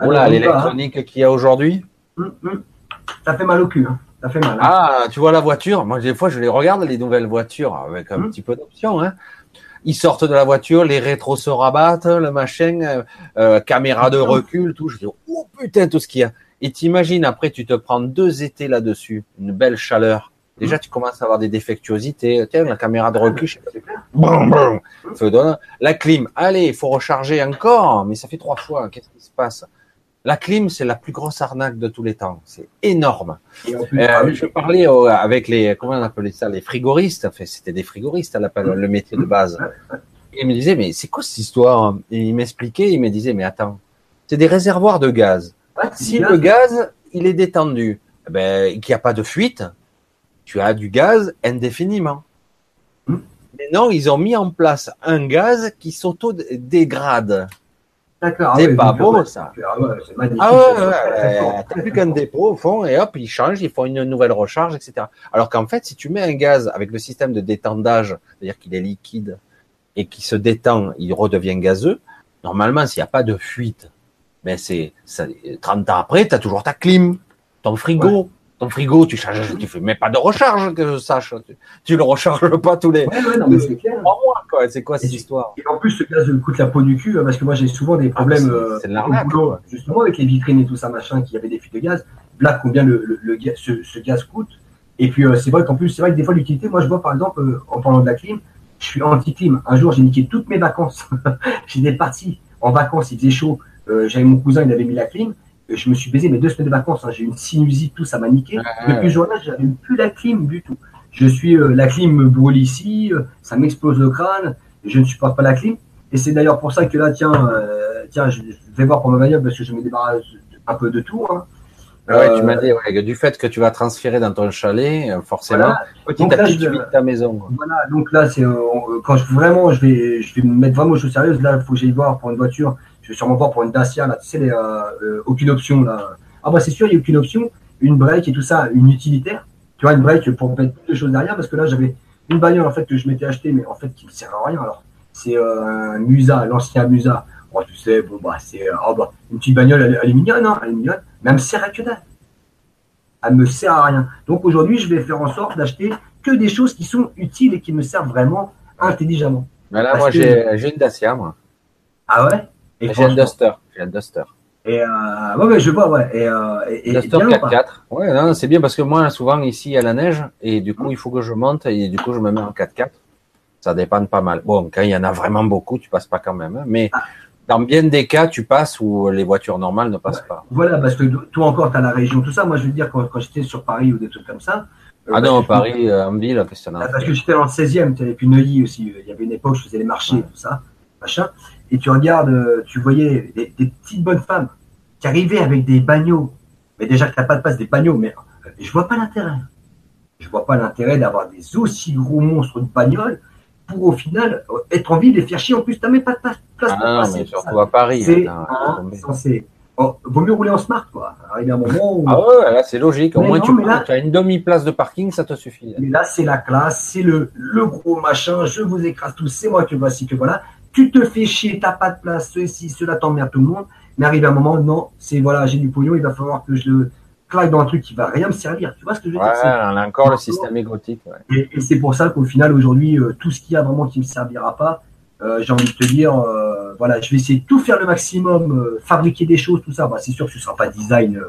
là, l'électronique hein. qu'il y a aujourd'hui. Hum, hum. Ça fait mal au cul. Hein. Ça fait mal. Hein. Ah, tu vois la voiture. Moi, des fois, je les regarde, les nouvelles voitures, avec un hum. petit peu d'options. Hein. Ils sortent de la voiture, les rétros se rabattent, le machin, euh, euh, caméra de recul, tout. Je dis, oh putain, tout ce qu'il y a. Et t'imagines, après, tu te prends deux étés là-dessus, une belle chaleur. Déjà, tu commences à avoir des défectuosités. Tiens, la caméra de recul, je sais pas. Bon, bon. Feu donne. La clim, allez, il faut recharger encore. Mais ça fait trois fois. Qu'est-ce qui se passe? La clim, c'est la plus grosse arnaque de tous les temps. C'est énorme. Euh, je parlais avec les, comment on appelait ça, les frigoristes. Enfin, c'était des frigoristes à l'appel, le métier de base. Et il me disait, mais c'est quoi cette histoire? Et il m'expliquait, il me disait, mais attends, c'est des réservoirs de gaz. si le gaz, il est détendu, eh ben, qu'il n'y a pas de fuite, tu as du gaz indéfiniment. Hmm. Mais non, ils ont mis en place un gaz qui s'auto-dégrade. D'accord. C'est pas beau, ça. Ah ouais, c'est magnifique. Ah ouais, T'as plus qu'un dépôt au fond et hop, ils changent, ils font une nouvelle recharge, etc. Alors qu'en fait, si tu mets un gaz avec le système de détendage, c'est-à-dire qu'il est liquide et qui se détend, il redevient gazeux, normalement, s'il n'y a pas de fuite, ben c'est 30 ans après, tu as toujours ta clim, ton frigo, ton frigo, tu charges, tu fais mais pas de recharge que je sache. Tu, le recharges pas tous les ouais, non, mais c'est clair. mois, quoi. C'est quoi cette histoire Et en plus, ce gaz coûte la peau du cul, hein, parce que moi j'ai souvent des problèmes ah, c'est, euh, justement avec les vitrines et tout ça, machin, qui avait des fuites de gaz. Là, combien le, le, ce, gaz coûte. Et puis euh, c'est vrai qu'en plus, c'est vrai que des fois l'utilité, moi je vois par exemple, euh, en parlant de la clim, je suis anti-clim. Un jour, j'ai niqué toutes mes vacances. (laughs) J'étais parti en vacances, il faisait chaud. j'avais mon cousin, il avait mis la clim je me suis baisé mes deux semaines de vacances. Hein. J'ai une sinusite, tout ça m'a niqué. Depuis ce jour-là, j'avais plus la clim du tout. Je suis, euh, la clim me brûle ici, euh, ça m'explose le crâne, je ne supporte pas la clim. Et c'est d'ailleurs pour ça que là, tiens, euh, tiens, je vais voir pour ma bagnole parce que je me débarrasse un peu de tout. Hein. Ah ouais, tu m'as dit ouais, du fait que tu vas transférer dans ton chalet, forcément, petit à petit, tu vides ta maison. Voilà, donc là, c'est quand je vraiment, je vais, je vais me mettre vraiment aux choses sérieuses. Là, il faut que j'aille voir pour une voiture je vais sûrement voir pour une Dacia, là, tu sais, les, euh, euh, aucune option, là. Ah, bah, c'est sûr, il n'y a aucune option. Une break et tout ça, une utilitaire. Tu vois, une break pour mettre toutes les choses derrière, parce que là, j'avais une bagnole, en fait, que je m'étais acheté, mais en fait, qui ne sert à rien. Alors, c'est euh, un Musa, l'ancien Musa. Oh, tu sais, bon, bah, c'est oh, bah, une petite bagnole, elle, elle est mignonne, hein, elle est mignonne, mais elle me sert à que dalle. Elle me sert à rien. Donc, aujourd'hui, je vais faire en sorte d'acheter que des choses qui sont utiles et qui me servent vraiment intelligemment. Mais là, moi, j'ai une Dacia, moi. Ah ouais? J'ai un Duster. J'ai un Duster. Et euh, ouais, je vois, ouais. Et, euh, et, Duster 4x4. Ouais, c'est bien parce que moi, souvent ici, il y a la neige et du coup, il faut que je monte et du coup, je me mets en 4x4. Ça dépend pas mal. Bon, quand il y en a vraiment beaucoup, tu passes pas quand même. Hein. mais ah. dans bien des cas, tu passes où les voitures normales ne passent pas. Voilà, parce que toi encore, tu as la région, tout ça. Moi, je veux dire, quand, quand j'étais sur Paris ou des trucs comme ça. Euh, ah non, Paris, euh, en ville, qu'est-ce que Parce que j'étais dans le 16e, et puis Neuilly aussi. Il y avait une époque, je faisais les marchés, tout ça, machin et tu regardes, euh, tu voyais des, petites bonnes femmes qui arrivaient avec des bagnots. Mais déjà que tu n'as pas de place, des bagnots, mais je vois pas l'intérêt. Je vois pas l'intérêt d'avoir des aussi gros monstres de bagnoles pour au final euh, être en ville et faire chier. En plus, tu n'as même pas de place. ah non, mais surtout à Paris. C'est censé. Oh, vaut mieux rouler en smart, quoi. Arriver un moment où... Ah ouais, là, c'est logique. Au moins, tu, as une demi-place de parking, ça te suffit. Mais là, c'est la classe, c'est le, le gros machin, je vous écrase tous, c'est moi que voici, que voilà tu te fais chier, t'as pas de place, ceci, cela t'emmerde tout le monde. Mais arrive un moment, non, c'est voilà, j'ai du pognon, il va falloir que je le claque dans un truc qui va rien me servir. Tu vois ce que je veux dire? Ouais, on a encore le système égotique. Et, c'est pour ça qu'au final, aujourd'hui, euh, tout ce qu'il y a vraiment qui me servira pas, euh, j'ai envie de te dire, euh, voilà, je vais essayer de tout faire le maximum, fabriquer des choses, tout ça. Bah, c'est sûr que ce sera pas design.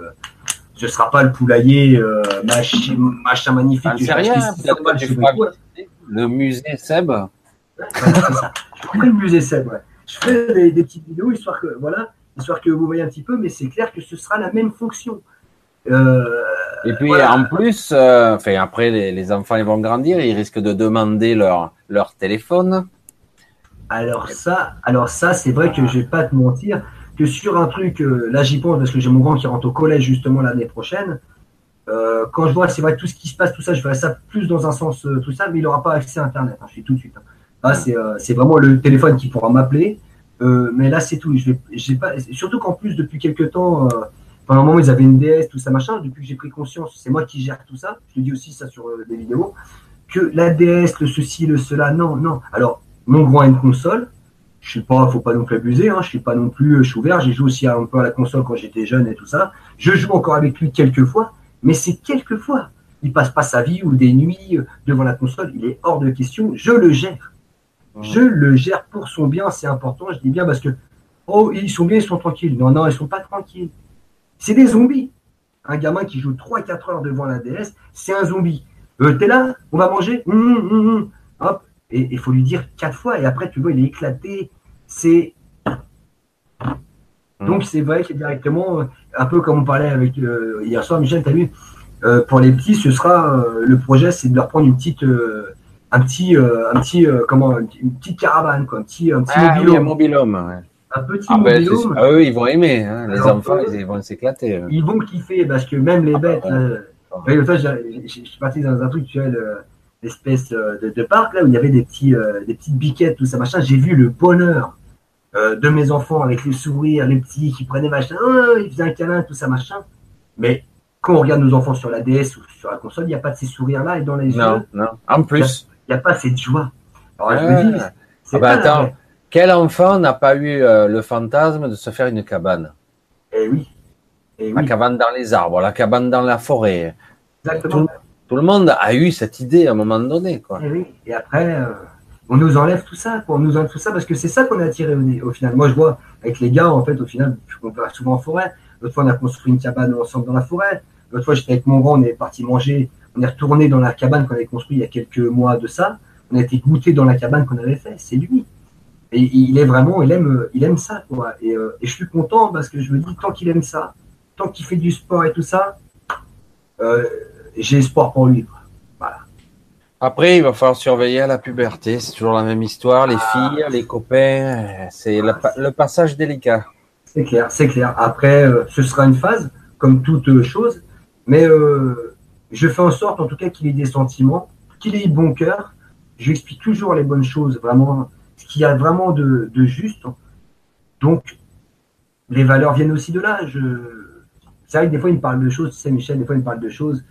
ce sera pas le poulailler machin, machin magnifique. rien, le musée Seb? Je ferai le musée Seb, Je ferai des, petites vidéos histoire que, voilà, histoire que vous voyez un petit peu, mais c'est clair que ce sera la même fonction. Euh, et puis en plus, euh, enfin après les, enfants ils vont grandir, ils risquent de demander leur leur téléphone. Alors ça, alors ça c'est vrai que je vais pas te mentir que sur un truc, euh, là j'y pense parce que j'ai mon grand qui rentre au collège justement l'année prochaine. quand je vois, c'est vrai tout ce qui se passe, tout ça, je verrais ça plus dans un sens tout ça, mais il n'aura pas accès à Internet. Hein, je suis tout de suite. Hein. Ah, euh, c'est vraiment le téléphone qui pourra m'appeler. Euh, mais là, c'est tout. Je vais, pas, surtout qu'en plus, depuis quelques temps, euh, pendant un moment, ils avaient une DS, tout ça, machin. Depuis que j'ai pris conscience, c'est moi qui gère tout ça. Je te dis aussi ça sur des vidéos. Que la DS, le ceci, le cela, non, non. Alors, mon grand a une console. Je sais pas, faut pas non plus abuser. Hein, je suis pas non plus, je suis ouvert. J'ai joué aussi un peu à la console quand j'étais jeune et tout ça. Je joue encore avec lui quelques fois, mais c'est quelques fois. Il passe pas sa vie ou des nuits devant la console. Il est hors de question. Je le gère. Je le gère pour son bien, c'est important. Je dis bien parce que, oh, ils sont bien, ils sont tranquilles. Non, non, ils sont pas tranquilles. C'est des zombies. Un gamin qui joue 3-4 heures devant la DS, c'est un zombie. euh, T'es là On va manger hum, hum, hum, Hop. Et il faut lui dire quatre fois. Et après, tu vois, il est éclaté. C'est. Donc, c'est vrai que directement, un peu comme on parlait avec hier soir, Michel, tu as vu, pour les petits, ce sera le projet, c'est de leur prendre une petite un petit, un petit, comment, une petite caravane, quoi, un petit, un petit ah, un mobilhome un petit ah ben, ah, eux, ils vont aimer. Hein. Les enfants, ils vont s'éclater. Hein. Ils vont kiffer parce que même les bêtes. Euh, je suis parti dans un truc, tu vois, l'espèce euh, de, parc là où il y avait des petits, euh, des petites biquettes, tout ça machin. J'ai vu le bonheur de mes enfants avec les sourires, les petits qui prenaient machin, oh, ils faisaient un câlin, tout ça machin. Mais quand on regarde nos enfants sur la DS ou sur la console, il n'y a pas de ces sourires là et dans les yeux. Non, non. En plus, n'y a, pas cette joie. Alors, je me dis, ah bah, attends. Quel enfant n'a pas eu euh, le fantasme de se faire une cabane? Eh oui. Eh la cabane dans les arbres, la cabane dans la forêt. Exactement. Tout, le monde a eu cette idée à un moment donné. Quoi. Eh oui. Et après, euh, on nous enlève tout ça. On nous enlève tout ça parce que c'est ça qu'on a attiré au, au, final. Moi, je vois avec les gars, en fait, au final, on va souvent en forêt. L'autre fois, on a construit une cabane ensemble dans la forêt. L'autre fois, j'étais avec mon grand, on est parti manger. On est retourné dans la cabane qu'on avait construite il y a quelques mois de ça. On a été goûté dans la cabane qu'on avait fait. C'est lui. Et il est vraiment, il aime, il aime ça, quoi. Et, euh, et je suis content parce que je me dis, tant qu'il aime ça, tant qu'il fait du sport et tout ça, euh, j'ai espoir pour lui. Voilà. Après, il va falloir surveiller à la puberté. C'est toujours la même histoire. Les ah. filles, les copains, c'est le, passage délicat. C'est clair, c'est clair. Après, euh, ce sera une phase, comme toute chose. Mais euh, je fais en sorte, en tout cas, qu'il ait des sentiments, qu'il ait bon cœur. Je lui explique toujours les bonnes choses, vraiment ce qu'il y a vraiment de, juste. Donc, les valeurs viennent aussi de là. C'est vrai que des fois, il me parle de choses, tu sais, Michel, des fois, il me parle de choses.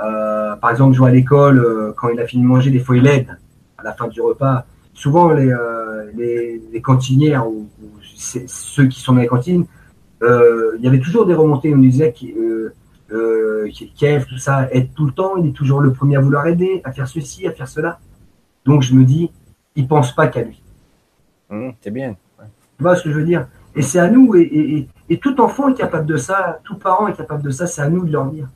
Euh, par exemple, je vois à l'école, euh, quand il a fini de manger, des fois, il aide à la fin du repas. Souvent, les, euh, les, cantinières ou, ceux qui sont dans les cantines, il y avait toujours des remontées. On nous disait que Kev, tout ça, aide tout le temps. Il est toujours le premier à vouloir aider, à faire ceci, à faire cela. Donc, je me dis, il pense pas qu'à lui. Mmh, c'est bien. Tu vois ce que je veux dire? Et c'est à nous, et, tout enfant est capable de ça, tout parent est capable de ça, c'est à nous de leur dire.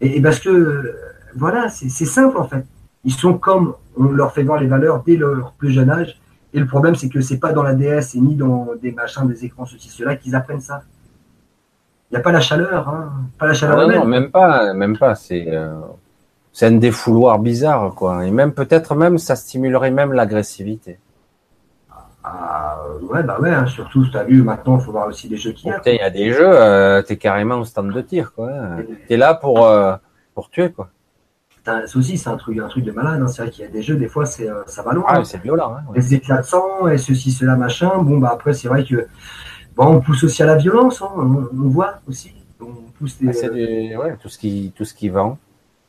Et, parce que, voilà, c'est simple en fait. Ils sont comme on leur fait voir les valeurs dès leur plus jeune âge. Et le problème, c'est que c'est pas dans la DS et ni dans des machins, des écrans, ceci, cela, qu'ils apprennent ça. Il n'y a pas la chaleur, hein. pas la chaleur. Ah non, non, même pas, même pas. C'est euh, un défouloir bizarre, quoi. Et même peut-être même ça stimulerait même l'agressivité. Ah, ouais, bah ouais, hein, surtout, tu as vu, maintenant, il faut voir aussi des jeux qui Il y a des jeux, euh, tu es carrément au stand de tir, quoi. Tu es là pour, euh, pour tuer, quoi. Ça aussi, c'est un truc, un truc de malade. Hein. C'est vrai qu'il y a des jeux, des fois, c'est, euh, ça va loin. Ah, c'est violent. Hein, Les éclats de sang, et ceci, cela, machin. Bon, bah après, c'est vrai que bon, on pousse aussi à la violence, hein. on, voit aussi. On pousse ah, c'est ouais, tout, ce qui, tout ce qui vend.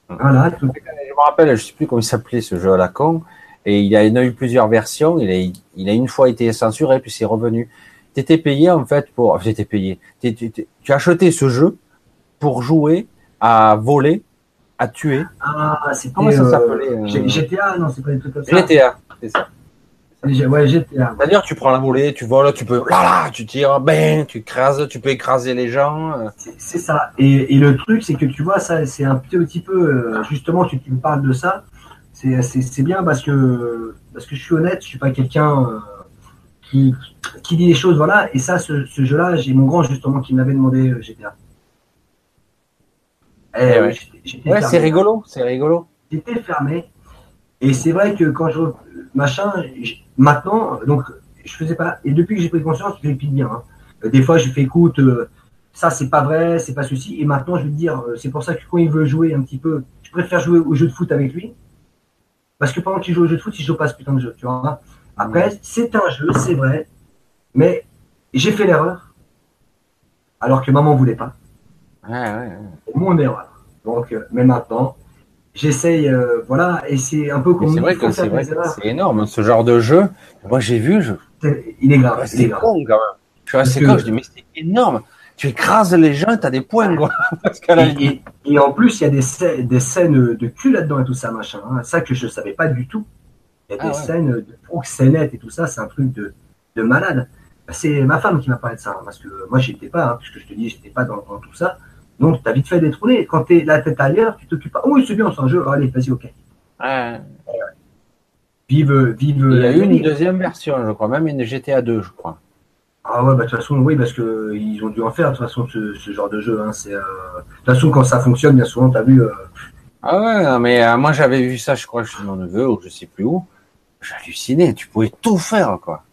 Voilà, Je me rappelle, je sais plus comment il s'appelait ce jeu à la con. Et il y a, eu plusieurs versions. Il a, il a une fois été censuré, puis c'est revenu. Tu étais payé en fait pour. Enfin, étais payé. tu as acheté ce jeu pour jouer à voler, à tuer. Ah, c'était. Comment ça s'appelait euh, GTA, non, c'est pas des trucs comme ça. GTA, c'est ça. Ouais. C'est-à-dire, tu prends la volée, tu voles, tu peux, là, là, tu tires, ben, tu écrases, tu peux écraser les gens. Euh. C'est ça. Et, et, le truc, c'est que tu vois, ça, c'est un petit peu, euh, justement, tu, tu me parles de ça c'est bien parce que, parce que je suis honnête, je suis pas quelqu'un euh, qui, qui dit les choses, voilà. Et ça, ce, jeu-là, j'ai mon grand justement qui m'avait demandé GTA. Eh ouais, c'est rigolo, c'est rigolo. J'étais fermé. Et c'est vrai que quand je machin, maintenant, donc je faisais pas. Et depuis que j'ai pris conscience, je fais bien. Hein. Des fois, je fais écoute, euh, ça c'est pas vrai, c'est pas ceci. Et maintenant, je vais te dire, c'est pour ça que quand il veut jouer un petit peu, je préfère jouer au jeu de foot avec lui parce que pendant qu'il joue au jeu de foot, il joue pas ce putain de jeu, tu vois. Après, c'est un jeu, c'est vrai, mais j'ai fait l'erreur, alors que maman voulait pas. Ouais, ouais, Mon erreur. Donc, euh, mais maintenant, j'essaye, euh, voilà, et c'est un peu comme. C'est vrai que c'est énorme, ce genre de jeu. Moi, j'ai vu, je... il est grave. C'est con quand même. Je suis assez con, je dis, mais c'est énorme tu écrases les gens, tu as des points. Quoi. (laughs) et, en plus, il y a des, des scènes de cul là-dedans et tout ça, machin. Hein. Ça que je ne savais pas du tout. Il y a ah des scènes de proxénète et tout ça, c'est un truc de, de malade. C'est ma femme qui m'a parlé de ça, hein, parce que moi, j'étais pas, hein, puisque je te dis, j'étais pas dans, tout ça. Donc, tu as vite fait détrôner. Quand tu es la tête ailleurs, tu t'occupes pas. Oh, oui, c'est bien, c'est un jeu. Allez, vas-y, ok. Vive, vive. Il y a eu une deuxième version, je crois, même une GTA 2, je crois. Ah ouais, bah, de toute façon, oui, parce qu'ils ont dû en faire, de toute façon, ce, genre de jeu. Hein, c'est, euh, De toute façon, quand ça fonctionne, bien souvent, tu as vu. Euh, ah ouais, mais euh, moi, j'avais vu ça, je crois, chez mon neveu, ou je sais plus où. J'hallucinais, tu pouvais tout faire, quoi.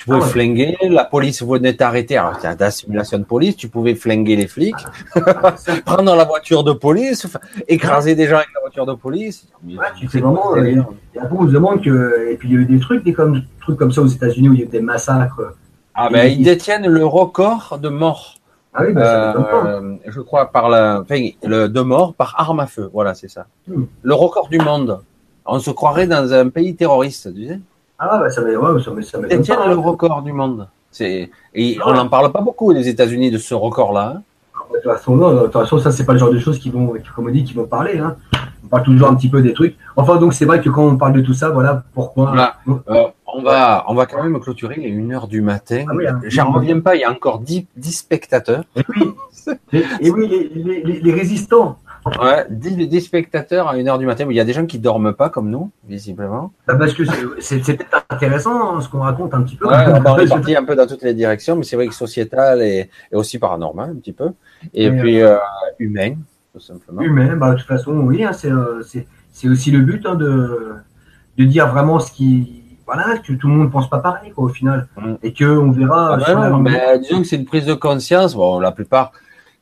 Tu pouvais ah flinguer, la police venait t'arrêter. Alors, c'était la simulation de police, tu pouvais flinguer les flics, (laughs) prendre la voiture de police, écraser des gens avec la voiture de police. Ouais, tu sais vraiment, il y a beaucoup de que, et puis il y a eu des trucs, des comme, trucs comme ça aux États-Unis où il y a eu des massacres. Ah ben, ils détiennent le record de morts. Ah oui, ben, euh, je crois par la, enfin, le, de morts par arme à feu. Voilà, c'est ça. Hmm. Le record du monde. On se croirait dans un pays terroriste, tu sais? Ah, bah, ça m'étonne ça, ça Détient le record du monde. C'est, et on n'en parle pas beaucoup, les États-Unis, de ce record-là. Hein. De toute façon, non, de toute façon, ça, c'est pas le genre de choses qui vont, comme on dit, qui vont parler, hein. On parle toujours un petit peu des trucs. Enfin, donc, c'est vrai que quand on parle de tout ça, voilà pourquoi. Euh, on va, on va quand même clôturer. Il est 1h du matin. Ah hein. J'en reviens pas. Il y a encore 10, 10 spectateurs. Et oui, (laughs) et oui les, les, les, résistants. Ouais, 10, spectateurs à 1h du matin. Mais il y a des gens qui dorment pas comme nous, visiblement. Ah, parce que c'est peut-être intéressant hein, ce qu'on raconte un petit peu. Ouais, on (laughs) est parti un peu dans toutes les directions, mais c'est vrai que sociétal et, et, aussi paranormal un petit peu. Et puis euh, euh, humain, tout simplement. Humain, bah, de toute façon, oui, hein, euh, c'est aussi le but hein, de, de dire vraiment ce qui voilà, que tout le monde pense pas pareil, quoi, au final. Mm. Et que on verra. Ah ben disons que c'est une prise de conscience. Bon, la plupart,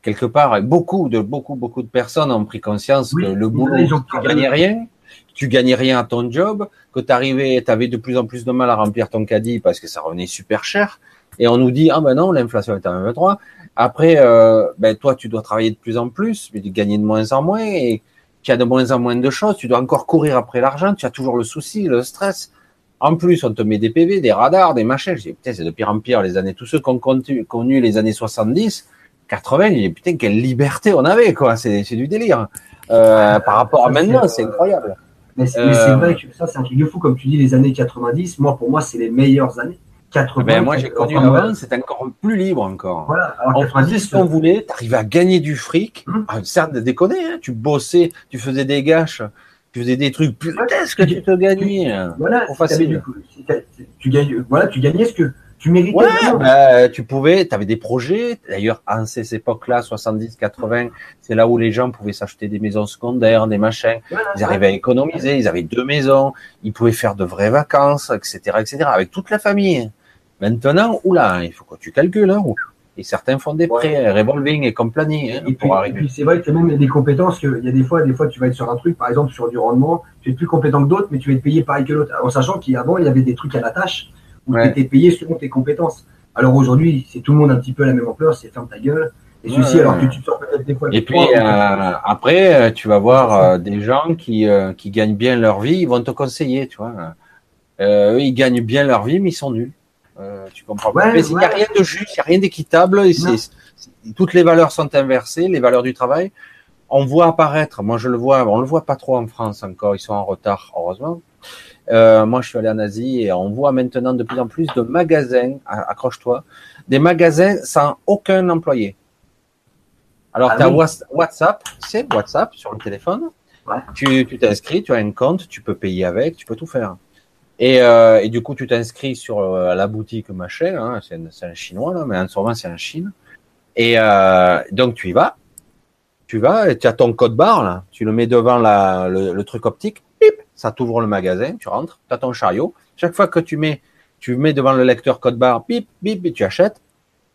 quelque part, beaucoup de, beaucoup, beaucoup de personnes ont pris conscience que le boulot, tu gagnais rien, tu gagnais rien à ton job, que tu arrivais, tu avais de plus en plus de mal à remplir ton caddie parce que ça revenait super cher. Et on nous dit, ah ben non, l'inflation est à 1,3. Après, euh, ben toi, tu dois travailler de plus en plus, mais tu gagnes de moins en moins et tu as de moins en moins de choses. Tu dois encore courir après l'argent. Tu as toujours le souci, le stress. En plus, on te met des PV, des radars, des machins. Je dis, putain, c'est de pire en pire les années. Tous ceux qui ont connu les années 70, 80, je dis, putain, quelle liberté on avait, quoi. C'est du délire. Euh, par rapport à maintenant, c'est incroyable. Mais c'est euh, vrai que ça, c'est un truc de fou. Comme tu dis, les années 90, moi, pour moi, c'est les meilleures années. 80, ben moi, j'ai connu avant, c'était encore plus libre encore. Voilà. Alors, on faisait ce qu'on voulait, t'arrivais à gagner du fric. Hum. Ah, certes, déconner, hein. tu bossais, tu faisais des gâches tu faisais des trucs plus ce que tu te gagnais. Voilà, tu, gagnes, voilà, tu gagnais ce que tu méritais. Ouais, bah, tu pouvais, tu avais des projets. D'ailleurs, en ces époques-là, 70, 80, c'est là où les gens pouvaient s'acheter des maisons secondaires, des machins. ils arrivaient à économiser, ils avaient deux maisons, ils pouvaient faire de vraies vacances, etc., etc., avec toute la famille. Maintenant, oula, il faut que tu calcules, hein, et certains font des prêts, revolving et compagnie. Hein, et puis, puis c'est vrai que même il y a des compétences il y a des fois, des fois tu vas être sur un truc, par exemple sur du rendement, tu es plus compétent que d'autres, mais tu vas être payé pareil que l'autre. En sachant qu'avant il y avait des trucs à la tâche où tu étais payé selon tes compétences. Alors aujourd'hui, c'est tout le monde un petit peu à la même ampleur, c'est ferme ta gueule. Et ceci, alors que tu te sors peut-être des fois. Et puis euh, après, euh, tu vas voir euh, des gens qui, qui gagnent bien leur vie, ils vont te conseiller, tu vois. eux, ils gagnent bien leur vie, mais ils sont nuls. Tu comprends Mais il n'y a rien de juste, il n'y a rien d'équitable. Toutes les valeurs sont inversées, les valeurs du travail. On voit apparaître, moi je le vois, on le voit pas trop en France encore, ils sont en retard, heureusement. Euh, moi, je suis allé en Asie et on voit maintenant de plus en plus de magasins, accroche-toi, des magasins sans aucun employé. Alors, ah tu as WhatsApp, c'est WhatsApp sur le téléphone. Tu t'inscris, tu as un compte, tu peux payer avec, tu peux tout faire. Et, euh, et, du coup, tu t'inscris sur euh, la boutique machin, hein, c'est un, chinois là, mais en ce moment c'est un Chine. Et euh, donc tu y vas, tu vas, et tu as ton code barre là, tu le mets devant la, le, truc optique, ça t'ouvre le magasin, tu rentres, tu as ton chariot. Chaque fois que tu mets, tu mets devant le lecteur code barre, bip, bip, et tu achètes,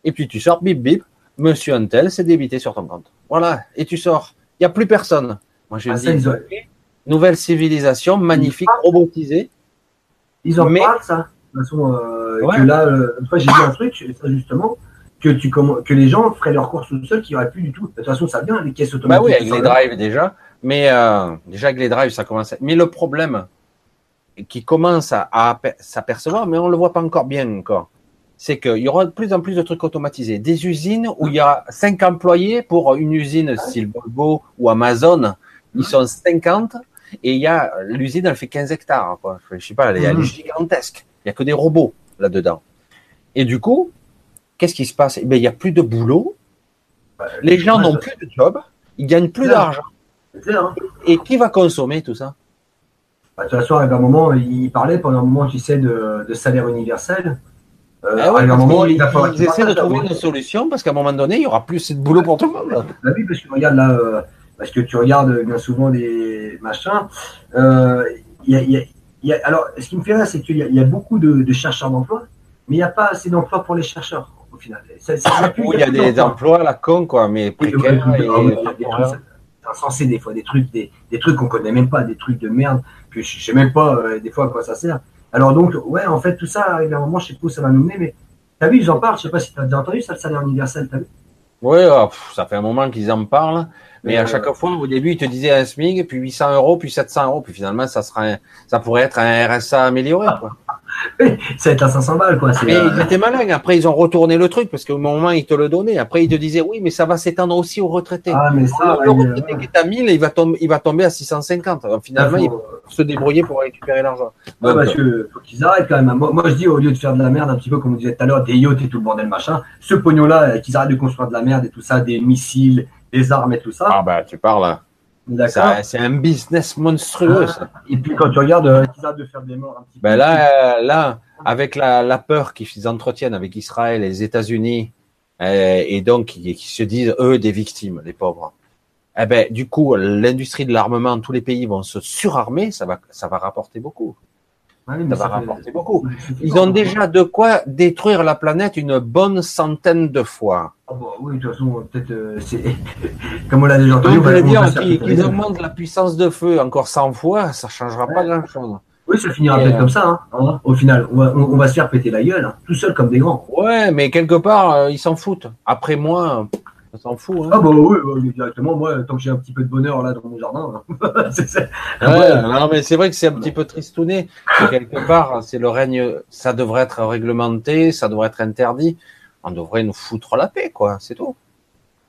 et puis tu sors, bip, bip, Monsieur Untel, c'est débité sur ton compte. Voilà, et tu sors. Il n'y a plus personne. Moi j'ai ah, dit, nouvelle civilisation, magnifique, robotisée ils en parlent, ça. De toute façon, euh, que là, euh, une fois, j'ai vu un truc, ça, justement, que, tu, que les gens feraient leurs courses tout seuls, qu'il n'y aurait plus du tout. De toute façon, ça vient, les caisses automatiques. Bah oui, avec les drives déjà. Mais euh, déjà, avec les drives, ça commence à... Mais le problème qui commence à, à s'apercevoir, mais on ne le voit pas encore bien encore, c'est qu'il y aura de plus en plus de trucs automatisés. Des usines où il y a 5 employés pour une usine style Volvo ou Amazon. Ils sont 50 et il y a l'usine, elle fait 15 hectares. Quoi. Je sais pas, elle, est, mhm. gigantesque. Il y a que des robots là-dedans. Et du coup, qu'est-ce qui se passe? Eh ben, il y a plus de boulot. Les gens n'ont plus de job, ils gagnent plus d'argent. Hein. Et qui va consommer tout ça bah, De toute façon, à un moment, il parlait pendant un moment, tu sais, de, de salaire universel. Euh, ah un moment, il, ils essaient de trouver une solution parce qu'à un moment donné, il y aura plus de boulot pour tout le monde. Bah oui, parce que regarde là, euh, parce que tu regardes bien souvent des machins. Euh, y a, y a, alors, ce qui me fait rire, c'est qu'il y, a beaucoup de, de chercheurs d'emploi, mais il n'y a pas assez d'emplois pour les chercheurs au final. Ça, il y a, des emplois à la con, quoi, mais précaires. Insensés des fois, des trucs, des, des trucs qu'on connaît même pas, des trucs de merde que je sais même pas euh, des fois à quoi ça sert. Alors donc, ouais, en fait, tout ça arrive à un moment, je sais pas où ça va nous mener, mais t'as vu, ils en parlent, je sais pas si tu as déjà entendu ça, le salaire universel, t'as vu? Oui, oh, ça fait un moment qu'ils en parlent, mais à euh, chaque fois, au début, ils te disaient un SMIC, puis 800 euros, puis 700 euros, puis finalement, ça serait, ça pourrait être un RSA amélioré, quoi. (laughs) ça va être à 500 balles, quoi. Mais ils étaient malins. Après, ils ont retourné le truc parce qu'au moment, ils te le donnaient. Après, ils te disaient, oui, mais ça va s'étendre aussi aux retraités. Ah, mais ça, le retraité qui est à 1000, il va tomber, il va tomber à 650. Donc, finalement, il faut se débrouiller pour récupérer l'argent. Ouais, parce que, faut qu'ils arrêtent quand même. Moi, moi, je dis, au lieu de faire de la merde, un petit peu comme on disait tout à l'heure, des yachts et tout le bordel machin, ce pognon-là, euh, qu'ils arrêtent de construire de la merde et tout ça, des missiles, des armes et tout ça. Ah, bah, tu parles, hein. C'est un business monstrueux. Ça. Et puis quand tu regardes, euh, arrêtent de faire des morts un petit ben peu. Là, là, avec la, la peur qu'ils entretiennent avec Israël et les États-Unis, euh, et donc qui, se disent eux des victimes, les pauvres. Eh ben, du coup, l'industrie de l'armement, tous les pays vont se surarmer, ça va, ça va rapporter beaucoup. Ça, va rapporter beaucoup. Ils ont déjà de quoi détruire la planète une bonne centaine de fois. Ah bah oui, de toute façon, peut-être, euh, c'est, (laughs) comme on l'a déjà entendu. On dire qu'ils augmentent la puissance de feu encore 100 fois, ça changera pas grand-chose. Oui, ça finira peut-être comme ça, hein, hein, au final. On va, se faire péter la gueule, hein, tout seul comme des grands. Ouais, mais quelque part, euh, ils s'en foutent. Après moi, ça s'en fout. Hein. Ah bah oui, directement, moi, tant que j'ai un petit peu de bonheur là dans mon jardin. (laughs) c'est, ouais, non, mais c'est vrai que c'est un petit peu tristouné. quelque part, c'est le règne, ça devrait être réglementé, ça devrait être interdit. On devrait nous foutre la paix, quoi, c'est tout.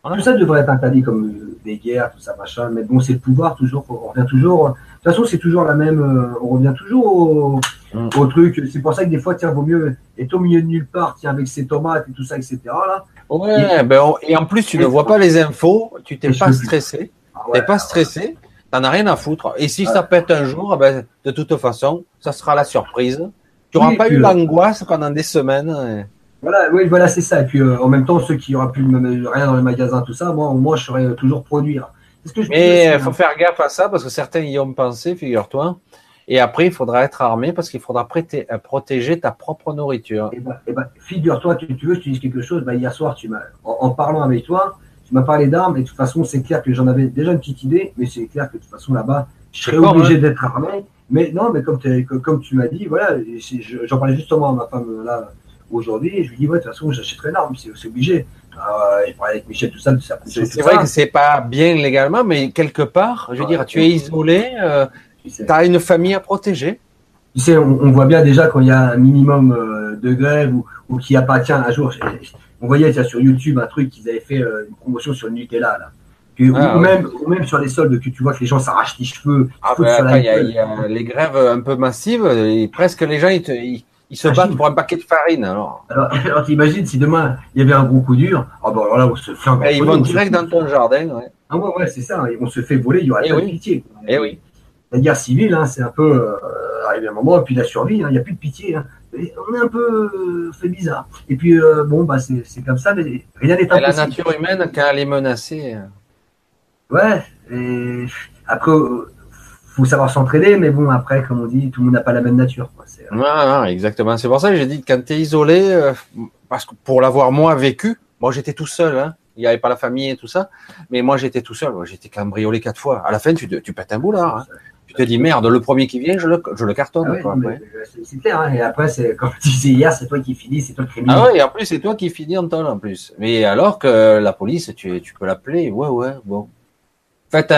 Tout ça devrait être interdit comme euh, des guerres, tout ça, machin. Mais bon, c'est le pouvoir, toujours. On revient toujours. De toute façon, c'est toujours la même. Euh, on revient toujours mm. au, truc. C'est pour ça que des fois, tiens, vaut mieux être au milieu de nulle part, tiens, avec ses tomates et tout ça, etc. Là. Ouais, ben, et en plus, tu ne vois pas les infos, tu t'es pas stressé. Ah tu n'es pas stressé, t'en as rien à foutre. Et si ça pète un jour, ben, de toute façon, ça sera la surprise. Tu n'auras pas eu l'angoisse pendant des semaines. Voilà, oui, voilà, c'est ça. Et puis euh, en même temps, ceux qui n'auront plus rien dans les magasins, tout ça, moi, moi, je saurais toujours produire. Que je Mais il faut faire gaffe à ça parce que certains y ont pensé, figure-toi. Et après, il faudra être armé parce qu'il faudra prêter, euh, protéger ta propre nourriture. Eh ben, eh ben, figure-toi, tu, tu veux, je te dis quelque chose. Bah, hier soir, tu m'as, en, parlant avec toi, tu m'as parlé d'armes. Et de toute façon, c'est clair que j'en avais déjà une petite idée, mais c'est clair que de toute façon, là-bas, je serais obligé d'être armé. Mais non, mais comme, comme tu m'as dit, voilà, j'en parlais justement à ma femme là aujourd'hui, je lui dis, ouais, de toute façon, j'achèterai l'arme, c'est obligé. Euh, il parlait avec Michel, tout ça, C'est vrai que c'est pas bien légalement, mais quelque part, je veux dire, tu es isolé, euh, tu as une famille à protéger? Tu sais, on, voit bien déjà quand il y a un minimum euh, de grève ou, ou qui appartient un jour. On voyait sur YouTube un truc qu'ils avaient fait euh, une promotion sur le Nutella là. Ah, ou, même, ou même sur les soldes que tu vois que les gens s'arrachent les cheveux. Ah, ben, il y, a les grèves un peu massives et presque les gens ils, te, ils se battent pour un paquet de farine, alors. (laughs) Alors, t'imagines si demain il y avait un gros coup dur, ah bon, alors là, on se fait un Ils vont direct dans ton jardin, ouais. Ah ouais, ouais, c'est ça, on se fait voler, il y aura eh pas de pitié. Eh oui. La guerre civile, hein, c'est un peu euh, arrivé à un moment, et puis la survie, hein, il n'y a plus de pitié. Hein. On est un peu euh, fait bizarre. Et puis, euh, bon, bah, c'est comme ça, mais rien n'est impossible. la nature humaine, quand elle est menacée. Ouais, et après, faut savoir s'entraider, mais bon, après, comme on dit, tout le monde n'a pas la même nature. Quoi. Non, non, exactement. C'est pour ça que j'ai dit quand tu es isolé, parce que pour l'avoir moi vécu, moi j'étais tout seul, hein. il n'y avait pas la famille et tout ça, mais moi j'étais tout seul, j'étais cambriolé quatre fois. À la fin, tu, tu pètes un boulard. Hein. Te dis merde, le premier qui vient, je le, je le cartonne. Ah c'est clair, hein. et après, comme tu disais hier, c'est toi qui finis, c'est toi le criminel. Ah ouais, et en plus, c'est toi qui finis en temps en plus. Mais alors que la police, tu, tu peux l'appeler, ouais, ouais, bon. Faites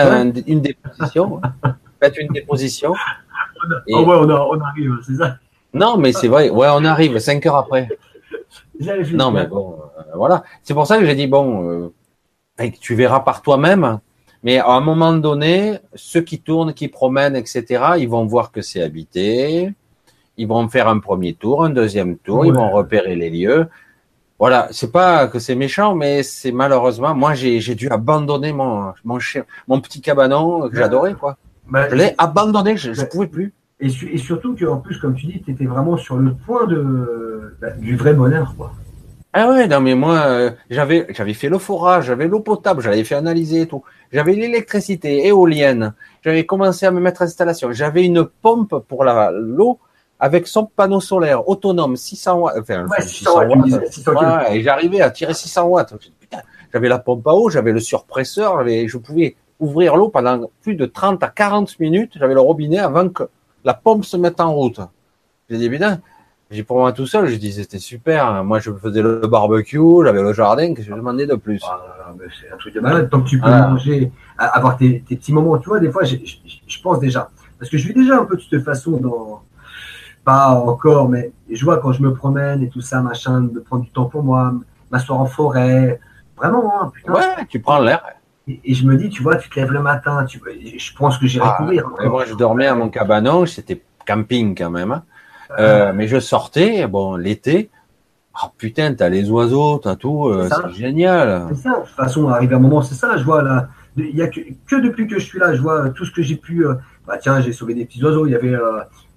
une déposition. Faites une déposition. Oh ouais, on, arrive, c'est ça. Non, mais c'est vrai. Ouais, on arrive cinq heures après. non, mais bon, euh, voilà. C'est pour ça que j'ai dit bon, euh, tu verras par toi-même. Mais à un moment donné, ceux qui tournent, qui promènent, etc., ils vont voir que c'est habité. Ils vont faire un premier tour, un deuxième tour. Ils vont repérer les lieux. voilà, c'est pas que c'est méchant, mais c'est malheureusement, moi j'ai dû abandonner mon mon chien, mon petit cabanon que j'adorais quoi. Bah, je l'ai abandonné, je, ne pouvais plus. Et, et surtout qu'en plus, comme tu dis, tu étais vraiment sur le point de bah, du vrai bonheur quoi. Ah ouais, non mais moi euh, j'avais j'avais fait le forage, j'avais l'eau potable, j'avais fait analyser et tout. J'avais l'électricité éolienne, j'avais commencé à me mettre en installation, j'avais une pompe pour la l'eau avec son panneau solaire autonome 600 watts, enfin, 600, watts, et j'arrivais à tirer 600 watts. j'avais la pompe à eau, j'avais le surpresseur, je pouvais ouvrir l'eau pendant plus de 30 à 40 minutes, j'avais le robinet avant que la pompe se mette en route. J'ai dit, putain, j'ai pour moi tout seul, je dis c'était super. Moi, je faisais le barbecue, j'avais le jardin, que je demandais de plus ah, C'est un truc de malade. Tant que tu peux manger, avoir tes, petits moments, tu vois, des fois, je pense déjà. Parce que je vis déjà un peu de cette façon dans, pas encore, mais je vois quand je me promène et tout ça, machin, de prendre du temps pour moi, m'asseoir en forêt. Vraiment, hein, putain. Ouais, tu prends l'air. Et, je me dis, tu vois, tu te lèves le matin, tu, je pense que j'irai ah, courir. Moi, je dormais à mon cabanon, c'était camping quand même. Hein. Euh, mais je sortais, bon, l'été. Oh putain, t'as les oiseaux, t'as tout, euh, c'est génial. C'est ça, de toute façon, arrivé un moment, c'est ça, je vois là. Il y a que, que, depuis que je suis là, je vois tout ce que j'ai pu. Euh, bah tiens, j'ai sauvé des petits oiseaux. Il y avait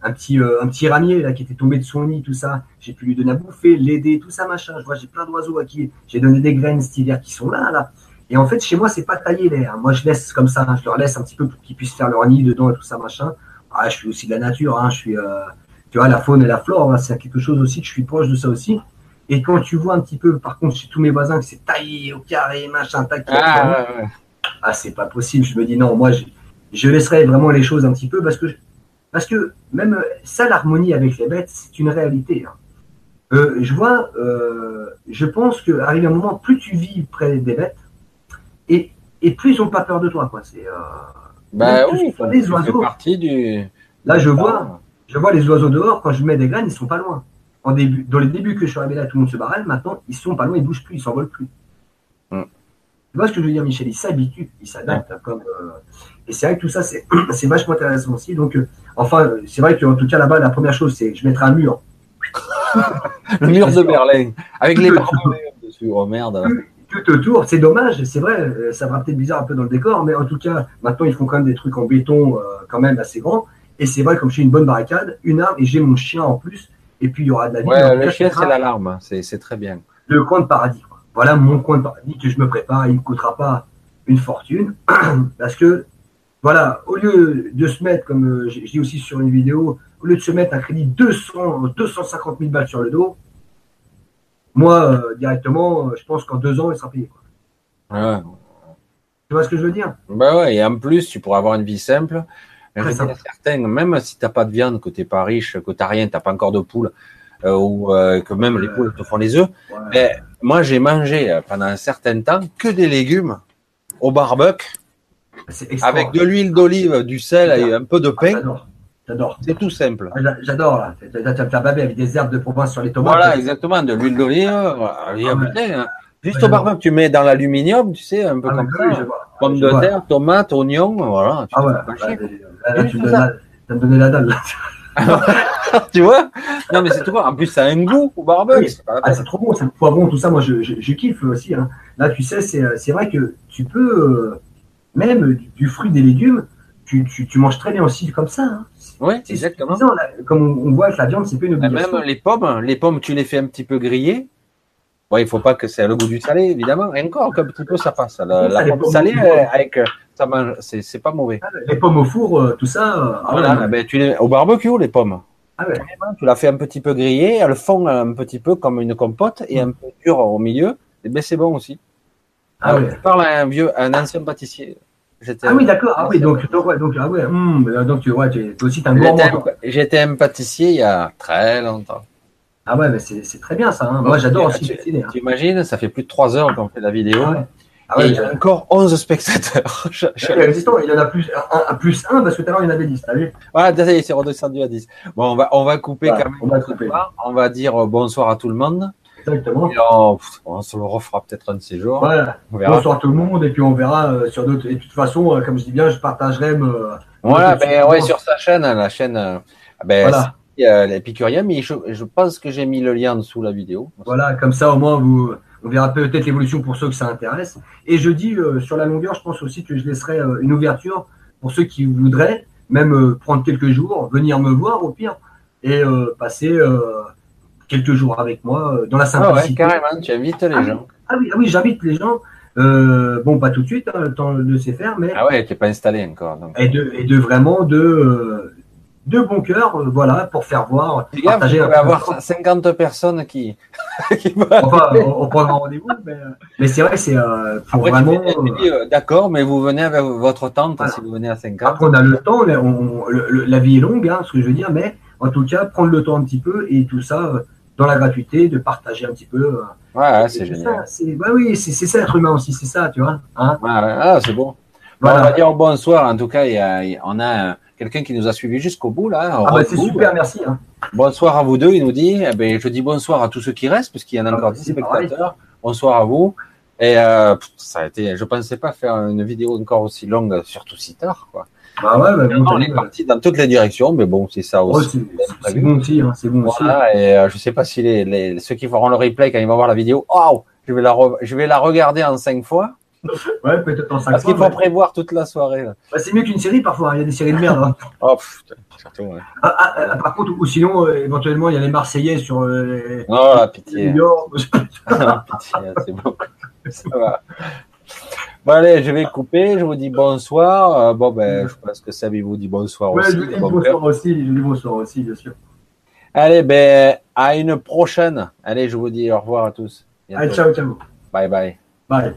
un petit un petit ramier là qui était tombé de son nid, tout ça. J'ai pu lui donner à bouffer, l'aider, tout ça machin. Je vois, j'ai plein d'oiseaux à qui j'ai donné des graines cet hiver qui sont là là. Et en fait, chez moi, c'est pas taillé l'air. Moi, je laisse comme ça. Hein. je leur laisse un petit peu pour qu'ils puissent faire leur nid dedans et tout ça machin. Ah, je suis aussi de la nature. Hein, je suis, tu vois, la faune et la flore. Hein, c'est quelque chose aussi que je suis proche de ça aussi. Et quand tu vois un petit peu, par contre, chez tous mes voisins que c'est taillé au carré, machin, tac, ah, ah c'est pas possible. Je me dis non, moi, je, je laisserai vraiment les choses un petit peu parce que parce que même ça, l'harmonie avec les bêtes, c'est une réalité. Hein. Euh, je vois, euh, je pense qu'arrive un moment, plus tu vis près des bêtes, et, et plus ils n'ont pas peur de toi. Quoi. C'est, euh, bah oui, les oiseaux. Partie du... Là, je vois, je vois les oiseaux dehors, quand je mets des graines, ils sont pas loin. En début, dans les débuts que je suis arrivé là, tout le monde se barrait, maintenant, ils sont pas loin, ils bougent plus, ils s'envolent plus. Mm. Tu vois ce que je veux dire, Michel? Ils s'habituent, ils s'adaptent. Comme, et c'est vrai que tout ça, c'est, (clears throat) c'est vachement intéressant aussi. Donc, Enfin, c'est vrai qu'en tout cas là-bas, la première chose, c'est je mettrai un mur. le mur de Berlin, avec les barbelés dessus. Oh merde. Tout, autour, c'est dommage, c'est vrai, euh, ça va peut-être bizarre un peu dans le décor, mais en tout cas, maintenant ils font quand même des trucs en béton euh, quand même assez grands. Et c'est vrai, comme j'ai une bonne barricade, une arme, et j'ai mon chien en plus, et puis il y aura de la vie. Ouais, le chien, c'est l'alarme, hein. c'est très bien. Le coin de paradis. Voilà mon coin de paradis que je me prépare, il ne coûtera pas une fortune, (clears throat) parce que voilà, au lieu de se mettre, comme euh, je dis aussi sur une vidéo, au lieu de se mettre un crédit 200, 250 000 balles sur le dos, moi, euh, directement, euh, je pense qu'en deux ans, il sera payé. Ouais. Tu vois ce que je veux dire? Bah ouais, et en plus, tu pourras avoir une vie simple. Certains, même si tu n'as pas de viande, que tu n'es pas riche, que tu n'as rien, tu n'as pas encore de poules, ou que même les poules te font les œufs. Mais moi, j'ai mangé pendant un certain temps que des légumes au barbecue avec de l'huile d'olive, du sel et un peu de pain. J'adore. C'est tout simple. Ah, j'adore. Là. Tu as babé avec des herbes de Provence sur les tomates. Voilà, exactement. De l'huile d'olive. Ah, hein. Juste au barbecue, tu mets dans l'aluminium, tu sais, un peu ah, comme ça. Pommes de terre, tomates, oignons, voilà. ah ouais. Là, tu me donné la dalle. (laughs) tu vois? Non, mais c'est trop bon. En plus, ça a un goût au barbecue. c'est trop bon. C'est le poivron, tout ça. Moi, je, je, kiffe aussi. Hein. Là, tu sais, c'est vrai que tu peux. Euh, même du, fruit des légumes, tu, tu, manges très bien aussi comme ça. Hein. Oui, exactement. comme on, voit que la viande, c'est pas une obligation. Même les pommes, les pommes, tu les fais un petit peu griller. Bon, il faut pas que c'est le goût du salé, évidemment. Et encore, un petit peu, ça passe. La, la pomme salée, avec, ça mange, c'est pas mauvais. Ah, les pommes au four, euh, tout ça. Euh, ah, voilà, ben, tu les, au barbecue, les pommes. Ah ouais. Tu la fais un petit peu griller, elles font un petit peu comme une compote et un peu dur au milieu. Et ben, c'est bon aussi. Ah, Je parle à un vieux, un ancien pâtissier. Ah oui, d'accord. Ah oui, donc, donc, ouais, donc, ah ouais, hmm, donc tu vois, tu es aussi un gourmand. J'étais un pâtissier il y a très longtemps. Ah ouais, mais c'est très bien ça. Hein. Moi, j'adore aussi cuisiner. Hein. Tu imagines, ça fait plus de 3 heures qu'on fait la vidéo. Ah ouais. Ah ouais, il y a encore 11 spectateurs. (laughs) il y en a plus un, plus un parce que tout à l'heure il y en avait 10, t'as vu? Ouais, c'est redescendu à 10. Bon, on va, on va couper quand même. On va, couper. on va dire bonsoir à tout le monde. Exactement. on, se le refera peut-être un de ces jours. Bonsoir tout le monde et puis on verra euh, sur d'autres. Et de toute façon, euh, comme je dis bien, je partagerai. Me, voilà, ben ouais, sur sa chaîne, la chaîne. Euh, ben, euh, l'épicurien, mais je, je pense que j'ai mis le lien en dessous la vidéo. Voilà, comme ça au moins vous, on verra peut-être l'évolution pour ceux que ça intéresse. Et je dis euh, sur la longueur, je pense aussi que je laisserai euh, une ouverture pour ceux qui voudraient, même euh, prendre quelques jours, venir me voir au pire et passer quelques jours avec moi dans la Ah ouais, simplicité. carrément, tu invites les Ah gens. Ah oui, ah oui, j'invite les gens. Euh, bon, pas tout de suite, hein, le temps de se faire, mais Ah ouais, tu n'es pas installé encore. Donc. et de, et de vraiment de, de bon cœur, euh, voilà, pour faire voir, vas peu avoir 50 personnes qui. (laughs) Enfin, on, on prendra rendez-vous, mais, mais c'est vrai, c'est euh, vraiment. euh, D'accord, mais vous venez avec votre tante Voilà. si vous venez à 50. Après, on a le temps, mais on, le- le- la vie est longue, hein, ce que je veux dire, mais en tout cas, prendre le temps un petit peu et tout ça euh, dans la gratuité, de partager un petit peu. Ouais, c'est génial. ça, c'est- bah oui, c'est ça l'être humain aussi, c'est ça, tu vois. Hein Ouais, ouais, ah, c'est bon. Bon, on va dire bonsoir. En tout cas, il y a, il y a- on a quelqu'un qui nous a suivis jusqu'au bout là. Ah bah, c'est super, merci. Hein. Bonsoir à vous deux, il nous dit. Eh ben, je dis bonsoir à tous ceux qui restent, parce qu'il y en a Ah, encore bah, 10 c'est pareil. spectateurs. Bonsoir à vous. Et euh, ça a été, je pensais pas faire une vidéo encore aussi longue, surtout si tard. Quoi. Bah ouais, bah, bon, on est parti dans toutes les directions, mais bon, c'est ça aussi. c'est- bon aussi, hein, c'est bon aussi. Voilà, et euh, je sais pas si les, les, ceux qui feront le replay quand ils vont voir la vidéo, oh, je vais la, je vais la regarder en cinq fois, (laughs) Ouais, peut-être en 5 parce qu'il faut prévoir toute la soirée. Bah, c'est mieux qu'une série parfois, hein, il y a des séries de merde. hein. (laughs) Oh, putain, surtout, ouais. Ah, ah, ah, par contre, ou sinon, euh, éventuellement, il y a les Marseillais sur euh, les- Oh, la pitié. New York. (laughs) Pitié, c'est bon. Ça va. Bon, allez, je vais couper. Je vous dis bonsoir. Euh, bon, ben, je pense que il vous dit bonsoir Ouais, aussi. je vous dis Bon bonsoir aussi, je vous dis bonsoir aussi, bien sûr. Allez, ben, à une prochaine. Allez, je vous dis au revoir à tous. Allez, ciao, ciao. Bye bye. Bye.